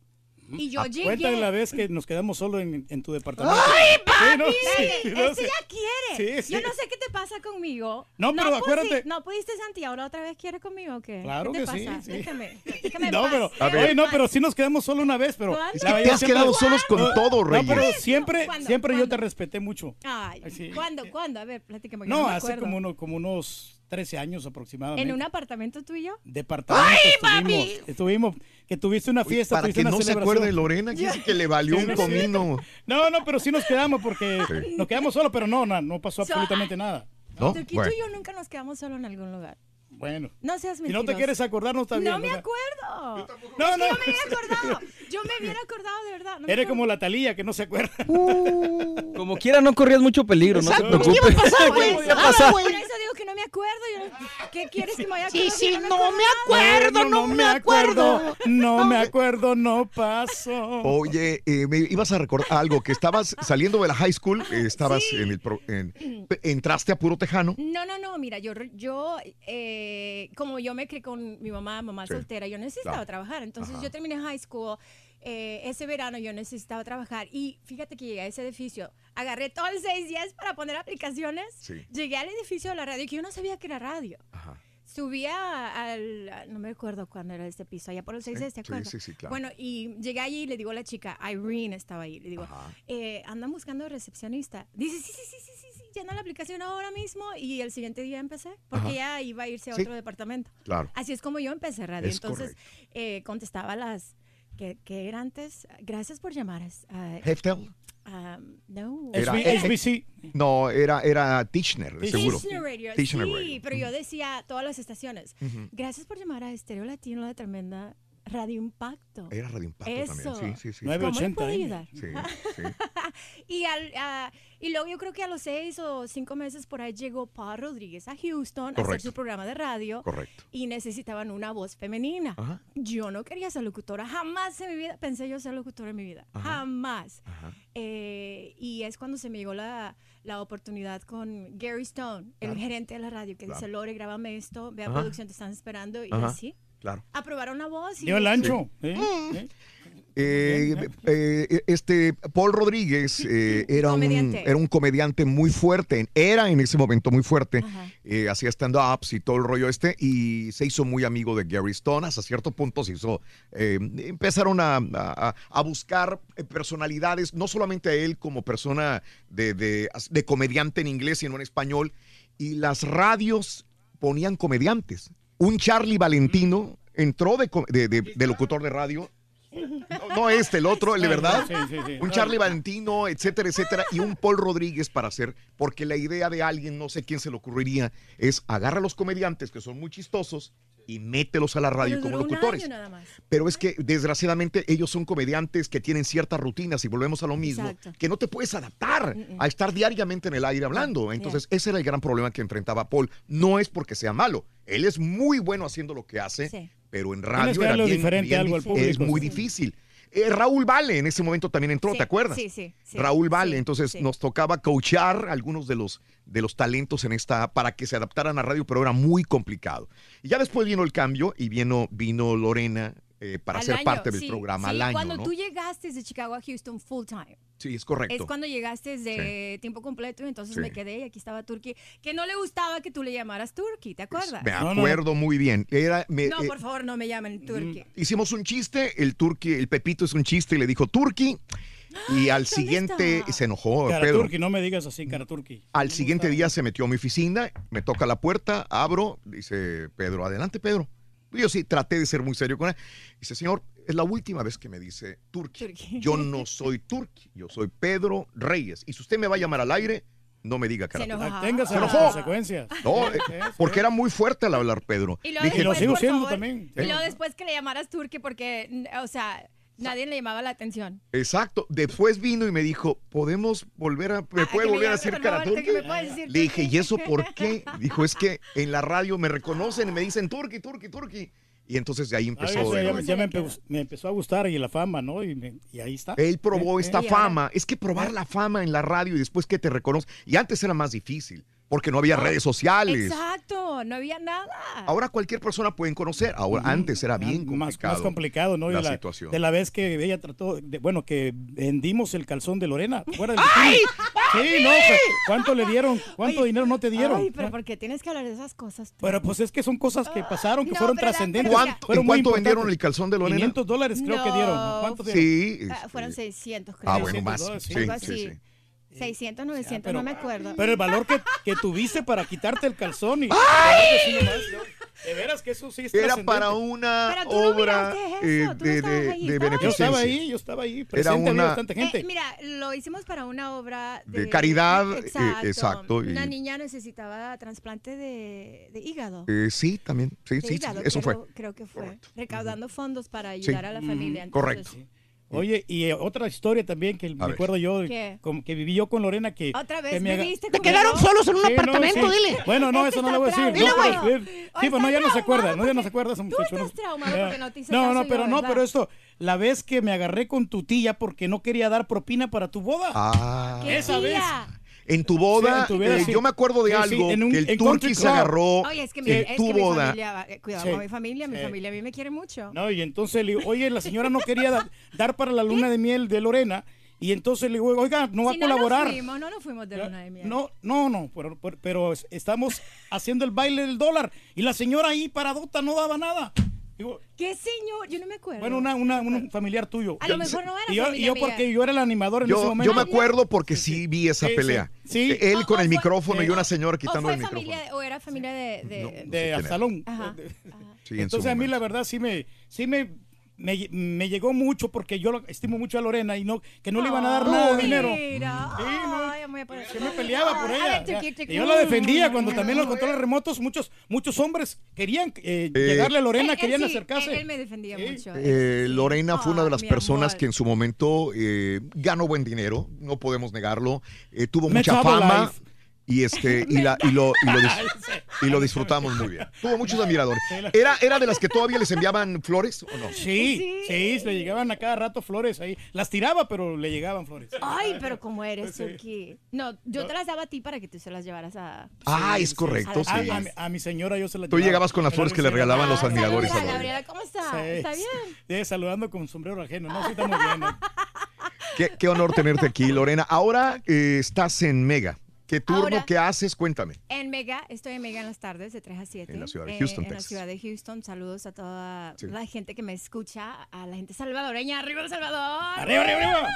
[SPEAKER 90] Y yo llegué.
[SPEAKER 2] Cuéntale la vez que nos quedamos solo en, en tu departamento.
[SPEAKER 90] ¡Ay,
[SPEAKER 2] Sí,
[SPEAKER 90] papi!
[SPEAKER 2] no, sí, no,
[SPEAKER 90] este
[SPEAKER 2] sí.
[SPEAKER 90] ya quiere.
[SPEAKER 2] Sí, sí.
[SPEAKER 90] Yo no sé qué te pasa conmigo.
[SPEAKER 2] No, pero acuérdate-
[SPEAKER 90] No pudiste, Santi, ahora otra vez quiere conmigo o qué?
[SPEAKER 2] Claro
[SPEAKER 90] ¿Qué te
[SPEAKER 2] que sí,
[SPEAKER 90] pasa?
[SPEAKER 2] sí.
[SPEAKER 90] Déjame, [laughs] déjame
[SPEAKER 2] No, pero, oye, no, pero sí nos quedamos solo una vez, pero
[SPEAKER 90] ¿Cuándo?
[SPEAKER 1] Es que te has quedado solos con
[SPEAKER 2] No,
[SPEAKER 1] todo,
[SPEAKER 2] No,
[SPEAKER 1] Reyes.
[SPEAKER 2] pero siempre,
[SPEAKER 90] ¿Cuándo?
[SPEAKER 2] siempre yo te respeté mucho.
[SPEAKER 90] Ay,
[SPEAKER 2] Sí.
[SPEAKER 90] ¿cuándo? ¿Cuándo? A ver, platícame.
[SPEAKER 2] No,
[SPEAKER 90] me
[SPEAKER 2] hace
[SPEAKER 90] acuerdo.
[SPEAKER 2] como, uno, como unos 13 años aproximadamente.
[SPEAKER 90] ¿En un apartamento tú y yo?
[SPEAKER 2] departamento
[SPEAKER 90] ¡Ay,
[SPEAKER 2] estuvimos,
[SPEAKER 90] papi!
[SPEAKER 2] estuvimos, que tuviste una fiesta,
[SPEAKER 1] Para
[SPEAKER 2] tuviste
[SPEAKER 1] que
[SPEAKER 2] una
[SPEAKER 1] no se acuerde Lorena, que dice que le valió [laughs]
[SPEAKER 2] Sí,
[SPEAKER 1] un
[SPEAKER 2] no,
[SPEAKER 1] comino.
[SPEAKER 2] No, no, pero sí nos quedamos porque
[SPEAKER 1] Sí.
[SPEAKER 2] nos quedamos solos, pero no, no, no pasó
[SPEAKER 90] So,
[SPEAKER 2] absolutamente nada.
[SPEAKER 1] ¿No?
[SPEAKER 90] Tú, tú
[SPEAKER 1] Bueno.
[SPEAKER 90] y yo nunca nos quedamos solo en algún lugar.
[SPEAKER 2] Bueno.
[SPEAKER 90] No seas
[SPEAKER 2] Si
[SPEAKER 90] mentiroso.
[SPEAKER 2] no te quieres acordar, no está bien.
[SPEAKER 90] No
[SPEAKER 2] o
[SPEAKER 90] me
[SPEAKER 2] sea,
[SPEAKER 90] acuerdo.
[SPEAKER 2] No,
[SPEAKER 90] Es que
[SPEAKER 2] no.
[SPEAKER 90] no me hubiera acordado. Yo me hubiera acordado de verdad. No
[SPEAKER 2] Eres como la talía que no se acuerda. [laughs]
[SPEAKER 4] Como quiera, no corrías mucho peligro, no te
[SPEAKER 2] Exacto.
[SPEAKER 4] preocupes.
[SPEAKER 2] ¿Qué iba a pasar, [laughs] güey?
[SPEAKER 4] ¿Qué
[SPEAKER 90] Por
[SPEAKER 4] iba a
[SPEAKER 90] eso-
[SPEAKER 4] pasar?
[SPEAKER 90] Por eso digo que no me acuerdo. Yo- ¿Qué quieres que me vaya a
[SPEAKER 24] Sí,
[SPEAKER 90] acordar
[SPEAKER 24] sí,
[SPEAKER 90] si
[SPEAKER 24] no me acuerdo? no me acuerdo.
[SPEAKER 2] No me acuerdo, no pasó.
[SPEAKER 1] Oye, eh, me ibas a recordar algo, que estabas saliendo de la high school, eh, estabas en el... pro- en- entraste a Puro Tejano.
[SPEAKER 90] No, no, no, mira, yo, yo eh, como yo me crié con mi mamá, mamá
[SPEAKER 1] Sí,
[SPEAKER 90] soltera, yo necesitaba
[SPEAKER 1] claro.
[SPEAKER 90] trabajar. Entonces
[SPEAKER 1] Ajá.
[SPEAKER 90] yo terminé high school, eh, ese verano yo necesitaba trabajar y fíjate que llegué a ese edificio, agarré todo el 610 para poner aplicaciones,
[SPEAKER 1] Sí.
[SPEAKER 90] llegué al edificio de la radio que yo no sabía que era radio. Subía al, no me acuerdo cuándo era ese piso, allá por el 610, ¿te
[SPEAKER 1] sí,
[SPEAKER 90] acuerdas?
[SPEAKER 1] sí, sí, claro.
[SPEAKER 90] Bueno, y llegué allí y le digo a la chica, Irene estaba ahí, le digo, eh, andan buscando recepcionista. Dice, sí, sí, sí, sí, sí, sí, llena la aplicación ahora mismo y el siguiente día empecé, porque
[SPEAKER 1] Ajá.
[SPEAKER 90] ya iba a irse a
[SPEAKER 1] Sí.
[SPEAKER 90] otro departamento.
[SPEAKER 1] Claro.
[SPEAKER 90] Así es como yo empecé radio.
[SPEAKER 1] Es
[SPEAKER 90] Entonces, eh, contestaba las que, que era antes. Gracias por llamar. a-
[SPEAKER 1] Heftel.
[SPEAKER 90] um, no.
[SPEAKER 1] Era-
[SPEAKER 2] HBC.
[SPEAKER 1] No, era, era Tichner, seguro.
[SPEAKER 90] Tichner Radio,
[SPEAKER 1] Tichner
[SPEAKER 90] sí,
[SPEAKER 1] Radio.
[SPEAKER 90] pero yo decía todas las estaciones. Gracias por llamar a Estéreo Latino, la tremenda Radio Impacto.
[SPEAKER 1] Era Radio Impacto
[SPEAKER 90] Eso.
[SPEAKER 1] también. Sí, sí, sí.
[SPEAKER 90] ¿Cómo le
[SPEAKER 2] 980
[SPEAKER 90] puedo
[SPEAKER 2] M.
[SPEAKER 90] ayudar?
[SPEAKER 1] Sí, sí. [laughs]
[SPEAKER 90] y, al, ah, y luego yo creo que a los seis o cinco meses por ahí llegó Paul Rodríguez a Houston a hacer su programa de radio.
[SPEAKER 1] Correcto.
[SPEAKER 90] Y necesitaban una voz femenina.
[SPEAKER 1] Ajá.
[SPEAKER 90] Yo no quería ser locutora. Jamás en mi vida pensé yo ser locutora en mi vida.
[SPEAKER 1] Ajá.
[SPEAKER 90] Jamás. Eh, y es cuando se me llegó la, la oportunidad con Gary Stone, el
[SPEAKER 1] Claro.
[SPEAKER 90] gerente de la radio, que dice. Lore, grábame esto, ve a
[SPEAKER 1] Ajá.
[SPEAKER 90] producción, te están esperando. Y
[SPEAKER 1] Ajá.
[SPEAKER 90] así.
[SPEAKER 1] Claro.
[SPEAKER 90] Aprobaron la voz. Y
[SPEAKER 2] Dio el ancho.
[SPEAKER 90] Mm.
[SPEAKER 2] ¿eh? ¿eh?
[SPEAKER 1] Eh, eh, este Paul Rodríguez [laughs] eh, era, un,
[SPEAKER 90] Comediante.
[SPEAKER 1] era un comediante muy fuerte, era en ese momento muy fuerte, eh, hacía stand-ups y todo el rollo este, y se hizo muy amigo de Gary Stone, hasta cierto punto se hizo, eh, empezaron a, a- a buscar personalidades, no solamente a él como persona de, de- de comediante en inglés, sino en español, y las radios ponían comediantes. Un Charlie Valentino entró de, co- de- de- de locutor de radio no, no este, el otro, el de verdad.
[SPEAKER 2] Sí, sí, sí.
[SPEAKER 1] Un Charlie Valentino, etcétera, etcétera. Y un Paul Rodríguez para hacer, porque la idea de alguien, no sé quién se le ocurriría, es agarra a los comediantes que son muy chistosos y mételos a la radio como locutores. Pero es que desgraciadamente ellos son comediantes que tienen ciertas rutinas y volvemos a lo mismo, que no te puedes adaptar a estar diariamente en el aire hablando. Entonces ese era el gran problema que enfrentaba Paul. No es porque sea malo, él es muy bueno haciendo lo que hace. Pero en radio es muy difícil. Eh, Raúl Vale en ese momento también entró, ¿te acuerdas?
[SPEAKER 90] Sí, sí.
[SPEAKER 1] Raúl Vale, entonces nos tocaba coachar algunos de los, de los talentos en esta para que se adaptaran a radio, pero era muy complicado. Y ya después vino el cambio y vino, vino Lorena eh, para
[SPEAKER 90] al
[SPEAKER 1] ser parte del programa
[SPEAKER 90] sí,
[SPEAKER 1] al año.
[SPEAKER 90] Cuando tú llegaste de Chicago a Houston full time.
[SPEAKER 1] Sí, es correcto.
[SPEAKER 90] Es cuando llegaste de tiempo completo y entonces me quedé y aquí estaba Turki, que no le gustaba que tú le llamaras Turki, ¿te acuerdas?
[SPEAKER 1] Me acuerdo no, muy bien. Me,
[SPEAKER 90] no,
[SPEAKER 1] eh,
[SPEAKER 90] por favor, no me llamen mm, Turki.
[SPEAKER 1] Hicimos un chiste, el Turki, el Pepito es un chiste y le dijo Turki. Y ¡Ah, al siguiente está? se enojó.
[SPEAKER 2] Cara
[SPEAKER 1] Pedro.
[SPEAKER 2] Turqui, no me digas así, cara Turqui.
[SPEAKER 1] Al siguiente día se metió a mi oficina, me toca la puerta, abro, dice Pedro, adelante Pedro. Yo sí traté de ser muy serio con él. Dice, señor, es la última vez que me dice
[SPEAKER 90] Turki. [laughs]
[SPEAKER 1] Yo no soy Turki, yo soy Pedro Reyes. Y si usted me va a llamar al aire, no me diga cara.
[SPEAKER 90] Se enojó.
[SPEAKER 2] Téngase las consecuencias.
[SPEAKER 1] No, eh, porque era muy fuerte al hablar Pedro.
[SPEAKER 90] Y lo,
[SPEAKER 1] Dije,
[SPEAKER 90] después,
[SPEAKER 2] sigo siendo también.
[SPEAKER 90] Y luego después que le llamaras Turki porque, o sea Nadie le llamaba la atención.
[SPEAKER 1] Exacto. Después vino y me dijo, ¿podemos volver a, me puede volver a
[SPEAKER 90] hacer caraturca?
[SPEAKER 1] Le dije, ¿y eso por qué? [laughs] Dijo, es que en la radio me reconocen y me dicen, Turki, Turki, Turki. Y entonces de ahí
[SPEAKER 2] ah,
[SPEAKER 1] empezó.
[SPEAKER 2] Ya, me, me, empezó a gustar y la fama, ¿no? Y, me, ahí está.
[SPEAKER 1] Él probó esta fama. Es que probar la fama en la radio y después que te reconoce. Y antes era más difícil porque no había redes sociales.
[SPEAKER 90] Exacto, no había nada.
[SPEAKER 1] Ahora cualquier persona puede conocer. Ahora, antes era bien complicado.
[SPEAKER 2] Más, complicado, ¿no?
[SPEAKER 1] La, situación.
[SPEAKER 2] De la vez que ella trató, bueno, que vendimos el calzón de Lorena. [laughs]
[SPEAKER 90] ¡Ay!
[SPEAKER 2] Sí, no, pues, ¿cuánto le dieron? ¿Cuánto dinero no te dieron?
[SPEAKER 90] Ay, pero ah. porque tienes que hablar de esas cosas. Tú?
[SPEAKER 2] Pero pues es que son cosas que ah, pasaron, que fueron trascendentes. ¿Cuánto,
[SPEAKER 1] ¿en cuánto vendieron el calzón de Lorena?
[SPEAKER 2] 500 dólares creo que dieron. ¿Cuánto dieron?
[SPEAKER 90] Ah, sí. Fueron 600, creo.
[SPEAKER 1] Ah, bueno, más. Sí. sí.
[SPEAKER 90] 600, 900, ah,
[SPEAKER 2] pero,
[SPEAKER 90] no me acuerdo.
[SPEAKER 2] Pero el valor que, que tuviste para quitarte el calzón y...
[SPEAKER 90] ¡Ay!
[SPEAKER 2] De veras que eso sí está
[SPEAKER 1] Era para una
[SPEAKER 90] pero tú
[SPEAKER 1] obra eh,
[SPEAKER 90] no eh,
[SPEAKER 1] de, de,
[SPEAKER 90] de beneficencia.
[SPEAKER 2] Yo estaba ahí, yo estaba ahí.
[SPEAKER 1] Era una...
[SPEAKER 2] bastante gente.
[SPEAKER 90] Eh, mira, lo hicimos para una obra de,
[SPEAKER 1] de caridad. Exacto. Eh, exacto.
[SPEAKER 90] Una niña necesitaba trasplante de, de hígado.
[SPEAKER 1] Eh, sí, también. Sí, sí,
[SPEAKER 90] hígado, sí,
[SPEAKER 1] eso creo, fue.
[SPEAKER 90] Creo que fue. Correcto. Recaudando fondos para ayudar sí. a la
[SPEAKER 2] mm,
[SPEAKER 1] familia.
[SPEAKER 90] Entonces, Correcto.
[SPEAKER 2] Oye, y eh, otra historia también que me acuerdo yo, con, que viví yo con Lorena, que...
[SPEAKER 90] Otra vez,
[SPEAKER 2] me
[SPEAKER 90] viviste
[SPEAKER 73] con
[SPEAKER 90] Te
[SPEAKER 73] quedaron solos en un apartamento,
[SPEAKER 2] no,
[SPEAKER 73] dile.
[SPEAKER 2] Bueno, no, eso no lo voy a decir.
[SPEAKER 90] Dile.
[SPEAKER 2] Pues,
[SPEAKER 90] no,
[SPEAKER 2] sí, pues, no, ya no se acuerda, no, ya no se acuerda muchacho.
[SPEAKER 90] Tú estás traumado porque no
[SPEAKER 2] No, no, pero yo,
[SPEAKER 90] no,
[SPEAKER 2] pero esto, la vez que me agarré con tu tía porque no quería dar propina para tu boda.
[SPEAKER 1] Ah.
[SPEAKER 2] Esa vez...
[SPEAKER 1] En tu boda,
[SPEAKER 2] sí, en tu vida,
[SPEAKER 1] eh,
[SPEAKER 2] sí.
[SPEAKER 1] yo me acuerdo de
[SPEAKER 2] sí,
[SPEAKER 1] algo
[SPEAKER 2] un,
[SPEAKER 1] que el
[SPEAKER 2] Turki
[SPEAKER 1] se agarró
[SPEAKER 90] oye, es que
[SPEAKER 1] en
[SPEAKER 90] es
[SPEAKER 1] tu
[SPEAKER 90] que
[SPEAKER 1] boda.
[SPEAKER 90] Mi familia, eh, cuidado con mi familia, mi familia a mí me quiere mucho.
[SPEAKER 2] No, y entonces le digo, oye, la señora no quería da, dar para la luna de miel de Lorena. Y entonces le digo, oiga, no va
[SPEAKER 90] si
[SPEAKER 2] a colaborar.
[SPEAKER 90] No, nos fuimos, no nos fuimos de luna de miel.
[SPEAKER 2] No, no, no, pero, pero, pero estamos haciendo el baile del dólar. Y la señora ahí paradota no daba nada.
[SPEAKER 90] ¿Qué señor? Yo no me acuerdo.
[SPEAKER 2] Bueno, una, un familiar tuyo.
[SPEAKER 90] A lo mejor no era
[SPEAKER 2] y yo, yo porque yo era el animador en
[SPEAKER 1] yo, ese
[SPEAKER 2] momento.
[SPEAKER 1] Yo me acuerdo porque sí, vi esa pelea.
[SPEAKER 2] Sí.
[SPEAKER 1] Él con el micrófono y una señora quitando
[SPEAKER 90] o
[SPEAKER 1] el micrófono.
[SPEAKER 90] O era familia de... De,
[SPEAKER 1] no, no.
[SPEAKER 90] Ajá,
[SPEAKER 2] Entonces a mí la verdad sí me, sí me me, me, llegó mucho porque yo lo estimo mucho a Lorena y no que no le iban a dar nada dinero.
[SPEAKER 90] Mira. Ay, me
[SPEAKER 2] peleaba por ella. Y yo la defendía cuando también los controles remotos, muchos muchos hombres querían eh, llegarle a Lorena, querían acercarse.
[SPEAKER 90] Él, me defendía mucho.
[SPEAKER 1] Eh, Lorena fue una de las personas que en su momento eh, ganó buen dinero, no podemos negarlo, eh, tuvo mucha fama y este [laughs] y, la, y, lo, y, lo, [laughs] y lo disfrutamos muy bien. Tuvo muchos admiradores. ¿Era, ¿Era de las que todavía les enviaban flores o no?
[SPEAKER 2] Sí, sí, le llegaban a cada rato flores ahí. Las tiraba, pero le llegaban flores.
[SPEAKER 90] Ay, pero cómo eres, Suki. No, yo te las daba a ti para que tú se las llevaras a...
[SPEAKER 1] Ah, es correcto, sí.
[SPEAKER 2] A, mi señora yo se las
[SPEAKER 1] Tú llegabas con las flores que le regalaban los
[SPEAKER 2] ah,
[SPEAKER 1] admiradores.
[SPEAKER 90] Gabriela, ¿cómo está? ¿Está bien?
[SPEAKER 2] Eh, saludando con sombrero ajeno. No, sí, está muy bien.
[SPEAKER 1] Qué, qué honor tenerte aquí, Lorena. Ahora eh, estás en Mega. ¿Qué turno
[SPEAKER 90] Ahora,
[SPEAKER 1] que haces? Cuéntame.
[SPEAKER 90] En Mega, estoy en Mega en las tardes de 3 a 7.
[SPEAKER 1] En la ciudad de Houston, eh,
[SPEAKER 90] En la ciudad de Houston. Saludos a toda la gente que me escucha, a la gente salvadoreña. ¡Arriba El Salvador!
[SPEAKER 2] ¡Arriba, arriba, arriba!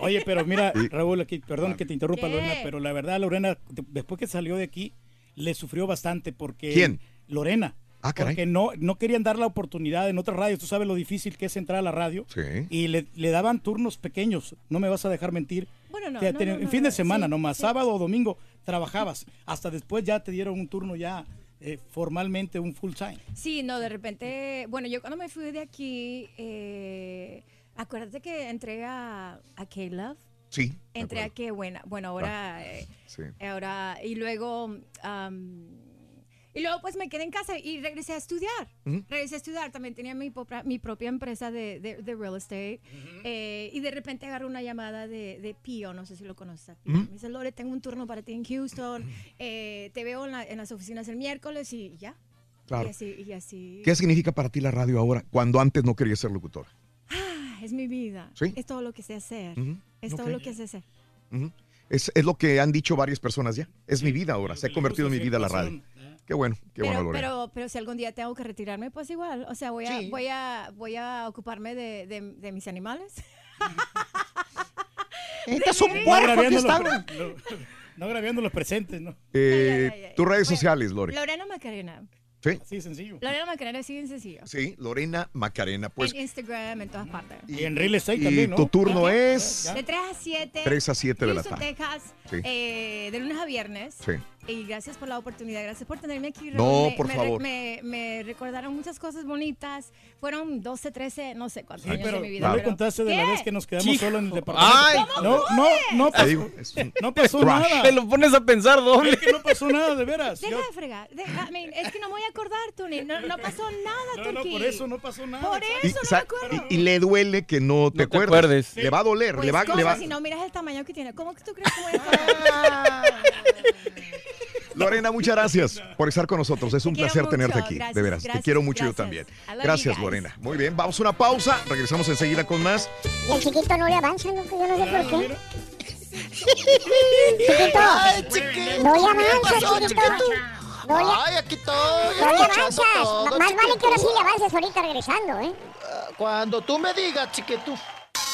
[SPEAKER 2] Oye, pero mira. [laughs] Raúl, aquí, perdón que te interrumpa, Lorena, pero la verdad, Lorena, después que salió de aquí, le sufrió bastante porque...
[SPEAKER 1] ¿Quién?
[SPEAKER 2] Lorena.
[SPEAKER 1] Ah, caray.
[SPEAKER 2] Porque no, no querían dar la oportunidad en otras radios. Tú sabes lo difícil que es entrar a la radio.
[SPEAKER 1] Sí.
[SPEAKER 2] Y le, daban turnos pequeños. No me vas a dejar mentir.
[SPEAKER 90] Bueno, no. No,
[SPEAKER 2] en fin de semana
[SPEAKER 90] sí,
[SPEAKER 2] nomás, sábado o domingo, trabajabas. Hasta después ya te dieron un turno ya eh, formalmente, un full time.
[SPEAKER 90] Sí, no, de repente. Bueno, yo cuando me fui de aquí, eh, acuérdate que entré a, a K-Love.
[SPEAKER 1] Sí.
[SPEAKER 90] Entré a Qué Buena. Bueno, ahora. Eh,
[SPEAKER 1] sí.
[SPEAKER 90] Ahora. Y luego y luego pues me quedé en casa y regresé a estudiar.
[SPEAKER 1] Ujú.
[SPEAKER 90] Regresé a estudiar, también tenía mi, propia- mi propia empresa de, de- de real estate. eh, y de repente agarré una llamada de, de Pío, no sé si lo conoces a Pío.
[SPEAKER 1] Ujú.
[SPEAKER 90] Me dice, Lore, tengo un turno para ti en Houston. eh, te veo en, la- en las oficinas el miércoles y ya.
[SPEAKER 1] Claro.
[SPEAKER 90] Y así, y así.
[SPEAKER 1] ¿Qué significa para ti la radio ahora cuando antes no querías ser locutor?
[SPEAKER 90] Ah, es mi vida.
[SPEAKER 1] Sí.
[SPEAKER 90] Es todo lo que sé hacer.
[SPEAKER 1] Ujú.
[SPEAKER 90] Es
[SPEAKER 1] Ok.
[SPEAKER 90] todo lo que sé hacer.
[SPEAKER 1] Ujú. es, es lo que han dicho varias personas ya. Es mi vida ahora. Se ha convertido en mi vida la radio. Qué bueno, qué bueno,
[SPEAKER 90] pero,
[SPEAKER 1] Lorena.
[SPEAKER 90] pero, pero si algún día tengo que retirarme, pues igual. O sea, voy a, voy a, voy a ocuparme de, de, de mis animales. [laughs]
[SPEAKER 53] Este es un
[SPEAKER 2] No
[SPEAKER 90] puerco, aquí
[SPEAKER 2] agraviando,
[SPEAKER 90] está.
[SPEAKER 2] los, lo- no agraviando los presentes, ¿no?
[SPEAKER 1] Eh, tus redes sociales, Lore.
[SPEAKER 90] Lorena Macarena.
[SPEAKER 1] Sí.
[SPEAKER 2] Sí, sencillo.
[SPEAKER 90] Lorena Macarena, sí, sencillo.
[SPEAKER 1] Sí, Lorena Macarena. Pues,
[SPEAKER 90] en Instagram, en todas partes.
[SPEAKER 2] Y en real estate
[SPEAKER 1] y
[SPEAKER 2] también, ¿no?
[SPEAKER 1] tu turno es
[SPEAKER 90] De 3 a 7.
[SPEAKER 1] 3 a 7 de la tarde.
[SPEAKER 90] Texas,
[SPEAKER 1] Sí.
[SPEAKER 90] eh, de lunes a viernes.
[SPEAKER 1] Sí.
[SPEAKER 90] Y gracias por la oportunidad, gracias por tenerme aquí.
[SPEAKER 1] No.
[SPEAKER 90] Me-
[SPEAKER 1] por
[SPEAKER 90] me,
[SPEAKER 1] favor.
[SPEAKER 90] Me, me recordaron muchas cosas bonitas. Fueron 12, 13, no sé cuántos
[SPEAKER 2] Sí,
[SPEAKER 90] años
[SPEAKER 2] pero
[SPEAKER 90] de mi vida.
[SPEAKER 2] no le contaste de la vez que nos quedamos
[SPEAKER 89] Chico.
[SPEAKER 2] solo en el departamento.
[SPEAKER 89] Ay.
[SPEAKER 2] no, no, no
[SPEAKER 1] Te
[SPEAKER 2] pasó,
[SPEAKER 1] digo, es un-
[SPEAKER 2] no pasó nada.
[SPEAKER 89] Te lo pones a pensar doble.
[SPEAKER 2] Es que no pasó nada, de veras.
[SPEAKER 90] Deja
[SPEAKER 2] Yo-
[SPEAKER 90] de fregar. deja- I mean, es que no me voy a acordar, Tony. No, no pasó nada,
[SPEAKER 2] no, no, por eso no pasó nada.
[SPEAKER 90] Por
[SPEAKER 1] Y,
[SPEAKER 90] eso no me acuerdo.
[SPEAKER 1] y- y le duele que no te,
[SPEAKER 89] te
[SPEAKER 1] acuerdes.
[SPEAKER 89] acuerdes.
[SPEAKER 1] Le va a doler.
[SPEAKER 90] Pues,
[SPEAKER 1] le va,
[SPEAKER 90] ¿cómo?
[SPEAKER 1] le va-
[SPEAKER 90] Si no miras el tamaño que tiene, ¿cómo que tú crees que voy a?
[SPEAKER 1] Lorena, muchas gracias por estar con nosotros. Es un
[SPEAKER 90] Te
[SPEAKER 1] placer tenerte
[SPEAKER 90] mucho.
[SPEAKER 1] aquí.
[SPEAKER 90] Gracias,
[SPEAKER 1] de veras. te
[SPEAKER 90] gracias,
[SPEAKER 1] quiero mucho yo
[SPEAKER 90] gracias.
[SPEAKER 1] también.
[SPEAKER 90] Love you
[SPEAKER 1] Gracias. Lorena. Muy bien, vamos a una pausa. Regresamos enseguida con más.
[SPEAKER 3] Y el chiquito no le avanza, loco, yo no sé por qué. [laughs]
[SPEAKER 53] Ay,
[SPEAKER 3] Chiquito, no le avanza, chiquito. No le,
[SPEAKER 53] Ay, aquí estoy
[SPEAKER 3] no le avanzas.
[SPEAKER 53] todo,
[SPEAKER 3] Más vale
[SPEAKER 53] chiquito.
[SPEAKER 3] que ahora sí le avances ahorita regresando, ¿eh?
[SPEAKER 53] Cuando tú me digas, chiquito.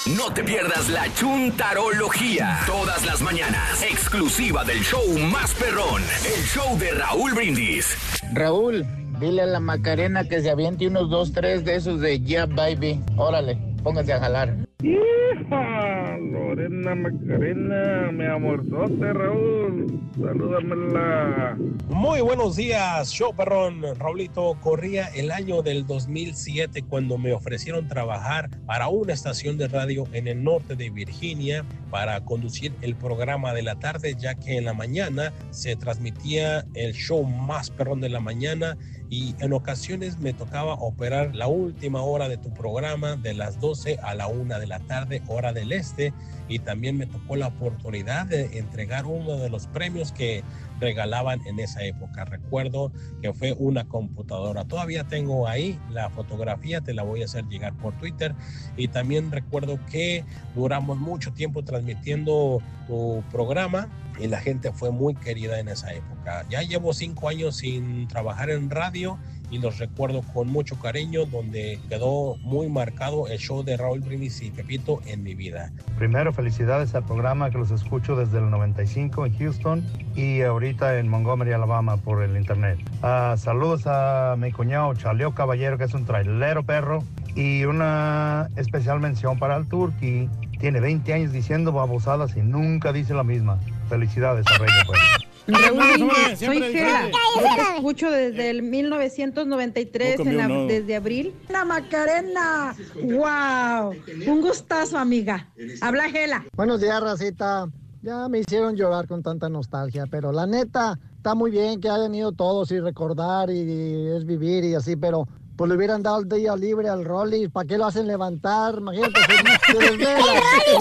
[SPEAKER 64] No te pierdas la chuntarología. Todas las mañanas. Exclusiva del show más perrón. El show de Raúl Brindis.
[SPEAKER 88] Raúl, dile a la Macarena que se aviente unos dos, tres de esos de Yeah Baby. Órale, pónganse a jalar.
[SPEAKER 91] ¡Hija! Lorena Macarena, mi amorzote, Raúl. Salúdamela.
[SPEAKER 92] Muy buenos días, show perrón. Raulito, corría el año del 2007 cuando me ofrecieron trabajar para una estación de radio en el norte de Virginia para conducir el programa de la tarde, ya que en la mañana se transmitía el show más perrón de la mañana y en ocasiones me tocaba operar la última hora de tu programa de las 12 a la 1 de la tarde, hora del este, y también me tocó la oportunidad de entregar uno de los premios que regalaban en esa época. Recuerdo que fue una computadora. Todavía tengo ahí la fotografía, te la voy a hacer llegar por Twitter. Y también recuerdo que duramos mucho tiempo transmitiendo tu programa y la gente fue muy querida en esa época. Ya llevo cinco años sin trabajar en radio y los recuerdo con mucho cariño, donde quedó muy marcado el show de Raúl Brindis y Pepito en mi vida.
[SPEAKER 93] Primero, felicidades al programa que los escucho desde el 95 en Houston y ahorita en Montgomery, Alabama por el internet. Ah, saludos a mi cuñado Chaleo Caballero, que es un trailero perro. Y una especial mención para el Turqui. Tiene 20 años diciendo babosadas y nunca dice la misma. Felicidades a Reina, pues.
[SPEAKER 94] Soy Gela. te escucho desde el 1993,
[SPEAKER 93] Nunca
[SPEAKER 94] en
[SPEAKER 93] unó.
[SPEAKER 94] desde abril. La Macarena, wow, un gustazo, amiga. Habla Gela.
[SPEAKER 95] Buenos días, Racita. Ya me hicieron llorar con tanta nostalgia, pero la neta, está muy bien que hayan ido todos y recordar y, es vivir y así, pero pues le hubieran dado el día libre al Rolly. ¿Para qué lo hacen levantar? Imagínate, se, [laughs] se desvela.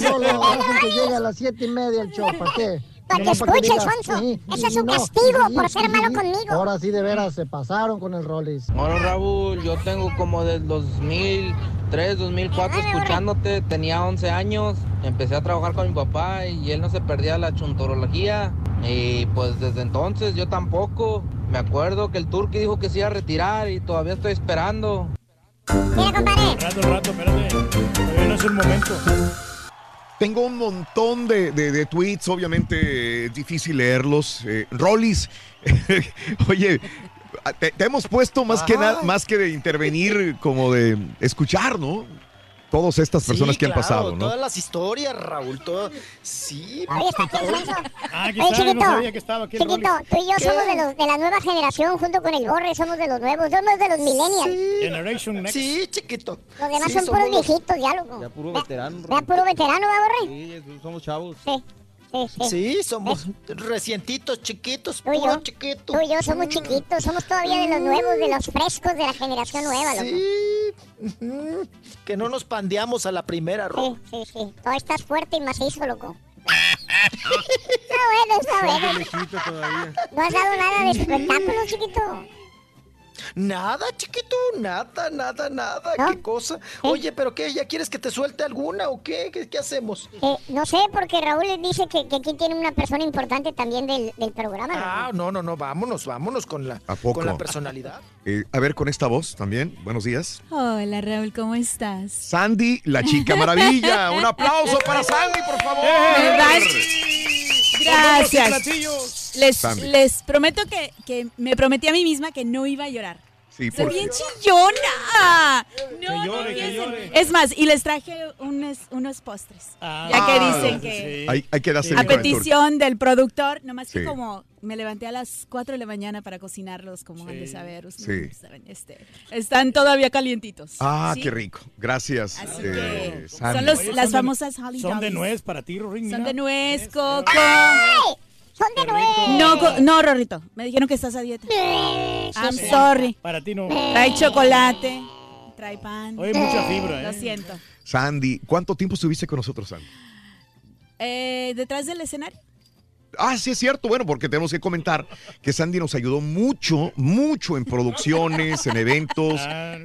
[SPEAKER 95] No lo hacen que llegue a las siete y media el show. ¿Para qué?
[SPEAKER 3] Para que escuche, Alfonso.
[SPEAKER 95] sí,
[SPEAKER 3] Ese es un
[SPEAKER 95] no,
[SPEAKER 3] castigo
[SPEAKER 95] y-
[SPEAKER 3] por ser
[SPEAKER 95] y-
[SPEAKER 3] malo conmigo.
[SPEAKER 95] Ahora sí, de veras, se pasaron con el Rollis.
[SPEAKER 96] Hola Raúl, yo tengo como del 2003, 2004 escuchándote, tenía 11 años, empecé a trabajar con mi papá y él no se perdía la chuntorología y pues desde entonces yo tampoco. Me acuerdo que el Turqui dijo que se iba a retirar y todavía estoy esperando.
[SPEAKER 2] Rato, rato, espérate. Todavía no es el momento.
[SPEAKER 1] Tengo un montón de, de- de tweets, obviamente es difícil leerlos. Eh, Rollis, [laughs] oye, te, te hemos puesto más que nada, más que de intervenir, como de escuchar, ¿no? Todas estas personas
[SPEAKER 53] Sí,
[SPEAKER 1] que han pasado, ¿no?
[SPEAKER 53] Todas las historias, Raúl, todo. Sí.
[SPEAKER 3] Oye, está aquí el.
[SPEAKER 2] Ah, aquí
[SPEAKER 3] Oye,
[SPEAKER 2] está,
[SPEAKER 3] chiquito,
[SPEAKER 2] no sabía que estaba aquí el
[SPEAKER 3] chiquito, tú y yo
[SPEAKER 2] ¿Qué?
[SPEAKER 3] somos de, los, de la nueva generación, junto con el Borre, somos de los nuevos, somos de los millennials.
[SPEAKER 2] Generation Next.
[SPEAKER 53] Sí, chiquito.
[SPEAKER 3] Los demás
[SPEAKER 89] Sí,
[SPEAKER 3] son puros
[SPEAKER 89] los-
[SPEAKER 3] viejitos, ya, loco.
[SPEAKER 89] Ya puro veterano.
[SPEAKER 3] Vea, puro veterano, ¿va, Borre?
[SPEAKER 89] Sí, somos chavos.
[SPEAKER 3] Sí, sí, sí.
[SPEAKER 53] Sí, somos recientitos, chiquitos,
[SPEAKER 3] Tú
[SPEAKER 53] puro
[SPEAKER 3] yo,
[SPEAKER 53] chiquito.
[SPEAKER 3] tú y yo somos chiquitos, somos todavía de los nuevos, de los frescos de la generación nueva, loco.
[SPEAKER 53] Sí. Ujú. Que no nos pandeamos a la primera,
[SPEAKER 3] Sí,
[SPEAKER 53] Ro.
[SPEAKER 3] sí, sí. Todavía estás fuerte y macizo, loco. [laughs] Está bueno, está bueno. No has dado nada de espectáculo, chiquito.
[SPEAKER 53] Nada, chiquito, nada, nada, nada. ¿Qué cosa? Oye, pero qué, ¿ya quieres que te suelte alguna o qué? ¿Qué, qué hacemos?
[SPEAKER 3] Eh, no sé, porque Raúl les dice que, que aquí tiene una persona importante también del, del programa.
[SPEAKER 53] Ah, no, no, no, vámonos, vámonos con la,
[SPEAKER 1] ¿A poco?
[SPEAKER 53] con la personalidad. [laughs]
[SPEAKER 1] Eh, a ver, con esta voz también. Buenos días.
[SPEAKER 97] Hola Raúl, ¿cómo estás?
[SPEAKER 1] Sandy, la chica maravilla. [laughs] Un aplauso para Sandy, por favor.
[SPEAKER 97] Dan- Gracias. Les, les prometo que, que me prometí a mí misma que no iba a llorar.
[SPEAKER 1] Sí,
[SPEAKER 97] Soy
[SPEAKER 1] porque-
[SPEAKER 97] bien chillona. No,
[SPEAKER 2] Que llore,
[SPEAKER 97] no
[SPEAKER 2] que llore.
[SPEAKER 97] Es más, y les traje unos, unos postres.
[SPEAKER 2] Ah,
[SPEAKER 97] ya que dicen
[SPEAKER 1] sí.
[SPEAKER 97] que...
[SPEAKER 1] Hay, hay que darse
[SPEAKER 97] A petición del productor, nomás que
[SPEAKER 1] Sí.
[SPEAKER 97] como me levanté a las 4 de la mañana para cocinarlos, como han de saber, ustedes
[SPEAKER 1] Sí.
[SPEAKER 97] saben, este, están todavía calientitos.
[SPEAKER 1] Ah,
[SPEAKER 97] ¿sí?
[SPEAKER 1] qué rico. Gracias.
[SPEAKER 97] Así
[SPEAKER 1] eh,
[SPEAKER 97] que son los-
[SPEAKER 2] Oye,
[SPEAKER 97] las
[SPEAKER 2] son de-
[SPEAKER 97] famosas Holly
[SPEAKER 2] Son de nuez para ti, Rorín.
[SPEAKER 97] Son de nuez, coco.
[SPEAKER 3] ¡Ay! Son de nuez.
[SPEAKER 97] No, no, Rorrito. Me dijeron que estás a dieta. I'm sorry.
[SPEAKER 2] Para ti no.
[SPEAKER 97] Trae chocolate, trae pan.
[SPEAKER 2] Oye, mucha fibra,
[SPEAKER 97] Lo
[SPEAKER 2] ¿eh?
[SPEAKER 97] siento.
[SPEAKER 1] Sandy, ¿cuánto tiempo estuviste con nosotros, Sandy?
[SPEAKER 97] Eh, Detrás del escenario.
[SPEAKER 1] Ah, sí es cierto. Bueno, porque tenemos que comentar que Sandy nos ayudó mucho, mucho en producciones, en eventos.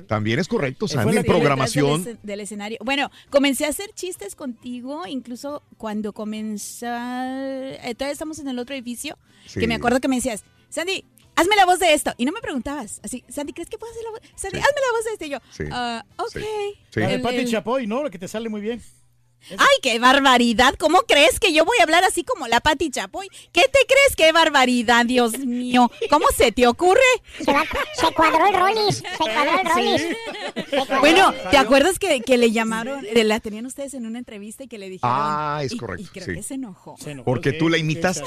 [SPEAKER 1] También es correcto, Sandy, en
[SPEAKER 97] Sí,
[SPEAKER 1] programación.
[SPEAKER 97] Del, escen- del escenario. Bueno, comencé a hacer chistes contigo, incluso cuando comenzó. eh, todavía estamos en el otro edificio.
[SPEAKER 1] Sí.
[SPEAKER 97] Que me acuerdo que me decías, Sandy, hazme la voz de esto. Y no me preguntabas. Así, Sandy, ¿crees que puedo hacer la voz? Sandy, hazme la voz de esto. Y yo,
[SPEAKER 1] Sí.
[SPEAKER 97] "Ah, ok.
[SPEAKER 1] Sí.
[SPEAKER 2] La de
[SPEAKER 97] El-
[SPEAKER 2] Pati
[SPEAKER 97] el-
[SPEAKER 2] Chapoy, ¿no? La que te sale muy bien.
[SPEAKER 97] Ay, qué barbaridad. ¿Cómo crees que yo voy a hablar así como la Pati Chapoy? ¿Qué te crees? Qué barbaridad, Dios mío. ¿Cómo se te ocurre?
[SPEAKER 3] Se, va- se cuadró el Rollis. Se cuadró el Rollis.
[SPEAKER 97] Bueno, ¿te acuerdas que, que le llamaron, eh, la tenían ustedes en una entrevista y que le dijeron?
[SPEAKER 1] Ah, es correcto,
[SPEAKER 97] Y, creo
[SPEAKER 1] sí.
[SPEAKER 97] que se enojó.
[SPEAKER 1] Porque tú la imitaste.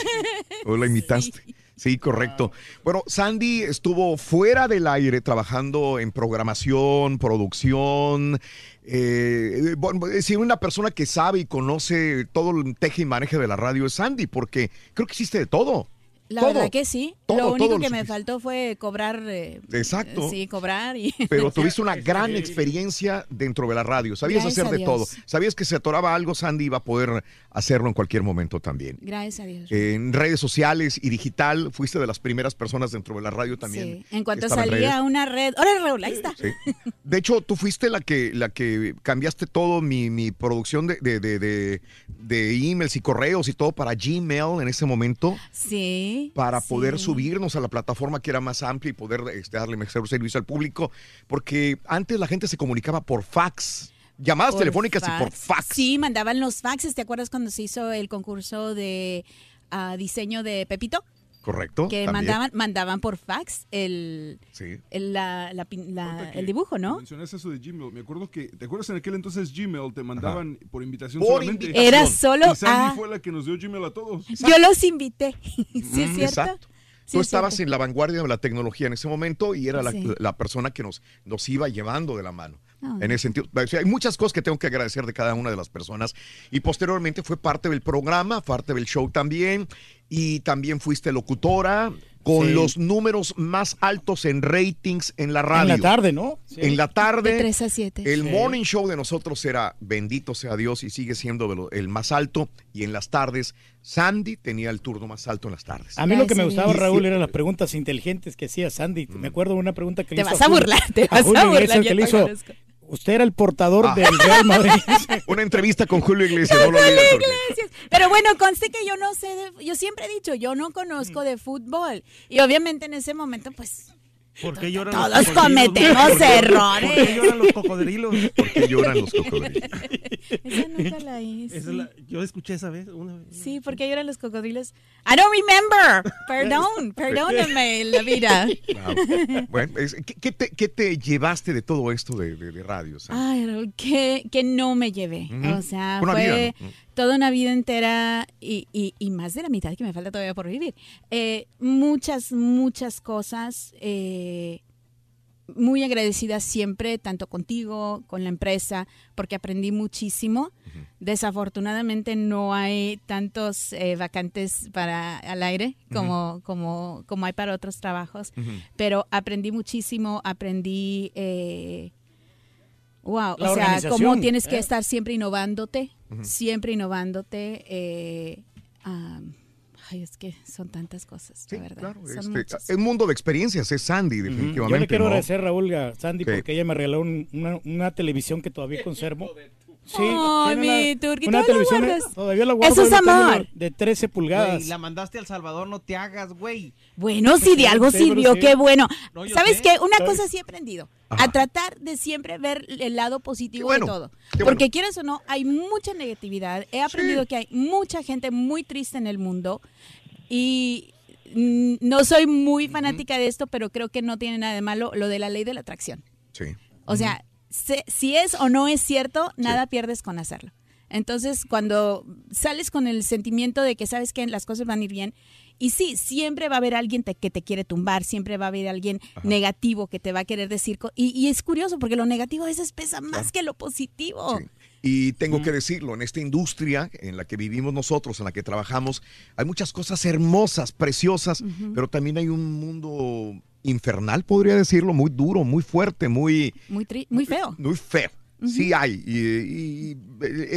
[SPEAKER 1] Tú la imitaste. Sí, correcto. Bueno, Sandy estuvo fuera del aire trabajando en programación, producción. Eh, bueno, si una persona que sabe y conoce todo el teje y maneje de la radio es Sandy, porque creo que hiciste de todo.
[SPEAKER 97] La
[SPEAKER 1] Todo.
[SPEAKER 97] verdad que sí.
[SPEAKER 1] Todo,
[SPEAKER 97] lo único
[SPEAKER 1] todo lo
[SPEAKER 97] que me faltó fue cobrar. eh,
[SPEAKER 1] Exacto.
[SPEAKER 97] Sí, cobrar y. [laughs]
[SPEAKER 1] Pero tuviste una gran experiencia dentro de la radio. Sabías
[SPEAKER 97] Gracias
[SPEAKER 1] hacer de
[SPEAKER 97] Dios.
[SPEAKER 1] todo. Sabías que se atoraba algo, Sandy iba a poder hacerlo en cualquier momento también.
[SPEAKER 97] Gracias a Dios.
[SPEAKER 1] En redes sociales y digital, fuiste de las primeras personas dentro de la radio también.
[SPEAKER 97] Sí. En cuanto
[SPEAKER 1] en
[SPEAKER 97] salía a una red. ¡Hola, Raúl! Ahí está.
[SPEAKER 1] Sí. De hecho, tú fuiste la que, la que cambiaste todo mi, mi producción de, de, de, de- de emails y correos y todo para Gmail en ese momento.
[SPEAKER 97] Sí.
[SPEAKER 1] Para
[SPEAKER 97] sí.
[SPEAKER 1] poder subirnos a la plataforma que era más amplia y poder este, darle mejor servicio al público. Porque antes la gente se comunicaba por fax. Llamadas
[SPEAKER 97] Por
[SPEAKER 1] telefónicas y por fax.
[SPEAKER 97] Sí, mandaban los faxes. ¿Te acuerdas cuando se hizo el concurso de ah, diseño de Pepito?
[SPEAKER 1] Correcto.
[SPEAKER 97] Que
[SPEAKER 1] también.
[SPEAKER 97] mandaban, mandaban por fax el,
[SPEAKER 1] Sí.
[SPEAKER 97] el, la- la pin- la- el dibujo, ¿no?
[SPEAKER 5] Mencionaste eso de Gmail. Me acuerdo que, ¿te acuerdas en aquel entonces Gmail te mandaban por invitación
[SPEAKER 1] Por
[SPEAKER 5] solamente?
[SPEAKER 1] invitación.
[SPEAKER 97] Era solo
[SPEAKER 5] Y Sandy
[SPEAKER 97] a-
[SPEAKER 5] fue la que nos dio Gmail a todos.
[SPEAKER 97] Yo los invité. [laughs] ¿Sí es
[SPEAKER 1] Mm,
[SPEAKER 97] cierto?
[SPEAKER 1] Exacto. Tú
[SPEAKER 97] es
[SPEAKER 1] estabas
[SPEAKER 97] cierto.
[SPEAKER 1] en la vanguardia de la tecnología en ese momento y era la, la persona que nos, nos iba llevando de la mano.
[SPEAKER 97] Ah.
[SPEAKER 1] En ese sentido, O sea, hay muchas cosas que tengo que agradecer de cada una de las personas. Y posteriormente fue parte del programa, parte del show también. Y también fuiste locutora con
[SPEAKER 2] Sí.
[SPEAKER 1] los números más altos en ratings en la radio.
[SPEAKER 2] En la tarde, ¿no? Sí.
[SPEAKER 1] En la tarde.
[SPEAKER 97] De 3 a 7.
[SPEAKER 1] El
[SPEAKER 2] Sí.
[SPEAKER 1] morning show de nosotros era bendito sea Dios y sigue siendo el más alto. Y en las tardes, Sandy tenía el turno más alto en las tardes.
[SPEAKER 2] A mí lo que me
[SPEAKER 97] a
[SPEAKER 2] gustaba. Raúl, eran las preguntas inteligentes que hacía Sandy. Me acuerdo de una pregunta que le
[SPEAKER 97] Te
[SPEAKER 2] hizo
[SPEAKER 97] vas a
[SPEAKER 2] Julio-
[SPEAKER 97] burlar, te vas a
[SPEAKER 2] Julio
[SPEAKER 97] burlar,
[SPEAKER 2] que le hizo. Usted era el portador
[SPEAKER 1] Ah.
[SPEAKER 2] del Real Madrid. [laughs]
[SPEAKER 1] Una entrevista con Julio Iglesias, no lo olvides, porque-
[SPEAKER 97] Iglesias. Pero bueno, conste que yo no sé, de- yo siempre he dicho, yo no conozco de fútbol. Y obviamente en ese momento, pues,
[SPEAKER 80] ¿Por qué lloran
[SPEAKER 97] Todos
[SPEAKER 80] los cocodrilos?
[SPEAKER 97] cometemos
[SPEAKER 80] ¿Por qué-
[SPEAKER 97] errores.
[SPEAKER 80] ¿Por qué lloran los cocodrilos? [laughs]
[SPEAKER 1] ¿Por qué lloran los cocodrilos?
[SPEAKER 97] Esa nunca la hice.
[SPEAKER 80] Esa es la- yo escuché esa vez. Una vez.
[SPEAKER 97] Sí, porque lloran los cocodrilos. I don't remember. Perdón, [laughs] perdóname la vida.
[SPEAKER 1] Wow. Bueno, es- ¿qué, qué te, qué te llevaste de todo esto de, de, de radio? Sandy?
[SPEAKER 97] Ay, que, que no me llevé. O sea,
[SPEAKER 1] Una
[SPEAKER 97] fue
[SPEAKER 1] vida, ¿no?
[SPEAKER 97] Toda una vida entera y, y- y más de la mitad que me falta todavía por vivir. Eh, muchas, muchas cosas. eh, muy agradecida siempre, tanto contigo, con la empresa, porque aprendí muchísimo. Desafortunadamente no hay tantos eh, vacantes para al aire como, como, como hay para otros trabajos, pero aprendí muchísimo, aprendí... eh, Wow,
[SPEAKER 98] La
[SPEAKER 97] o sea, cómo tienes que
[SPEAKER 98] ¿eh?
[SPEAKER 97] estar siempre innovándote, siempre innovándote. eh, am, ay, es que son tantas cosas, la verdad. Son
[SPEAKER 1] Este, un mundo de experiencias, es Sandy, definitivamente.
[SPEAKER 2] Yo le quiero
[SPEAKER 1] ¿no?
[SPEAKER 2] agradecer, Raúl, a Sandy,
[SPEAKER 1] ¿Qué?
[SPEAKER 2] porque ella me regaló un- una, una televisión que todavía conservo. Sí,
[SPEAKER 97] Ay, mi
[SPEAKER 2] una-
[SPEAKER 97] Turqui,
[SPEAKER 2] una
[SPEAKER 97] ¿todavía la
[SPEAKER 2] televisión,
[SPEAKER 97] guardas?
[SPEAKER 2] todavía la guardo.
[SPEAKER 97] Eso es amor.
[SPEAKER 2] De 13 pulgadas.
[SPEAKER 89] Güey, la mandaste a El Salvador, no te hagas, güey.
[SPEAKER 97] Bueno, si de algo sirvió,
[SPEAKER 89] sí.
[SPEAKER 97] qué bueno.
[SPEAKER 89] No,
[SPEAKER 97] ¿Sabes
[SPEAKER 89] sé.
[SPEAKER 97] qué? Una
[SPEAKER 89] ¿Sabes?
[SPEAKER 97] cosa sí he aprendido.
[SPEAKER 89] Ajá.
[SPEAKER 97] A tratar de siempre ver el lado positivo
[SPEAKER 1] bueno,
[SPEAKER 97] de todo. Porque
[SPEAKER 1] bueno.
[SPEAKER 97] quieres o no, hay mucha negatividad. He aprendido que hay mucha gente muy triste en el mundo. Y no soy muy fanática de esto, pero creo que no tiene nada de malo lo de la ley de la atracción.
[SPEAKER 1] Sí.
[SPEAKER 97] O sea, se- si es o no es cierto, nada pierdes con hacerlo. Entonces, cuando sales con el sentimiento de que sabes que las cosas van a ir bien, y sí, siempre va a haber alguien te- que te quiere tumbar, siempre va a haber alguien negativo que te va a querer decir. Y, y es curioso porque lo negativo a veces pesa más que lo positivo.
[SPEAKER 1] Y tengo que decirlo, en esta industria en la que vivimos nosotros, en la que trabajamos, hay muchas cosas hermosas, preciosas, pero también hay un mundo infernal, podría decirlo, muy duro, muy fuerte, muy,
[SPEAKER 97] Muy, tri- muy feo.
[SPEAKER 1] muy feo. Sí hay, y, y- y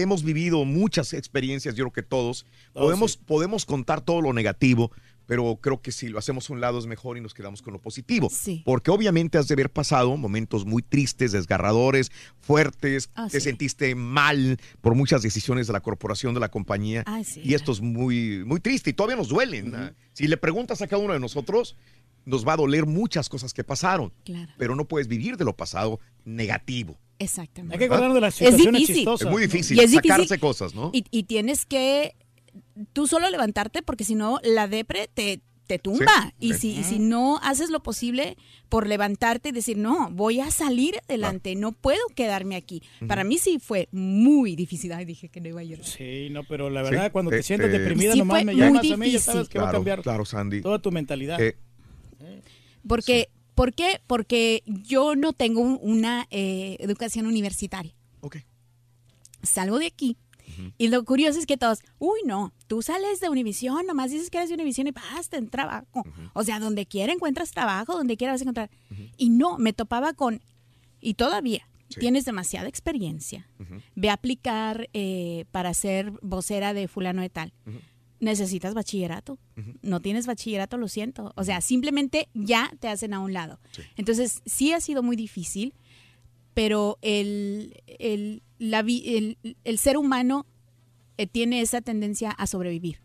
[SPEAKER 1] hemos vivido muchas experiencias, yo creo que todos.
[SPEAKER 2] Oh,
[SPEAKER 1] Podemos,
[SPEAKER 2] sí.
[SPEAKER 1] podemos contar todo lo negativo, pero creo que si lo hacemos a un lado es mejor y nos quedamos con lo positivo. Porque obviamente has de haber pasado momentos muy tristes, desgarradores, fuertes,
[SPEAKER 97] Ah,
[SPEAKER 1] te
[SPEAKER 97] sí.
[SPEAKER 1] sentiste mal por muchas decisiones de la corporación, de la compañía.
[SPEAKER 97] Ay, sí.
[SPEAKER 1] Y esto es muy, muy triste y todavía nos duelen. Ah, Si le preguntas a cada uno de nosotros, nos va a doler muchas cosas que pasaron.
[SPEAKER 97] Claro.
[SPEAKER 1] Pero no puedes vivir de lo pasado negativo.
[SPEAKER 97] Exactamente.
[SPEAKER 2] Hay que acordarnos de las
[SPEAKER 97] Es
[SPEAKER 2] situaciones
[SPEAKER 97] difícil.
[SPEAKER 2] chistosas.
[SPEAKER 1] Es muy difícil
[SPEAKER 97] Y es
[SPEAKER 1] sacarse
[SPEAKER 97] difícil.
[SPEAKER 1] cosas, ¿no?
[SPEAKER 97] Y, y tienes que tú solo levantarte porque si no la depre te, te tumba.
[SPEAKER 1] Sí,
[SPEAKER 97] y si, y si no haces lo posible por levantarte y decir, no, voy a salir adelante, no puedo quedarme aquí. Para mí sí fue muy difícil. Ay, dije que no iba a llorar.
[SPEAKER 2] Sí, no, pero la verdad,
[SPEAKER 1] Sí,
[SPEAKER 2] cuando
[SPEAKER 1] eh,
[SPEAKER 2] te sientes
[SPEAKER 1] eh,
[SPEAKER 2] deprimida,
[SPEAKER 97] Sí,
[SPEAKER 2] nomás me llamas a mí, ya sabes que va a
[SPEAKER 1] Claro,
[SPEAKER 2] cambiar
[SPEAKER 1] claro, Sandy.
[SPEAKER 2] toda tu mentalidad.
[SPEAKER 1] Eh,
[SPEAKER 97] Porque, ¿Por qué? Porque yo no tengo un- una eh, educación universitaria.
[SPEAKER 1] Ok.
[SPEAKER 97] Salgo de aquí. Y lo curioso es que todos, uy, no, tú sales de Univisión, nomás dices que eres de Univisión y basta en trabajo. O sea, donde quiera encuentras trabajo, donde quiera vas a encontrar. Y no, me topaba con, y todavía, tienes demasiada experiencia. Ve a aplicar eh, para ser vocera de fulano de tal. Necesitas bachillerato. No tienes bachillerato, lo siento. O sea, simplemente ya te hacen a un lado. Entonces, sí ha sido muy difícil, pero el, el, la el- el ser humano eh, tiene esa tendencia a sobrevivir.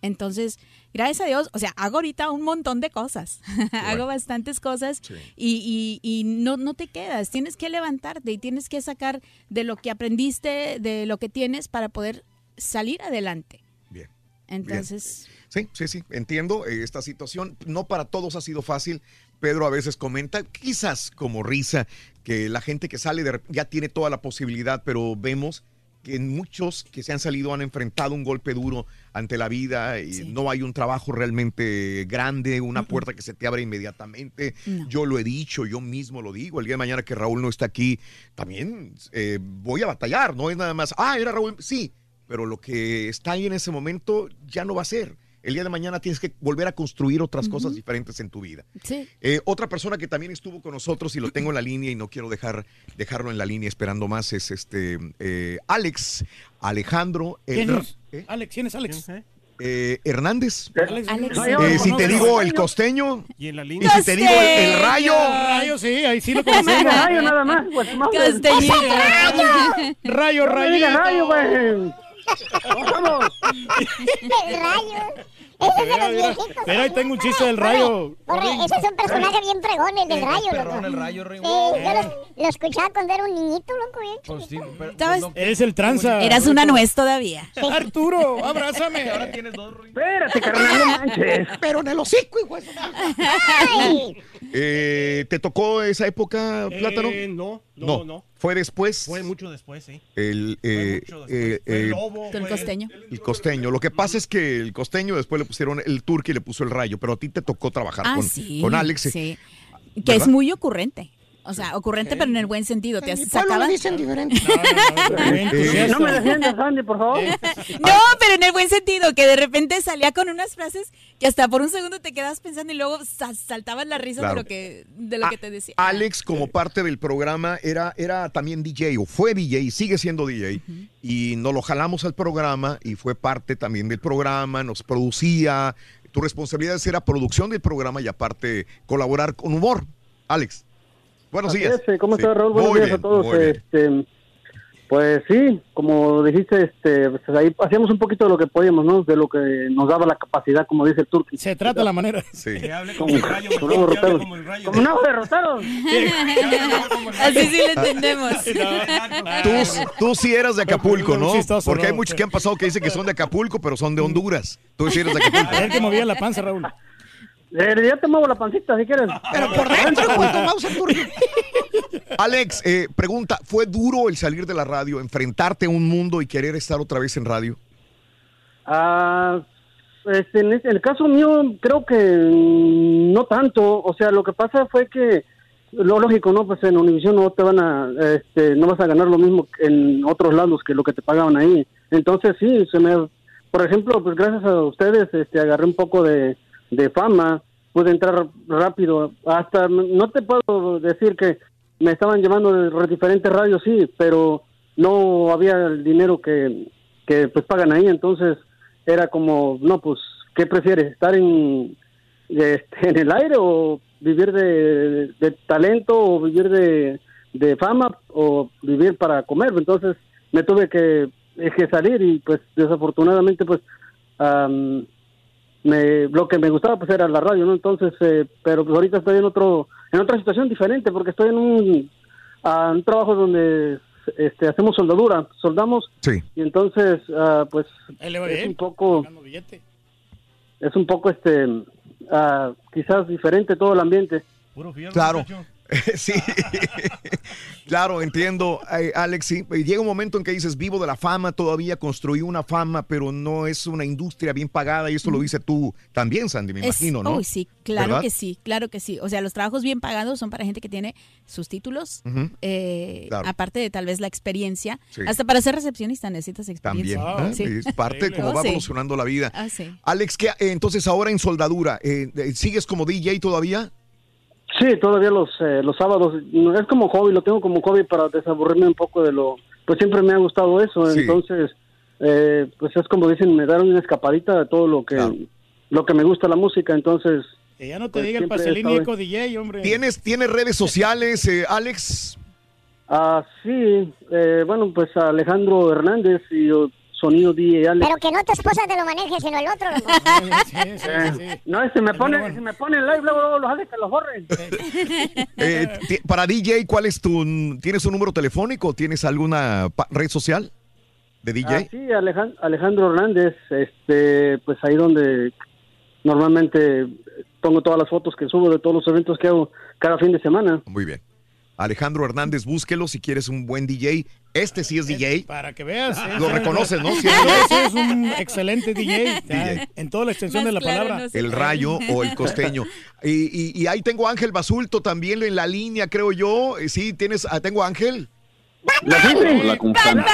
[SPEAKER 97] Entonces, gracias a Dios, o sea, hago ahorita un montón de cosas. [laughs] hago bastantes cosas y, y- y no, no te quedas. Tienes que levantarte y tienes que sacar de lo que aprendiste, de lo que tienes para poder salir adelante.
[SPEAKER 1] Bien.
[SPEAKER 97] Entonces,
[SPEAKER 1] Sí, sí, sí, entiendo eh, esta situación. No para todos ha sido fácil. Pedro a veces comenta, quizás como risa, que la gente que sale de, ya tiene toda la posibilidad, pero vemos que muchos que se han salido han enfrentado un golpe duro ante la vida y no hay un trabajo realmente grande, una puerta que se te abre inmediatamente.
[SPEAKER 98] No.
[SPEAKER 1] Yo lo he dicho, yo mismo lo digo. El día de mañana que Raúl no está aquí, también eh, voy a batallar. No es nada más, ah, era Raúl, sí, pero lo que está ahí en ese momento ya no va a ser. El día de mañana tienes que volver a construir otras cosas diferentes en tu vida.
[SPEAKER 97] sí.
[SPEAKER 1] Eh, otra persona que también estuvo con nosotros y lo tengo en la línea y no quiero dejar dejarlo en la línea esperando más es este eh, Alex Alejandro
[SPEAKER 2] ¿Quién
[SPEAKER 1] Her-
[SPEAKER 2] es? Alex, ¿quién es Alex?
[SPEAKER 1] eh, Hernández.
[SPEAKER 2] Alex.
[SPEAKER 1] Eh, si te digo el costeño
[SPEAKER 80] Y en la
[SPEAKER 1] y
[SPEAKER 80] línea.
[SPEAKER 1] si te digo el, el rayo.
[SPEAKER 2] Rayo, sí, ahí sí lo conocemos.
[SPEAKER 3] rayo nada más, pues.
[SPEAKER 97] Costeñito.
[SPEAKER 2] Rayo,
[SPEAKER 3] digas
[SPEAKER 2] rayito.
[SPEAKER 3] rayo, güey. Vamos.
[SPEAKER 99] El rayo.
[SPEAKER 3] Ese es de los viejitos.
[SPEAKER 2] Pero ahí tengo un chiste del rayo.
[SPEAKER 3] Corre, ese es un personaje bien fregón, el del rayo, loco.
[SPEAKER 89] el rayo.
[SPEAKER 3] Sí, yo lo, lo escuchaba cuando era un niñito, loco, bien chiquito.
[SPEAKER 97] ¿Sabes?
[SPEAKER 2] Eres el tranza.
[SPEAKER 97] Eras una nuez todavía.
[SPEAKER 2] Arturo, abrázame.
[SPEAKER 89] Ahora tienes dos,
[SPEAKER 98] Espérate, carnal, no manches. [laughs]
[SPEAKER 53] Pero en el hocico, hijo.
[SPEAKER 1] Eh, ¿Te tocó esa época, Plátano?
[SPEAKER 80] Eh, no, no, no.
[SPEAKER 1] ¿Fue después?
[SPEAKER 80] Fue mucho después, sí.
[SPEAKER 1] El, eh, eh,
[SPEAKER 80] Fue
[SPEAKER 1] eh,
[SPEAKER 80] Lobo,
[SPEAKER 97] Con el
[SPEAKER 80] fue-
[SPEAKER 97] costeño.
[SPEAKER 1] el costeño. Lo que pasa es que el costeño después le pusieron el turco y le puso el rayo, pero a ti te tocó trabajar
[SPEAKER 97] Ah,
[SPEAKER 1] con,
[SPEAKER 97] sí.
[SPEAKER 1] con Alex. eh,
[SPEAKER 97] Sí. Que
[SPEAKER 1] ¿verdad?
[SPEAKER 97] es muy ocurrente. O sea, ocurrente, pero en el buen sentido. Te sacaban.
[SPEAKER 53] dicen diferente.
[SPEAKER 98] No me defiendas, Sandy, por favor.
[SPEAKER 97] No, pero en el buen sentido, que de repente salía con unas frases que hasta por un segundo te quedas pensando y luego sa- saltabas la risa
[SPEAKER 1] Claro.
[SPEAKER 97] de lo que de lo que te decía.
[SPEAKER 1] Alex, como parte del programa, era, era también DJ, o fue DJ, sigue siendo DJ, y nos lo jalamos al programa, y fue parte también del programa, nos producía. Tu responsabilidad era producción del programa y aparte colaborar con humor. Alex, buenos
[SPEAKER 98] Así
[SPEAKER 1] días.
[SPEAKER 98] es, eh, ¿Cómo
[SPEAKER 1] Sí.
[SPEAKER 98] está, Raúl? Buenos
[SPEAKER 1] Muy
[SPEAKER 98] días
[SPEAKER 1] bien,
[SPEAKER 98] a todos. Este, pues sí, como dijiste, este, pues ahí hacíamos un poquito de lo que podíamos, ¿no? De lo que nos daba la capacidad, como dice el turqui.
[SPEAKER 2] Se trata la manera.
[SPEAKER 1] Sí.
[SPEAKER 80] Que hable
[SPEAKER 98] Como,
[SPEAKER 80] el rayo,
[SPEAKER 98] como roteros.
[SPEAKER 80] como el rayo.
[SPEAKER 98] Como.
[SPEAKER 97] Así sí lo entendemos. [laughs]
[SPEAKER 1] Tú, tú sí eras de Acapulco, ¿no? Porque hay muchos que han pasado que dicen que son de Acapulco, pero son de Honduras. Tú sí eres de Acapulco. [laughs]
[SPEAKER 2] A ver que movía la panza, Raúl.
[SPEAKER 98] Eh, ya te muevo la pancita si quieres.
[SPEAKER 53] Pero por dentro, mouse, el turco.
[SPEAKER 1] Alex, eh, pregunta, ¿fue duro el salir de la radio, enfrentarte a un mundo y querer estar otra vez en radio?
[SPEAKER 98] Ah, este, en, este- en el caso mío, creo que no tanto. O sea, lo que pasa fue que, lo lógico, ¿no? Pues en Univision no te van a, este, no vas a ganar lo mismo que en otros lados que lo que te pagaban ahí. Entonces, sí, se me, por ejemplo, pues gracias a ustedes, este, agarré un poco de, de fama, pude entrar rápido. Hasta, no te puedo decir que me estaban llevando de diferentes radios, sí, pero no había el dinero que, que pues pagan ahí, entonces era como, no, pues, ¿qué prefieres? ¿Estar en, este, en el aire o vivir de, de talento o vivir de, de fama o vivir para comer? Entonces me tuve que, que salir y pues desafortunadamente pues me, lo que me gustaba pues era la radio, ¿no? Entonces, eh, pero pues ahorita estoy en otro, en otra situación diferente porque estoy en un, un trabajo donde este, hacemos soldadura, soldamos
[SPEAKER 1] Sí.
[SPEAKER 98] y entonces ah, pues es un poco es un poco este ah, quizás diferente todo el ambiente
[SPEAKER 80] Puro fierro,
[SPEAKER 1] Claro.
[SPEAKER 80] muchacho. [laughs]
[SPEAKER 1] sí, claro, entiendo, eh, Alex. Sí. Eh, Llega un momento en que dices, vivo de la fama, todavía construí una fama, pero no es una industria bien pagada y eso lo dice tú también, Sandy, me
[SPEAKER 97] Es-
[SPEAKER 1] imagino, ¿no?
[SPEAKER 97] Uy, sí, claro
[SPEAKER 1] ¿Verdad?
[SPEAKER 97] que sí, claro que sí. O sea, los trabajos bien pagados son para gente que tiene sus títulos, eh,
[SPEAKER 1] Claro.
[SPEAKER 97] aparte de tal vez la experiencia.
[SPEAKER 1] Sí.
[SPEAKER 97] Hasta para ser recepcionista necesitas experiencia.
[SPEAKER 1] También.
[SPEAKER 97] Sí.
[SPEAKER 1] es parte de cómo
[SPEAKER 97] Oh,
[SPEAKER 1] va evolucionando la vida.
[SPEAKER 97] Ah.
[SPEAKER 1] Alex, ¿qué, eh, entonces ahora en soldadura, eh, ¿sigues como DJ todavía?
[SPEAKER 98] Sí todavía los eh, los sábados es como hobby lo tengo como hobby para desaburrirme un poco de lo pues siempre me ha gustado eso
[SPEAKER 1] Sí.
[SPEAKER 98] entonces eh, pues es como dicen me dan una escapadita de todo lo que lo que me gusta la música entonces
[SPEAKER 2] Que ya no te
[SPEAKER 98] Pues
[SPEAKER 2] diga el Eco DJ, hombre.
[SPEAKER 1] ¿Tienes, ¿tienes redes sociales, eh, Alex?
[SPEAKER 98] ah sí eh, bueno pues Alejandro Hernández y oh, Sonido DJ Alex
[SPEAKER 3] Pero que no tu esposa te lo maneje, sino el otro. loco. [laughs]
[SPEAKER 98] Eh, no si me pone si me pone el live luego, luego los hace que los borren [laughs]
[SPEAKER 1] Eh, para DJ, ¿cuál es tu, tienes un número telefónico? ¿Tienes alguna red social de DJ?
[SPEAKER 98] Ah, sí, Alejan- Alejandro Hernández, este, pues ahí donde normalmente pongo todas las fotos que subo de todos los eventos que hago cada fin de semana.
[SPEAKER 1] Muy bien. Alejandro Hernández, búsquelo si quieres un buen DJ. Este sí es DJ.
[SPEAKER 2] Para que veas. ¿eh?
[SPEAKER 1] Lo reconoces, ¿no? Sí,
[SPEAKER 2] es un excelente DJ. [laughs]
[SPEAKER 1] DJ.
[SPEAKER 2] En toda la extensión de la palabra.
[SPEAKER 1] El rayo o el costeño. Y, y- y ahí tengo a Ángel Basulto también en la línea, creo yo. Eh, Sí, tienes, ah, tengo a Ángel.
[SPEAKER 99] Hola, ¿cómo están?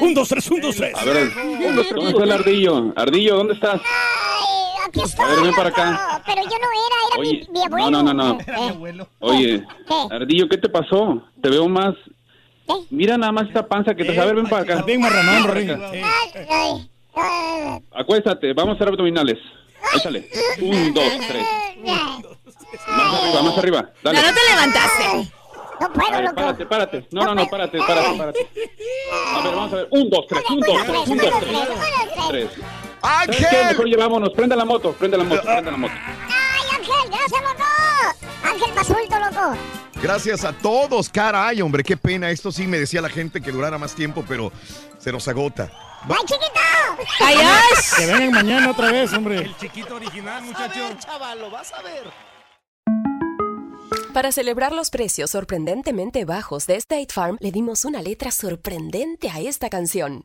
[SPEAKER 2] Un, dos, tres, un, dos, tres.
[SPEAKER 99] A ver, ¿dónde está el ardillo? Ardillo, ¿dónde estás?
[SPEAKER 3] Aquí estoy.
[SPEAKER 99] A ver, ven para acá.
[SPEAKER 3] No, pero yo no era, era
[SPEAKER 99] Oye,
[SPEAKER 3] mi, mi abuelo.
[SPEAKER 99] no, no, no, no.
[SPEAKER 3] Eh,
[SPEAKER 99] Oye,
[SPEAKER 3] ¿Qué?
[SPEAKER 99] Ardillo, ¿qué te pasó? Te veo más... Mira nada más esta panza que te... A ver, ven para acá.
[SPEAKER 2] Bien marranón, Rorín.
[SPEAKER 3] ay, ay, ay.
[SPEAKER 99] Acuéstate, vamos a hacer abdominales. Échale. Un, dos, tres. Más arriba, más arriba. Dale.
[SPEAKER 97] No, no te levantaste.
[SPEAKER 3] No puedo,
[SPEAKER 99] ver,
[SPEAKER 3] loco.
[SPEAKER 99] párate, párate. No, no, no, párate, párate, párate. A ver, vamos a ver. Un, dos, tres, un, dos, tres, un, dos, tres. Tres.
[SPEAKER 92] ¿Sabes qué? Mejor llevámonos. Prenda la moto, prenda la moto, prenda la moto.
[SPEAKER 3] ¡Ay, Ángel! ¡Gracias, loco! Ángel, pa' suelto, loco.
[SPEAKER 1] Gracias a todos, caray, hombre, qué pena. Esto sí me decía la gente que durara más tiempo, pero se nos agota.
[SPEAKER 3] ¡Ay, chiquito!
[SPEAKER 97] ¡Ay,
[SPEAKER 2] Que vengan mañana otra vez, hombre.
[SPEAKER 80] El chiquito original, muchacho.
[SPEAKER 53] chaval, lo vas a ver.
[SPEAKER 100] Para celebrar los precios sorprendentemente bajos de State Farm, le dimos una letra sorprendente a esta canción.